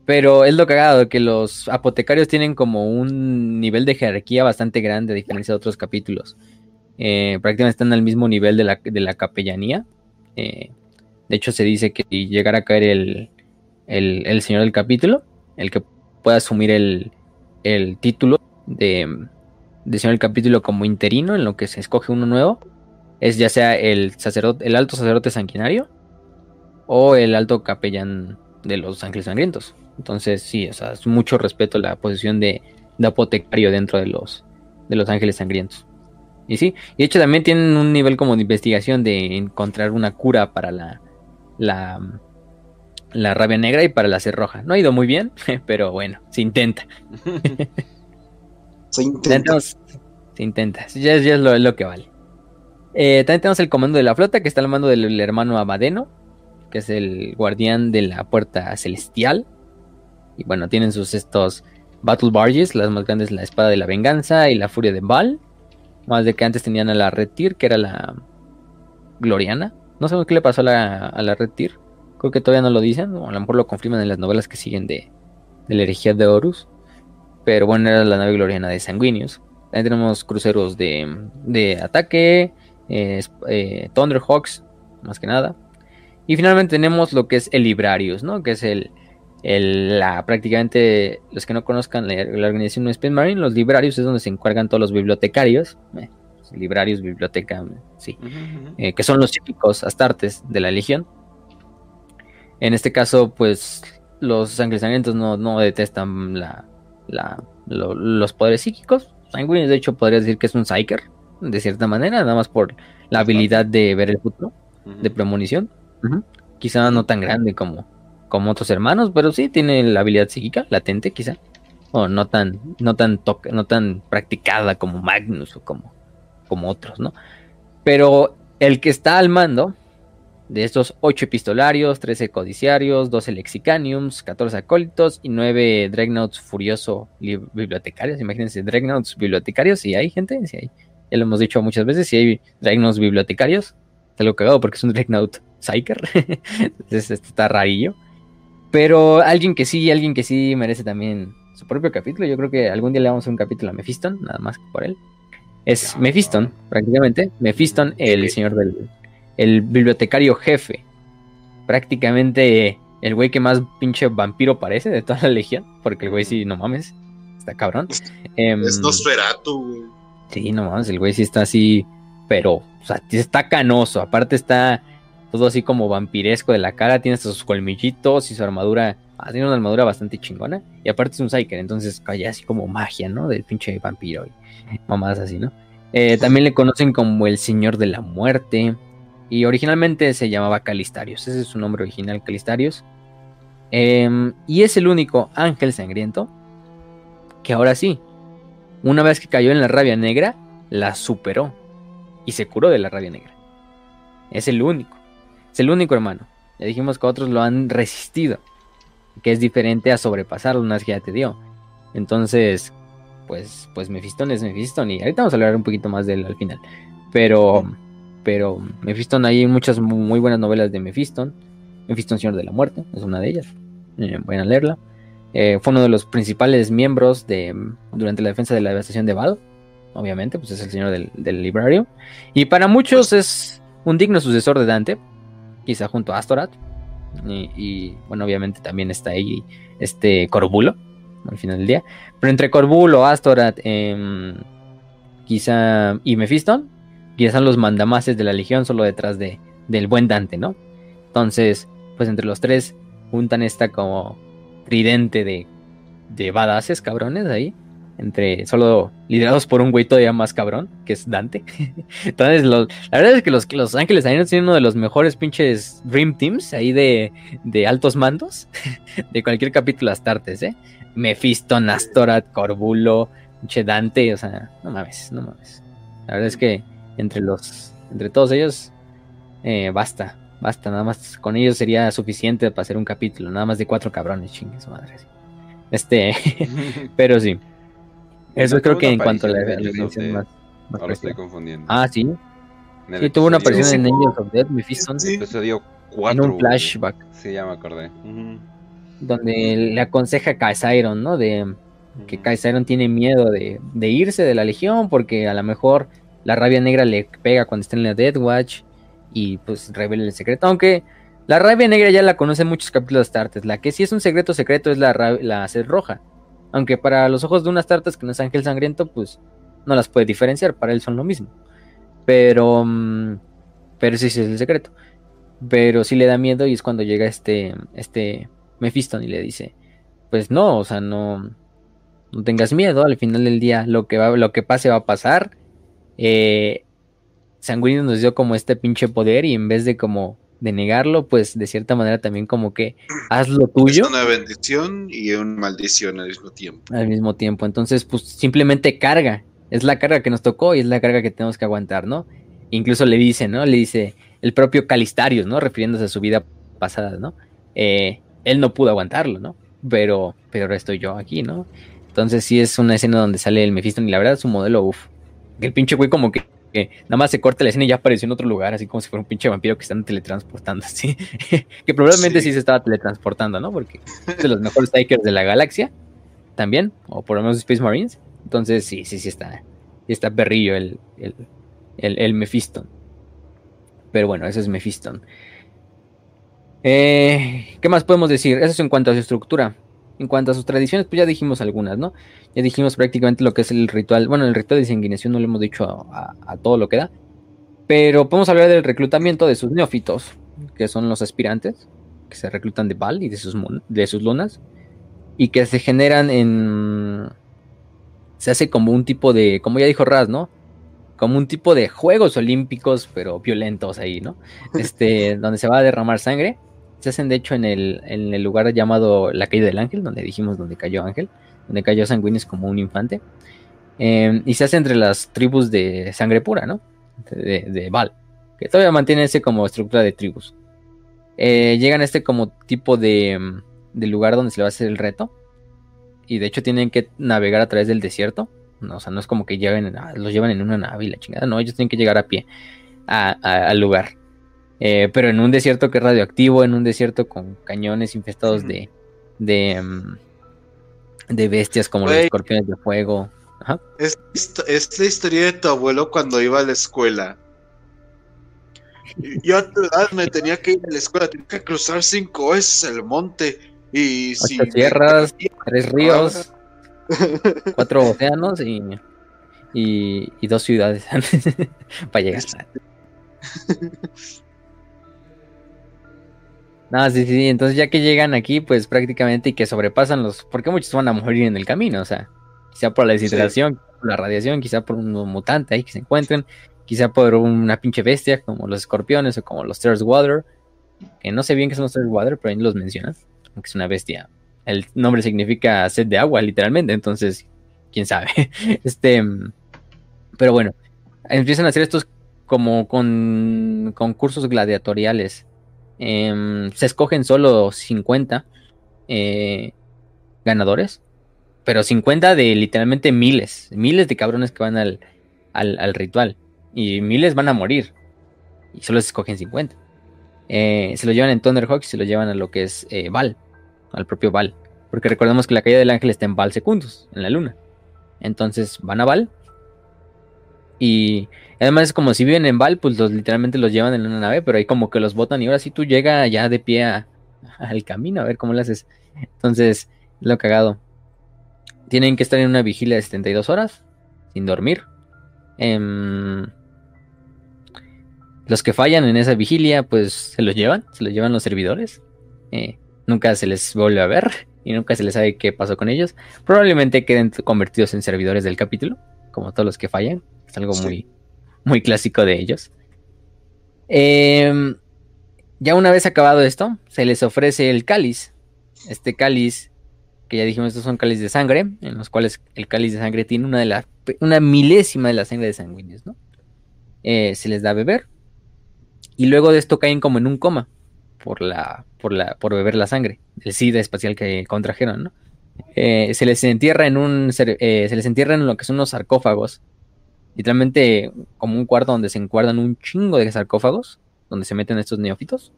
pero es lo cagado, que los apotecarios tienen como un nivel de jerarquía bastante grande, a diferencia de otros capítulos. Eh, prácticamente están al mismo nivel de la, de la capellanía. Eh, de hecho, se dice que si llegara a caer el, el, señor del capítulo, el que pueda asumir el, el título de, de señor del capítulo como interino, en lo que se escoge uno nuevo, es ya sea el sacerdote, el alto sacerdote sanguinario o el alto capellán de los ángeles sangrientos. Entonces, sí, o sea, es mucho respeto la posición de, apotecario dentro de los, de los ángeles sangrientos. Y sí, y de hecho también tienen un nivel como de investigación de encontrar una cura para la, la, la rabia negra y para la roja. No ha ido muy bien, pero bueno, se intenta. se intenta. se intenta, ya, es lo, que vale. Eh, también tenemos el comando de la flota que está al mando del hermano Abadeno, que es el guardián de la puerta celestial. Y bueno, tienen sus estos Battle Barges, las más grandes, la espada de la venganza y la furia de Baal. Más de que antes tenían a la Red que era la Gloriana. No sé qué le pasó a la, a la Red Creo que todavía no lo dicen, o a lo mejor lo confirman en las novelas que siguen de, de la herejía de Horus. Pero bueno, era la nave gloriana de Sanguinius. También tenemos cruceros de, de ataque, eh, eh, Thunderhawks, más que nada. Y finalmente tenemos lo que es el Librarius, ¿no? Que es el, la, prácticamente, los que no conozcan la, organización de Space Marine, los librarios es donde se encargan todos los bibliotecarios, eh, librarios, biblioteca, sí, eh, que son los típicos astartes de la Legión. En este caso, pues los sangrientos no, no detestan la, los poderes psíquicos. Sanguinius, de hecho, podría decir que es un Psyker, de cierta manera, nada más por la habilidad de ver el futuro, de premonición. Quizá no tan grande como, como otros hermanos, pero sí tiene la habilidad psíquica latente, quizá. O no tan, no tan no tan practicada como Magnus o como, como otros, ¿no? Pero el que está al mando de estos 8 epistolarios, 13 codiciarios, 12 lexicaniums, 14 acólitos y 9 dreadnoughts furioso bibliotecarios. Imagínense, dreadnoughts bibliotecarios, si hay gente, si hay. Ya lo hemos dicho muchas veces, si hay dreadnoughts bibliotecarios. Está lo cagado porque es un dreadnought psyker. Entonces está rarillo. Pero alguien que sí, alguien que sí merece también su propio capítulo. Yo creo que algún día le vamos a un capítulo a Mephiston, nada más por él. Es Mephiston, prácticamente. Mephiston, el señor del. El bibliotecario jefe. Prácticamente el güey que más pinche vampiro parece de toda la legión. Porque el güey sí, no mames. Está cabrón. Em, es Nosferatu, güey. Sí, no mames, el güey sí está así. Pero, o sea, está canoso. Aparte está todo así como vampiresco de la cara, tiene sus colmillitos y su armadura, ah, tiene una armadura bastante chingona, y aparte es un Psyker, entonces calla así como magia, ¿no? Del pinche vampiro y mamadas así, ¿no? Eh, también le conocen como el Señor de la Muerte, y originalmente se llamaba Calistarios, ese es su nombre original, Calistarios, em, y es el único ángel sangriento que ahora sí, una vez que cayó en la rabia negra, la superó y se curó de la rabia negra. Es el único. Es el único hermano. Ya dijimos que otros lo han resistido. Que es diferente a sobrepasarlo una vez que ya te dio. Entonces, pues, pues Mephiston es Mephiston. Y ahorita vamos a hablar un poquito más de él al final. Pero, pero Mephiston, hay muchas muy buenas novelas de Mephiston. Mephiston, Señor de la Muerte, es una de ellas. Eh, a leerla. Eh, fue uno de los principales miembros de durante la defensa de la devastación de Val. Obviamente, pues es el señor del, del librario. Y para muchos es un digno sucesor de Dante, quizá junto a Astorat. Y, bueno, obviamente también está ahí este Corbulo al final del día. Pero entre Corbulo, Astorat, em, quizá y Mephiston, quizá los mandamases de la legión solo detrás de, del buen Dante, ¿no? Entonces, pues entre los tres juntan esta como tridente de, de badasses cabrones ahí entre solo liderados por un güey todavía más cabrón, que es Dante. Entonces, la verdad es que los, los Ángeles Aéreos tienen uno de los mejores pinches Dream Teams ahí de, de altos mandos de cualquier capítulo Astartes, ¿eh? Mephisto, Nastorat, Corbulo, pinche Dante, o sea, no mames, no mames. La verdad es que entre los, entre todos ellos, eh, basta, basta, nada más con ellos sería suficiente para hacer un capítulo, nada más de cuatro cabrones, chingues madre. Este, pero sí. Eso creo que en cuanto a la, la más, Ahora estoy confundiendo. Ah, sí. Sí, tuvo una aparición en Angels of Death, Mephisto. Sí. En un flashback. Sí, ya me acordé. Donde le aconseja a Kaisairon, ¿no? De que Kaisairon tiene miedo de, de, irse de la legión porque a lo mejor la rabia negra le pega cuando está en la Death Watch y pues revela el secreto. Aunque la rabia negra ya la conocen muchos capítulos de Astartes. La que sí es un secreto secreto es la, la sed roja. Aunque para los ojos de unas tartas que no es ángel sangriento, pues no las puede diferenciar, para él son lo mismo. Pero, mm, pero sí, sí es el secreto. Pero sí le da miedo y es cuando llega este, este Mephisto y le dice, pues no, o sea, no, no tengas miedo, al final del día lo que, va, lo que pase va a pasar. Eh, Sanguíneo nos dio como este pinche poder y en vez de como de negarlo, pues de cierta manera también como que haz lo tuyo. Es una bendición y una maldición al mismo tiempo. Al mismo tiempo. Entonces, pues simplemente carga. Es la carga que nos tocó y es la carga que tenemos que aguantar, ¿no? Incluso le dice, ¿no? Le dice el propio Calistarius, ¿no? Refiriéndose a su vida pasada, ¿no? Eh, él no pudo aguantarlo, ¿no? Pero, pero ahora estoy yo aquí, ¿no? Entonces sí es una escena donde sale el Mephisto y la verdad su modelo, uff. El pinche güey como que que nada más se corta la escena y ya apareció en otro lugar, así como si fuera un pinche vampiro que están teletransportando, así. que probablemente sí. se estaba teletransportando, ¿no? Porque es de los mejores Tikers de la galaxia, también, o por lo menos Space Marines. Entonces, sí, sí, sí está, está perrillo el, el, el, el Mephiston. Pero bueno, eso es Mephiston. Eh, ¿Qué más podemos decir? Eso es en cuanto a su estructura. En cuanto a sus tradiciones, pues ya dijimos algunas, ¿no? Ya dijimos prácticamente lo que es el ritual. Bueno, el ritual de sanguinación no lo hemos dicho a, todo lo que da. Pero podemos hablar del reclutamiento de sus neófitos, que son los aspirantes, que se reclutan de Val y de sus, de sus lunas, y que se generan en... Se hace como un tipo de, como ya dijo Raz, ¿no? Como un tipo de Juegos Olímpicos, pero violentos ahí, ¿no? Este, donde se va a derramar sangre se hacen de hecho en el, en el lugar llamado La Caída del Ángel, donde dijimos donde cayó Ángel, donde cayó Sanguinis como un infante. Em, y se hace entre las tribus de sangre pura, ¿no? De, de Val, que todavía mantiene ese como estructura de tribus. Eh, llegan a este como tipo de, de, lugar donde se le va a hacer el reto. Y de hecho tienen que navegar a través del desierto. No, o sea, no es como que lleguen, ah, los llevan en una nave y la chingada. No, ellos tienen que llegar a pie al lugar. Eh, pero en un desierto que es radioactivo, en un desierto con cañones infestados de, de, mm, de bestias como los escorpiones de fuego. Es, la historia de tu abuelo cuando iba a la escuela. Yo a tu edad me tenía que ir a la escuela, tenía que cruzar cinco veces el monte. Y si tierras, tres ríos, cuatro océanos y, y, y dos ciudades para llegar. No, sí, sí, entonces ya que llegan aquí, pues prácticamente y que sobrepasan los. Porque muchos van a morir en el camino, o sea, quizá por la deshidratación, por la radiación, quizá por un mutante ahí que se encuentren, quizá por una pinche bestia como los escorpiones o como los Thirst Water, que no sé bien qué son los Thirst Water, pero ahí los mencionas, aunque es una bestia. El nombre significa sed de agua, literalmente, entonces, quién sabe. Este, pero bueno, empiezan a hacer estos como con concursos gladiatoriales Em, se escogen solo 50 eh, ganadores, pero 50 de literalmente miles, miles de cabrones que van al, al, ritual. Y miles van a morir. Y solo se escogen 50. Eh, se lo llevan en Thunderhawk y se lo llevan a lo que es eh, Val, al propio Val. Porque recordemos que la caída del ángel está en Val Secundus, en la luna. Entonces van a Val. Y además es como si viven en Val, pues los literalmente los llevan en una nave, pero ahí como que los botan y ahora sí tú llega ya de pie al camino a ver cómo lo haces. Entonces, lo cagado. Tienen que estar en una vigilia de 72 horas, sin dormir. Em, los que fallan en esa vigilia, pues se los llevan, se los llevan los servidores. Eh, nunca se les vuelve a ver y nunca se les sabe qué pasó con ellos. Probablemente queden convertidos en servidores del capítulo, como todos los que fallan. Es algo muy, muy clásico de ellos. Em, ya una vez acabado esto, se les ofrece el cáliz. Este cáliz, que ya dijimos, estos son cáliz de sangre, en los cuales el cáliz de sangre tiene una, de la, una milésima de la sangre de sanguíneos, ¿no? Eh, se les da a beber. Y luego de esto caen como en un coma por la, por la, por beber la sangre, el SIDA espacial que contrajeron, ¿no? Eh, se les entierra en un, eh, se les entierra en lo que son unos sarcófagos, literalmente como un cuarto donde se encuadran un chingo de sarcófagos, donde se meten estos neófitos,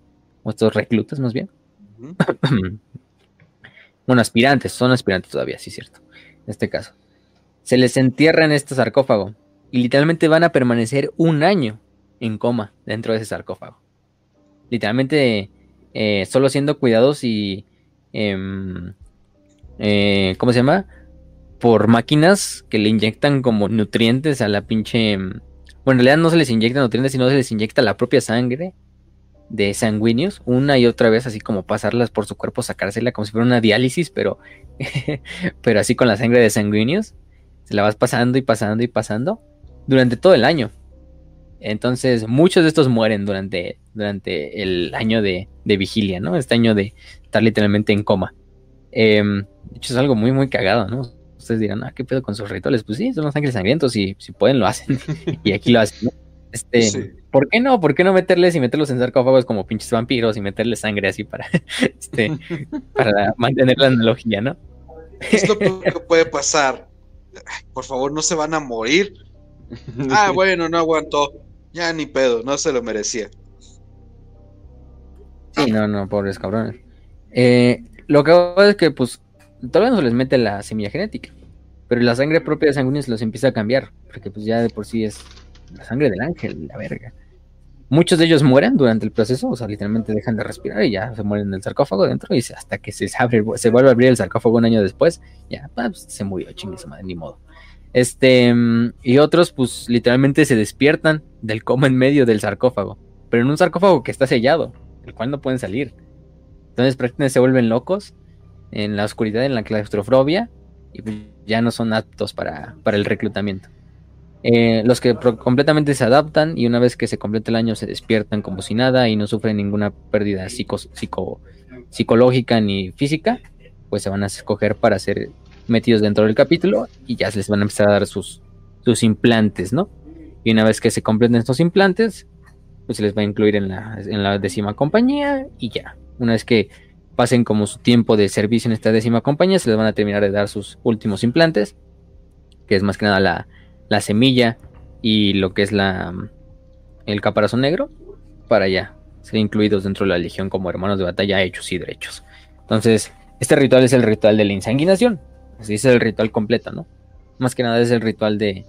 o estos reclutas más bien. bueno, aspirantes, son aspirantes todavía, sí, cierto, en este caso. Se les entierra en este sarcófago y literalmente van a permanecer un año en coma dentro de ese sarcófago. Literalmente eh, solo siendo cuidados y... Em, eh, ¿Cómo se llama? Por máquinas que le inyectan como nutrientes a la pinche... Em, bueno, en realidad no se les inyecta nutrientes, sino se les inyecta la propia sangre de sanguíneos una y otra vez, así como pasarlas por su cuerpo, sacársela como si fuera una diálisis, pero, pero así con la sangre de sanguíneos. Se la vas pasando y pasando y pasando durante todo el año. Entonces, muchos de estos mueren durante, durante el año de, vigilia, ¿no? Este año de estar literalmente en coma. Em, de hecho, es algo muy, muy cagado, ¿no? Ustedes dirán, ah, ¿qué pedo con sus rituales? Pues sí, son los ángeles sangrientos y si pueden lo hacen. y aquí lo hacen, Este, ¿por qué no? ¿Por qué no meterles y meterlos en sarcófagos como pinches vampiros y meterles sangre así para, este, para mantener la analogía, ¿no? Es lo que puede pasar. por favor, no se van a morir. Ah, bueno, no aguantó. Ya ni pedo, no se lo merecía. Sí, no, no, pobres cabrones. Eh, lo que pasa es que, pues, todavía no se les mete la semilla genética. Pero la sangre propia de sanguíneos los empieza a cambiar. Porque, pues, ya de por sí es la sangre del ángel, la verga. Muchos de ellos mueren durante el proceso, o sea, literalmente dejan de respirar y ya se mueren en el sarcófago dentro. Y hasta que se, abre, se vuelve a abrir el sarcófago un año después, ya, pues, se murió, chingue madre, ni modo. Este, y otros, pues literalmente se despiertan del coma en medio del sarcófago, pero en un sarcófago que está sellado, el cual no pueden salir. Entonces prácticamente se vuelven locos en la oscuridad, en la claustrofobia, y pues, ya no son aptos para, para el reclutamiento. Eh, los que completamente se adaptan y una vez que se completa el año se despiertan como si nada y no sufren ninguna pérdida psico, psicológica ni física, pues se van a escoger para ser metidos dentro del capítulo y ya se les van a empezar a dar sus, sus implantes, ¿no? Y una vez que se completen estos implantes, pues se les va a incluir en la, en la décima compañía y ya. Una vez que pasen como su tiempo de servicio en esta décima compañía, se les van a terminar de dar sus últimos implantes, que es más que nada la, la semilla y lo que es la el caparazón negro, para ya ser incluidos dentro de la legión como hermanos de batalla hechos y derechos. Entonces, este ritual es el ritual de la insanguinación, Así es el ritual completo, ¿no? Más que nada es el ritual de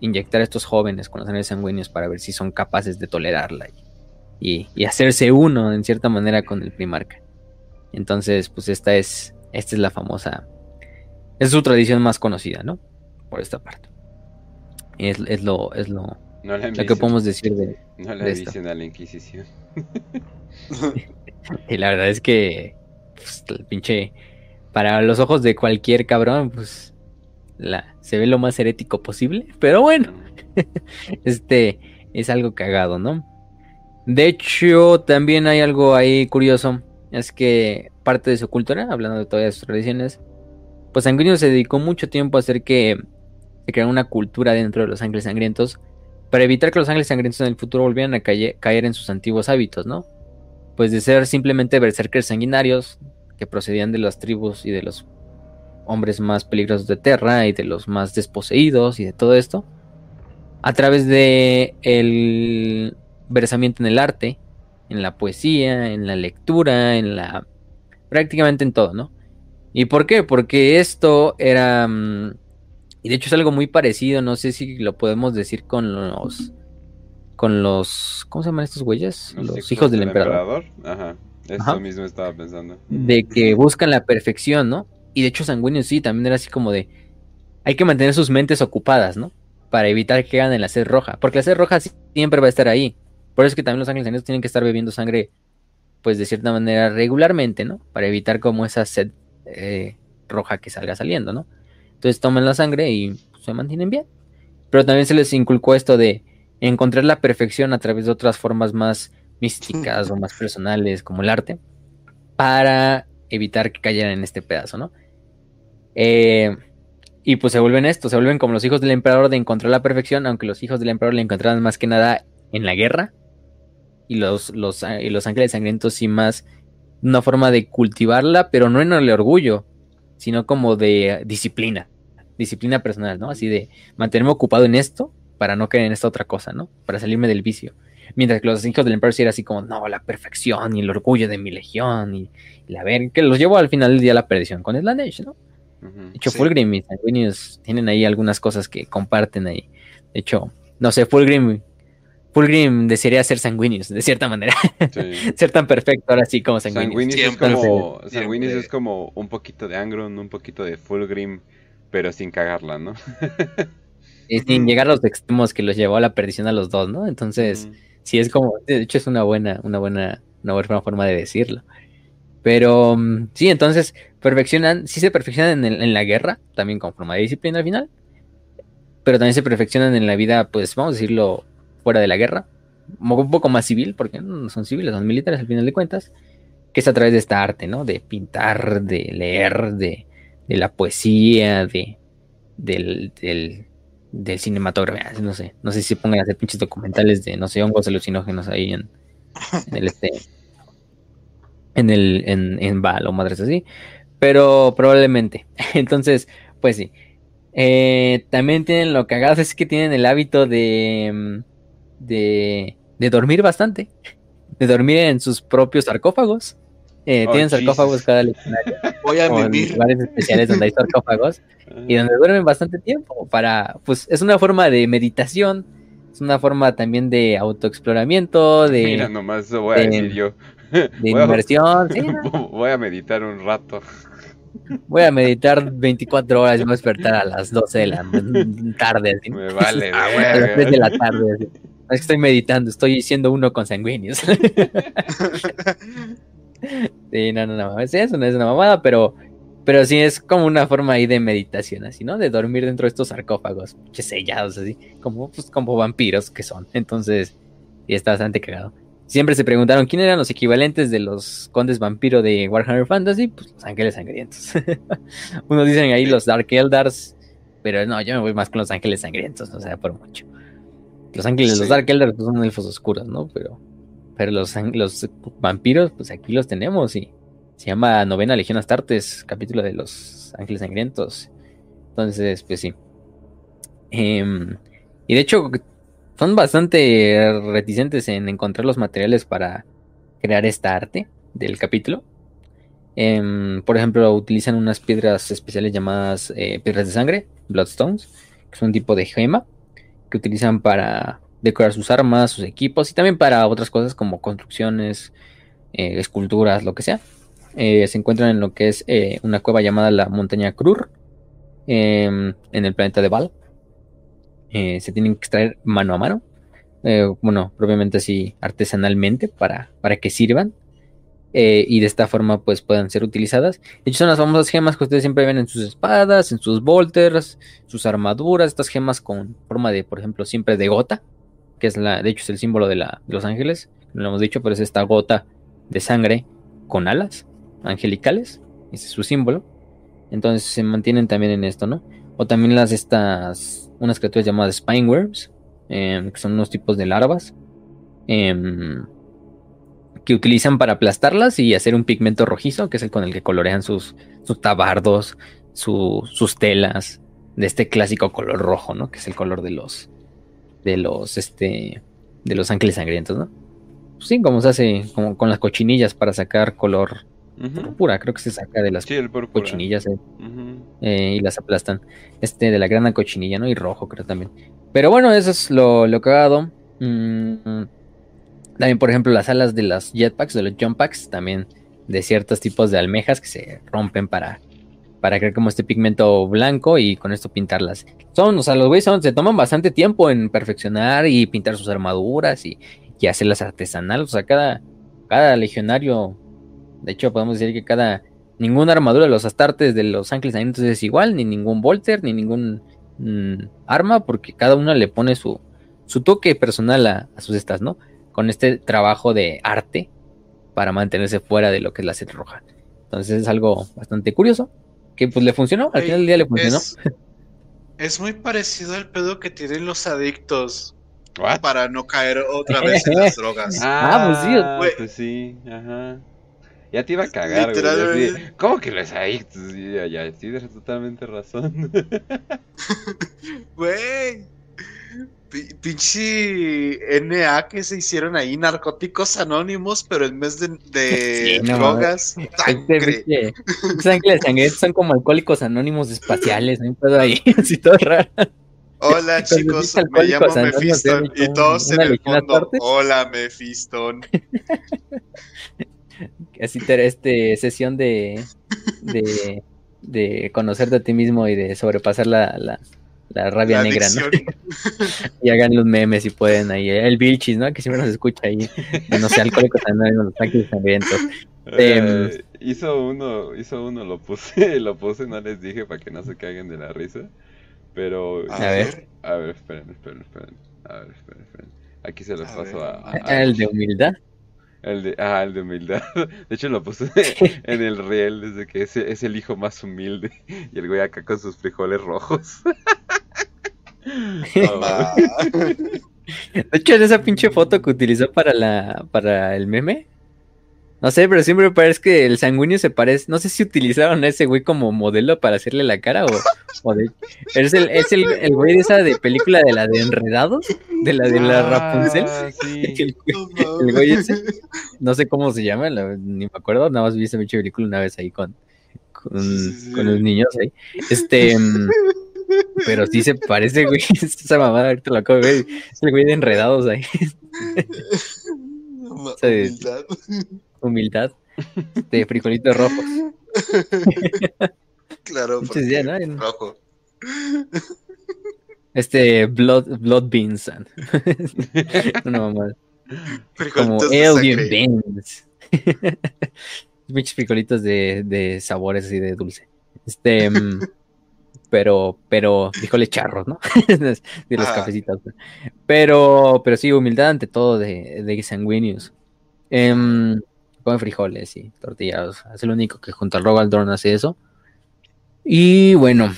inyectar a estos jóvenes con los ángeles sanguíneos para ver si son capaces de tolerarla y, hacerse uno en cierta manera con el primarca. Entonces, pues esta es, esta es la famosa, es su tradición más conocida, ¿no? Por esta parte. Es, es lo, es lo, que podemos decir de, no la de a la Inquisición. y la verdad es que pues, el pinche para los ojos de cualquier cabrón, pues la, se ve lo más herético posible. Pero bueno, este es algo cagado, ¿no? De hecho, también hay algo ahí curioso. Es que parte de su cultura, hablando de todas sus tradiciones, pues Sanguíneo se dedicó mucho tiempo a hacer que se creara una cultura dentro de los ángeles sangrientos para evitar que los ángeles sangrientos en el futuro volvieran a caer en sus antiguos hábitos, ¿no? Pues de ser simplemente berserkers sanguinarios, que procedían de las tribus y de los hombres más peligrosos de Terra y de los más desposeídos y de todo esto, a través de el versamiento en el arte, en la poesía, en la lectura, en la prácticamente en todo, ¿no? ¿Y por qué? Porque esto era mm, Y de hecho es algo muy parecido, no sé si lo podemos decir con los con los ¿cómo se llaman estos güeyes? Los, hijos, del, emperador. Ajá. Eso mismo estaba pensando. De que buscan la perfección, ¿no? Y de hecho Sanguíneo sí, también era así como de hay que mantener sus mentes ocupadas, ¿no? Para evitar que hagan la sed roja, porque la sed roja siempre va a estar ahí. Por eso es que también los ángeles tienen que estar bebiendo sangre pues de cierta manera regularmente, ¿no? Para evitar como esa sed eh, roja que salga saliendo, ¿no? Entonces toman la sangre y se mantienen bien. Pero también se les inculcó esto de encontrar la perfección a través de otras formas más místicas o más personales, como el arte, para evitar que cayeran en este pedazo, ¿no? Eh, y pues se vuelven esto, se vuelven como los hijos del emperador de encontrar la perfección, aunque los hijos del emperador le encontraban más que nada en la guerra. Y los, los, y los ángeles sangrientos sí más una forma de cultivarla, pero no en el orgullo, sino como de disciplina disciplina personal, ¿no? Así de mantenerme ocupado en esto para no caer en esta otra cosa, ¿no? Para salirme del vicio. Mientras que los hijos del emperador sí era así como, no, la perfección y el orgullo de mi legión y, la ver, que los llevó al final del día a la perdición con Slanesh, ¿no? De hecho, Fulgrim y Sanguinius tienen ahí algunas cosas que comparten ahí. De hecho, no sé, Fulgrim, Fulgrim desearía ser Sanguinius, de cierta manera. ser tan perfecto ahora sí como Sanguinius. Sanguinius, es como, un poquito de Angron, un poquito de Fulgrim pero sin cagarla, ¿no? y sin llegar a los extremos que los llevó a la perdición a los dos, ¿no? Entonces, sí es como, de hecho es una buena, una buena, una buena forma de decirlo. Pero mm, sí, entonces perfeccionan, sí se perfeccionan en, la guerra, también con forma de disciplina al final, pero también se perfeccionan en la vida, pues vamos a decirlo, fuera de la guerra, un poco más civil, porque no son civiles, son militares al final de cuentas, que es a través de esta arte, ¿no? De pintar, de leer, de, de la poesía, de, del, del, del cinematografía, no sé, no sé si pongan a hacer pinches documentales de, no sé, hongos alucinógenos ahí en, el este, en el, en, en Val o madres así, pero probablemente, entonces, pues sí, eh, también tienen lo cagado es que tienen el hábito de, de, de dormir bastante, de dormir en sus propios sarcófagos. Eh, oh, tienen sarcófagos cada escenario. Voy a vivir. lugares especiales donde hay sarcófagos y donde duermen bastante tiempo para, pues es una forma de meditación, es una forma también de autoexploramiento, de... Mira, nomás voy a decir yo. De inversión. Voy a meditar un rato. Voy a meditar 24 horas y voy a despertar a las 12 de la tarde. Me vale. A las de la tarde. Es que estoy meditando, estoy siendo uno con sanguíneos. Sí, no, no, no, eso no es una mamada, pero, pero sí es como una forma ahí de meditación, así, ¿no? De dormir dentro de estos sarcófagos, que sellados, así, como, pues, como vampiros que son. Entonces, sí, está bastante cagado. Siempre se preguntaron quién eran los equivalentes de los condes vampiro de Warhammer Fantasy, pues los ángeles sangrientos. Unos dicen ahí los Dark Eldars, pero no, yo me voy más con los ángeles sangrientos, o sea, por mucho. Los ángeles, los Dark Eldars pues, son elfos oscuros, ¿no? Pero pero los, los vampiros, pues aquí los tenemos y se llama Novena Legión Astartes, capítulo de los Ángeles Sangrientos. Entonces, pues sí. Em, y de hecho, son bastante reticentes en encontrar los materiales para crear esta arte del capítulo. Em, por ejemplo, utilizan unas piedras especiales llamadas eh, piedras de sangre, Bloodstones, que es un tipo de gema que utilizan para decorar sus armas, sus equipos y también para otras cosas como construcciones, eh, esculturas, lo que sea. Eh, se encuentran en lo que es eh, una cueva llamada la Montaña Krur em, en el planeta de Val. se tienen que extraer mano a mano. bueno, propiamente así artesanalmente para, para que sirvan. Y de esta forma pues puedan ser utilizadas. De hecho son las famosas gemas que ustedes siempre ven en sus espadas, en sus bolters, sus armaduras, estas gemas con forma de, por ejemplo, siempre de gota, que es la, de hecho es el símbolo de, la, los ángeles, no lo hemos dicho, pero es esta gota de sangre con alas angelicales, ese es su símbolo. Entonces se mantienen también en esto, ¿no? O también las estas, unas criaturas llamadas spineworms, em, que son unos tipos de larvas, em, que utilizan para aplastarlas y hacer un pigmento rojizo, que es el con el que colorean sus, sus tabardos, sus telas, de este clásico color rojo, ¿no? Que es el color de los, de los, este, de los ángeles sangrientos, ¿no? Pues sí, como se hace como con las cochinillas para sacar color pura, creo que se saca de las cochinillas eh, eh, y las aplastan. Este, de la grana cochinilla, ¿no? Y rojo, creo también. Pero bueno, eso es lo, lo cagado. Mm, también, por ejemplo, las alas de las jetpacks, de los jump packs, también de ciertos tipos de almejas que se rompen para, para crear como este pigmento blanco y con esto pintarlas. Son, o sea, los güeyes se toman bastante tiempo en perfeccionar y pintar sus armaduras y, y hacerlas artesanales. O sea, cada, cada legionario, de hecho, podemos decir que cada, ninguna armadura de los astartes de los ángeles entonces es igual, ni ningún volter, ni ningún mm, arma, porque cada una le pone su, su toque personal a sus estas, ¿no? Con este trabajo de arte para mantenerse fuera de lo que es la set roja. Entonces es algo bastante curioso, que pues le funcionó, al final del día le funcionó. Es, muy parecido al pedo que tienen los adictos. Para no caer otra vez en las drogas. Ah, pues sí. Ah, pues sí, ajá. Ya te iba a cagar, güey. ¿Cómo que los adictos? Ya, ya, tienes totalmente razón. Güey pinche NA que se hicieron ahí, narcóticos anónimos, pero en vez de, drogas, sangre. Sangre sangre son como alcohólicos anónimos espaciales, no hay ahí, así todo raro. Hola chicos, me llamo Mephiston y todos en el fondo, hola Mephiston. Así te este sesión de, de, de conocerte a ti mismo y de sobrepasar la, la la rabia negra, ¿no? y hagan los memes si pueden ahí. El Vilchis, ¿no? Que siempre nos escucha ahí. No sé, alcohólicos anónimos, los tanques sangrientos. Eh, hizo uno, hizo uno, lo puse, lo puse, no les dije para que no se caigan de la risa. Pero. A ver. A ver, esperen, esperen, esperen. A ver, esperen, esperen. Aquí se los paso a, ¿El de humildad? El de, ah, el de humildad. De hecho, lo puse en el riel desde que es, es el hijo más humilde. Y el güey acá con sus frijoles rojos. de hecho, en esa pinche foto que utilizó para la para el meme, no sé, pero siempre me parece que el sanguíneo se parece. No sé si utilizaron a ese güey como modelo para hacerle la cara o. es el, es el, el, güey de esa de película de la de Enredados, de la de la ah, Rapunzel. El, güey ese, no sé cómo se llama, ni me acuerdo, nada más vi esa película una vez ahí con, con, con los niños ahí. Este. Mm, pero sí se parece, güey. Esa mamada ahorita lo acabo de ver. Es el güey de enredados ahí. humildad. Humildad. De frijolitos rojos. Claro, rojo. Este Blood, blood Beans. Una mamada. Como Alien Beans. Muchos frijolitos de, de sabores así de dulce. Este. Pero, pero, díjole charros, ¿no? de los ah. cafecitos. Pero, pero sí, humildad ante todo de, de sanguíneos. Eh, come frijoles y tortillas. Es el único que junto al Rogaldorn hace eso. Y bueno,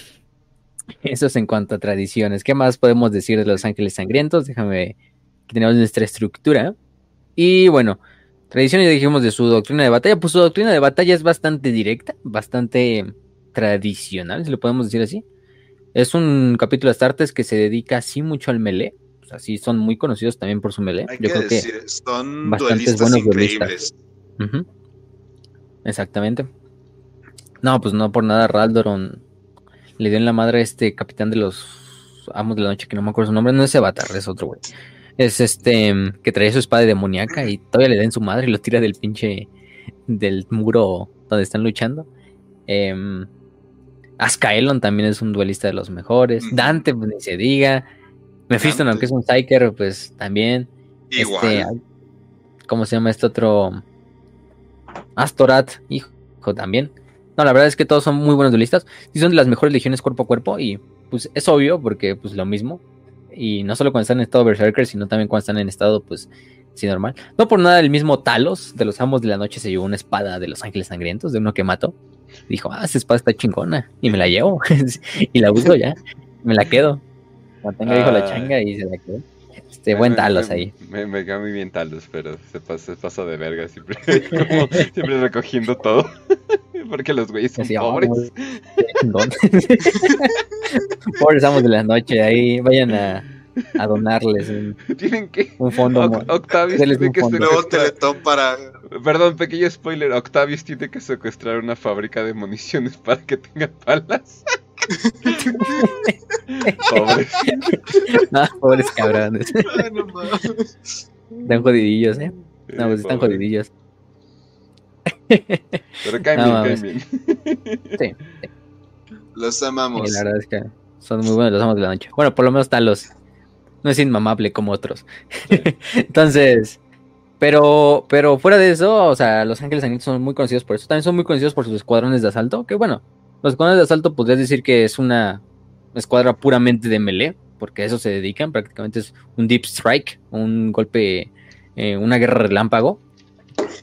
eso es en cuanto a tradiciones. ¿Qué más podemos decir de los ángeles sangrientos? Déjame que tenemos nuestra estructura. Y bueno, tradiciones dijimos de su doctrina de batalla. Pues su doctrina de batalla es bastante directa, bastante tradicional, si lo podemos decir así. Es un capítulo de Astartes que se dedica así mucho al melee. O sea, sí son muy conocidos también por su melee. Yo creo que son bastantes buenos increíbles. Exactamente. No, pues no por nada Raldoron le dio en la madre a este capitán de los amos de la noche, que no me acuerdo su nombre, no es Avatar, es otro güey. Es este que trae su espada demoníaca y todavía le da en su madre y lo tira del pinche del muro donde están luchando. Eh, Ascaelon también es un duelista de los mejores. Dante, pues ni se diga. Mephiston, aunque es un Psyker, pues también. Este, ¿Cómo se llama este otro? Astorat, hijo, también. No, la verdad es que todos son muy buenos duelistas. Sí son de las mejores legiones cuerpo a cuerpo y pues es obvio porque pues lo mismo. Y no solo cuando están en estado Berserker, sino también cuando están en estado pues sí normal. No por nada el mismo Talos de los Amos de la Noche se llevó una espada de los Ángeles Sangrientos, de uno que mató. Dijo, ah, esa espada está chingona. Y me la llevo. y la uso ya. Me la quedo. Cuando tenga dijo la ah. changa y se la quedó. Este, buen Talos ahí. Me, me queda muy bien Talos, pero se pasa, de verga siempre. siempre recogiendo todo. Porque los güeyes son pobres. pobres amos de la noche. Ahí vayan a, a donarles un, Tienen que. Un fondo. Octavio tiene que Teletón para Perdón, pequeño spoiler. Octavius tiene que secuestrar una fábrica de municiones para que tenga balas. pobres. No, pobres cabrones. están jodidillos, ¿eh? No, pues están jodidillos. Pero caen bien, caen bien. Sí, Los amamos. la verdad es que son muy buenos los amos de la noche. Bueno, por lo menos están los. No es inmamable como otros. Entonces. Pero, pero fuera de eso, o sea, Los Ángeles Sangrientos son muy conocidos por eso. También son muy conocidos por sus escuadrones de asalto. Que bueno, los escuadrones de asalto podrías decir que es una escuadra puramente de melee. Porque a eso se dedican. Prácticamente es un deep strike. Un golpe. Eh, una guerra relámpago.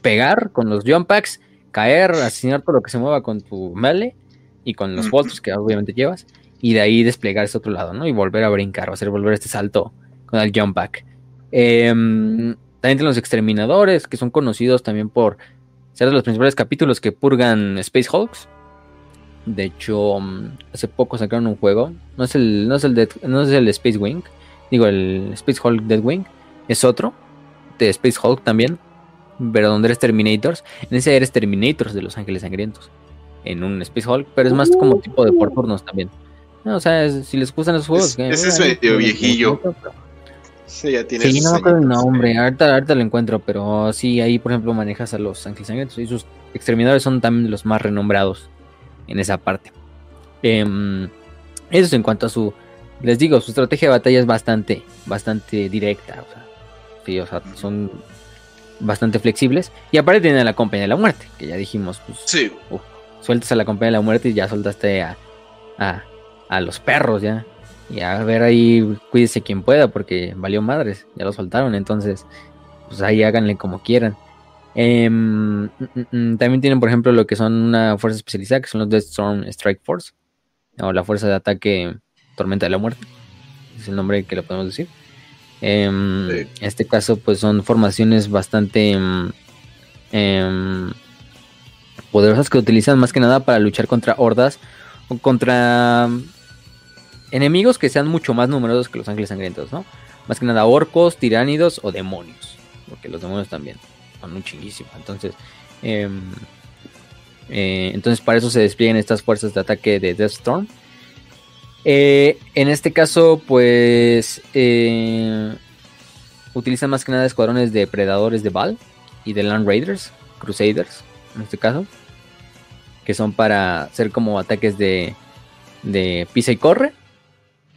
Pegar con los jump packs. Caer, asesinar todo lo que se mueva con tu melee. Y con los bolsos que obviamente llevas y de ahí desplegar ese otro lado, ¿no? Y volver a brincar o hacer volver este salto con el jump back. Em, también tienen los exterminadores, que son conocidos también por ser de los principales capítulos que purgan Space Hulks. De hecho, mm, hace poco sacaron un juego. No es el, no es el, no es el Space Wing. Digo, el Space Hulk Dead Wing. Es otro. De Space Hulk también. Pero donde eres Terminators. En ese eres Terminators de Los Ángeles Sangrientos. En un Space Hulk. Pero es más como tipo de por turnos también. No, o sea, si les gustan los juegos. ese es medio viejillo. Sí, ya tiene. Sí, no me acuerdo el nombre. Ahorita, ahorita, lo encuentro, pero sí, ahí por ejemplo manejas a los Ángeles Sangrientos y sus exterminadores son también los más renombrados en esa parte. Eh, eso es en cuanto a su. Les digo, su estrategia de batalla es bastante, bastante directa. O sea, sí, o sea, son bastante flexibles. Y aparte tienen a la compañía de la muerte, que ya dijimos, pues. Sí. sueltas a la compañía de la muerte y ya soltaste a, a, a los perros ya. Y a ver ahí, cuídese quien pueda, porque valió madres, ya lo soltaron, entonces, pues ahí háganle como quieran. Em, mm, mm, mm, también tienen, por ejemplo, lo que son una fuerza especializada, que son los Death Storm Strike Force, o la fuerza de ataque Tormenta de la Muerte, es el nombre que le podemos decir. Em, en este caso, pues son formaciones bastante em, poderosas que utilizan más que nada para luchar contra hordas o contra enemigos que sean mucho más numerosos que los ángeles sangrientos, ¿no? Más que nada orcos, tiránidos o demonios. Porque los demonios también son un chinguísimo. Entonces, em, eh, entonces para eso se despliegan estas fuerzas de ataque de Deathstorm. Eh, en este caso, pues eh, utilizan más que nada escuadrones de predadores de Val y de Land Raiders, Crusaders, en este caso, que son para hacer como ataques de, de pisa y corre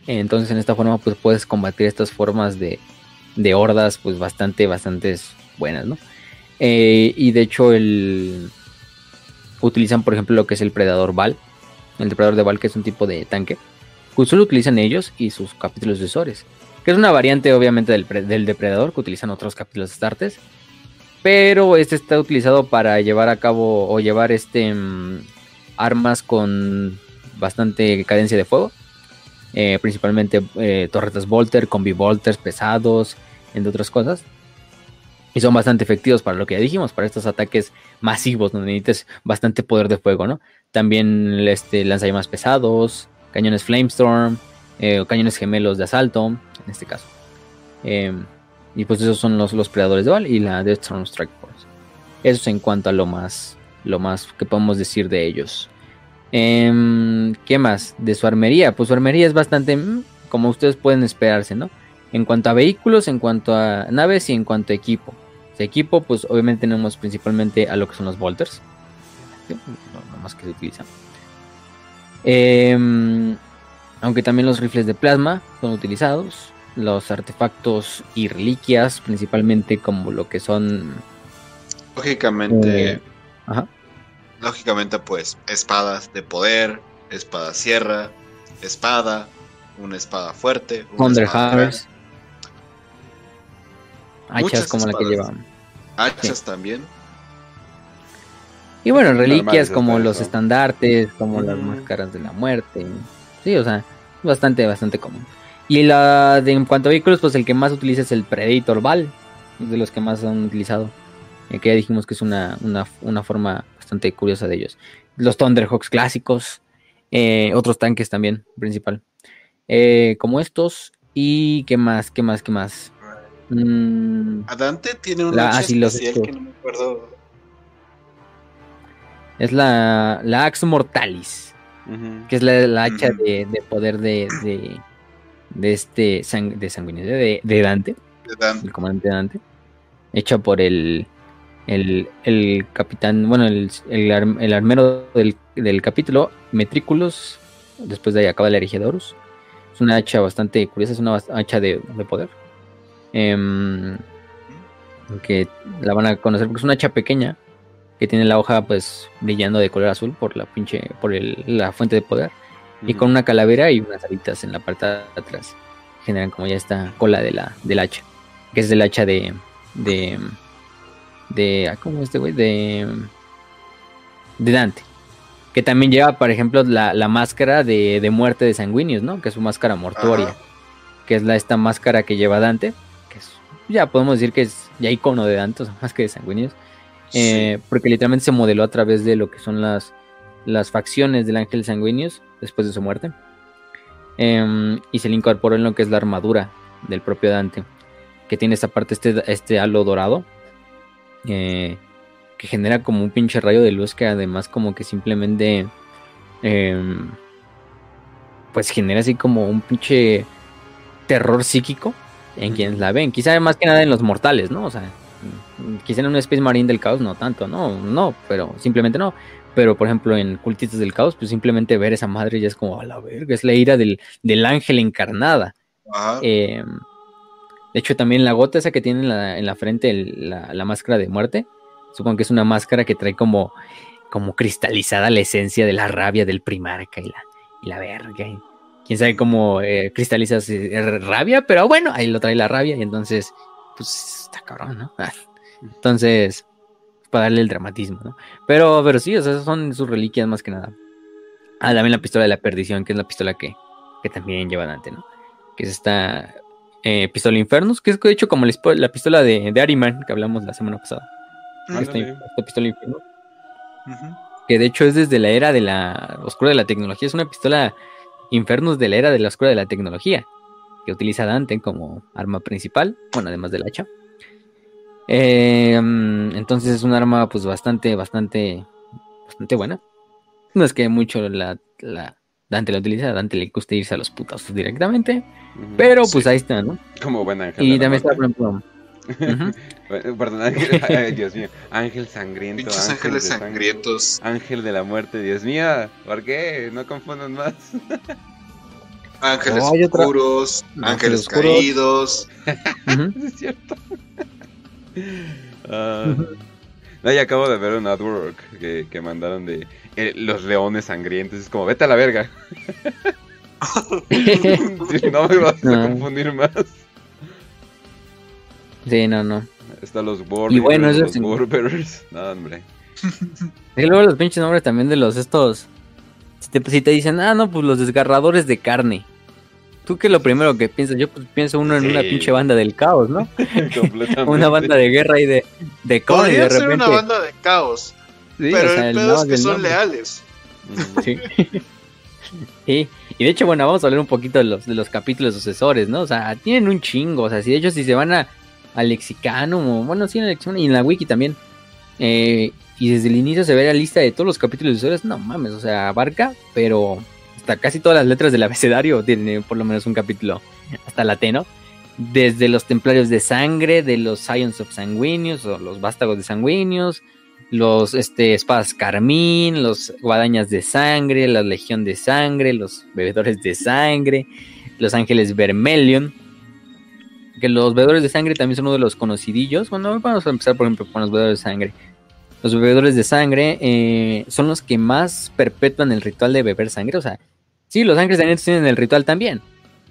entonces en esta forma pues puedes combatir estas formas de, de hordas pues bastante, bastante buenas, ¿no? Eh, y de hecho el... utilizan por ejemplo lo que es el Predador Val. El Depredador de Val que es un tipo de tanque. Pues solo utilizan ellos y sus capítulos sucesores. Que es una variante obviamente del, Depredador que utilizan otros capítulos Startes. Pero este está utilizado para llevar a cabo o llevar este... Mm, armas con bastante cadencia de fuego eh, principalmente eh, torretas Volter, combi Volters pesados, entre otras cosas. Y son bastante efectivos para lo que ya dijimos, para estos ataques masivos donde necesitas bastante poder de fuego, ¿no? También este, lanzallamas pesados, cañones Flamestorm, eh, cañones gemelos de asalto, en este caso. Em, y pues esos son los, los predadores de Val y la Deathstorm Strike Force. Eso es en cuanto a lo más, lo más que podemos decir de ellos. Em, ¿Qué más? De su armería. Pues su armería es bastante mm, como ustedes pueden esperarse, ¿no? En cuanto a vehículos, en cuanto a naves y en cuanto a equipo. De equipo, pues obviamente tenemos principalmente a lo que son los bolters. No, más que se utilizan. Em, aunque también los rifles de plasma son utilizados. Los artefactos y reliquias, principalmente como lo que son. Lógicamente. Eh, ajá lógicamente pues espadas de poder, espada sierra, espada, una espada fuerte, Thunder Hachas como la que llevan. Hachas también. Y bueno, reliquias como los estandartes, como las máscaras de la muerte. Sí, o sea, bastante, bastante común. Y la de en cuanto a vehículos, pues el que más utiliza es el Predator Val, de los que más han utilizado. que ya dijimos que es una, una, una forma bastante curiosa de ellos. Los Thunderhawks clásicos, eh, otros tanques también, principal. Eh, como estos, y qué más, qué más, qué más. Mm, Adante tiene un la, especial que no me acuerdo Es la, la Ax Mortalis, que es la, hacha de, poder de, de, este de sanguíneo, de, de Dante, el comandante Dante, hecha por el, el, el capitán, bueno, el, el, armero del, del, capítulo, Metriculus, después de ahí acaba el Erigedorus. Es una hacha bastante curiosa, es una hacha de, poder. Em, que la van a conocer porque es una hacha pequeña que tiene la hoja pues brillando de color azul por la pinche por el, la fuente de poder y con una calavera y unas alitas en la parte de atrás generan como ya esta cola de la del hacha que es del hacha de de de ah, cómo este güey de de Dante. Que también lleva por ejemplo la, la máscara de, de, muerte de sanguíneos no que es su máscara mortuoria. Que es la esta máscara que lleva Dante que es, ya podemos decir que es ya icono de Dante más que de sanguíneos eh, porque literalmente se modeló a través de lo que son las, las facciones del ángel sanguíneos después de su muerte. Em, y se le incorporó en lo que es la armadura del propio Dante, que tiene esta parte, este, este halo dorado, eh, que genera como un pinche rayo de luz que además como que simplemente... Em, pues genera así como un pinche terror psíquico en quienes la ven. Quizá más que nada en los mortales, ¿no? O sea, Quizá en un Space Marine del caos no tanto, no, no, pero simplemente no. Pero por ejemplo en Cultistas del Caos, pues simplemente ver esa madre ya es como, a la verga, es la ira del, ángel encarnada. Em, de hecho, también la gota esa que tiene en la, frente, la, máscara de muerte, supongo que es una máscara que trae como, como cristalizada la esencia de la rabia del primarca y la, y la verga. Quién sabe cómo eh, cristaliza rabia, pero bueno, ahí lo trae la rabia y entonces pues está cabrón, ¿no? Entonces, para darle el dramatismo, ¿no? Pero, pero sí, o sea, son sus reliquias más que nada. Ah, también la pistola de la perdición, que es la pistola que, que también lleva Dante, ¿no? Que es esta eh, pistola Infernus, que es de hecho como la, pistola de, de Ariman que hablamos la semana pasada. esta, pistola Infernus. Que de hecho es desde la era de la oscura de la tecnología. Es una pistola Infernus de la era de la oscura de la tecnología que utiliza Dante como arma principal, bueno, además del hacha. Em, entonces es un arma pues bastante, bastante, bastante buena. No es que mucho la, Dante la utiliza, a Dante le gusta irse a los putos directamente, pero pues ahí está, ¿no? Como buen ángel. Y también está, por ejemplo... Perdón, ángel, Dios mío, ángel sangriento. Pinches ángeles sangrientos. ángel de la muerte, Dios mío, ¿por qué? No confundan más. Ángeles oscuros, ángeles, caídos. es cierto. Uh, no, y acabo de ver un artwork que, que mandaron de eh, los leones sangrientos. Es como, vete a la verga. no me vas a confundir más. Sí, no, no. Están los Warriors, y bueno, los Warbearers. No, hombre. Y luego los pinches nombres también de los estos. Si te, si te dicen, ah, no, pues los desgarradores de carne. ¿Tú qué es lo primero que piensas? Yo pues, pienso uno en una pinche banda del caos, ¿no? Completamente. una banda de guerra y de, de caos. y de repente... ser una banda de caos. Pero el pedo es que son leales. Sí. sí. Y de hecho, bueno, vamos a hablar un poquito de los, de los capítulos sucesores, ¿no? O sea, tienen un chingo. O sea, si de hecho, si se van a, al lexicano, bueno, sí, en el y en la wiki también. Eh, y desde el inicio se ve la lista de todos los capítulos sucesores. No mames, o sea, abarca, pero casi todas las letras del abecedario tienen por lo menos un capítulo hasta latino. Desde los templarios de sangre, de los Science of Sanguíneos o los vástagos de sanguíneos, los este, espadas carmín, los guadañas de sangre, la legión de sangre, los bebedores de sangre, los ángeles vermelion. Que los bebedores de sangre también son uno de los conocidillos. Bueno, vamos a empezar por ejemplo con los bebedores de sangre. Los bebedores de sangre eh, son los que más perpetúan el ritual de beber sangre. O sea, Sí, los ángeles sangrientos tienen el ritual también,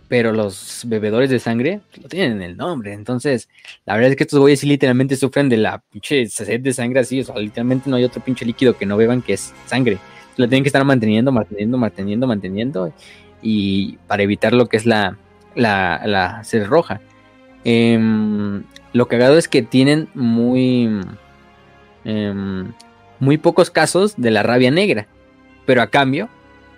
pero los bebedores de sangre lo tienen en el nombre. Entonces, la verdad es que estos güeyes sí literalmente sufren de la pinche sed de sangre así. O sea, literalmente no hay otro pinche líquido que no beban que es sangre. Lo tienen que estar manteniendo, manteniendo, manteniendo, manteniendo. Y para evitar lo que es la, la, sed roja. Em, lo cagado es que tienen muy. Em, muy pocos casos de la rabia negra. Pero a cambio,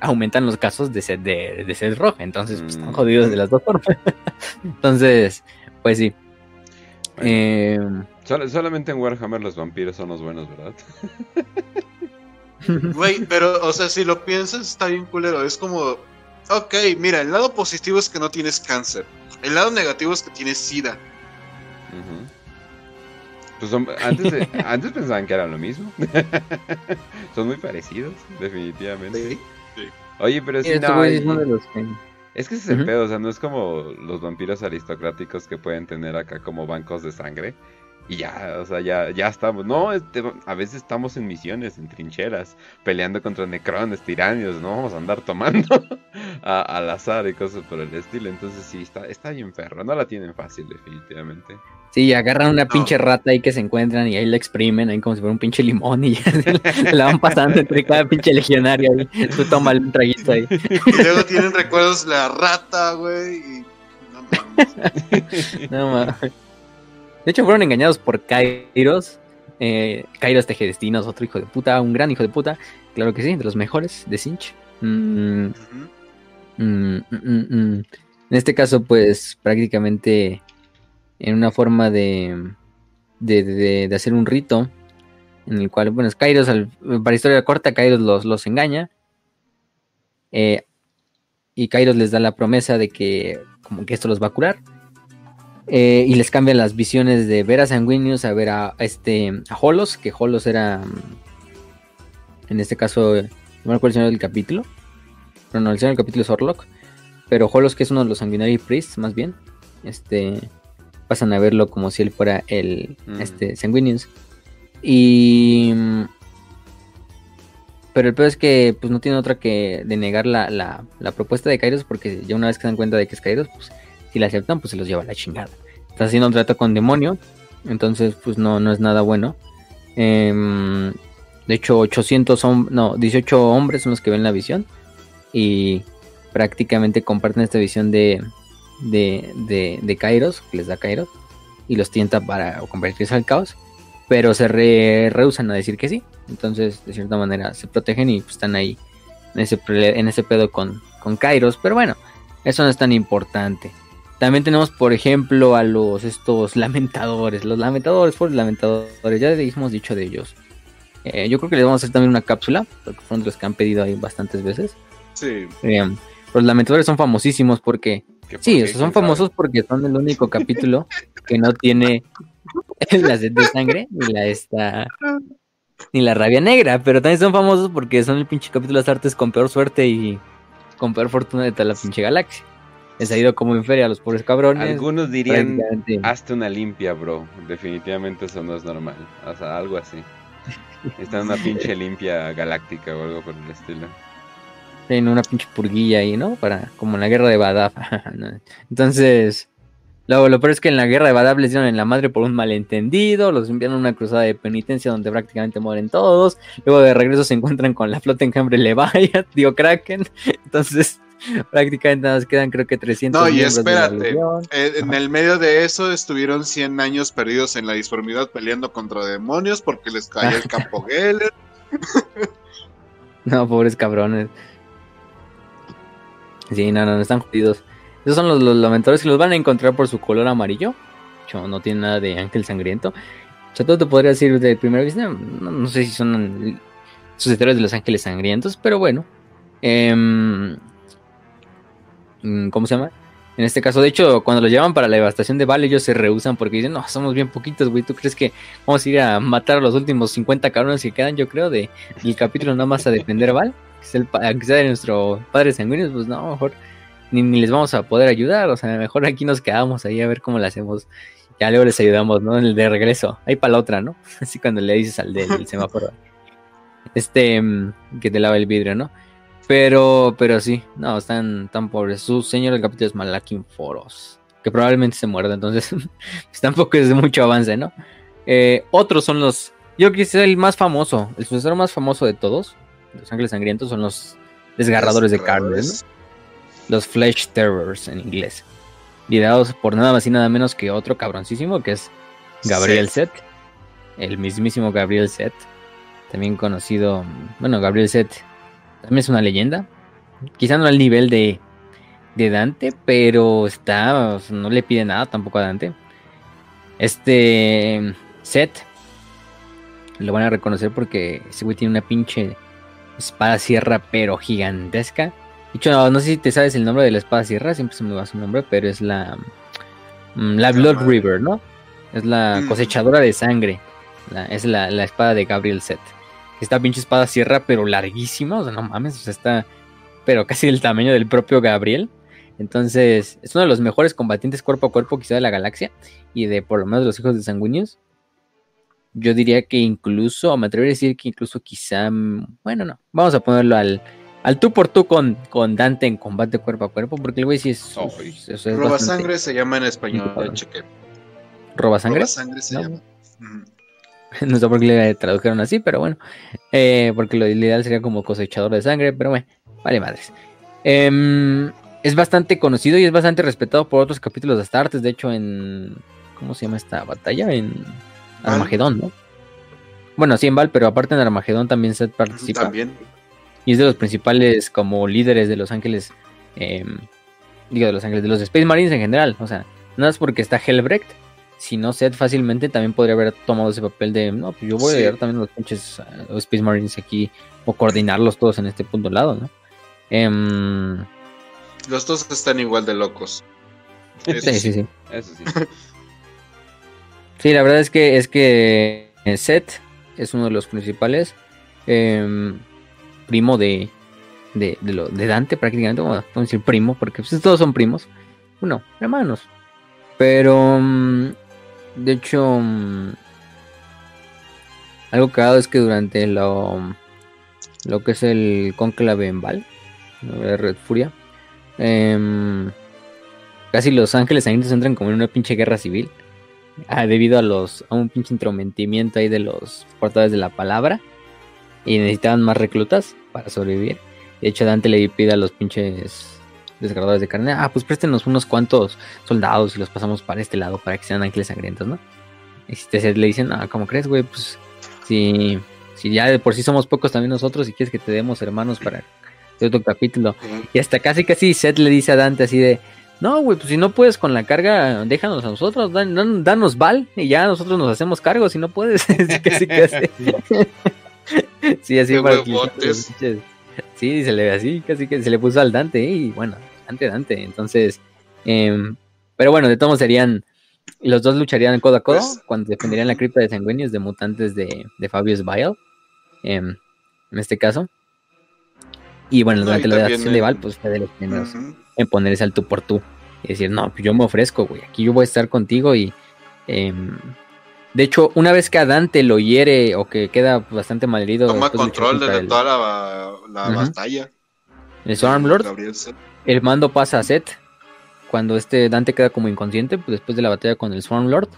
aumentan los casos de sed, de, sed roja. Entonces, pues, están mm. jodidos de las dos formas. entonces, pues sí. Em, solamente en Warhammer los vampiros son los buenos, ¿verdad? Güey, pero, o sea, si lo piensas, está bien culero. Es como, ok, mira, el lado positivo es que no tienes cáncer. El lado negativo es que tienes sida. Pues son- antes, de- antes pensaban que era lo mismo. son muy parecidos, definitivamente. Oye, pero sí, no, es uno de los que- es que ese es el pedo, o sea, no es como los vampiros aristocráticos que pueden tener acá como bancos de sangre. Y ya, o sea, ya, ya estamos. No, este, a veces estamos en misiones, en trincheras, peleando contra necrones, tiranios, no vamos a andar tomando a- al azar y cosas por el estilo. Entonces sí, está, está bien perro, no la tienen fácil, definitivamente. Sí, agarran una No. pinche rata ahí que se encuentran y ahí la exprimen, ahí como si fuera un pinche limón y ya se la van pasando entre cada pinche legionario ahí. Tú toma un traguito ahí. Y luego tienen recuerdos la rata, güey. Y... No mames. No. De hecho, fueron engañados por Kairos. Eh, Kairos Tejedestinos, otro hijo de puta, un gran hijo de puta. Claro que sí, de los mejores de Sinch. Mm, mm, mm. En este caso, pues prácticamente en una forma de, de, de- hacer un rito en el cual, bueno, es Kairos, para historia corta, Kairos los, los engaña. eh, y Kairos les da la promesa de que, como que esto los va a curar. eh, y les cambia las visiones de ver a Sanguinius a ver a, este a Holos, que Holos era en este caso, no me acuerdo el señor del capítulo. Pero no, el señor del capítulo es Orlok. Pero Holos, que es uno de los Sanguinary Priests, más bien, este pasan a verlo como si él fuera el Mm. este Sanguinius. Y mm, pero el peor es que pues no tiene otra que denegar la, la, la propuesta de Kairos porque ya una vez que se dan cuenta de que es Kairos, pues si la aceptan, pues se los lleva a la chingada. Está haciendo un trato con demonio, entonces pues no, no es nada bueno. Em, de hecho, 800 hom- no, 18 hombres son los que ven la visión y prácticamente comparten esta visión de, de, de, de Kairos, que les da Kairos, y los tienta para convertirse al caos, pero se re- rehusan a decir que sí. Entonces, de cierta manera, se protegen y pues, están ahí en ese, en ese pedo con, con Kairos, pero bueno, eso no es tan importante. También tenemos, por ejemplo, a los estos lamentadores. Los lamentadores, por lamentadores, ya hemos dicho de ellos. Eh, yo creo que les vamos a hacer también una cápsula, porque fueron los que han pedido ahí bastantes veces. Sí. Eh, los lamentadores son famosísimos porque, ¿Que por sí, o sea, son famosos porque son el único capítulo que no tiene la sed de sangre ni la esta ni la rabia negra, pero también son famosos porque son el pinche capítulo de artes con peor suerte y con peor fortuna de toda la pinche galaxia. Les ha ido como en feria a los pobres cabrones. Algunos dirían, hazte una limpia, bro. Definitivamente eso no es normal. O sea, algo así. Está en una pinche limpia galáctica o algo por el estilo. En una pinche purguilla ahí, ¿no? Para, como en la guerra de Badaf. ¿no? Entonces, lo, lo peor es que en la guerra de Badaf les dieron en la madre por un malentendido, los enviaron a una cruzada de penitencia donde prácticamente mueren todos, luego de regreso se encuentran con la flota enjambre Leviat, digo Kraken, entonces prácticamente más quedan creo que 300 No, y espérate. Eh, en el medio de eso estuvieron 100 años perdidos en la disformidad peleando contra demonios porque les caía el campo Geller. No, pobres cabrones. Sí, no, no, están jodidos. Esos son los, los lamentadores que los van a encontrar por su color amarillo. Hecho, no tiene nada de ángel sangriento. O sea, todo te podría decir de primera vista. No, no sé si son sucesores de los ángeles sangrientos, pero bueno. Em, mm, ¿Cómo se llama? En este caso, de hecho, cuando los llevan para la devastación de Vale, ellos se rehusan porque dicen, no, somos bien poquitos, güey. ¿Tú crees que vamos a ir a matar a los últimos 50 cabrones que quedan, yo creo, de, del capítulo nada más a defender a Val? Que, es el, que sea de nuestro padre sanguíneo, pues no, mejor ni, ni les vamos a poder ayudar. O sea, mejor aquí nos quedamos ahí a ver cómo le hacemos. Ya luego les ayudamos, ¿no? En el de regreso. Ahí para la otra, ¿no? Así cuando le dices al del, del semáforo. Este, mm, que te lava el vidrio, ¿no? Pero, pero sí, no, están tan pobres. Su señor del capítulo es Malakin Foros, que probablemente se muerda, entonces pues tampoco es de mucho avance, ¿no? Eh, otros son los. Yo creo que es el más famoso, el sucesor más famoso de todos. Los ángeles sangrientos son los desgarradores de carnes, ¿no? Los Flesh Terrors en inglés. Liderados por nada más y nada menos que otro cabroncísimo que es Gabriel Set. El mismísimo Gabriel Set. También conocido. Bueno, Gabriel Set también es una leyenda. Quizá no al nivel de, de Dante, pero está. o sea, no le pide nada tampoco a Dante. Este Set lo van a reconocer porque ese güey tiene una pinche espada sierra, pero gigantesca. De hecho, no, sé si te sabes el nombre de la espada sierra, siempre se me va su nombre, pero es la, mm, la Blood River, ¿no? Es la mm. cosechadora de sangre. es la, la, espada de Gabriel Set. Esta pinche espada sierra, pero larguísima, o sea, no mames, o sea, está, pero casi del tamaño del propio Gabriel. Entonces, es uno de los mejores combatientes cuerpo a cuerpo quizá de la galaxia y de por lo menos los hijos de sanguíneos. Yo diría que incluso, me atrevería a decir que incluso quizá, mm, bueno, no, vamos a ponerlo al, al tú por tú con, con Dante en combate cuerpo a cuerpo, porque el güey sí es... Roba sangre se llama en español, ¿Roba sangre? Roba sangre se llama. no sé por qué le tradujeron así, pero bueno, eh, porque lo ideal sería como cosechador de sangre, pero bueno, vale madres. Em, es bastante conocido y es bastante respetado por otros capítulos de Astartes, de hecho en... ¿Cómo se llama esta batalla? En Armagedón, ¿no? Bueno, sí en Val, pero aparte en Armagedón también se participa. También. Y es de los principales como líderes de Los Ángeles, em, digo de Los Ángeles, de los Space Marines en general. O sea, no es porque está Helbrecht, sino Seth fácilmente también podría haber tomado ese papel de, no, pues yo voy a ayudar también a los pinches Space Marines aquí o coordinarlos todos en este punto lado, ¿no? Em, los dos están igual de locos. sí, sí, sí. Eso sí. Sí, la verdad es que es que Seth es uno de los principales. Em, primo de, de, de, Dante, prácticamente. Vamos a decir primo, porque pues, todos son primos. Bueno, hermanos. Pero, mm, de hecho, mm, algo cagado es que durante lo, lo que es el conclave en Val, Red Furia, em, casi los ángeles ahí entran como en una pinche guerra civil. Ah, debido a los a un pinche intrometimiento ahí de los portadores de la palabra y necesitaban más reclutas para sobrevivir. De hecho, Dante le pide a los pinches desgarradores de carne, ah, pues préstenos unos cuantos soldados y los pasamos para este lado para que sean ángeles sangrientos, ¿no? Y si te, le dicen, ah, ¿cómo crees, güey? Pues si, si ya de por sí somos pocos también nosotros y quieres que te demos hermanos para otro capítulo. Y hasta casi casi Seth le dice a Dante así de, no, güey, pues si no puedes con la carga, déjanos a nosotros, danos Val y ya nosotros nos hacemos cargo, si no puedes. casi, casi. sí, así para Sí, se le ve así, casi que se le puso al Dante y bueno, Dante, Dante. Entonces, em, pero bueno, de todos serían, los dos lucharían codo a codo pues cuando defenderían la cripta de sanguíneos de mutantes de, de Fabius Vile, em, en este caso. Y bueno, durante la acción de Val, pues fue de los primeros en ponerse al tú por tú y decir, no, pues yo me ofrezco, güey, aquí yo voy a estar contigo y... Em, de hecho, una vez que a Dante lo hiere o que queda bastante malherido... Toma control de, toda la, batalla. El Lord, el mando pasa a Seth. Cuando este Dante queda como inconsciente, pues después de la batalla con el Swarm Lord,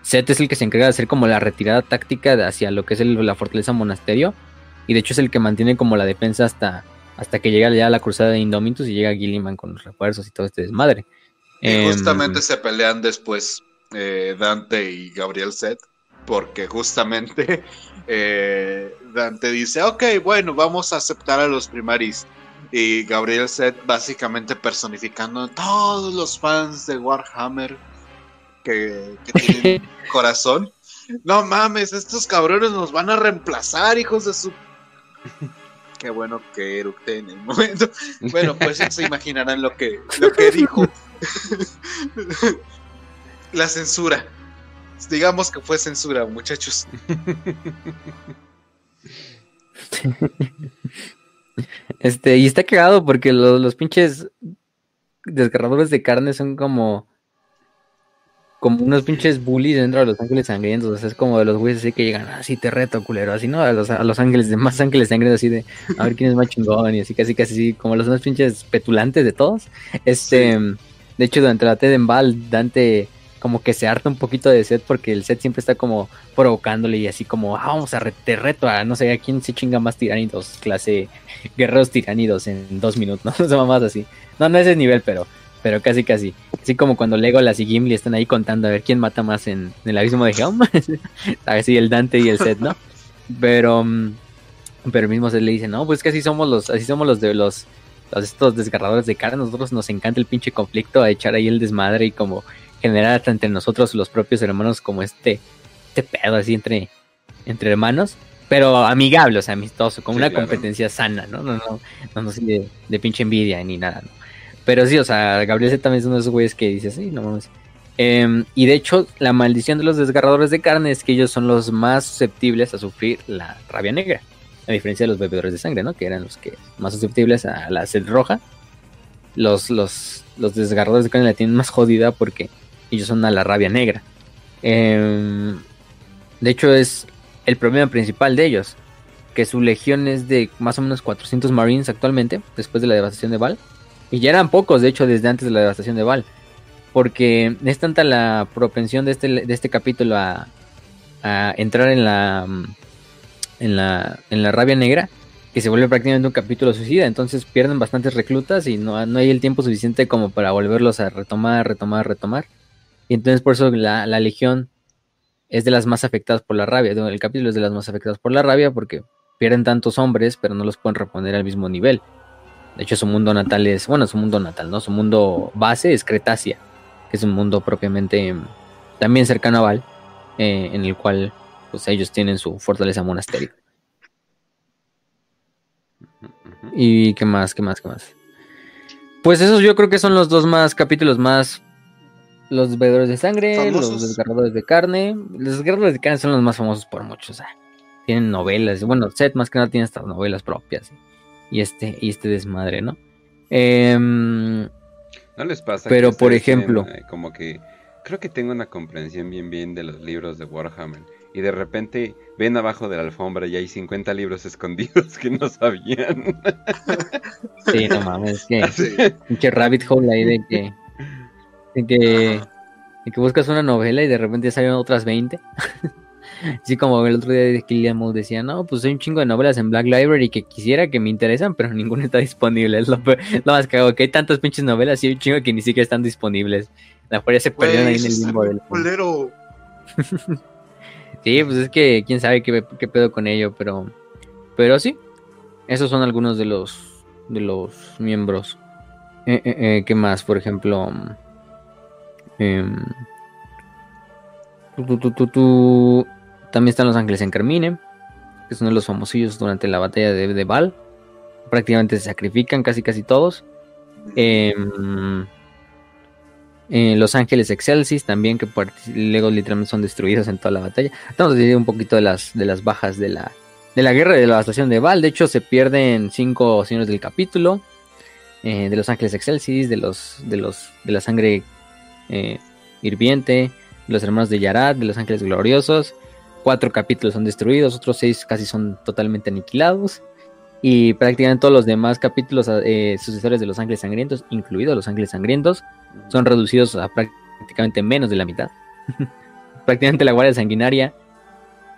Seth es el que se encarga de hacer como la retirada táctica hacia lo que es la fortaleza monasterio. Y de hecho es el que mantiene como la defensa hasta hasta que llega ya la cruzada de Indomitus y llega Gilliman con los refuerzos y todo este desmadre. Y em, justamente se pelean después eh, Dante y Gabriel Set, porque justamente eh, Dante dice, ok, bueno, vamos a aceptar a los primaris. Y Gabriel Set básicamente personificando a todos los fans de Warhammer que, que tienen corazón. No mames, estos cabrones nos van a reemplazar, hijos de su qué bueno que eructé en el momento. Bueno, pues se imaginarán lo que, lo que dijo. La censura. Digamos que fue censura, muchachos. Este, y está cagado porque los, los pinches desgarradores de carne son como como unos pinches bullies dentro de los ángeles sangrientos. O sea, es como de los güeyes así que llegan, así ah, te reto, culero. Así, ¿no? A los, a los ángeles, de más ángeles sangrientos, así de, a ver quién es más chingón. Y así, casi, casi, así, como los más pinches petulantes de todos. Este, de hecho, durante la T de Embal, Dante como que se harta un poquito de set porque el set siempre está como provocándole y así como, ah, vamos a te reto a no sé a quién se chinga más tiránidos, clase guerreros tiránidos en dos minutos, ¿no? No más así. No, no es ese nivel, pero pero casi casi. Así como cuando Legolas y Gimli están ahí contando a ver quién mata más en, el abismo de Helm. así el Dante y el Seth, ¿no? Pero, mm, pero mismo se le dice, no, pues que así somos los, así somos los de los, estos desgarradores de cara. Nosotros nos encanta el pinche conflicto, a echar ahí el desmadre y como generar hasta entre nosotros los propios hermanos como este, este pedo así entre, entre hermanos. pero amigable, o sea, amistoso, con una competencia sana, ¿no? No, no, no, no, de, de, pinche envidia ni nada, ¿no? Pero sí, o sea, Gabriel Z también es uno de esos güeyes que dices, sí, no mames. Em, y de hecho, la maldición de los desgarradores de carne es que ellos son los más susceptibles a sufrir la rabia negra. A diferencia de los bebedores de sangre, ¿no? Que eran los que más susceptibles a la sed roja. Los, los, los desgarradores de carne la tienen más jodida porque ellos son a la rabia negra. Em, de hecho, es el problema principal de ellos. Que su legión es de más o menos 400 marines actualmente, después de la devastación de Val. Y ya eran pocos, de hecho, desde antes de la devastación de Val. Porque es tanta la propensión de este, de este capítulo a, a entrar en la, en la, en la rabia negra que se vuelve prácticamente un capítulo suicida. Entonces pierden bastantes reclutas y no, no hay el tiempo suficiente como para volverlos a retomar, retomar, retomar. Y entonces por eso la, la legión es de las más afectadas por la rabia. El capítulo es de las más afectadas por la rabia porque pierden tantos hombres, pero no los pueden reponer al mismo nivel. De hecho, su mundo natal es, bueno, su mundo natal, ¿no? Su mundo base es Cretácea, que es un mundo propiamente también cercano a Val, eh, en el cual pues ellos tienen su fortaleza monastérica. ¿Y qué más? ¿Qué más? ¿Qué más? Pues esos yo creo que son los dos más capítulos más los bebedores de sangre, los desgarradores de carne. Los desgarradores de carne son los más famosos por muchos. tienen novelas. Bueno, Seth más que nada tiene estas novelas propias. Y este, y este desmadre, ¿no? Em, no les pasa. Pero por ejemplo. Eh, como que creo que tengo una comprensión bien bien de los libros de Warhammer. Y de repente ven abajo de la alfombra y hay 50 libros escondidos que no sabían. Sí, no mames, que, que rabbit hole ahí de que en que, que buscas una novela y de repente salen otras 20. Así como el otro día de Killian Moore decía, no, pues hay un chingo de novelas en Black Library que quisiera que me interesan, pero ninguna está disponible. Es lo, más hago, que hay tantas pinches novelas y hay un chingo que ni siquiera están disponibles. La furia se perdieron ahí en el limbo del. sí, pues es que quién sabe qué, qué, pedo con ello, pero. Pero sí. Esos son algunos de los de los miembros. Eh, eh, eh, ¿Qué más? Por ejemplo. Em, también están los ángeles en Carmine, que son de los famosillos durante la batalla de, de Val. Prácticamente se sacrifican casi casi todos. Em, eh, los ángeles excelsis también, que luego literalmente son destruidos en toda la batalla. Estamos decir un poquito de las, de las bajas de la, de la guerra de la estación de Val. De hecho, se pierden cinco señores del capítulo. Eh, de los ángeles excelsis, de los, de los, de la sangre eh, hirviente, los hermanos de Yarad, de los ángeles gloriosos. Cuatro capítulos son destruidos, otros seis casi son totalmente aniquilados. Y prácticamente todos los demás capítulos eh, sucesores de los ángeles sangrientos, incluidos los ángeles sangrientos, son reducidos a prácticamente menos de la mitad. prácticamente la guardia sanguinaria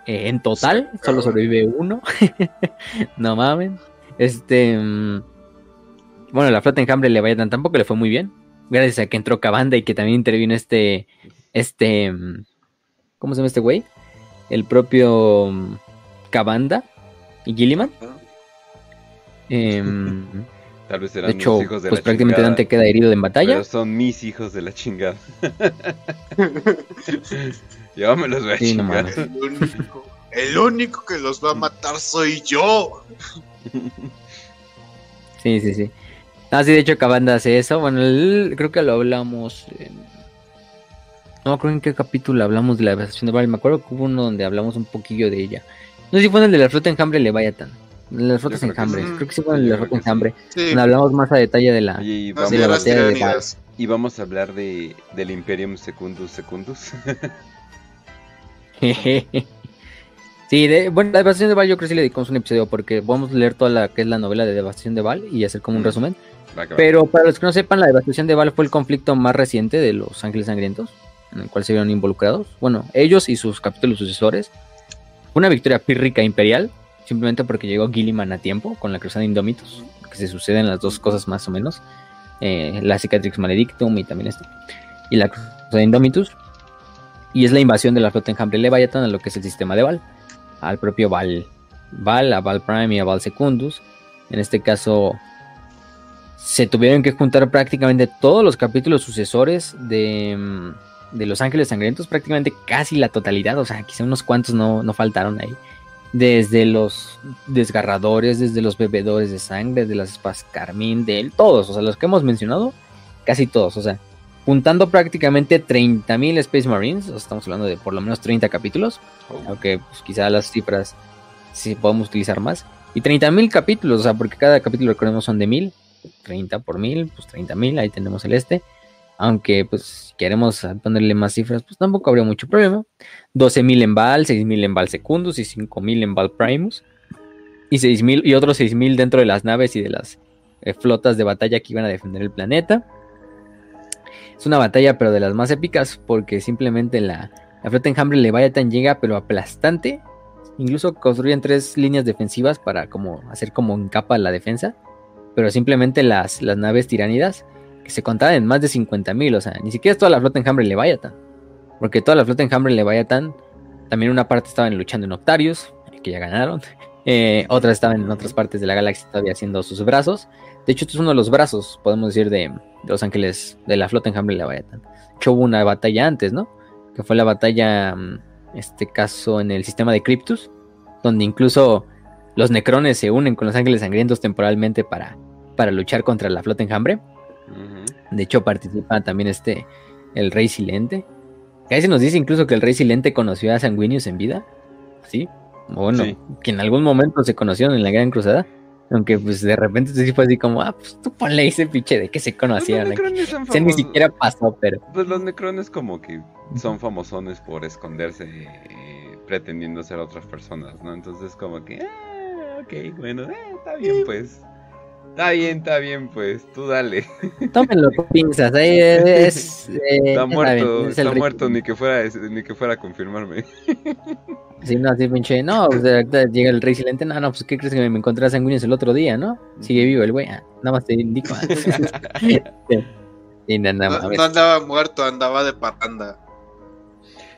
eh, en total solo sobrevive uno. no mames. Este. Mm, bueno, la flota enjambre le vaya tampoco le fue muy bien gracias a que entró Cabanda y que también intervino este, este, ¿cómo se llama este güey? El propio Cabanda y Gilliman. Em, Tal vez eran de hecho, hijos de pues prácticamente Dante queda herido en batalla. Pero son mis hijos de la chingada. Yo me los voy a chingar. el, único, el único que los va a matar soy yo. Sí, sí, sí. Ah, sí, de hecho Cabanda hace eso. Bueno, creo que lo hablamos. No me acuerdo en qué capítulo hablamos de la devastación de Val. Me acuerdo que hubo uno donde hablamos un poquillo de ella. No sé si fue en el de la flota enjambre Leviathan. De las flotas enjambre. Creo que sí fue en el de la flota enjambre. Donde hablamos más a detalle de la, y vamos, de la batalla de Val. Y vamos a hablar de, del Imperium Secundus Secundus. Sí, de, bueno, la Devastación de Val yo creo que sí le dedicamos un episodio porque vamos a leer toda la que es la novela de Devastación de Val y hacer como un resumen. Pero para los que no sepan, la devastación de Val fue el conflicto más reciente de los Ángeles Sangrientos, en el cual se vieron involucrados. Bueno, ellos y sus capítulos sucesores. Una victoria pírrica imperial, simplemente porque llegó Gilliman a tiempo con la Cruzada Indomitus, que se suceden las dos cosas más o menos. Eh, la Cicatrix Maledictum y también esto. Y la Cruzada Indomitus. Y es la invasión de la flota enjambre Leviathan a lo que es el sistema de Val. Al propio Val. Val, a Val Prime y a Val Secundus. En este caso, se tuvieron que juntar prácticamente todos los capítulos sucesores de, mm, de Los Ángeles Sangrientos, prácticamente casi la totalidad, o sea, quizá unos cuantos no, faltaron ahí. desde los desgarradores, desde los bebedores de sangre, de las espadas carmín, de todos, o sea, los que hemos mencionado, casi todos, o sea, juntando prácticamente 30.000 Space Marines, o sea, estamos hablando de por lo menos 30 capítulos, Oh. aunque pues, quizá las cifras sí podemos utilizar más, y 30.000 capítulos, o sea, porque cada capítulo recordemos son de 1000, 30 por 1000, pues 30.000, ahí tenemos el este, aunque pues queremos ponerle más cifras, pues tampoco habría mucho problema. 12.000 en Val, 6.000 en Val Secundus y 5.000 en Val Primus. Y 6.000 y otros 6.000 dentro de las naves y de las eh, flotas de batalla que iban a defender el planeta. Es una batalla pero de las más épicas porque simplemente la, la flota enjambre Leviathan llega pero aplastante. Incluso construyen tres líneas defensivas para como hacer como en capa la defensa. Pero simplemente las, las naves tiránidas que se contaban en más de 50.000, o sea, ni siquiera es toda la flota enjambre Leviathan. Porque toda la flota enjambre Leviathan, también una parte estaban luchando en Octarius, que ya ganaron. Eh, otras estaban en otras partes de la galaxia todavía haciendo sus brazos. De hecho, esto es uno de los brazos, podemos decir, de, de los ángeles de la flota enjambre Leviathan. Hecho, hubo una batalla antes, ¿no? Que fue la batalla, mm, este caso, en el sistema de Cryptus, donde incluso los necrones se unen con los ángeles sangrientos temporalmente para, para luchar contra la flota enjambre. De hecho, participa también este, el Rey Silente. Que ahí se nos dice incluso que el Rey Silente conoció a Sanguinius en vida. ¿Sí? O Bueno, Sí. que en algún momento se conocieron en la Gran Cruzada. Aunque pues de repente sí fue así como, ah, pues tú ponle ese pinche de que se Pues conocieron. los necrones son Ese ni siquiera pasó, pero Pues los necrones como que son famosones por esconderse eh, pretendiendo ser otras personas, ¿no? Entonces como que, ah, ok, bueno, eh, está bien pues. Está bien, está bien pues, tú dale. tómenlo con pinzas. Ahí es, eh, Está muerto, es está muerto, ni que fuera ni que fuera a confirmarme. Sí, no, así pinche, no, pues, llega el Rey Silente, no, no, pues ¿qué crees que me encontré a Sanguinius el otro día, no? Sigue vivo el güey, ah, nada más te indico. ah. Sí, sí, no, andaba muerto, andaba de parranda.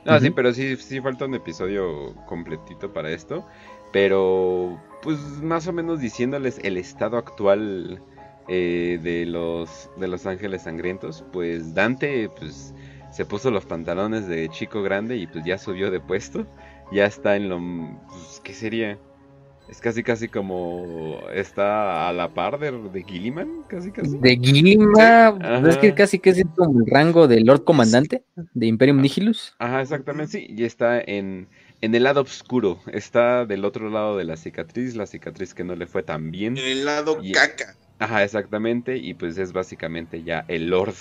No, sí, pero sí, sí falta un episodio completito para esto. Pero, pues más o menos diciéndoles el estado actual eh, de los de los ángeles sangrientos. Pues Dante, pues se puso los pantalones de chico grande y pues ya subió de puesto. Ya está en lo, pues, ¿qué sería? Es casi casi como está a la par de, de Gilliman, casi casi. De Gilma, Sí, pues es que casi casi es como el rango de Lord Comandante de Imperium Nihilus. Ajá, exactamente, sí, y está en, en el lado oscuro, está del otro lado de la cicatriz, la cicatriz que no le fue tan bien. En el lado Y- caca. Ajá, exactamente, y pues es básicamente ya el Lord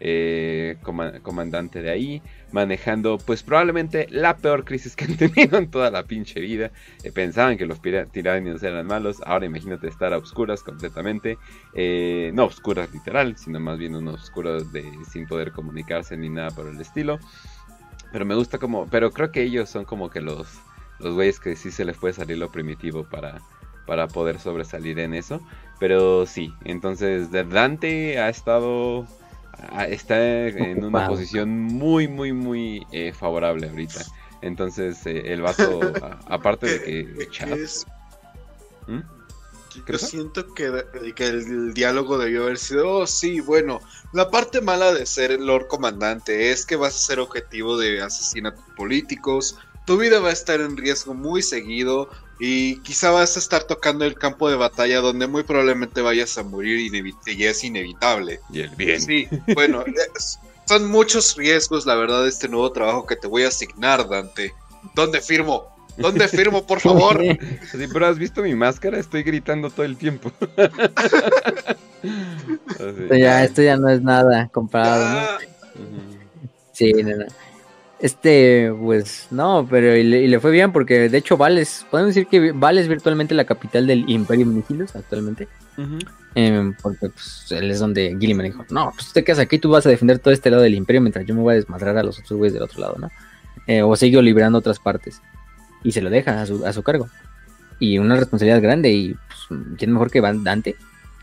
eh, coma- comandante de ahí, manejando pues probablemente la peor crisis que han tenido en toda la pinche vida. Eh, pensaban que los tiranios eran malos, ahora imagínate estar a oscuras completamente, Eh, no oscuras literal, sino más bien unos oscuros de sin poder comunicarse ni nada por el estilo. Pero me gusta como, pero creo que ellos son como que los los güeyes que sí se les puede salir lo primitivo para para poder sobresalir en eso. Pero sí, entonces de Dante ha estado está en una posición muy muy muy eh, favorable ahorita. Entonces eh, el vato a- aparte de que Que- Chad- que es- ¿Mm? Yo siento que, que el, el diálogo debió haber sido, oh sí, bueno, la parte mala de ser el Lord Comandante es que vas a ser objetivo de asesinatos políticos, tu vida va a estar en riesgo muy seguido y quizá vas a estar tocando el campo de batalla donde muy probablemente vayas a morir y es inevitable. y el bien. Sí, bueno, es- son muchos riesgos, la verdad, de este nuevo trabajo que te voy a asignar, Dante. ¿Dónde firmo? ¿Dónde firmo, por favor? Así, pero has visto mi máscara, estoy gritando todo el tiempo. Así. Ya, esto ya no es nada comparado, ¿no? Ah. Sí, no, no. Este, pues no, pero y le, y le fue bien porque de hecho Vales, podemos decir que Vales es virtualmente la capital del Imperium Nihilus actualmente. Em, porque pues, él es donde Gilliman dijo, no, pues tú te quedas aquí, tú vas a defender todo este lado del imperio mientras yo me voy a desmadrar a los otros güeyes del otro lado, ¿no? Eh, o sigo liberando otras partes. Y se lo deja a su, a su cargo. Y una responsabilidad grande y pues, ¿quién mejor que Van Dante?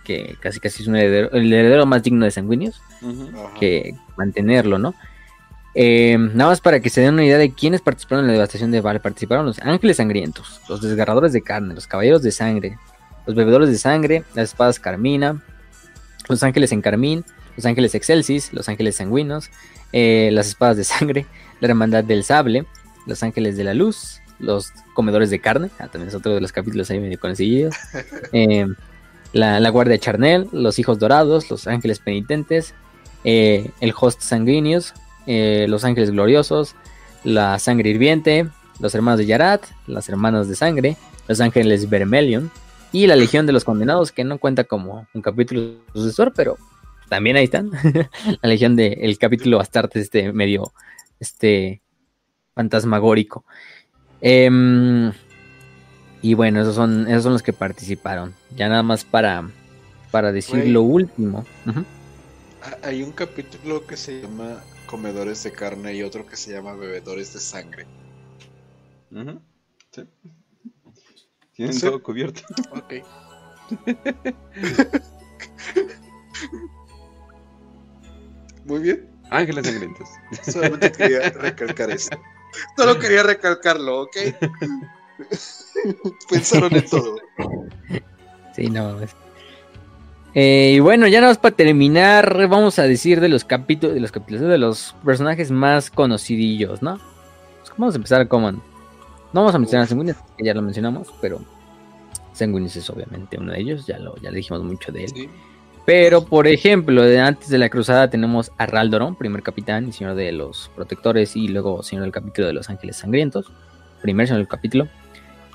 Que casi casi es un heredero, el heredero más digno de ajá. que mantenerlo, ¿no? Eh, nada más para que se den una idea de quiénes participaron en la devastación de Val. Participaron los ángeles sangrientos, los desgarradores de carne, los caballeros de sangre, los bebedores de sangre, las espadas carmina, los ángeles en carmín, los ángeles excelsis, los ángeles sanguinos, eh, las espadas de sangre, la hermandad del sable, los ángeles de la luz, los comedores de carne, ah, también es otro de los capítulos ahí medio conocidos. Eh, la, la, Guardia Charnel, los Hijos Dorados, los Ángeles Penitentes, eh, el Host Sanguíneos, eh, los Ángeles Gloriosos, la Sangre Hirviente, los Hermanos de Yarat, las Hermanas de Sangre, los Ángeles Vermelion y la Legión de los Condenados, que no cuenta como un capítulo sucesor, pero también ahí están. la Legión del el capítulo bastante este medio este fantasmagórico. Em, y bueno, esos son, esos son los que participaron. Ya nada más para, para decir lo último. Hay un capítulo que se llama Comedores de carne y otro que se llama Bebedores de sangre. Sí. Tienen todo cubierto. Ok. Muy bien. Ángeles sangrientos. Solamente quería recalcar eso. Solo quería recalcarlo, ¿ok? Pensaron en todo. Sí, no. Eh, y bueno, ya nada más para terminar, vamos a decir de los capítulos, de los capítulos, de los personajes más conocidillos, ¿no? Pues vamos a empezar con. No vamos a mencionar a Sanguinis, que ya lo mencionamos, pero Sanguinis es obviamente uno de ellos, ya lo, ya le dijimos mucho de él. Sí. Pero, por ejemplo, antes de la cruzada tenemos a Raldoron, primer capitán y señor de los protectores, y luego señor del capítulo de los ángeles sangrientos, primer señor del capítulo.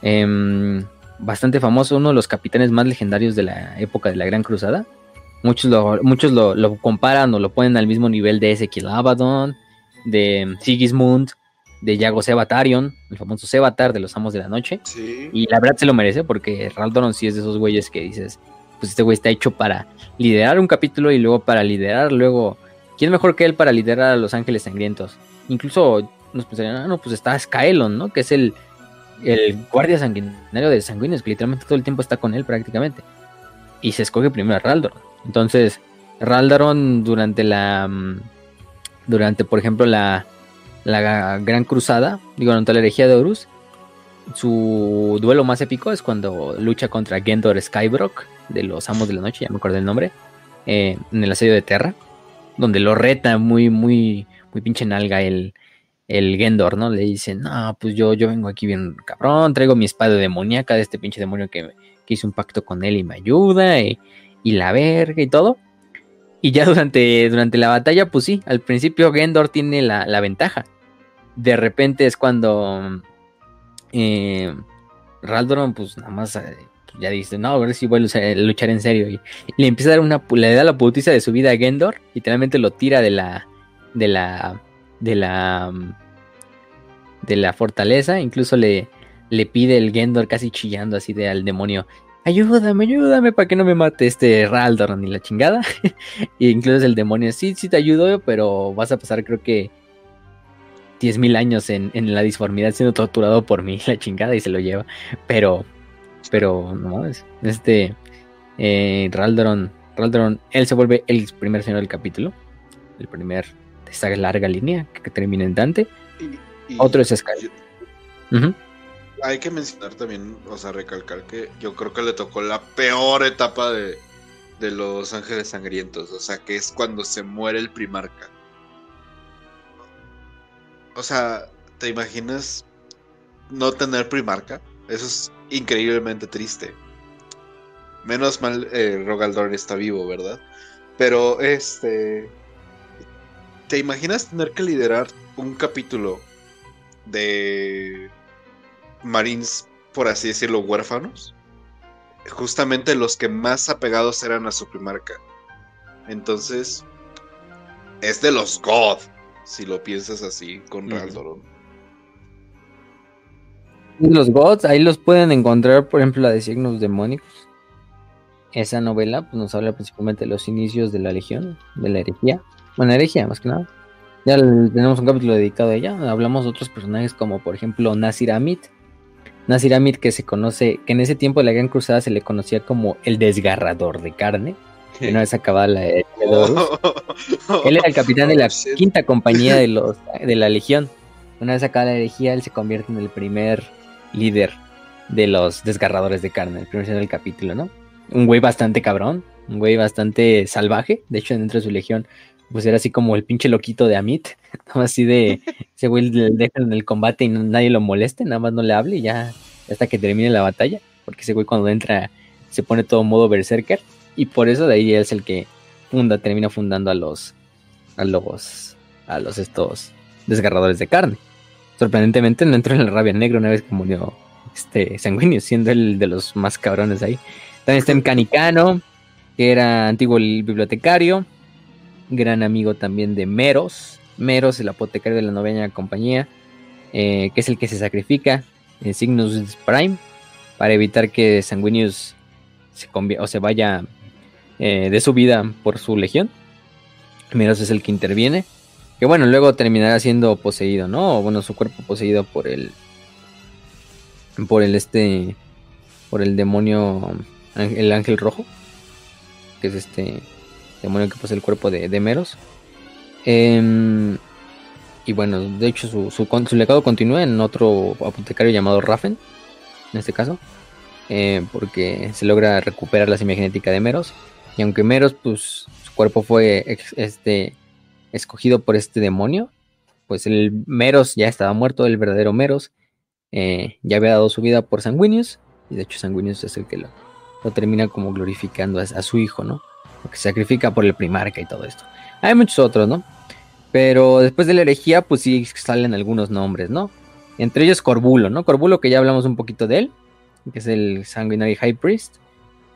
Eh, bastante famoso, uno de los capitanes más legendarios de la época de la Gran Cruzada. Muchos lo, muchos lo, comparan o lo ponen al mismo nivel de Ezequiel Abaddon, de Sigismund, de Yago Sebatarion, el famoso Sebatar de los Amos de la Noche. Y la verdad se lo merece porque Raldoron sí es de esos güeyes que dices, pues este güey está hecho para liderar un capítulo y luego para liderar, luego, ¿quién mejor que él para liderar a los Ángeles Sangrientos? Incluso nos pensarían, ah, no, pues está Skylon, ¿no? Que es el, el guardia sanguinario de Sanguíneos, que literalmente todo el tiempo está con él prácticamente. Y se escoge primero a Raldoron. Entonces, Raldoron durante la... Mm, durante, por ejemplo, la, la Gran Cruzada, digo, durante la herejía de Horus, su duelo más épico es cuando lucha contra Gendor Skybrock de los Amos de la Noche, ya me acuerdo el nombre, eh, en el asedio de Terra, donde lo reta muy, muy, muy pinche nalga el, el Gendor, ¿no? Le dice, no, pues yo, yo vengo aquí bien cabrón, traigo mi espada demoníaca de este pinche demonio que, que hice un pacto con él y me ayuda, y, la verga y todo. Y ya durante, durante la batalla, pues sí, al principio Gendor tiene la, la ventaja. De repente es cuando eh, pues nada más eh, ya dice, no, a ver si voy a luchar en serio. Y, le empieza a dar una, le da la putiza de su vida a Gendor, literalmente lo tira de la, de la, de la, de la fortaleza, incluso le, le pide el Gendor casi chillando así de al demonio, ayúdame, ayúdame para que no me mate este Raldoron ni la chingada. y incluso el demonio, sí, sí te ayudo, pero vas a pasar creo que 10.000 años en, en, la disformidad siendo torturado por mí, la chingada, y se lo lleva. Pero, pero, no es este, eh, Raldoron, él se vuelve el primer señor del capítulo, el primer de esa larga línea que, termina en Dante. Otro es Sky. Hay que mencionar también, o sea, recalcar que yo creo que le tocó la peor etapa de, de los ángeles sangrientos, o sea, que es cuando se muere el primarca o sea, ¿te imaginas no tener Primarca? Eso es increíblemente triste. Menos mal eh, Rogaldorn está vivo, ¿verdad? Pero este... ¿Te imaginas tener que liderar un capítulo de Marines, por así decirlo, huérfanos? Justamente los que más apegados eran a su primarca. Entonces, es de los God si lo piensas así, con Raldoron. Los gods, ahí los pueden encontrar, por ejemplo, la de signos demónicos. Esa novela pues, nos habla principalmente de los inicios de la legión, de la herejía. Bueno, herejía más que nada. Ya tenemos un capítulo dedicado a ella. Hablamos de otros personajes como, por ejemplo, Nasir Amit. Nasir Amit, que se conoce, que en ese tiempo de la Gran Cruzada se le conocía como el desgarrador de carne una vez acabada la de Él era el capitán de la quinta compañía de los de la Legión. Una vez acabada la herejía, él se convierte en el primer líder de los desgarradores de carne, el primer del capítulo, ¿no? Un güey bastante cabrón, un güey bastante salvaje. De hecho, dentro de su legión, pues era así como el pinche loquito de Amit, así de ese güey le dejan en el combate y nadie lo moleste, nada más no le hable y ya hasta que termine la batalla, porque ese güey cuando entra se pone todo modo berserker y por eso de ahí es el que funda, termina fundando a los a los a los estos desgarradores de carne. Sorprendentemente no entró en la rabia negra una vez como murió este sanguíneo, siendo el de los más cabrones ahí. También está en Canicano, que era antiguo el bibliotecario, gran amigo también de Meros. Meros, el apotecario de la novena compañía, eh, que es el que se sacrifica en Cygnus Prime para evitar que Sanguinius se, o se vaya eh, de su vida por su legión. Meros es el que interviene. Que bueno, luego terminará siendo poseído, ¿no? O bueno, su cuerpo poseído por el. Por el este. Por el demonio. El ángel rojo. Que es este. Demonio que posee el cuerpo de, de Meros. Em, y bueno, de hecho su, su, legado continúa en otro apotecario llamado Raffen. En este caso. Eh, porque se logra recuperar la semigenética de Meros. Y aunque Meros, pues, su cuerpo fue este escogido por este demonio, pues el Meros ya estaba muerto, el verdadero Meros eh, ya había dado su vida por Sanguinius, y de hecho Sanguinius es el que lo, termina como glorificando a, su hijo, ¿no? Porque sacrifica por el primarca y todo esto. Hay muchos otros, ¿no? Pero después de la herejía, pues sí salen algunos nombres, ¿no? Entre ellos Corbulo, ¿no? Corbulo, que ya hablamos un poquito de él, que es el Sanguinary High Priest.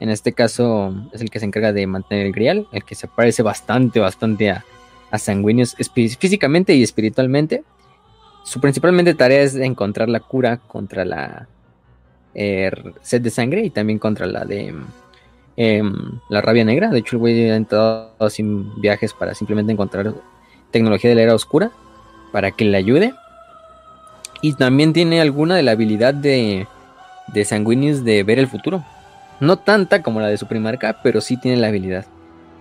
En este caso es el que se encarga de mantener el grial, el que se parece bastante, bastante a, a sanguíneos físicamente y espiritualmente. Su principalmente tarea es encontrar la cura contra la eh, sed de sangre y también contra la de em, la rabia negra. De hecho, el güey ha entrado sin viajes para simplemente encontrar tecnología de la era oscura para que le ayude. Y también tiene alguna de la habilidad de, de de ver el futuro. No tanta como la de su primarca, pero sí tiene la habilidad.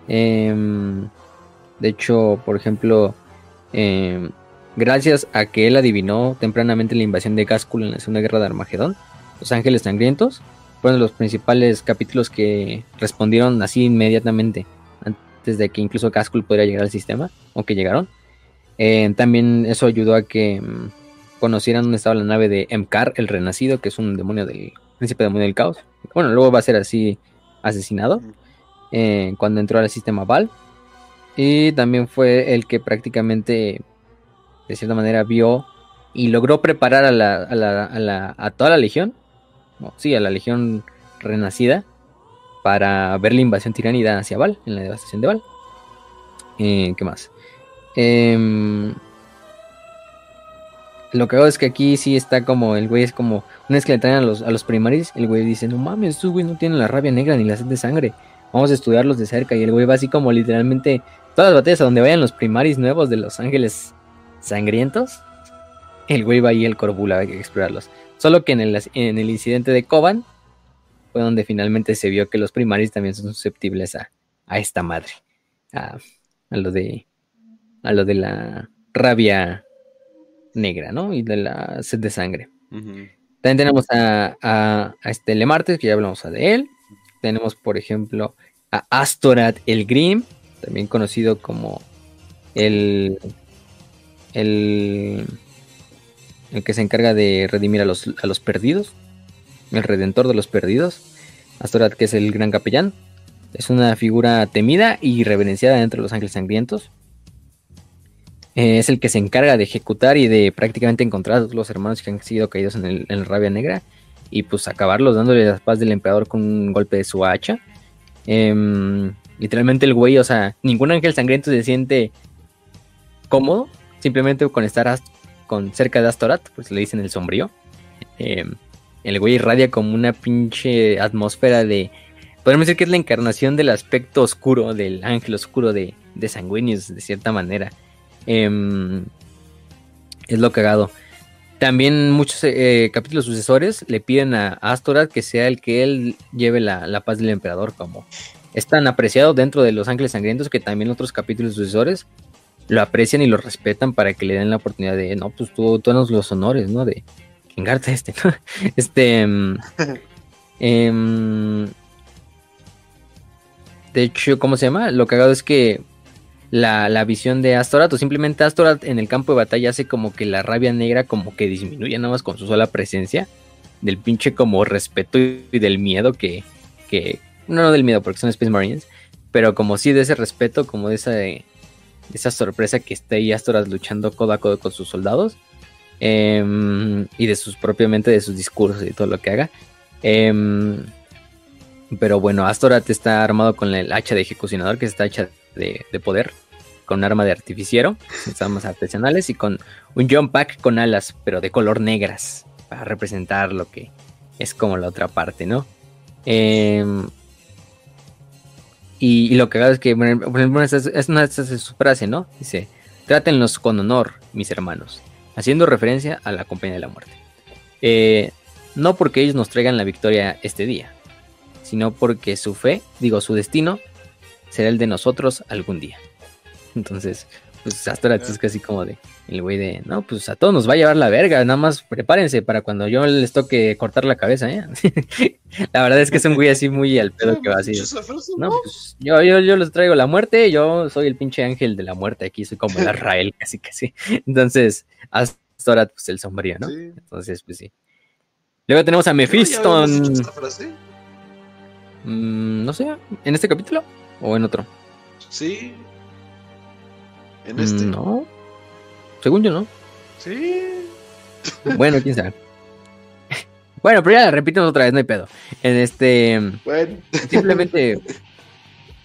Eh, de hecho, por ejemplo, em, gracias a que él adivinó tempranamente la invasión de Gáscula en la Segunda Guerra de Armagedón, Los Ángeles Sangrientos fueron los principales capítulos que respondieron así inmediatamente, antes de que incluso Gáscula pudiera llegar al sistema, o que llegaron. Eh, también eso ayudó a que em, conocieran dónde estaba la nave de Emkar, el Renacido, que es un demonio del príncipe demonio del caos. Bueno, luego va a ser así asesinado eh, cuando entró al sistema Val. Y también fue el que prácticamente, de cierta manera, vio y logró preparar a, la, a, la, a, la, a toda la legión, sí, a la legión renacida, para ver la invasión tiránida hacia Val, en la devastación de Val. Eh, ¿Qué más? Em, lo que hago es que aquí sí está como, el güey es como, una vez que le traen a los, a los primaris, el güey dice, no mames, estos güey no tienen la rabia negra ni la sed de sangre, vamos a estudiarlos de cerca. Y el güey va así como literalmente todas las batallas a donde vayan los primaris nuevos de los ángeles sangrientos, el güey va ahí el Corbula hay que explorarlos. Solo que en el, en el incidente de Coban fue donde finalmente se vio que los primaris también son susceptibles a, esta madre, a, lo de a lo de la rabia negra, ¿no? Y de la sed de sangre. También tenemos a, a, a este Lemartes, que ya hablamos de él. Tenemos, por ejemplo, a Astorat el Grim, también conocido como el, el, el que se encarga de redimir a los, a los perdidos, el redentor de los perdidos. Astorat, que es el gran capellán, es una figura temida y reverenciada entre los ángeles sangrientos. Eh, es el que se encarga de ejecutar y de prácticamente encontrar a los hermanos que han sido caídos en el, rabia negra y pues acabarlos dándole la paz del emperador con un golpe de su hacha. Em, literalmente el güey, o sea, ningún ángel sangriento se siente cómodo, simplemente con estar con cerca de Astorat, pues le dicen el sombrío. Em, el güey irradia como una pinche atmósfera de... Podemos decir que es la encarnación del aspecto oscuro, del ángel oscuro de, de Sanguinius, de cierta manera. Em, es lo cagado. También muchos eh, capítulos sucesores le piden a Astorat que sea el que él lleve la, la paz del emperador como es tan apreciado dentro de Los Ángeles Sangrientos que también otros capítulos sucesores lo aprecian y lo respetan para que le den la oportunidad de, no, pues tú, tú los honores, ¿no? De chingarte este, ¿no? Este... eh, de hecho, ¿cómo se llama? Lo cagado es que la, la visión de Astorat o simplemente Astorat en el campo de batalla hace como que la rabia negra como que disminuye nada más con su sola presencia del pinche como respeto y del miedo que, que no, no del miedo porque son Space Marines, pero como sí de ese respeto, como de esa, de esa sorpresa que está ahí Astorat luchando codo a codo con sus soldados em, y de sus propiamente de sus discursos y todo lo que haga. Em, pero bueno, Astorat está armado con el hacha de ejecucionador que está hecha de, de poder, con un arma de artificiero, armas artesanales y con un jump pack con alas, pero de color negras, para representar lo que es como la otra parte, ¿no? Em, y, lo que hago es que, es una de su frase, ¿no? Dice, trátenlos con honor, mis hermanos, haciendo referencia a la compañía de la muerte. Eh, no porque ellos nos traigan la victoria este día, sino porque su fe, digo, su destino, será el de nosotros algún día. Entonces, pues hasta ahora es casi como de el güey de, no, pues a todos nos va a llevar la verga, nada más prepárense para cuando yo les toque cortar la cabeza, ¿eh? la verdad es que es un güey así muy al pedo que va así. No, pues yo, yo, yo les traigo la muerte, yo soy el pinche ángel de la muerte aquí, soy como el Israel, casi casi. Entonces, hasta ahora pues el sombrío, ¿no? Entonces, pues sí. Luego tenemos a Mephisto. Mm, no sé, ¿en este capítulo o en otro? Sí. En este. No. Según yo, ¿no? Sí. Bueno, quién sabe. Bueno, pero ya la repitimos otra vez, no hay pedo. En este. Bueno. Simplemente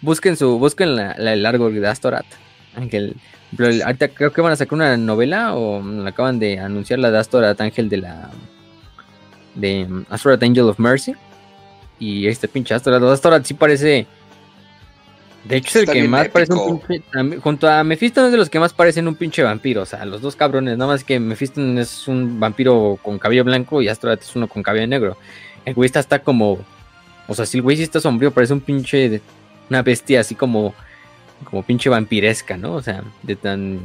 busquen su. Busquen la, el árbol de Astorat. Ángel. ahorita creo que van a sacar una novela o acaban de anunciar la de Astorat Ángel de la. De Astorat Angel of Mercy. Y este pinche Astorat. Astorat sí parece de hecho, es el que más parece un pinche. Junto a Mephisto es de los que más parecen un pinche vampiro. O sea, los dos cabrones. Nada más que Mephisto es un vampiro con cabello blanco y Astorat es uno con cabello negro. El güey está, como. O sea, si el güey sí está sombrío, parece un pinche. Una bestia así como. Como pinche vampiresca, ¿no? O sea, de tan.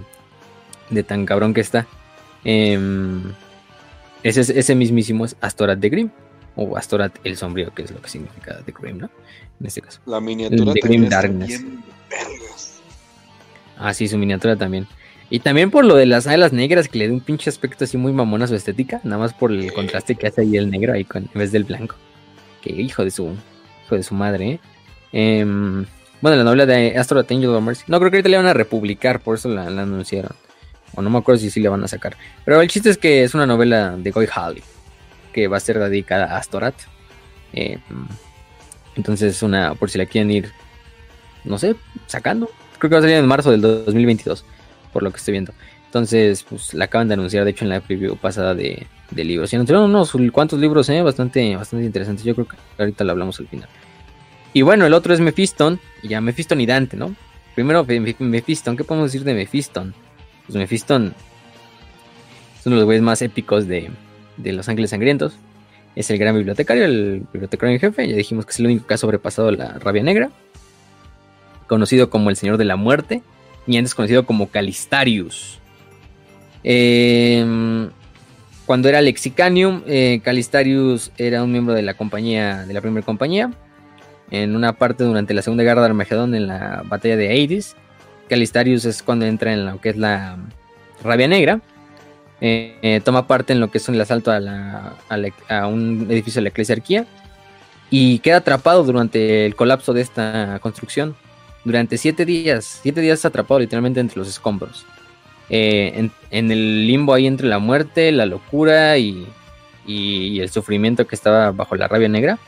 De tan cabrón que está. Em, ese, ese mismísimo es Astorat de Grimm. O Astorat el sombrío, que es lo que significa de Grimm, ¿no? En este caso. La miniatura de Grim Darkness. Ah, sí, su miniatura también. Y también por lo de las alas negras que le da un pinche aspecto así muy mamón a su estética, nada más por el contraste que hace ahí el negro ahí con, en vez del blanco. Que hijo de su hijo de su madre, ¿eh? Em, bueno, la novela de Astro Angel of Mercy. No, creo que ahorita le van a republicar, por eso la, anunciaron. O no me acuerdo si sí le van a sacar. Pero el chiste es que es una novela de Goy Halley, que va a ser dedicada a Astorat. Eh, entonces, una, por si la quieren ir, no sé, sacando. Creo que va a salir en marzo del 2022, por lo que estoy viendo. Entonces, pues la acaban de anunciar, de hecho, en la preview pasada de, de libros. Y anunciaron unos cuantos libros, eh, bastante, bastante interesantes. Yo creo que ahorita lo hablamos al final. Y bueno, el otro es Mephiston, ya Mephiston y Dante, ¿no? Primero, Mephiston, ¿qué podemos decir de Mephiston? Pues Mephiston es uno de los güeyes más épicos de, de Los Ángeles Sangrientos es el gran bibliotecario, el bibliotecario en jefe. Ya dijimos que es el único que ha sobrepasado la rabia negra. Conocido como el Señor de la Muerte. Y antes conocido como Calistarius. Em, cuando era Lexicanium, eh, Calistarius era un miembro de la compañía, de la primera compañía. En una parte durante la Segunda Guerra de Armagedón en la batalla de Hades. Calistarius es cuando entra en lo que es la rabia negra. Eh, toma parte en lo que es el asalto a, un edificio de la eclesiarquía y queda atrapado durante el colapso de esta construcción. Durante siete días, siete días atrapado literalmente entre los escombros. Eh, en, el limbo ahí entre la muerte, la locura y, y el sufrimiento que estaba bajo la rabia negra.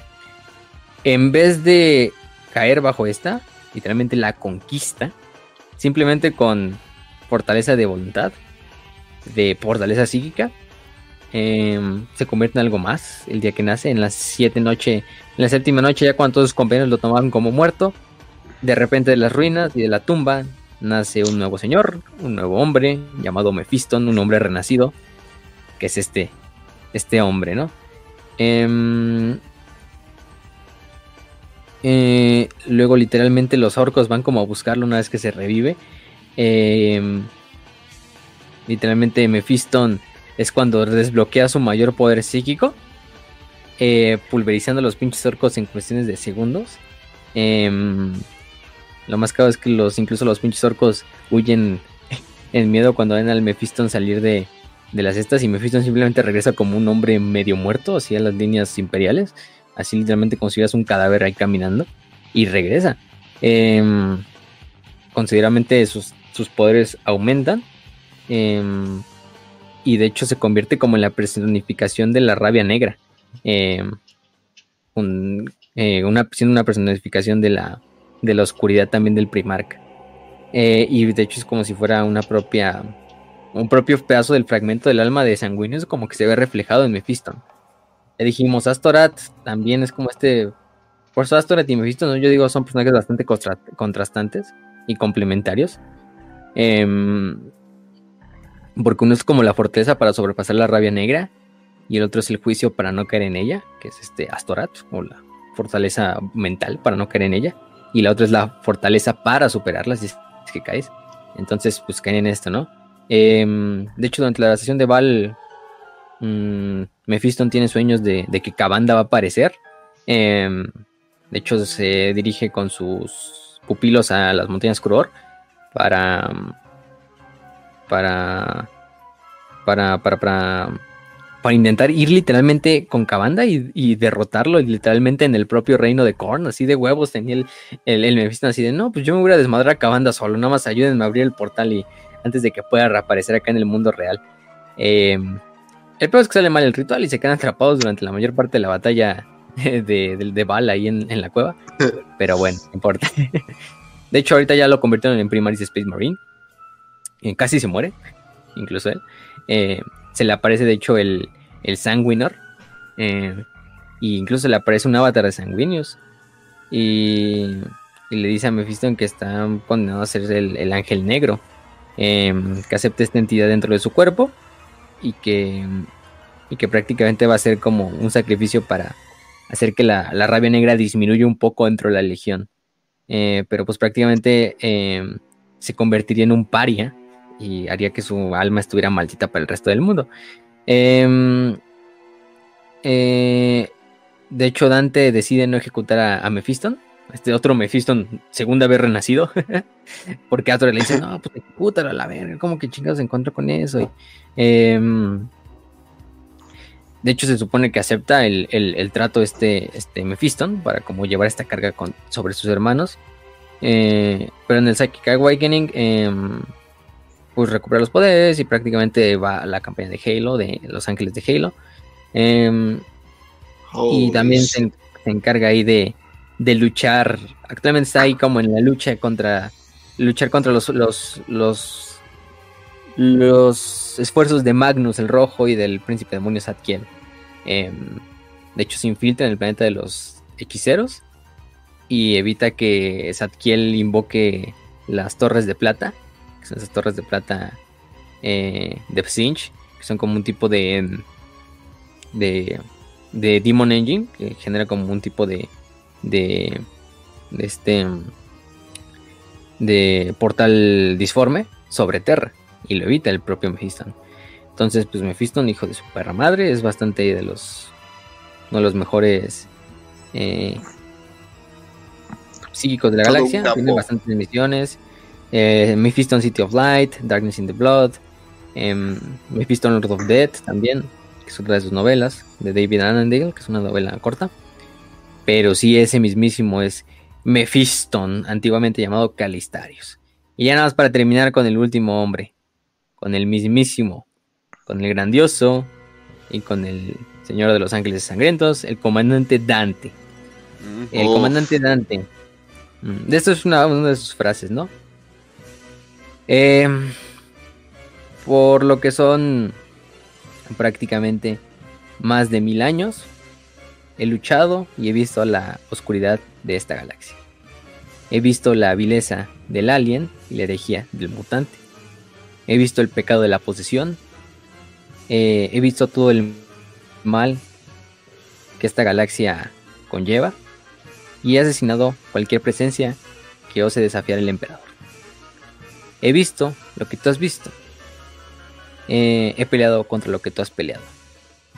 En vez de caer bajo esta, literalmente la conquista, simplemente con fortaleza de voluntad, de fortaleza psíquica. Em, se convierte en algo más el día que nace. En las siete noche, en la séptima noche, ya cuando todos sus compañeros lo tomaban como muerto, de repente de las ruinas y de la tumba nace un nuevo señor, un nuevo hombre llamado Mephiston, un hombre renacido, que es este, este hombre, ¿no? Em, eh, luego literalmente los orcos van como a buscarlo una vez que se revive. Eh, Literalmente Mephiston es cuando desbloquea su mayor poder psíquico. Eh, pulverizando a los pinches orcos en cuestiones de segundos. Em, Lo más caro es que los, incluso los pinches orcos huyen en miedo cuando ven al Mephiston salir de, de las estas y Mephiston simplemente regresa como un hombre medio muerto hacia las líneas imperiales, así literalmente como si un cadáver ahí caminando y regresa. Eh, considerablemente sus, sus, poderes aumentan eh, y de hecho se convierte como en la personificación de la rabia negra. Eh, un, una, siendo una personificación de la, de la oscuridad también del Primarca. y de hecho es como si fuera una propia un propio pedazo del fragmento del alma de Sanguinius como que se ve reflejado en Mephiston. Ya dijimos, Astorat también es como este... Por eso Astorat y Mephiston, yo digo, son personajes bastante contrastantes y complementarios. Eh, porque uno es como la fortaleza para sobrepasar la rabia negra y el otro es el juicio para no caer en ella, que es este Astorat, o la fortaleza mental para no caer en ella. Y la otra es la fortaleza para superarla si es que caes. Entonces, pues caen en esto, ¿no? Eh, de hecho, durante la sesión de Val, mmm, Mephiston tiene sueños de, que Cabanda va a aparecer. Eh, de hecho, se dirige con sus pupilos a las montañas Kuror para, para, para, para, para, para intentar ir literalmente con Cabanda y, y, derrotarlo literalmente en el propio reino de Korn. Así de huevos tenía el, el, el Mephiston así de, no, pues yo me voy a desmadrar a Cabanda solo, nada más ayúdenme a abrir el portal y antes de que pueda reaparecer acá en el mundo real. Eh, el peor es que sale mal el ritual y se quedan atrapados durante la mayor parte de la batalla de, de, de Val ahí en, en, la cueva. Pero bueno, no importa. De hecho, ahorita ya lo convirtieron en Primaris Space Marine. Casi se muere, incluso él. Eh, se le aparece, de hecho, el, el Sanguinor. Eh, y incluso le aparece un avatar de Sanguinius. Y, y, le dice a Mephiston que está condenado a ser el, el ángel negro. Eh, que acepte esta entidad dentro de su cuerpo y que, y que prácticamente va a ser como un sacrificio para hacer que la, la rabia negra disminuya un poco dentro de la legión. Eh, pero pues prácticamente eh, se convertiría en un paria y haría que su alma estuviera maldita para el resto del mundo. Eh, de hecho, Dante decide no ejecutar a, a Mephiston este otro Mephiston, segunda vez renacido, porque Ator le dice, no, pues ejecútalo a la verga, como que chingados se encuentra con eso. Y, eh, de hecho, se supone que acepta el, el, el, trato este, este Mephiston para como llevar esta carga con, sobre sus hermanos. Eh, pero en el Psychic Awakening, eh, pues recupera los poderes y prácticamente va a la campaña de Halo, de Los Ángeles de Halo. Oh, y también se, se encarga ahí de, de luchar. Actualmente está ahí como en la lucha contra. Luchar contra los. los. los. los esfuerzos de Magnus el Rojo y del príncipe demonio Zadkiel. Eh, de hecho, se infiltra en el planeta de los hechiceros. Y evita que Zadkiel invoque las torres de plata. Que son esas torres de plata eh, de Psinch. Que son como un tipo de. de. de Demon Engine. Que genera como un tipo de de, de este de portal disforme sobre Terra y lo evita el propio Mephiston. Entonces, pues Mephiston, hijo de su perra madre, es bastante de los uno de los mejores eh, psíquicos de la Todo galaxia. Tiene bastantes misiones. Eh, Mephiston City of Light, Darkness in the Blood, eh, Mephiston Lord of Death también, que es otra de sus novelas, de David Annandale, que es una novela corta. Pero sí, ese mismísimo es Mephiston, antiguamente llamado Calistarius. Y ya nada más para terminar con el último hombre, con el mismísimo, con el grandioso y con el señor de los ángeles sangrientos, el comandante Dante. El comandante Dante. Mm, de esto es una, una de sus frases, ¿no? Eh, por lo que son prácticamente más de mil años, He luchado y he visto la oscuridad de esta galaxia. He visto la vileza del alien y la herejía del mutante. He visto el pecado de la posesión. Eh, he visto todo el mal que esta galaxia conlleva. Y he asesinado cualquier presencia que ose desafiar al emperador. He visto lo que tú has visto. Eh, he peleado contra lo que tú has peleado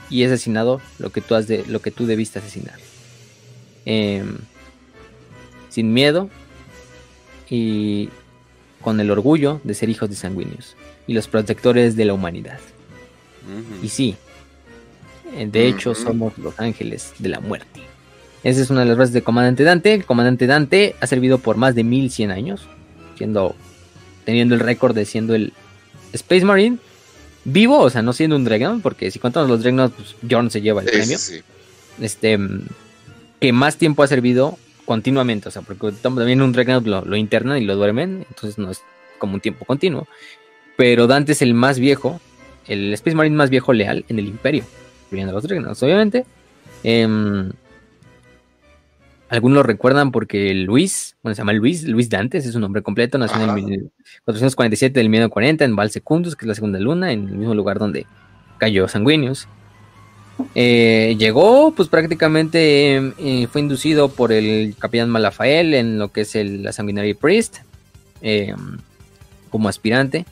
y he asesinado lo que tú, has de, lo que tú debiste asesinar. Eh, sin miedo, y con el orgullo de ser hijos de sanguíneos y los protectores de la humanidad. Y sí, eh, de hecho somos los ángeles de la muerte. Esa es una de las bases de Comandante Dante. El Comandante Dante ha servido por más de 1100 años, siendo teniendo el récord de siendo el Space Marine vivo, o sea, no siendo un Dreadnought, porque si contamos los Dreadnoughts, pues Jorn se lleva el premio. Este, que más tiempo ha servido continuamente, o sea, porque también un Dreadnought lo, lo internan y lo duermen, entonces no es como un tiempo continuo. Pero Dante es el más viejo, el Space Marine más viejo leal en el Imperio, incluyendo los Dreadnoughts, obviamente. Eh, algunos lo recuerdan porque Luis, bueno, se llama Luis, Luis Dantes, es su nombre completo, nació en el 1447 del 1940 en Val Secundus, que es la segunda luna, en el mismo lugar donde cayó Sanguinius. Eh, llegó, pues prácticamente eh, fue inducido por el capitán Malafael en lo que es el, la Sanguinary Priest, eh, como aspirante.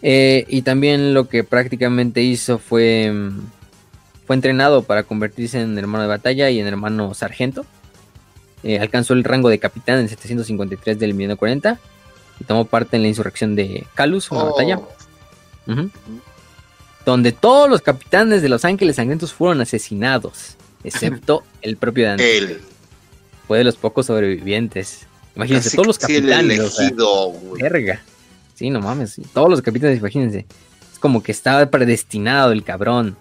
y también lo que prácticamente hizo fue, fue entrenado para convertirse en hermano de batalla y en hermano sargento. Eh, alcanzó el rango de capitán en 753 del 1940 y tomó parte en la insurrección de Calus, una batalla. Oh. Donde todos los capitanes de los Ángeles Sangrientos fueron asesinados, excepto el propio Dante. Él. Fue de los pocos sobrevivientes. Imagínense, todos los capitanes. Elegido, verga. Sí, no mames. Todos los capitanes, imagínense. Es como que estaba predestinado el cabrón.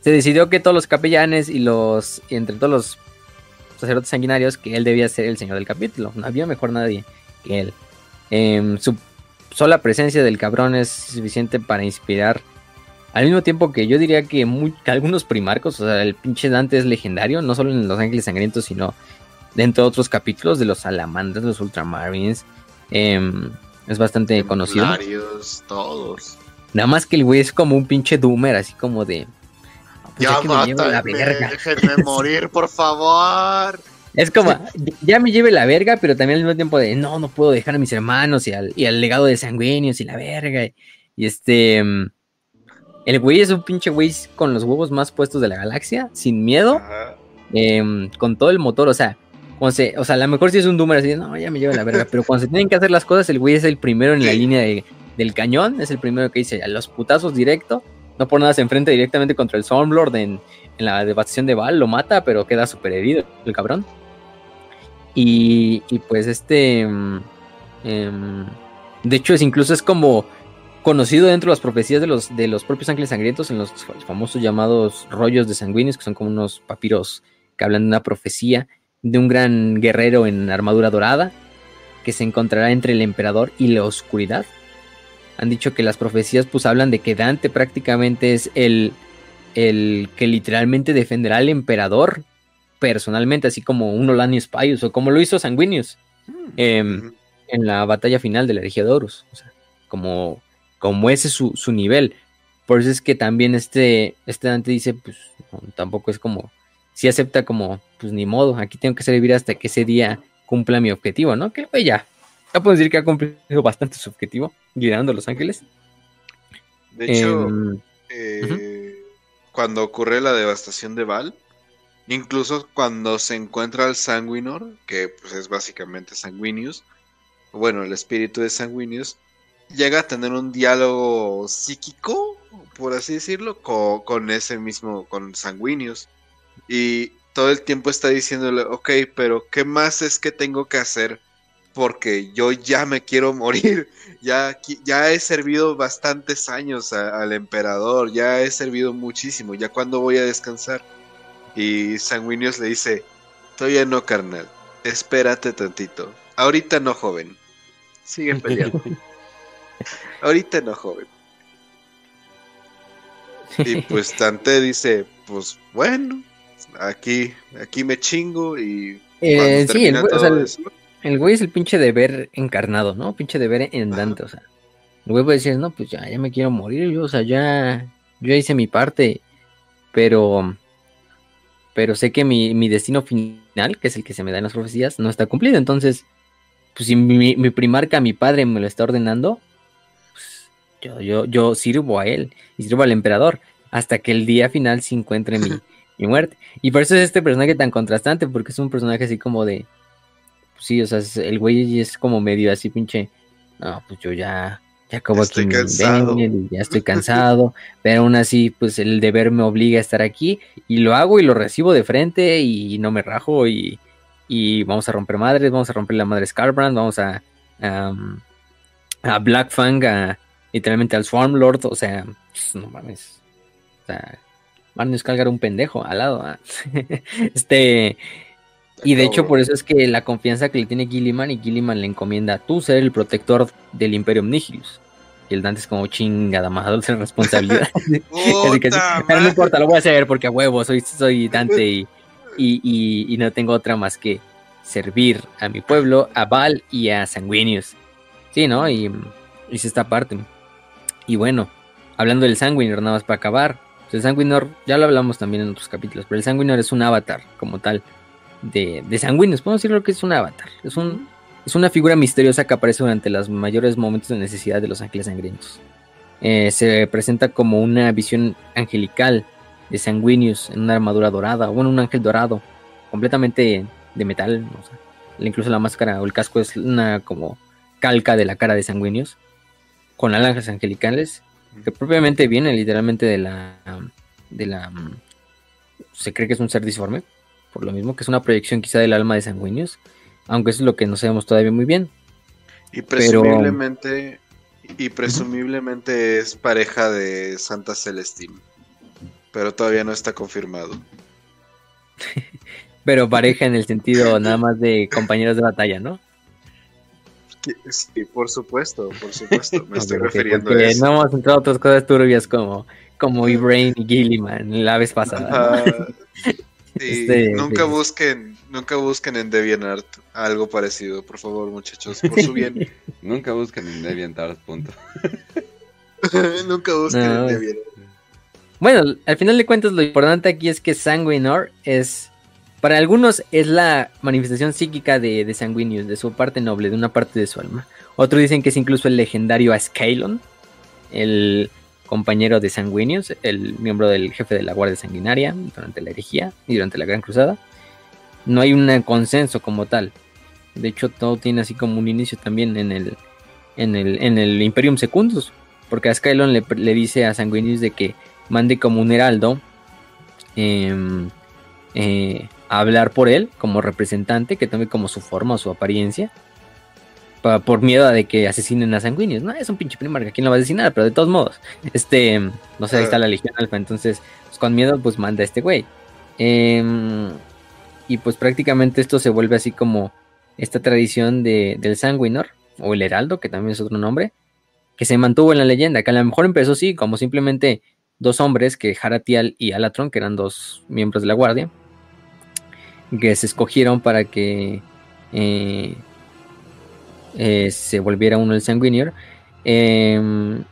Se decidió que todos los capellanes y los. Y entre todos los sacerdotes sanguinarios que él debía ser el señor del capítulo. No había mejor nadie que él. Em, su sola presencia del cabrón es suficiente para inspirar. Al mismo tiempo que yo diría que, algunos primarcos, o sea, el pinche Dante es legendario, no solo en Los Ángeles Sangrientos, sino dentro de otros capítulos de los salamandras, los ultramarines. Em, es bastante conocido. todos. Nada más que el güey es como un pinche doomer, así como de ya déjenme morir, por favor. Es como, ya me lleve la verga, pero también al mismo tiempo de, no, no puedo dejar a mis hermanos y al, legado de sanguíneos y la verga. Y este, mm, el güey es un pinche güey con los huevos más puestos de la galaxia, sin miedo, em, con todo el motor, o sea, o sea, a lo mejor si es un número así, no, ya me lleva la verga, pero cuando se tienen que hacer las cosas, el güey es el primero en la línea del cañón, es el primero que dice, a los putazos directo, no por nada se enfrenta directamente contra el Stormlord en, en la devastación de Val, lo mata, pero queda súper herido el cabrón. Y, pues este... Mm, em, de hecho, es incluso es como conocido dentro de las profecías de los, de los propios ángeles sangrientos, en los famosos llamados rollos de sanguíneos, que son como unos papiros que hablan de una profecía de un gran guerrero en armadura dorada que se encontrará entre el emperador y la oscuridad han dicho que las profecías pues hablan de que Dante prácticamente es el, el que literalmente defenderá al emperador personalmente, así como un Olanius Pius o como lo hizo Sanguinius mm. em, en la batalla final de la Regia de O sea, como, como ese es su, su, nivel. Por eso es que también este, este Dante dice, pues tampoco es como, si acepta como, pues ni modo, aquí tengo que servir hasta que ese día cumpla mi objetivo, ¿no? Que pues ya, ya puedo decir que ha cumplido bastante su objetivo, liderando a Los Ángeles. De hecho, em, eh, cuando ocurre la devastación de Val, incluso cuando se encuentra al Sanguinor, que pues, es básicamente Sanguinius, bueno, el espíritu de Sanguinius, llega a tener un diálogo psíquico, por así decirlo, con, con ese mismo, con Sanguinius. Y todo el tiempo está diciéndole, ok, pero ¿qué más es que tengo que hacer porque yo ya me quiero morir. Ya, ya he servido bastantes años al emperador, ya he servido muchísimo, ya cuando voy a descansar. Y Sanguinius le dice, todavía no, carnal, espérate tantito. Ahorita no, joven. Sigue peleando. Ahorita no, joven. Y pues Tante dice, pues bueno, aquí, aquí me chingo y... Eh, sí, el güey es el pinche deber encarnado, ¿no? Pinche deber en Dante, o sea. El güey puede decir, no, pues ya, ya me quiero morir, yo, o sea, ya, yo hice mi parte, pero, pero sé que mi, destino final, que es el que se me da en las profecías, no está cumplido, entonces, pues si mi, mi primarca, mi padre me lo está ordenando, pues yo, yo, yo sirvo a él y sirvo al emperador hasta que el día final se encuentre mi, mi muerte. Y por eso es este personaje tan contrastante, porque es un personaje así como de sí, o sea, el güey es como medio así pinche, no, pues yo ya, ya acabo Estoy aquí cansado. ya estoy cansado, pero aún así, pues el deber me obliga a estar aquí y lo hago y lo recibo de frente y no me rajo y, y vamos a romper madres, vamos a romper la madre Scarbrand, vamos a, am, a Blackfang, a, literalmente al Swarm Lord, o sea, pues, no mames, o sea, Magnus Calgar un pendejo al lado, ah. este... Y de hecho, por eso es que la confianza que le tiene Gilliman y Gilliman le encomienda a tú ser el protector del Imperium Nihilus. Y el Dante es como chingada más dulce responsabilidad. Pero no importa, lo voy a hacer porque a huevo soy, soy Dante y, y, y- y no tengo otra más que servir a mi pueblo, a Val y a Sanguinius. Sí, ¿no? Y hice esta parte. Y bueno, hablando del Sanguinor, nada más para acabar. el Sanguinor, ya lo hablamos también en otros capítulos, pero el Sanguinor es un avatar como tal de, de Sanguinius. Podemos decirlo que es un avatar. Es, un, es una figura misteriosa que aparece durante los mayores momentos de necesidad de los ángeles sangrientos. Eh, se presenta como una visión angelical de Sanguinius en una armadura dorada, o bueno, un ángel dorado, completamente de metal. incluso la máscara o el casco es una como calca de la cara de Sanguinius, con alas angelicales, que propiamente viene literalmente de la. de la. se cree que es un ser disforme, por lo mismo que es una proyección quizá del alma de Sanguinius, aunque eso es lo que no sabemos todavía muy bien. Y Pero- presumiblemente, y presumiblemente es pareja de Santa Celestina. Pero todavía no está confirmado. Pero pareja en el sentido nada más de compañeros de batalla, ¿no? Sí, por supuesto, por supuesto. Me estoy refiriendo a eso. no hemos entrado a otras cosas turbias como, como Ibrain y Gilliman la vez pasada. Sí, Este, nunca busquen, nunca busquen en DeviantArt algo parecido, por favor, muchachos, por su bien. Nunca busquen en DeviantArt, punto. nunca busquen No. en DeviantArt. Bueno, al final de cuentas lo importante aquí es que Sanguinor es, para algunos es la manifestación psíquica de, de Sanguinius, de su parte noble, de una parte de su alma. Otros dicen que es incluso el legendario Ascalon, el compañero de Sanguinius, el miembro del jefe de la Guardia Sanguinaria durante la herejía y durante la Gran Cruzada. No hay un consenso como tal. De hecho, todo tiene así como un inicio también en el, en el, en el Imperium Secundus. Porque Ascalon le, le dice a Sanguinius de que mande como un heraldo em, eh, a hablar por él como representante, que tome como su forma o su apariencia, pa- por miedo a de que asesinen a Sanguinius. No, es un pinche primarca, ¿quién lo va a asesinar? Pero de todos modos, este, no sé, ahí está la Legión Alfa, entonces, pues, con miedo, pues manda a este güey. Em, y pues prácticamente esto se vuelve así como esta tradición de, del Sanguinor, o el Heraldo, que también es otro nombre, que se mantuvo en la leyenda, que a lo mejor empezó sí, como simplemente dos hombres, que Haratial y Alatron, que eran dos miembros de la guardia, que se escogieron para que eh, eh, se volviera uno el Sanguinior. Em,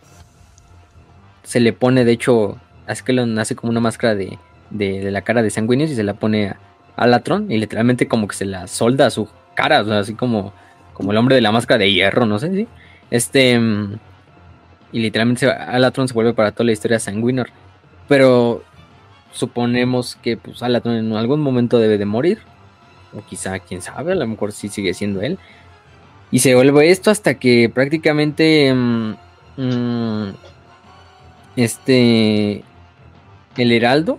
se le pone, de hecho, Askelon hace como una máscara de, de- la cara de Sanguinius y se la pone a Alatron y literalmente como que se la solda a su cara, así como, como el hombre de la máscara de hierro, no sé, ¿sí? Este... mm, y literalmente Alatron se vuelve para toda la historia Sanguinor. Pero suponemos que pues Alatron en algún momento debe de morir. O quizá, quién sabe, a lo mejor sí sigue siendo él. Y se vuelve esto hasta que prácticamente mm, mm, este el Heraldo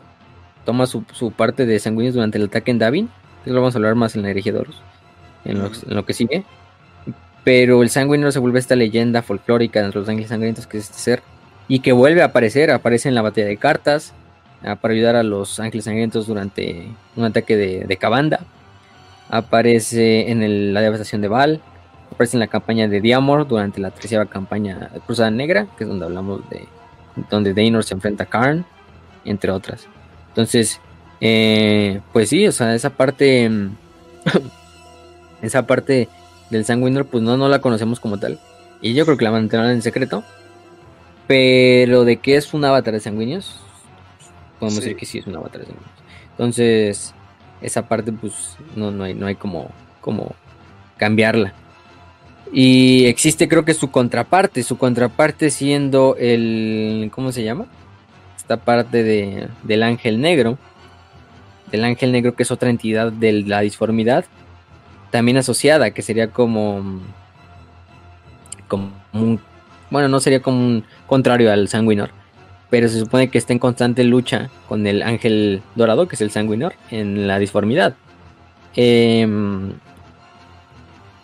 toma su, su parte de Sanguinius durante el ataque en Davin. Eso lo vamos a hablar más en la herejía de Horus, en lo, que sigue. Pero el Sanguinor se vuelve esta leyenda folclórica de los ángeles sangrientos que es este ser. Y que vuelve a aparecer, aparece en la batalla de cartas. ah, para ayudar a los ángeles sangrientos durante un ataque de, de Cabanda. Aparece en la devastación de Val. Aparece en la campaña de Diamor durante la treceava campaña de Cruzada Negra, que es donde hablamos de donde Dainor se enfrenta a Karn, entre otras. Entonces, eh, pues sí, o sea, esa parte, mm, esa parte del Sanguinor, pues no, no la conocemos como tal. Y yo creo que la mantendrán en secreto. Pero de que es un avatar de Sanguinius, podemos Sí. decir que sí es un avatar de Sanguinius. Entonces, esa parte, pues no, no hay, no hay como, como cambiarla. Y existe, creo que su contraparte, su contraparte siendo el. ¿Cómo se llama? Esta parte de, del ángel negro. Del ángel negro, que es otra entidad de la disformidad. también asociada, que sería como, como un, bueno, no sería como un contrario al Sanguinor, pero se supone que está en constante lucha con el ángel dorado, que es el Sanguinor, en la disformidad. Em,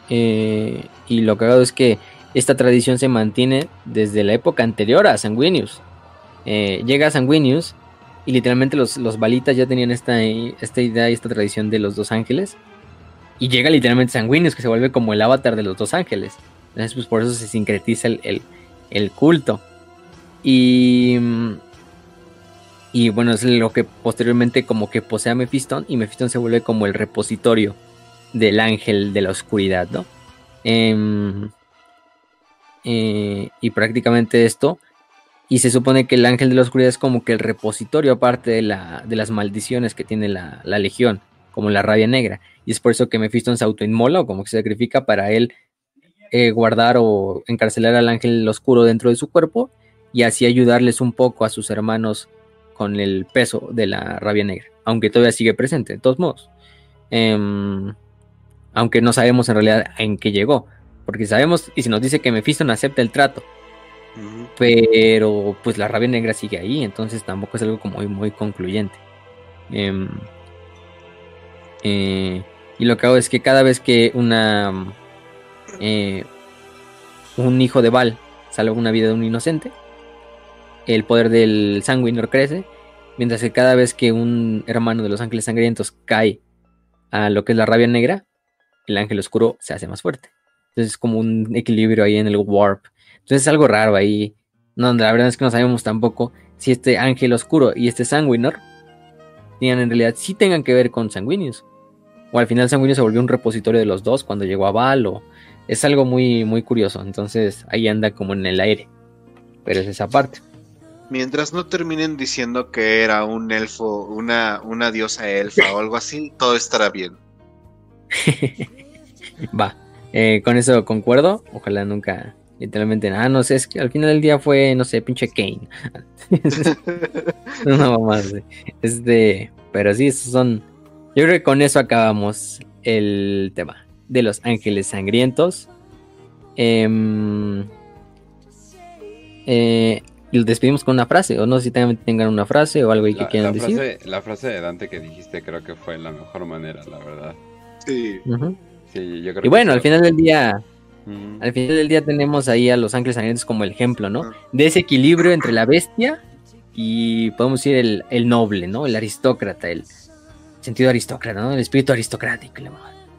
eh, y lo cagado es que esta tradición se mantiene desde la época anterior a Sanguinius. Eh, llega Sanguinius y literalmente los, los balitas ya tenían esta, esta idea y esta tradición de los dos ángeles. Y llega literalmente Sanguinius, que se vuelve como el avatar de los dos ángeles. Entonces, pues por eso se sincretiza el, el, culto. Y, y bueno, es lo que posteriormente como que posee a Mephiston y Mephiston se vuelve como el repositorio del ángel de la oscuridad, ¿no? Em, eh, y prácticamente esto y se supone que el ángel de la oscuridad es como que el repositorio aparte de, la, de las maldiciones que tiene la, legión, como la rabia negra. Y es por eso que Mephiston se autoinmola o como que se sacrifica para él eh, guardar o encarcelar al ángel oscuro dentro de su cuerpo y así ayudarles un poco a sus hermanos con el peso de la rabia negra, aunque todavía sigue presente, de todos modos. Em, aunque no sabemos en realidad en qué llegó, porque sabemos, y si nos dice que Mephiston acepta el trato pero pues la rabia negra sigue ahí, entonces tampoco es algo como muy, muy concluyente. Em, eh, y lo que hago es que cada vez que una eh, un hijo de Val salva una vida de un inocente, el poder del sanguinor crece, mientras que cada vez que un hermano de los ángeles sangrientos cae a lo que es la rabia negra, el ángel oscuro se hace más fuerte. Entonces es como un equilibrio ahí en el warp entonces es algo raro ahí. No, la verdad es que no sabemos tampoco si este ángel oscuro y este sanguinor tenían en realidad sí tengan que ver con sanguíneos. O al final sanguíneo se volvió un repositorio de los dos cuando llegó a Val. O... Es algo muy, muy curioso. Entonces ahí anda como en el aire. Pero es esa parte. Mientras no terminen diciendo que era un elfo, una, una diosa elfa o algo así, todo estará bien. Va, eh, con eso concuerdo. Ojalá nunca Literalmente, ah, no sé, es que al final del día fue, no sé, pinche Kane. no más. Este, pero sí, esos son. Yo creo que con eso acabamos el tema de los ángeles sangrientos. Em, eh, y lo despedimos con una frase, o no sé si también tengan una frase o algo que quieran decir. La frase de Dante que dijiste creo que fue la mejor manera, la verdad. Sí. sí yo creo y bueno, al final del día al final del día tenemos ahí a los ángeles sangrientos como el ejemplo, ¿no? De ese equilibrio entre la bestia y podemos decir el, noble, ¿no? El aristócrata, el sentido aristócrata, ¿no? El espíritu aristocrático.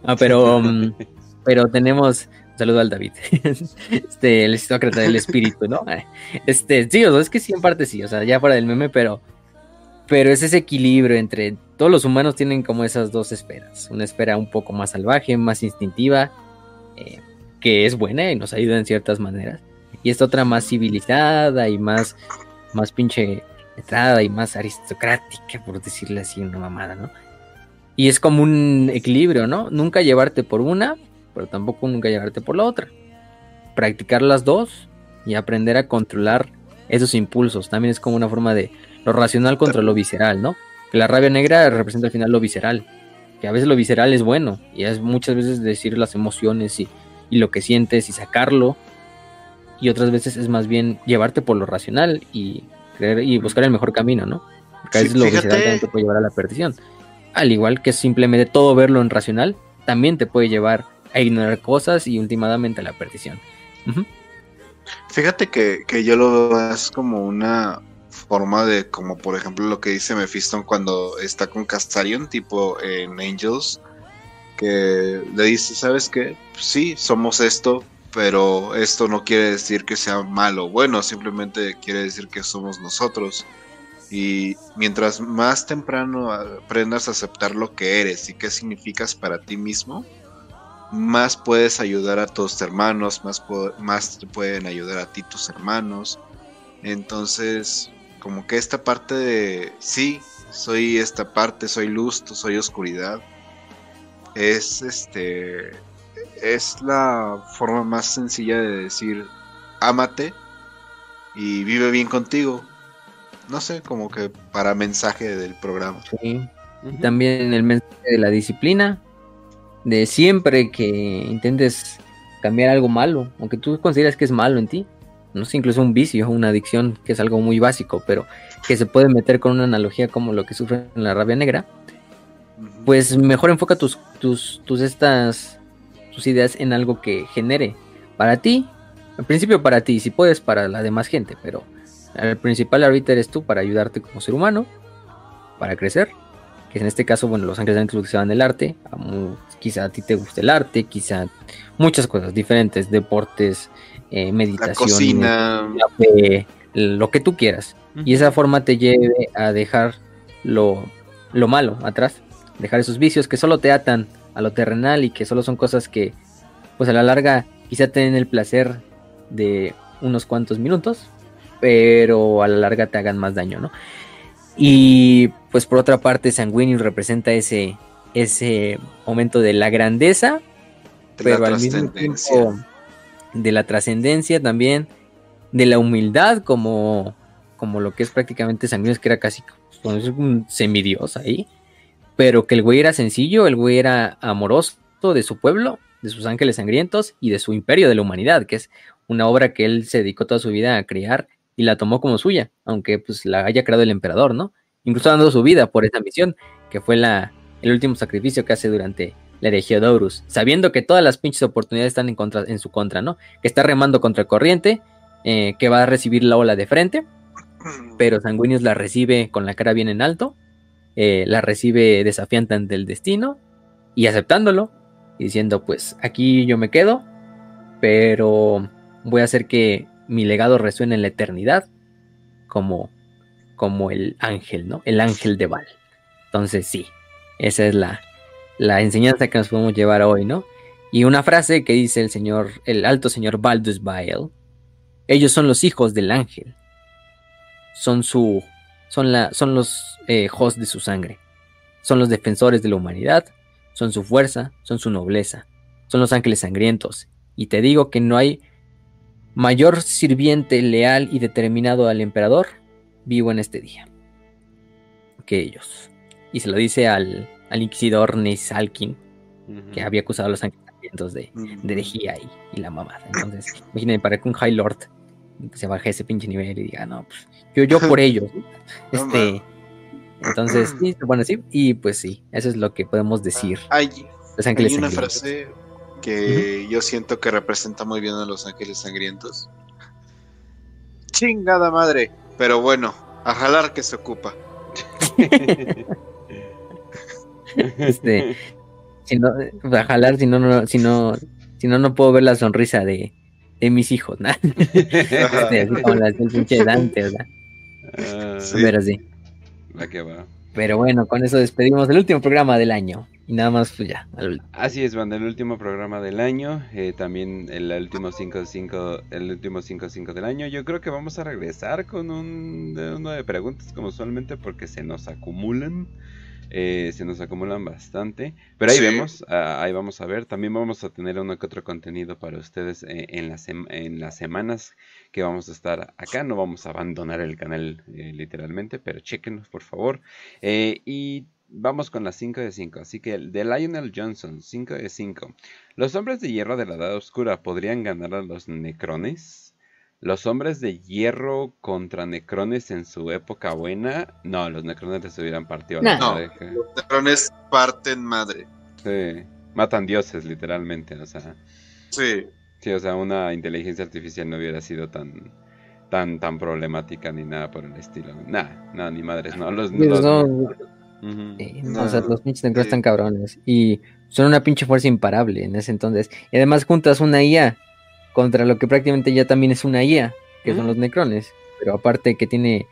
Ah, pero, mm, pero tenemos, un saludo al David, este, el aristócrata del espíritu, ¿no? Este, sí, o sea, es que sí, en parte sí, o sea, ya fuera del meme, pero, pero es ese equilibrio entre todos los humanos tienen como esas dos esferas, una esfera un poco más salvaje, más instintiva, eh, que es buena y nos ayuda en ciertas maneras. Y esta otra más civilizada y más, más pinche entrada y más aristocrática, por decirle así, una mamada, ¿no? Y es como un equilibrio, ¿no? Nunca llevarte por una, pero tampoco nunca llevarte por la otra. Practicar las dos y aprender a controlar esos impulsos. También es como una forma de lo racional contra lo visceral, ¿no? Que la rabia negra representa al final lo visceral. Que a veces lo visceral es bueno y es muchas veces decir las emociones y y lo que sientes y sacarlo. Y otras veces es más bien llevarte por lo racional y creer y buscar el mejor camino, ¿no? Porque a veces lo visceral también te puede llevar a la perdición. Al igual que simplemente todo verlo en racional, también te puede llevar a ignorar cosas y últimamente a la perdición. Fíjate que, que, yo lo veo como una forma de, como por ejemplo lo que dice Mephiston cuando está con Castarion, tipo en Angels, que le dice, ¿sabes qué? Sí, somos esto, pero esto no quiere decir que sea malo o bueno, simplemente quiere decir que somos nosotros. Y mientras más temprano aprendas a aceptar lo que eres y qué significas para ti mismo, más puedes ayudar a tus hermanos, más, más te pueden ayudar a ti tus hermanos. Entonces, como que esta parte de, sí, soy esta parte, soy luz, soy oscuridad, es este es la forma más sencilla de decir ámate y vive bien contigo. No sé, como que para mensaje del programa. Sí. También el mensaje de la disciplina de siempre que intentes cambiar algo malo, aunque tú consideras que es malo en ti, no sé, incluso un vicio, una adicción, que es algo muy básico, pero que se puede meter con una analogía como lo que sufre en la rabia negra, pues mejor enfoca tus, tus, tus, estas, tus ideas en algo que genere para ti, al principio para ti, si puedes para la demás gente, pero el principal ahorita eres tú para ayudarte como ser humano, para crecer, que en este caso, bueno, los ángeles utilizaban el arte, quizá a ti te guste el arte, quizá muchas cosas diferentes, deportes, eh, meditación, cocina, lo que tú quieras. Y esa forma te lleve a dejar lo, lo malo atrás, dejar esos vicios que solo te atan a lo terrenal y que solo son cosas que, pues a la larga, quizá te den el placer de unos cuantos minutos, pero a la larga te hagan más daño, ¿no? Y pues por otra parte, Sanguinius representa ese, ese momento de la grandeza, pero al mismo tiempo de la trascendencia también, de la humildad, como, como lo que es prácticamente Sanguinius, que era casi un semidios ahí, pero que el güey era sencillo, el güey era amoroso de su pueblo, de sus ángeles sangrientos y de su imperio de la humanidad, que es una obra que él se dedicó toda su vida a crear y la tomó como suya, aunque pues la haya creado el emperador, ¿no? Incluso dando su vida por esa misión, que fue la, el último sacrificio que hace durante herejía de Horus, sabiendo que todas las pinches oportunidades están en, contra, en su contra, ¿no? Que está remando contra el corriente, eh, que va a recibir la ola de frente, pero Sanguinius la recibe con la cara bien en alto, eh, la recibe desafiante ante el destino y aceptándolo, y diciendo, pues aquí yo me quedo, pero voy a hacer que mi legado resuene en la eternidad como, como el ángel, ¿no? El ángel de Val. Entonces sí, esa es la, la enseñanza que nos podemos llevar hoy, ¿no? Y una frase que dice el señor, el alto señor Baldus Bael, ellos son los hijos del ángel, son su, son la, son los eh, hosts de su sangre, son los defensores de la humanidad, son su fuerza, son su nobleza, son los ángeles sangrientos. Y te digo que no hay mayor sirviente leal y determinado al emperador vivo en este día que ellos. Y se lo dice al, al inquisidor Nesalkin, que había acusado a los sangrientos de, de herejía y, la mamada. Entonces, imagínense para que un High Lord se baje ese pinche nivel y diga, no, pues yo, yo por ellos. este, entonces, sí, bueno, sí, y pues sí, eso es lo que podemos decir. Hay, hay una frase que yo siento que representa muy bien a los ángeles sangrientos. Chingada madre. Pero bueno, a jalar que se ocupa. este, si no, a jalar si no, no, si no, si no, no puedo ver la sonrisa de, de mis hijos, ¿no? este, así como la del pinche Dante, ¿verdad? Uh, Pero sí. Pero bueno, con eso despedimos el último programa del año. Y nada más, pues ya. Así es, banda, el último programa del año. Eh, también el último 5 5 el último 5 5 del año. Yo creo que vamos a regresar con un, uno de preguntas, como usualmente, porque se nos acumulan. Eh, se nos acumulan bastante. Pero ahí vemos, ah, ahí vamos a ver. También vamos a tener uno que otro contenido para ustedes eh, en, las en las semanas que vamos a estar acá. No vamos a abandonar el canal literalmente, pero chequenos por favor. y Vamos con las 5 de 5. Así que de Lionel Johnson, 5 de 5. ¿Los hombres de hierro de la Edad Oscura podrían ganar a los necrones? ¿Los hombres de hierro contra necrones en su época buena? No, los necrones les hubieran partido la madre. los necrones parten madre. Sí, matan dioses literalmente, o sea. Sí. Sí, o sea, una inteligencia artificial no hubiera sido tan tan tan problemática ni nada por el estilo. Nada, nada, ni madres, no. Los, los, o sea, los pinches negros están cabrones. Y son una pinche fuerza imparable en ese entonces. Y además juntas una IA contra lo que prácticamente ya también es una IA, que son los necrones. Pero aparte que tiene,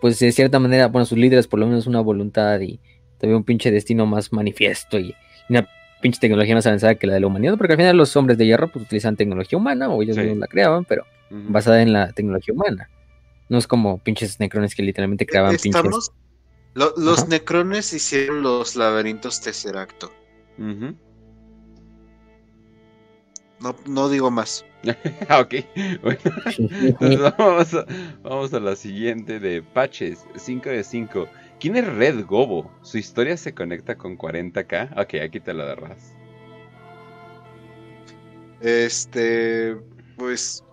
pues de cierta manera, bueno, sus líderes por lo menos una voluntad y todavía un pinche destino más manifiesto y, una pinche tecnología más avanzada que la de la humanidad, porque al final los hombres de hierro pues utilizan tecnología humana, o ellos mismos la creaban, pero basada en la tecnología humana. No es como pinches necrones que literalmente creaban pinches los necrones hicieron los laberintos Tesseracto. No, no digo más. ok, bueno. vamos, a, la siguiente de Patches, 5 de 5. ¿Quién es Red Gobo? ¿Su historia se conecta con 40k? Ok, aquí te lo agarras. Este, pues,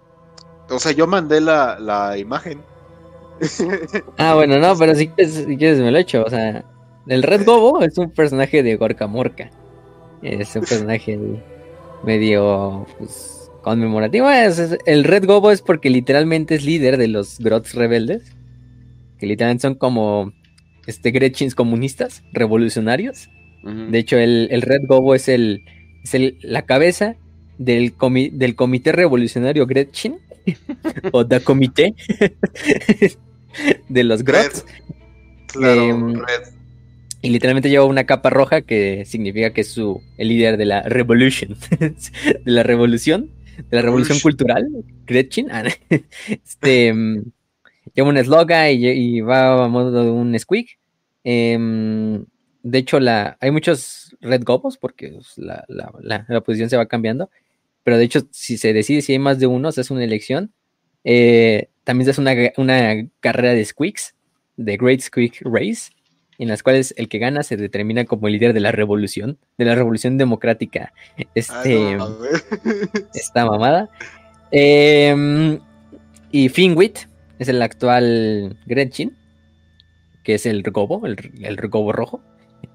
o sea, yo mandé la, la imagen. Ah, bueno, no, pero si quieres, si quieres me lo echo. O sea, el Red Gobo es un personaje de Gorka Morka. Es un personaje medio pues, conmemorativo. Es- es- el Red Gobo es porque literalmente es líder de los Grots rebeldes. Que literalmente son como este Gretchins comunistas, revolucionarios. De hecho, el, el Red Gobo es el, es el la cabeza del, comi- del Comité Revolucionario Gretchen. o da Comité. de los Grots. Claro, Em, Red. Y literalmente lleva una capa roja que significa que es su, el líder de la revolution, de la revolución, de la revolución Revolution. cultural, Gretchen. Ah, este, mm, lleva un eslogan y, y va a modo de un squeak. Em, de hecho, la, hay muchos red gobos porque pues, la, la, la, la posición se va cambiando. Pero de hecho, si se decide si hay más de uno, se hace una elección. eh, también se hace una, una carrera de squeaks, de Great Squeak Race en las cuales el que gana se determina como el líder de la revolución, de la revolución democrática. Este, no, esta mamada. Em, y Finwit es el actual Gretchen, que es el Gobo, el, el Gobo rojo.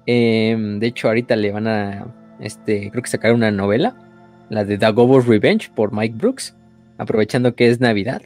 Em, de hecho, ahorita le van a, este, creo que sacar una novela, la de The Gobo's Revenge por Mike Brooks, aprovechando que es Navidad.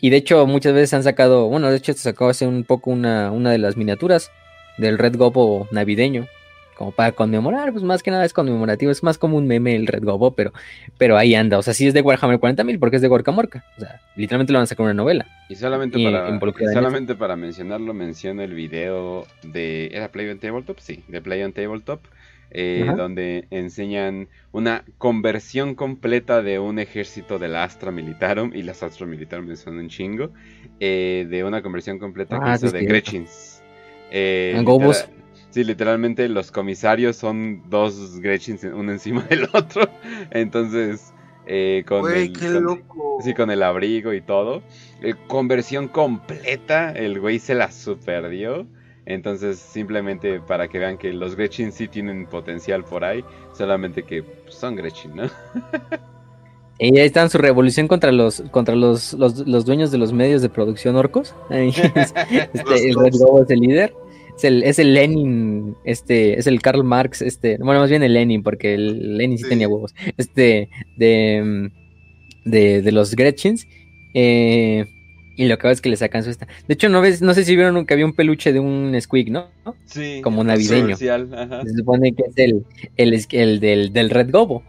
Y de hecho, muchas veces han sacado, bueno, de hecho, se sacó hace un poco una, una de las miniaturas del Red Gobo navideño, como para conmemorar, pues más que nada es conmemorativo, es más como un meme el Red Gobo, pero, pero ahí anda, o sea, sí es de Warhammer 40.000 porque es de Gorka Morka, o sea, literalmente lo van a sacar una novela. Y solamente Y para, y en solamente para mencionarlo, menciono el video de. ¿Era Play on Tabletop? Sí, de Play on Tabletop. eh, donde enseñan una conversión completa de un ejército de la Astra Militarum. Y las Astra Militarum son un chingo. eh, de una conversión completa que Ah, hizo sí, de cierto. Eh, Gobos. literal- Sí, literalmente los comisarios son dos Gretchins uno encima del otro. Entonces, eh, con Güey, el- qué con- loco. Sí, con el abrigo y todo. Eh, conversión completa, el güey se la superdió. Entonces, simplemente para que vean que los Gretchen sí tienen potencial por ahí, solamente que son Gretchen, ¿no? Y ahí está en su revolución contra los contra los, los, los dueños de los medios de producción orcos. Este, el Red Gobo es el líder. Es el, es el Lenin, este, es el Karl Marx, este, bueno, más bien el Lenin, porque el Lenin sí, Sí. tenía huevos. Este, de, de, de los Gretchens. eh, y lo que va es que le sacan su esta. De hecho, no ves, no sé si vieron que había un peluche de un Squeak, ¿no? Sí. Como navideño. Ajá. Se supone que es el, el, el del, del Red Gobo.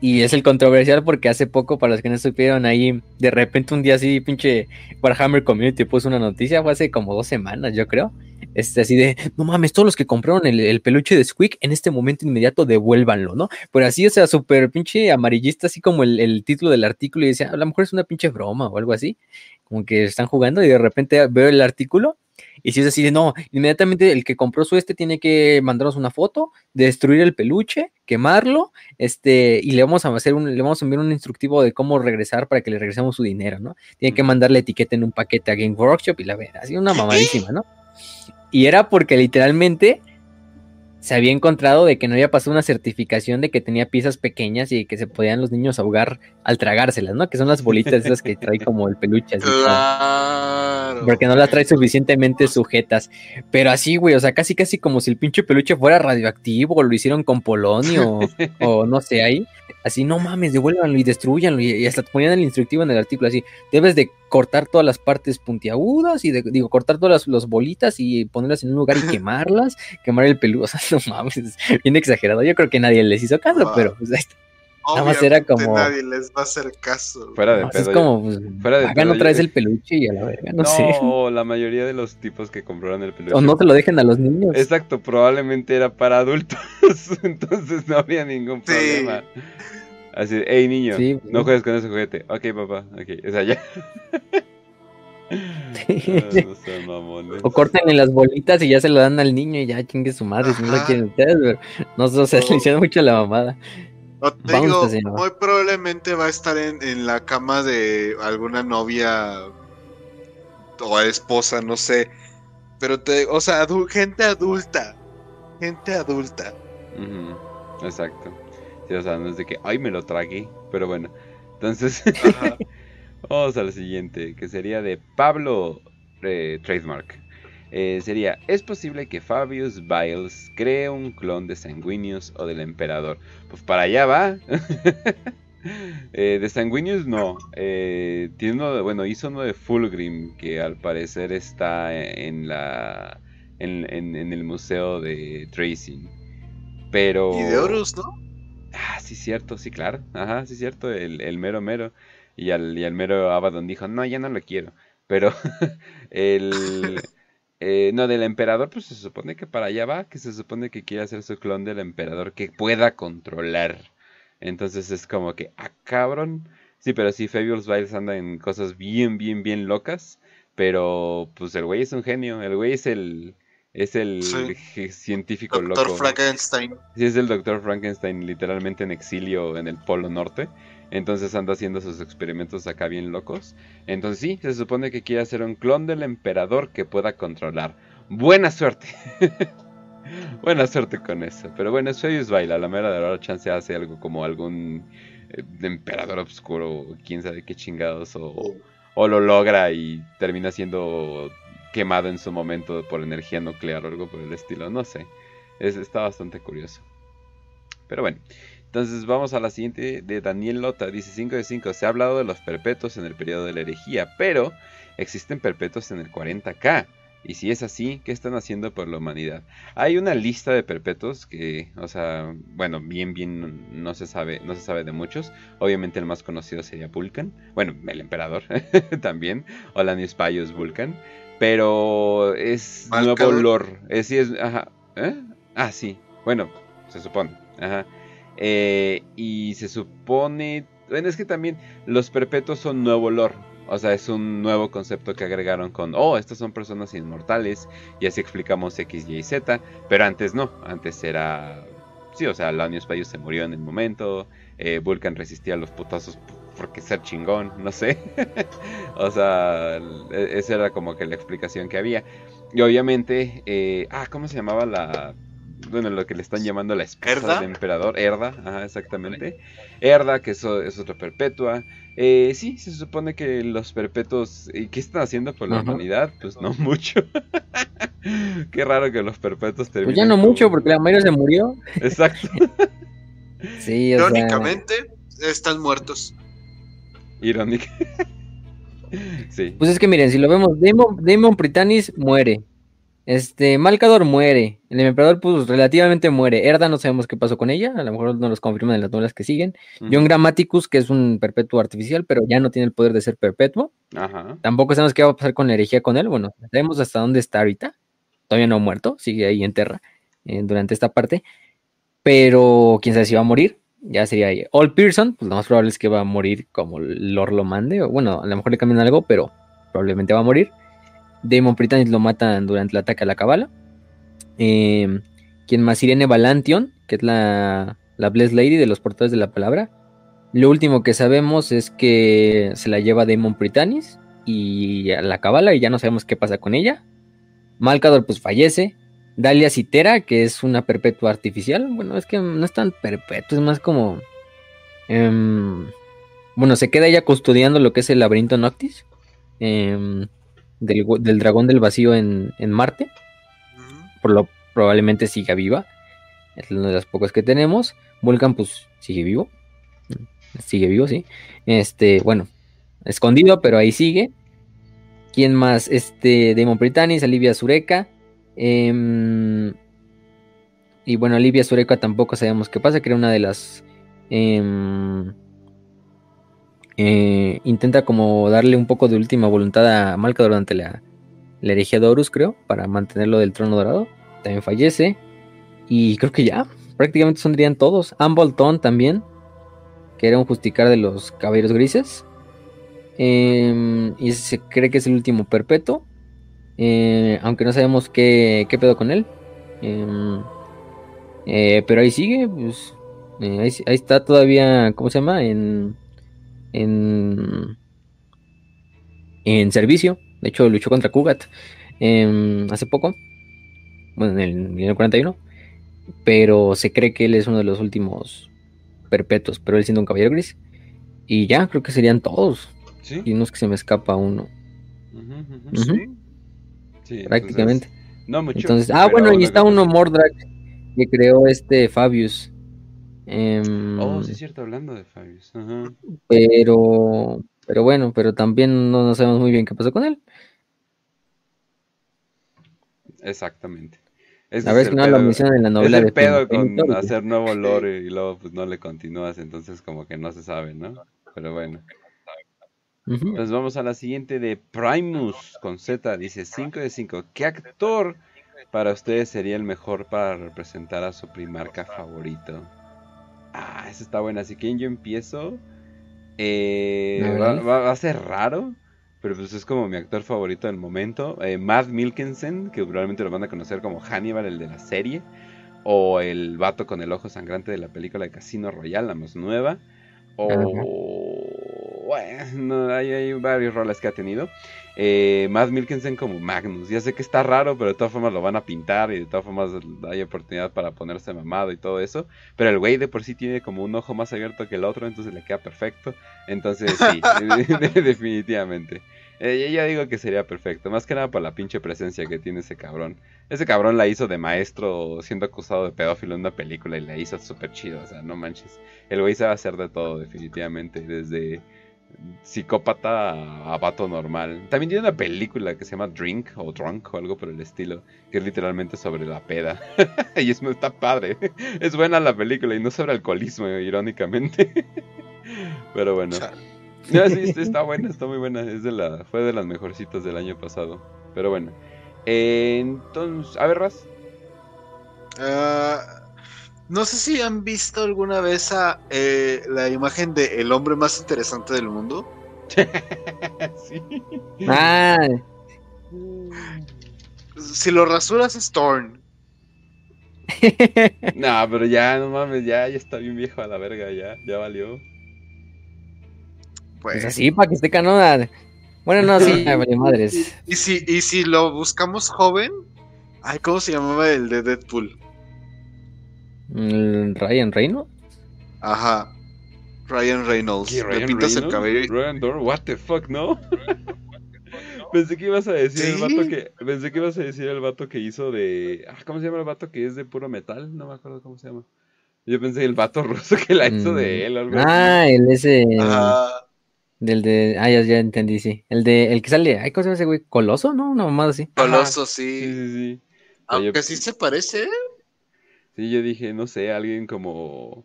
Y es el controversial porque hace poco, para los que no supieron, ahí de repente un día así, pinche Warhammer Community puso una noticia, fue hace como dos semanas, yo creo. Este, así de, no mames, todos los que compraron el, el peluche de Squeak en este momento inmediato devuélvanlo, ¿no? Pero así, o sea, súper pinche amarillista, así como el, el título del artículo, y decía, a lo mejor es una pinche broma o algo así. Como que están jugando y de repente veo el artículo y si es así de no, inmediatamente el que compró su este tiene que mandarnos una foto, destruir el peluche, quemarlo, este, y le vamos a hacer un, le vamos a enviar un instructivo de cómo regresar para que le regresemos su dinero, ¿no? Tiene que mandar la etiqueta en un paquete a Game Workshop y la verdad, así una mamadísima, ¿no? Y era porque literalmente se había encontrado de que no había pasado una certificación de que tenía piezas pequeñas y que se podían los niños ahogar al tragárselas, ¿no? Que son las bolitas esas que trae como el peluche. Así, Claro. porque no las trae suficientemente sujetas. Pero así, güey, o sea, casi casi como si el pinche peluche fuera radioactivo, o lo hicieron con polonio, o, o no sé, ahí. Así, no mames, devuélvanlo y destruyanlo. Y, y hasta ponían el instructivo en el artículo así. Debes de cortar todas las partes puntiagudas y de- digo, cortar todas las, las bolitas y ponerlas en un lugar y quemarlas, quemar el peluche. O sea, no mames, es bien exagerado. Yo creo que nadie les hizo caso, Ah. pero pues, ahí está. Nada más era como- Nadie les va a hacer caso. Fuera de No, pedo. es como, pues, fuera de hagan pedo, otra yo- vez el peluche y a la verga, no, No, sé. la mayoría de los tipos que compraron el peluche. O no se lo dejen a los niños. Exacto, probablemente era para adultos, entonces no había ningún Sí. problema. Así, hey niño, Sí, no sí. juegues con ese juguete. Ok, papá, ok, o sea, ya. Ah, no mamones. O córtenle las bolitas y ya se lo dan al niño y ya chingue su madre si no lo quieren ustedes, pero no sé, o sea, le hicieron mucho la mamada. Te digo, muy probablemente va a estar en, en la cama de alguna novia o esposa, no sé. Pero te, o sea, adu- gente adulta. Gente adulta. Exacto. o sea, no es de que, ay, me lo tragué. Pero bueno, entonces, vamos al siguiente, que sería de Pablo eh, Trademark. Eh, sería, ¿es posible que Fabius Biles cree un clon de Sanguinius o del Emperador? Pues para allá va. Eh, de Sanguinius no. tiene uno de, bueno, hizo uno de Fulgrim que al parecer está en la en, el museo de Tracing. Pero. Y de Horus, ¿no? Ah, sí, cierto, sí, claro. Ajá, sí, cierto, el, mero mero. Y al, y al mero Abaddon dijo, no, ya no lo quiero. Pero el... Eh, no, del emperador, pues se supone que para allá va, que se supone que quiere hacer su clon del emperador que pueda controlar. Entonces es como que, ah, cabrón. Sí, pero sí, Fabius Biles anda en cosas bien, bien, bien locas. Pero, pues el güey es un genio. El güey es el, es el científico loco. Doctor Frankenstein. Sí, es el doctor Frankenstein, literalmente en exilio en el Polo Norte. Entonces anda haciendo sus experimentos acá bien locos. Entonces sí, se supone que quiere hacer un clon del emperador que pueda controlar. Buena suerte. Buena suerte con eso. Pero bueno, es baila. La mera de la chance hace algo como algún eh, emperador oscuro, quién sabe qué chingados, o, oh. o lo logra y termina siendo quemado en su momento por energía nuclear o algo por el estilo, no sé. Es, está bastante curioso. Pero bueno, entonces vamos a la siguiente de Daniel Lota, dice 5 de 5. Se ha hablado de los perpetuos en el periodo de la herejía, pero existen perpetuos en el 40k. Y si es así, ¿qué están haciendo por la humanidad? Hay una lista de perpetuos que, o sea, bueno, bien, bien no se sabe, no se sabe de muchos. Obviamente el más conocido sería Vulcan. Bueno, el emperador también. Olanius Paius Vulcan. Pero es nuevo lore. Es, sí, es, ajá. ¿Eh? Ah, sí. Bueno, se supone. Ajá. Eh, y se supone. Bueno, es que también los perpetuos son nuevo lore. O sea, es un nuevo concepto que agregaron con, oh, estas son personas inmortales. Y así explicamos X, Y Z. Pero antes no. Antes era. Sí, o sea, Lanius Payus se murió en el momento. Eh, Vulcan resistía los putazos porque ser chingón, no sé. o sea, e, esa era como que la explicación que había. Y obviamente, eh, ah, ¿cómo se llamaba la... Bueno, lo que le están llamando la esposa del emperador, Erda, ajá, exactamente. Erda, que eso es otra perpetua. Eh, sí, se supone que los perpetuos. ¿Y qué están haciendo por la humanidad? Pues no mucho. qué raro que los perpetuos terminen. Pues ya no mucho, porque la mayoría se murió. Exacto. sí, Irónicamente, están muertos. Irónica. sí. Pues es que miren, si lo vemos, Demon, Demon Britannis muere. Este, Malcador muere. El emperador, pues relativamente muere. Erda, no sabemos qué pasó con ella. A lo mejor no los confirman en las novelas que siguen. John Grammaticus, que es un perpetuo artificial, pero ya no tiene el poder de ser perpetuo. Ajá. Tampoco sabemos qué va a pasar con la herejía con él. Bueno, sabemos hasta dónde está ahorita. Todavía no ha muerto, sigue ahí en tierra eh, durante esta parte. Pero quién sabe si va a morir ya sería ahí. All Pearson, pues lo más probable es que va a morir como Lord lo mande. O bueno, a lo mejor le cambian algo, pero probablemente va a morir. Damon Britannis lo matan durante el ataque a la cabala. Eh, quien más Irene Valantion, que es la, la Blessed Lady de los portadores de la palabra. Lo último que sabemos es que se la lleva Damon Britannis y a la cabala y ya no sabemos qué pasa con ella. Malcador pues fallece. Dalia Citera, que es una perpetua artificial. Bueno, es que no es tan perpetua, es más como. Em, bueno, se queda ella custodiando lo que es el laberinto Noctis. Em, del, dragón del vacío en, Marte. Por lo probablemente siga viva. Es una de las pocas que tenemos. Vulcan, pues, sigue vivo. Sigue vivo, sí. Este, bueno, escondido, pero ahí sigue. ¿Quién más? Este, Demon Britannis, Olivia Zureca. Em, y bueno, Olivia Sureca tampoco sabemos qué pasa, que era una de las... Em, eh, intenta como darle un poco de última voluntad a Malca durante la, la herejía de Horus, creo, para mantenerlo del trono dorado. También fallece. Y creo que ya, prácticamente sonrían todos. Ambolton también, que era un justicar de los caballeros grises. Em, y se cree que es el último perpetuo. Eh, aunque no sabemos qué, qué pedo con él. Em, eh, pero ahí sigue, pues, eh, ahí, está todavía, ¿cómo se llama? En, en, en servicio. De hecho, luchó contra Kugat em, hace poco. Bueno, en el, en el 41. Pero se cree que él es uno de los últimos perpetuos, pero él siendo un caballero gris. Y ya, creo que serían todos. Sí. Y no es que se me escapa uno. Sí. Sí, Prácticamente. entonces, no mucho. Entonces, ah, bueno, y está uno. Mordrak que creó este Fabius. Em, Oh, sí, es cierto, hablando de Fabius. Ajá. pero, pero bueno, pero también no, no sabemos muy bien qué pasó con él. Exactamente. Ese es es que el no lo pedo. mencionan en la Es novela el de pedo con hacer nuevo lore y luego pues no le continúas, entonces como que no se sabe, ¿no? Pero bueno. Nos vamos a la siguiente de Primus con Z, dice 5 de 5. ¿Qué actor para ustedes sería el mejor para representar a su primarca favorito? Ah, esa está buena. Así que yo empiezo. Eh, va a ser raro, pero pues es como mi actor favorito del momento. Eh, Matt Milkinson, que probablemente lo van a conocer como Hannibal, el de la serie. O el vato con el ojo sangrante de la película de Casino Royale, la más nueva. O. Bueno, hay, hay varios roles que ha tenido. Eh, Matt Milkinson como Magnus. Ya sé que está raro, pero de todas formas lo van a pintar y de todas formas hay oportunidad para ponerse mamado y todo eso. Pero el güey de por sí tiene como un ojo más abierto que el otro, entonces le queda perfecto. Entonces sí, definitivamente. Eh, yo digo que sería perfecto, más que nada por la pinche presencia que tiene ese cabrón. Ese cabrón la hizo de maestro siendo acusado de pedófilo en una película y la hizo súper chido, o sea, no manches. El güey sabe hacer de todo, definitivamente, desde psicópata a, a vato normal. También tiene una película que se llama Drink o Drunk o algo por el estilo, que es literalmente sobre la peda. y es, está padre. Es buena la película y no sobre alcoholismo, irónicamente. Pero bueno. No, sí, está buena, está muy buena. Es de la, fue de las mejorcitas del año pasado. Pero bueno. Eh, entonces, a ver, Raz. Ah, no sé si han visto alguna vez a, eh, la imagen de el hombre más interesante del mundo. sí. Ah, Si lo rasuras es Thorn. No, pero ya, no mames, ya, ya está bien viejo a la verga, ya, ya valió. Pues, pues así, para que esté canona. Bueno, no, sí, madres. y, si, y si lo buscamos joven, ay, ¿cómo se llamaba el de Deadpool? Mm, Ryan Reynolds. Ajá. Ryan Reynolds. ¿Qué, Ryan pintas el Reynolds? cabello y... Ryan Dor- what the fuck, ¿no? pensé que ibas a decir el vato que. Pensé que ibas a decir el vato que hizo de. ah, ¿Cómo se llama el vato que es de puro metal? No me acuerdo cómo se llama. Yo pensé el vato ruso que la hizo de él, algo así. Ah, el ese. Del de. Ah, ya, ya entendí, sí. El de. El que sale. Ay, ¿cómo se llama ese güey? ¿Coloso? ¿No? Una mamada así. Coloso, Sí, sí. sí, sí. O sea, yo- Aunque sí se parece. Sí, yo dije, no sé, alguien como.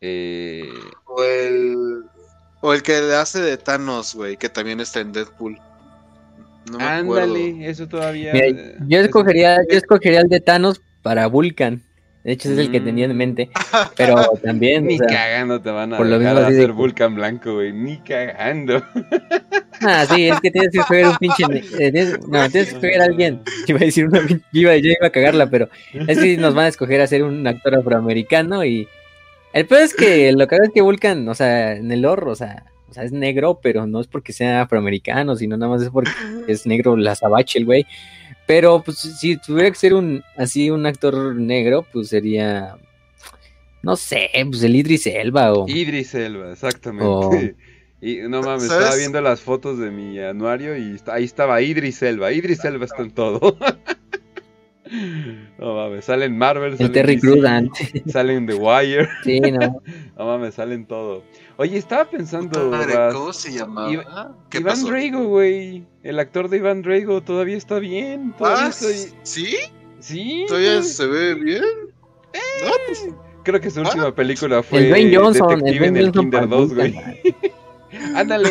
Eh, O el. O el que le hace de Thanos, güey, que también está en Deadpool. No me acuerdo. ándale, eso todavía. Mira, yo escogería, yo escogería el de Thanos para Vulcan. De hecho, ese es el que tenía en mente. Pero también, o Ni sea, cagando te van a por lo dejar de hacer que- Vulcan blanco, güey. Ni cagando. ah, sí, es que tienes que escoger un pinche. eh, tienes- no, tienes que escoger a alguien. Iba a decir una iba, yo iba a cagarla, pero es que nos van a escoger a ser un actor afroamericano y. El peor es que lo que hago es que Vulcan, o sea, en el horror, o sea, o sea, es negro, pero no es porque sea afroamericano, sino nada más es porque es negro la sabache el güey. Pero pues si tuviera que ser un así un actor negro, pues sería no sé, pues el Idris Elba o Idris Elba, exactamente. Y no mames, ¿Sabes? estaba viendo las fotos de mi anuario y ahí estaba Idris Elba. Idris Elba está en todo. No mames, salen Marvel, el salen Terry salen The Wire. Sí, no. No mames, salen todo. Oye, estaba pensando, madre, ¿Cómo se llamaba? Iba- ¿Qué Iván pasó? Drago, güey. El actor de Iván Drago todavía está bien. Todavía Ah, estoy- ¿Sí? Sí. ¿Todavía todavía- se ve bien? No, pues, Creo que su Ah. última película fue El Dwayne Johnson, el Detective en Dwayne el Johnson Kinder para 2, güey. Ándale.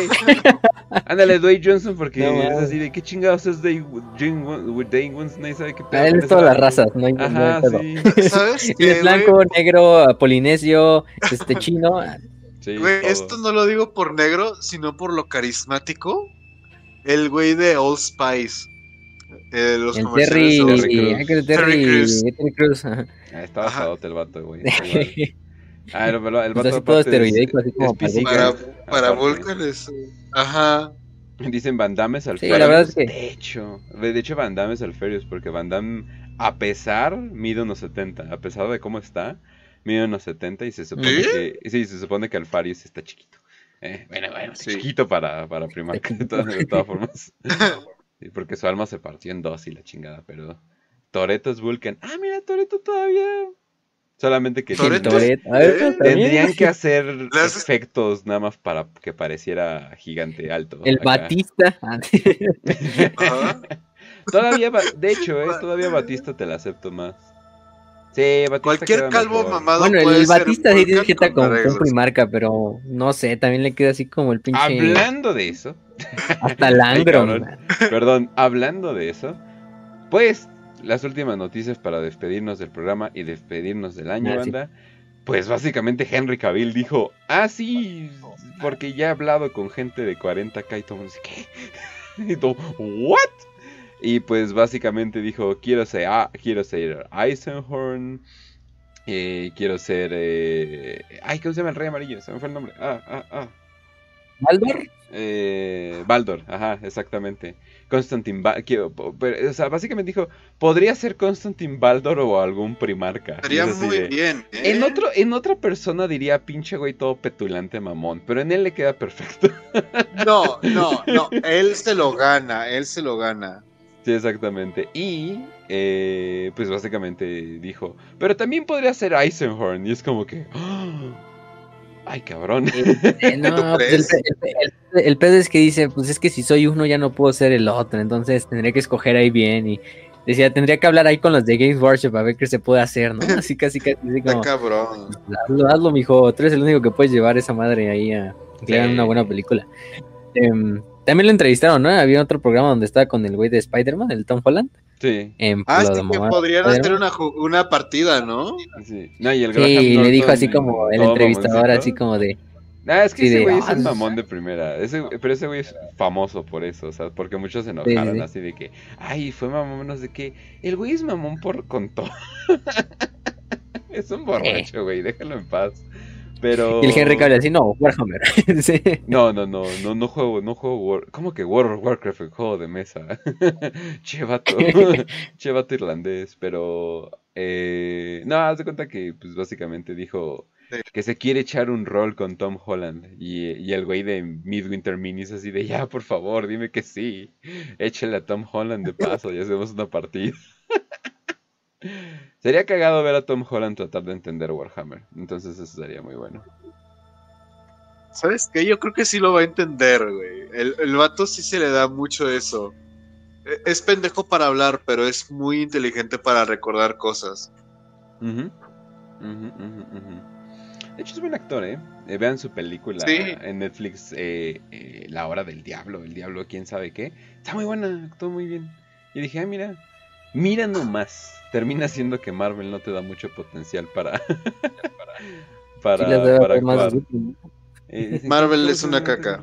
Ándale, Dwayne Johnson, porque No, es así de qué chingados es Dwayne Dwayne Johnson, nadie sabe qué pedo Ah, él es todas las razas, no hay no hay Ajá, pedo. sí. ¿sabes qué, es blanco, negro, polinesio, este chino. Sí Güey, todo. esto no lo digo por negro, sino por lo carismático. El güey de Old Spice. Eh, los El comerciales Terry, Terry el Terry Terry, Crews. Terry ajá. Ah, estaba el vato, güey. Ah, pero el Pues vato así todo esteroideico, así como es para Para, Girl, para aparte. Vulcan es. Ajá. Dicen Van Damme es Sí, Alferius. la verdad es que- De hecho, de hecho Van Damme es Alferius porque Van Damme, a pesar, mide unos 70. A pesar de cómo está, mide unos 70 y se supone ¿Sí? que sí, se supone que Alfarius está chiquito. Eh, bueno, bueno, Sí. chiquito para, para Primark, de todas, de todas formas. Sí, porque su alma se partió en dos y la chingada, pero Toreto es Vulcan. Ah, mira, Toreto todavía. Solamente que ¿Eh? también. tendrían que hacer efectos nada más para que pareciera gigante alto. El acá. Batista. Todavía, de hecho, eh, todavía Batista te la acepto más. Sí, Batista Cualquier calvo mejor. mamado bueno, puede el ser Batista sí tiene jeta con arreglos. primarca, pero no sé, también le queda así como el pinche. Hablando de eso, Hasta Ay, Langron. cabrón. perdón, hablando de eso, pues las últimas noticias para despedirnos del programa y despedirnos del año, Ah, sí. banda. Pues básicamente Henry Cavill dijo, ah, sí, porque ya he hablado con gente de 40k y todo el mundo dice, ¿qué? Y todo, ¿what? Y pues básicamente dijo, quiero ser, ah, quiero ser Eisenhorn, eh, quiero ser, eh, ay, ¿cómo se llama el rey amarillo? Se me fue el nombre, ah, ah, ah. ¿Baldor? Eh, Baldor, ajá, exactamente. Constantin Ba- quiero- po- pero, o sea, básicamente dijo, podría ser Constantin Baldor o algún primarca. Estaría es muy de- bien. ¿eh? En otro, en otra persona diría pinche güey todo petulante mamón, pero en él le queda perfecto. No, no, no. Él se lo gana, él se lo gana. Sí, exactamente. Y eh, pues básicamente dijo, pero también podría ser Eisenhorn. Y es como que, ¡ah! ay cabrón. Eh, no, ¿Tú pues el, el, el pedo es que dice, pues es que si soy uno ya no puedo ser el otro, entonces tendría que escoger ahí bien y decía, tendría que hablar ahí con los de Games Workshop a ver qué se puede hacer, ¿no? Así casi casi así Está como, cabrón. hazlo, hazlo, mijo, tú eres el único que puedes llevar esa madre ahí a que le hagan Sí. una buena película. Em, también lo entrevistaron, ¿no? Había otro programa donde estaba con el güey de Spider-Man, el Tom Holland. Sí, En Ah, sí que podrían hacer una, una partida, ¿no? sí. No, y el Sí, le dijo así como el entrevistador, mamoncito. así como de, Ah, es que Sí, ese de, güey es ah, el no. mamón de primera. Ese, pero ese güey es famoso por eso, o sea, porque muchos se enojaron sí. así de que, ay, fue mamón, no sé qué. El güey es mamón por con todo. es un borracho, güey, déjalo en paz. Pero. y el Henry Cavill así, no, Warhammer. Sí. No, no, no, no, no juego, no juego War... ¿Cómo que World of Warcraft, el juego de mesa? che vato, che vato irlandés, pero... Eh... No, haz de cuenta que, pues, básicamente dijo que se quiere echar un rol con Tom Holland y, y el güey de Midwinter Minis así de, ya, por favor, dime que sí, échale a Tom Holland de paso y hacemos una partida. Sería cagado ver a Tom Holland tratar de entender Warhammer, entonces eso sería muy bueno. ¿Sabes qué? Yo creo que sí lo va a entender, güey. El, el vato sí se le da mucho eso. E- Es pendejo para hablar, pero es muy inteligente para recordar cosas. Ujú. Ujú, ujú, ujú. De hecho es buen actor, ¿eh? Eh, vean su película Sí. en Netflix, eh, eh, La Hora del Diablo, el Diablo, quién sabe qué. Está muy buena, actuó muy bien. Y dije, ah, mira, mira nomás. Termina siendo que Marvel no te da mucho potencial para... para, Sí, para útil. Eh, Marvel ¿cómo es una caca.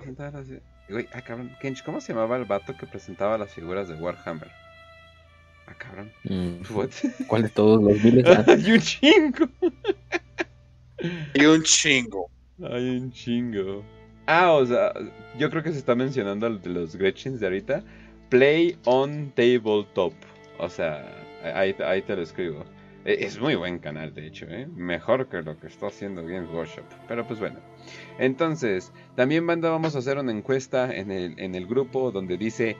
Güey, ah, cabrón, Kench, ¿cómo se llamaba el vato que presentaba las figuras de Warhammer? Ah, cabrón. Mm? ¿Cuál de todos los miles? Hay un chingo. Y un chingo. Hay un chingo. Ah, o sea, yo creo que se está mencionando el de los Gretchens de ahorita. Play on tabletop. O sea, ahí, ahí te lo escribo. E- Es muy buen canal, de hecho, ¿eh? Mejor que lo que está haciendo Games Workshop. Pero pues bueno. Entonces, también banda, vamos a hacer una encuesta en el, en el grupo donde dice...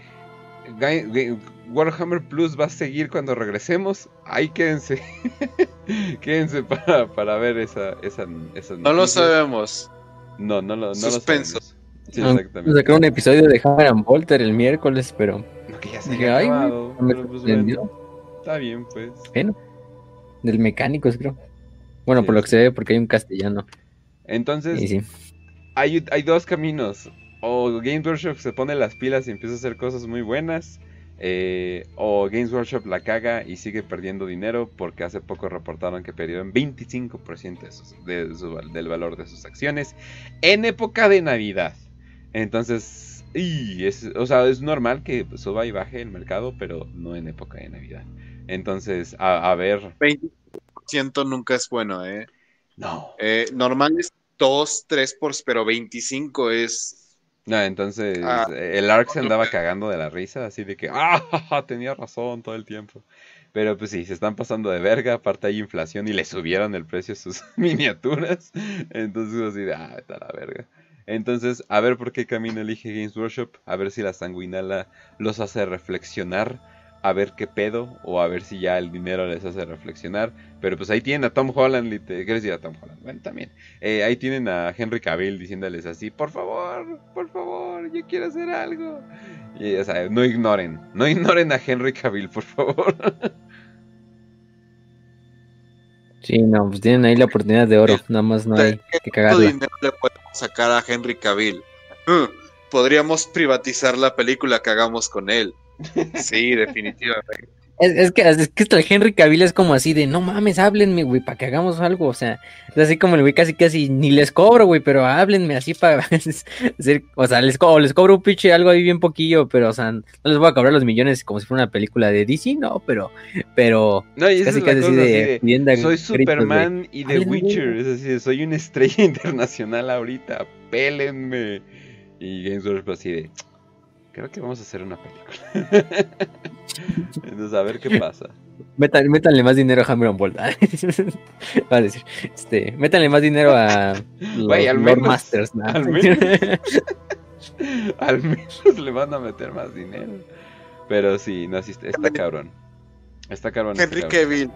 "Ga- Ga- Warhammer Plus va a seguir cuando regresemos. Ahí quédense. quédense para, para ver esa, esa, esas No lo sabemos. No, no lo, no Suspenso. Sí, exactamente. sacar un episodio de Hammer and Volter el miércoles, pero que ya se ay, acabado, me pero pues bueno, está bien, pues. Del mecánicos, creo. Bueno, por lo que sí. se ve, porque hay un castellano. Entonces, sí. hay, hay dos caminos. O Games Workshop se pone las pilas y empieza a hacer cosas muy buenas. eh, o Games Workshop la caga y sigue perdiendo dinero porque hace poco reportaron que perdieron 25% de sus- de su val- del valor de sus acciones en época de Navidad. Entonces, y es, o sea, es normal que suba y baje el mercado, pero no en época de Navidad. Entonces, a, a ver, 20% nunca es bueno, ¿eh? no. Eh, normal es 2, 3, por, pero 25 es... No, entonces Ah, el Ark se andaba cagando de la risa, así de que, ah, tenía razón todo el tiempo. Pero pues sí, se están pasando de verga, aparte hay inflación y le subieron el precio a sus miniaturas. Entonces así de, ah, está la verga. Entonces, a ver por qué camino elige Games Workshop, a ver si la sanguinala los hace reflexionar a ver qué pedo o a ver si ya el dinero les hace reflexionar. Pero pues ahí tienen a Tom Holland, ¿qué decir a Tom Holland? Bueno, también. Eh, ahí tienen a Henry Cavill diciéndoles así, por favor, por favor, yo quiero hacer algo. Y, o sea, no ignoren, no ignoren a Henry Cavill, por favor. Sí, no, pues tienen ahí la oportunidad de oro, nada más no hay que cagarla. dinero le podemos sacar a Henry Cavill? Mm, podríamos privatizar la película que hagamos con él. Sí, definitivamente. Es, que, es que el Henry Cavill es como así de, no mames, háblenme, güey, para que hagamos algo. O sea, es así como el güey casi casi ni les cobro, güey, pero háblenme así para o sea, les, les cobro un pinche algo ahí bien poquillo, pero, o sea, no les voy a cobrar los millones como si fuera una película de DC, no, pero, pero, no, y casi casi así de, soy Superman y The Witcher, es decir, soy una estrella internacional ahorita, pélenme. Y Games Workshop así de, creo que vamos a hacer una película. Entonces, a ver qué pasa. métanle más dinero a Hammer Bolt. Va a decir, este, métanle más dinero a los Masters. Al menos, le van a meter más dinero. Pero sí, no, está cabrón. Está cabrón. Henry Cavill.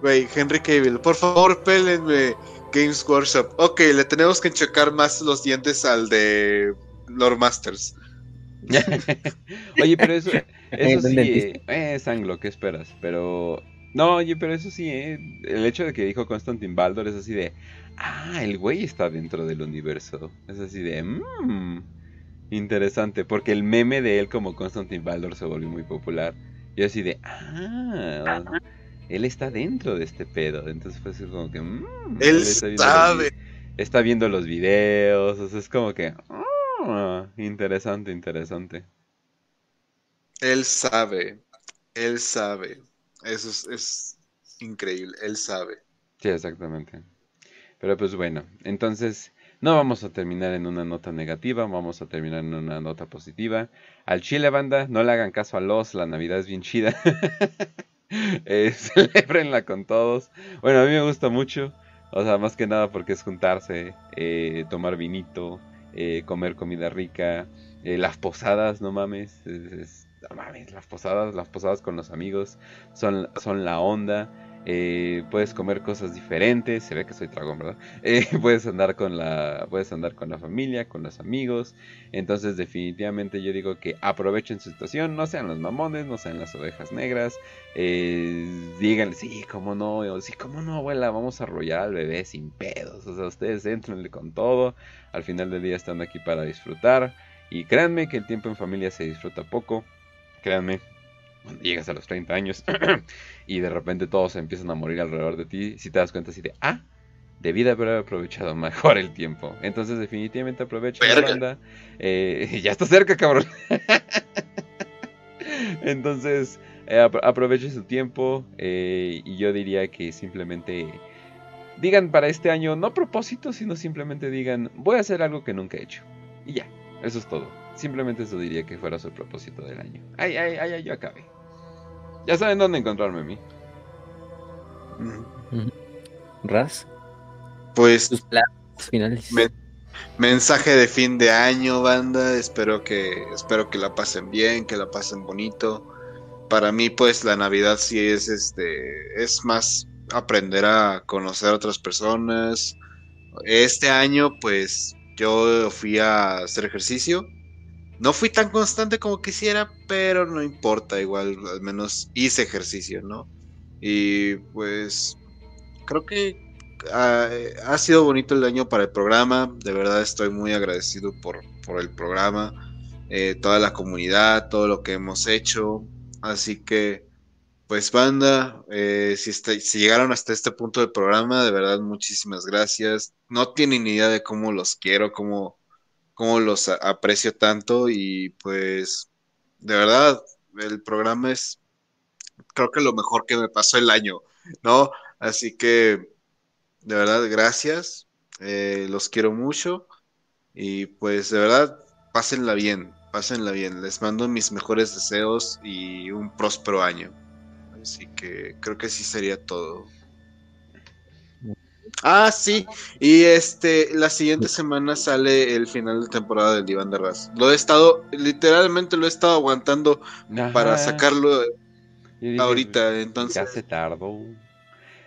Güey, Henry Cavill, por favor, pélenme. Games Workshop. Ok, le tenemos que checar más los dientes al de Lord Masters. oye, pero eso, eso sí, eh, es anglo, ¿qué esperas? Pero, no, oye, pero eso sí, eh, el hecho de que dijo Constantin Baldor es así de, ah, el güey está dentro del universo. Es así de, mmm, interesante, porque el meme de él como Constantin Baldor se volvió muy popular. Y así de, ah, él está dentro de este pedo. Entonces fue así como que, mmm, él, sabe. está viendo los videos, o sea, es como que, Ah, interesante, interesante. Él sabe, él sabe. Eso es, increíble, él sabe. Sí, exactamente. Pero pues bueno, entonces no vamos a terminar en una nota negativa, vamos a terminar en una nota positiva. Al Chile Banda, no le hagan caso a los, la Navidad es bien chida. eh, celebrenla con todos. Bueno, a mí me gusta mucho, o sea, más que nada porque es juntarse, eh, tomar vinito, eh, comer comida rica, las posadas, no mames, las posadas, las posadas con los amigos son, son la onda. Eh, puedes comer cosas diferentes, se ve que soy dragón, ¿verdad? puedes andar con la, puedes andar con la familia, con los amigos. Entonces, definitivamente yo digo que aprovechen su situación, no sean los mamones, no sean las ovejas negras. díganle, sí, cómo no, sí, cómo no, abuela, vamos a arrollar al bebé sin pedos. O sea, ustedes entrenle con todo. Al final del día están aquí para disfrutar. Y créanme que el tiempo en familia se disfruta poco. Créanme, cuando llegas a los 30 años y de repente todos empiezan a morir alrededor de ti, si te das cuenta así de, ah, debí de haber aprovechado mejor el tiempo. Entonces definitivamente aprovecha la banda. Eh, ya está cerca, cabrón. Entonces eh, aproveche su tiempo eh, y yo diría que simplemente digan para este año, no propósito, sino simplemente digan, voy a hacer algo que nunca he hecho. Y ya, eso es todo. Simplemente eso diría que fuera su propósito del año. Ay, ay, ay, yo acabé. Ya saben dónde encontrarme a mí. Raz. Pues. Sus planes finales. mensaje de fin de año, banda. Espero que, espero que la pasen bien, que la pasen bonito. Para mí, pues, la Navidad sí es este. Es más aprender a conocer a otras personas. Este año, pues, yo fui a hacer ejercicio. No fui tan constante como quisiera, pero no importa, igual al menos hice ejercicio, ¿no? Y pues creo que ah, ha sido bonito el año para el programa, de verdad estoy muy agradecido por, por el programa, eh, toda la comunidad, todo lo que hemos hecho, así que pues banda, eh, si, si, llegaron hasta este punto del programa, de verdad muchísimas gracias. No tienen ni idea de cómo los quiero, cómo, cómo los aprecio tanto y pues de verdad el programa es creo que lo mejor que me pasó el año, ¿no? Así que de verdad gracias, eh, los quiero mucho y pues de verdad pásenla bien, pásenla bien. Les mando mis mejores deseos y un próspero año. Así que creo que sí sería todo. Ah, sí. Y este, la siguiente semana sale el final de temporada del Diván de Raz. Lo he estado, literalmente lo he estado aguantando para sacarlo ahorita. Entonces. Ya se tardó.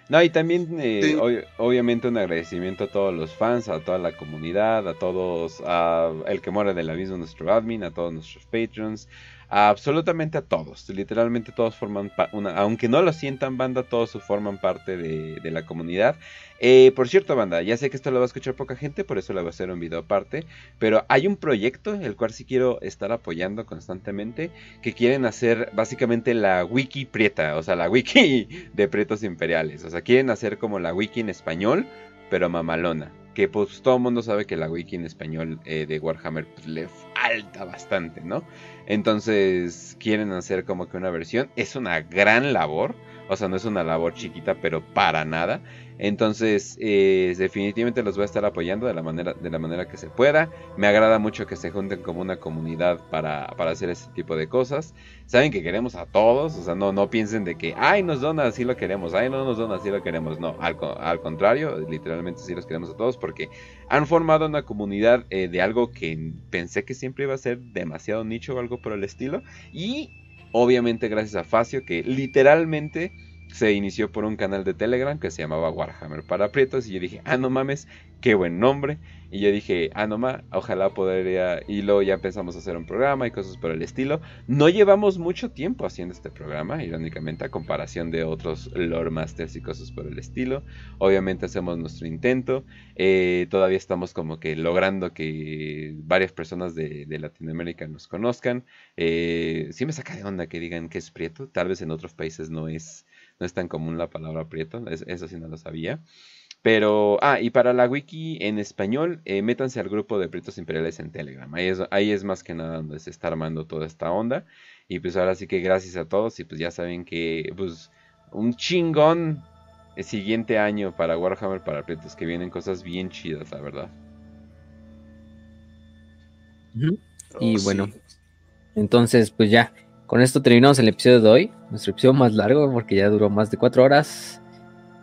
No, y también, eh, obviamente, un agradecimiento a todos los fans, a toda la comunidad, a todos, a el que mora del aviso, nuestro admin, a todos nuestros patrons, absolutamente a todos. Literalmente todos forman una, aunque no lo sientan banda, todos forman parte de, la comunidad. Eh, por cierto, banda, ya sé que esto lo va a escuchar poca gente, por eso le voy a hacer un video aparte. Pero hay un proyecto, el cual sí quiero estar apoyando constantemente, que quieren hacer básicamente la wiki prieta, o sea, la wiki de pretos imperiales. O sea, quieren hacer como la wiki en español, pero mamalona que pues todo el mundo sabe que la wiki en español eh, de Warhammer pues, le falta bastante, ¿no? Entonces quieren hacer como que una versión. Es una gran labor. O sea, no es una labor chiquita, pero para nada. Entonces, eh, definitivamente los voy a estar apoyando de la, manera, de la manera que se pueda. Me agrada mucho que se junten como una comunidad para, hacer ese tipo de cosas. Saben que queremos a todos, o sea, no, no piensen de que, ay, nos dona, así lo queremos, ay, no nos dona, así lo queremos. No, al, al contrario, literalmente sí los queremos a todos porque han formado una comunidad eh, de algo que pensé que siempre iba a ser demasiado nicho o algo por el estilo. Y obviamente gracias a Facio que literalmente se inició por un canal de Telegram que se llamaba Warhammer para Prietos y yo dije, ah, no mames, qué buen nombre. Y yo dije, ah, no mames, ojalá podría... Y luego ya empezamos a hacer un programa y cosas por el estilo. No llevamos mucho tiempo haciendo este programa, irónicamente, a comparación de otros lore masters y cosas por el estilo. Obviamente hacemos nuestro intento. Eh, todavía estamos como que logrando que varias personas de, Latinoamérica nos conozcan. Eh, me saca de onda que digan que es prieto. Tal vez en otros países no es no es tan común la palabra prieto, eso sí no lo sabía. Pero, ah, y para la wiki en español, eh, métanse al grupo de Prietos Imperiales en Telegram. Ahí es, ahí es más que nada donde se está armando toda esta onda. Y pues ahora sí que gracias a todos. Y pues ya saben que, pues, un chingón el siguiente año para Warhammer para Prietos, que vienen cosas bien chidas, la verdad. Y oh, bueno, entonces, pues ya, con esto terminamos el episodio de hoy. Nuestro episodio más largo porque ya duró más de cuatro horas.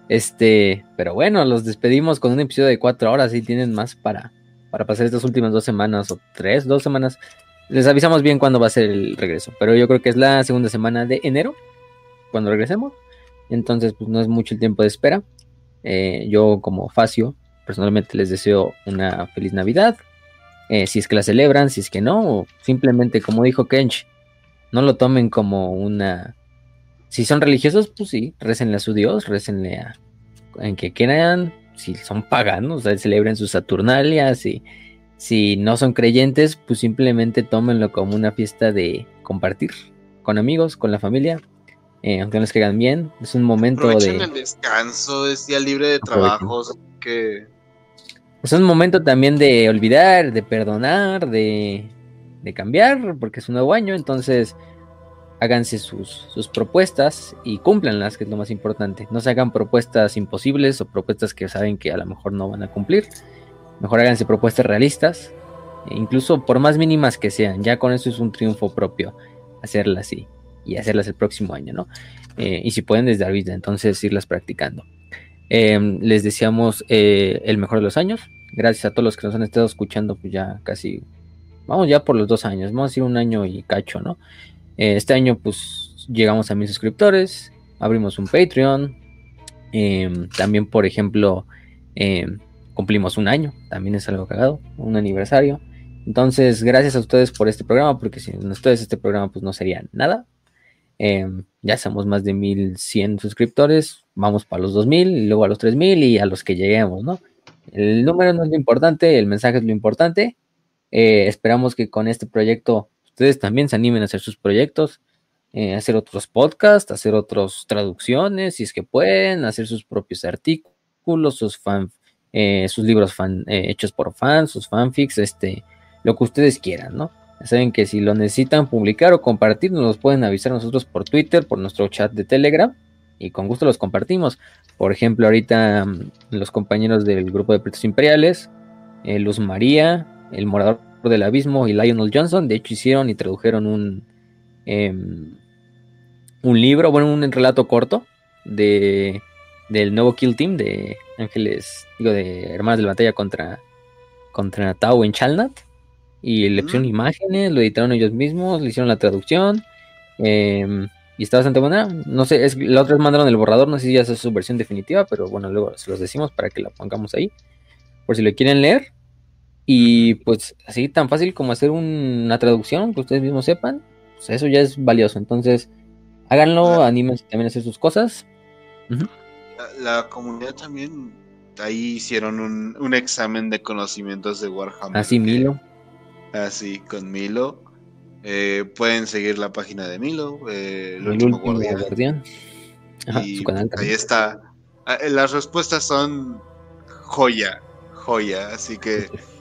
Este, pero bueno, los despedimos con un episodio de cuatro horas y tienen más para, para pasar estas últimas dos semanas o tres, dos semanas. Les avisamos bien cuándo va a ser el regreso, pero yo creo que es la segunda semana de enero cuando regresemos. Entonces, pues no es mucho el tiempo de espera. Eh, yo como Facio, personalmente les deseo una feliz Navidad. Eh, si es que la celebran, si es que no, o simplemente como dijo Kench, no lo tomen como una... Si son religiosos, pues sí, récenle a su Dios, récenle a... En que quieran, si son paganos, celebren sus Saturnalias y si no son creyentes, pues simplemente tómenlo como una fiesta de compartir con amigos, con la familia, eh, aunque no les caigan bien, es un momento de... el descanso, es día libre de trabajo, que... Es un momento también de olvidar, de perdonar, de de cambiar, porque es un nuevo año, entonces háganse sus, sus propuestas y cúmplanlas, que es lo más importante. No se hagan propuestas imposibles o propuestas que saben que a lo mejor no van a cumplir. Mejor háganse propuestas realistas, e incluso por más mínimas que sean. Ya con eso es un triunfo propio hacerlas así y hacerlas el próximo año, ¿no? Eh, y si pueden desde ahorita, entonces irlas practicando. Em, les deseamos eh, el mejor de los años. Gracias a todos los que nos han estado escuchando, pues ya casi vamos ya por los dos años, vamos a decir un año y cacho, ¿no? Eh, este año pues llegamos a mil suscriptores, abrimos un Patreon, em, también por ejemplo em, cumplimos un año, también es algo cagado, un aniversario. Entonces, gracias a ustedes por este programa, porque sin ustedes este programa pues no sería nada. Em, ya somos más de 1100 suscriptores, vamos para los 2000 y luego a los 3000 y a los que lleguemos, ¿no? El número no es lo importante, el mensaje es lo importante eh, esperamos que con este proyecto ustedes también se animen a hacer sus proyectos, eh, hacer otros podcasts, hacer otras traducciones, si es que pueden, hacer sus propios artículos, sus fan, eh, sus libros fan, hechos por fans, sus fanfics, este, lo que ustedes quieran, ¿no? Saben que si lo necesitan publicar o compartir, nos los pueden avisar nosotros por Twitter, por nuestro chat de Telegram, y con gusto los compartimos. Por ejemplo, ahorita mm, los compañeros del grupo de Pretos Imperiales, Luz María, el Morador del Abismo y Lionel Johnson. De hecho, hicieron y tradujeron un. Em, un libro, bueno, un relato corto de del nuevo Kill Team de Ángeles, digo, de Hermanas de la Batalla contra, contra Tau en Chalnat. Y le pusieron imágenes, lo editaron ellos mismos, le hicieron la traducción. em, y está bastante buena. No sé, es, la otra vez mandaron el borrador, no sé si ya es su versión definitiva, pero bueno, luego se los decimos para que la pongamos ahí. Por si lo quieren leer. Y pues así tan fácil como hacer un- una traducción, que ustedes mismos sepan, pues eso ya es valioso. Entonces, háganlo, Claro. anímense también a hacer sus cosas. La, la comunidad también ahí hicieron un, un examen de conocimientos de Warhammer. Así, que- Milo. Así, con Milo. Eh, pueden seguir la página de Milo, eh, el, El último, último guardián. guardián. Ajá, Y su canal ahí está. Ah, eh, Las respuestas son joya, joya. Así que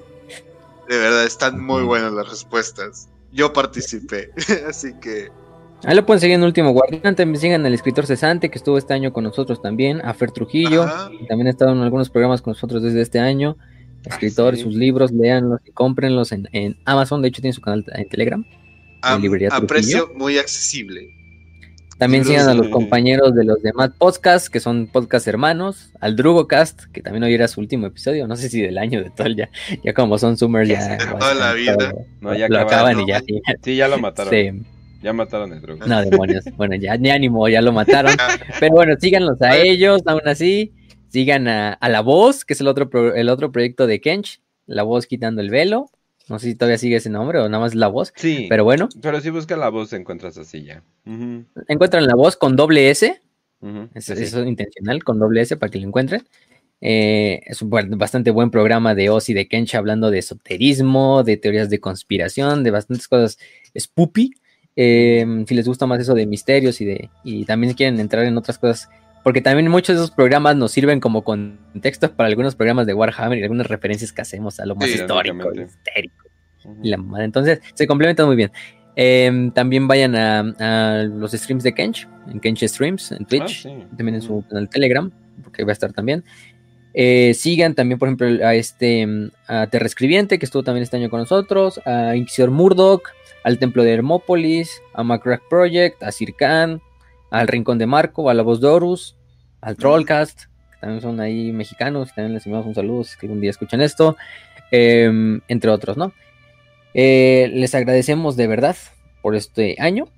de verdad están muy buenas las respuestas. Yo participé, así que Ahí lo pueden seguir en Último Guardián. También sigan al escritor cesante que estuvo este año con nosotros también. A Fer Trujillo. Que También ha estado en algunos programas con nosotros desde este año. Escritor, sí. sus libros, léanlos y cómprenlos en, en Amazon. De hecho, tiene su canal en Telegram. a, librería a Trujillo. precio muy accesible. También sigan a los de- compañeros de los demás podcasts, que son podcast hermanos. Al Drugocast, que también hoy era su último episodio. No sé si del año, de todo, ya, ya como son Summers, ya. De toda la vida. No, ya lo acaban y ya. Sí, ya lo mataron. Sí. Ya mataron el drugo. No, demonios. Bueno, ya ni ánimo, ya lo mataron. Pero bueno, síganlos a ellos, aún así. Sigan a, a La Voz, que es el otro, pro- el otro proyecto de Kench. La Voz quitando el velo. No sé si todavía sigue ese nombre o nada más La Voz. Sí. Pero bueno, Pero si buscas la voz encuentras así ya. Encuentran La Voz con doble S. ujú, Es, sí, sí. Eso es intencional, con doble S para que lo encuentren. Eh, es un bastante buen programa de Oz y de Kench hablando de esoterismo, de teorías de conspiración, de bastantes cosas spoopy. Eh, si les gusta más eso de misterios y de y también quieren entrar en otras cosas, porque también muchos de esos programas nos sirven como contextos para algunos programas de Warhammer y algunas referencias que hacemos a lo más Sí, histórico, histérico y la. Entonces, se complementan muy bien. Em, también vayan a, a los streams de Kench, en Kench Streams, en Twitch, Ah, sí. también en su canal Telegram, porque va a estar también. Eh, sigan también, por ejemplo, a este a Terra Escribiente, que estuvo también este año con nosotros, a Inquisidor Murdoch, al Templo de Hermópolis, a Macrack Project, a Circan, al Rincón de Marco, a La Voz de Horus, al Trollcast, que también son ahí mexicanos, y también les enviamos un saludo si algún día escuchan esto, em, entre otros, ¿no? Eh, les agradecemos de verdad por este año.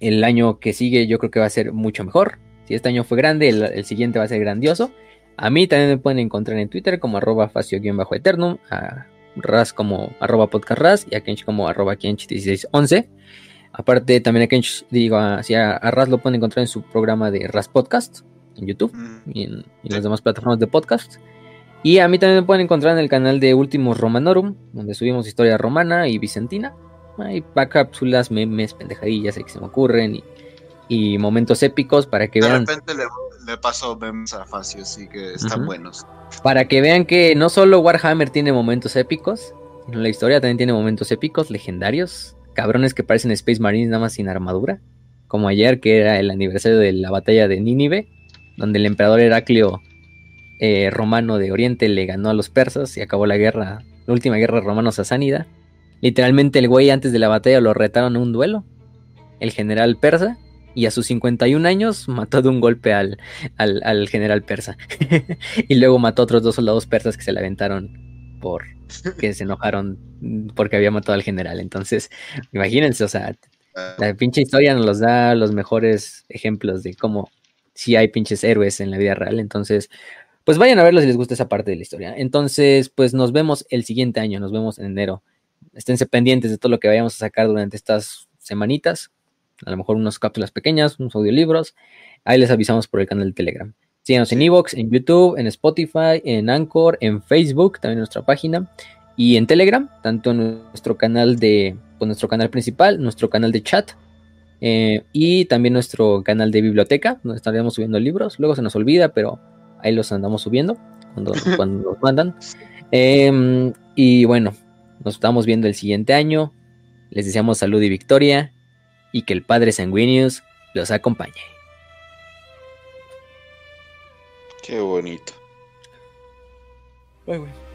El año que sigue yo creo que va a ser mucho mejor. Si este año fue grande, el, el siguiente va a ser grandioso. A mí también me pueden encontrar en Twitter como arroba facio-eternum, a Raz como arroba podcastraz y a Kench como arroba Kench1611. Aparte también a Kench, digo, a, sí, a, a Raz lo pueden encontrar en su programa de Raz Podcast en YouTube Mm, y en, y en las demás plataformas de podcast. Y a mí también me pueden encontrar en el canal de Últimos Romanorum, donde subimos historia romana y bizantina. Hay cápsulas, memes, pendejadillas que se me ocurren y, y momentos épicos para que De vean, repente le, le paso memes a Facio, así que están buenos. para que vean que no solo Warhammer tiene momentos épicos, sino la historia también tiene momentos épicos, legendarios, cabrones que parecen Space Marines nada más sin armadura, como ayer que era el aniversario de la batalla de Nínive, donde el emperador Heraclio eh, romano de Oriente le ganó a los persas y acabó la guerra, la última guerra romano-sasánida. Literalmente el güey antes de la batalla lo retaron a un duelo, el general persa, y a sus 51 años mató de un golpe al, al, al general persa. y luego mató a otros dos soldados persas que se le aventaron por que se enojaron porque había matado al general. Entonces, imagínense, o sea, la pinche historia nos los da los mejores ejemplos de cómo si hay pinches héroes en la vida real. Entonces, pues vayan a verlo si les gusta esa parte de la historia. Entonces, pues nos vemos el siguiente año, nos vemos en enero. Esténse pendientes de todo lo que vayamos a sacar durante estas semanitas. A lo mejor unas cápsulas pequeñas, unos audiolibros. Ahí les avisamos por el canal de Telegram. Síganos en Evox, en YouTube, en Spotify, en Anchor, en Facebook, también en nuestra página y en Telegram, tanto en nuestro canal de pues, nuestro canal principal, nuestro canal de chat eh, y también nuestro canal de biblioteca, donde estaremos subiendo libros. Luego se nos olvida, pero ahí los andamos subiendo cuando, cuando nos mandan. Em, y bueno, nos estamos viendo el siguiente año. Les deseamos salud y victoria y que el Padre Sanguinius los acompañe. Qué bonito. Bye, güey.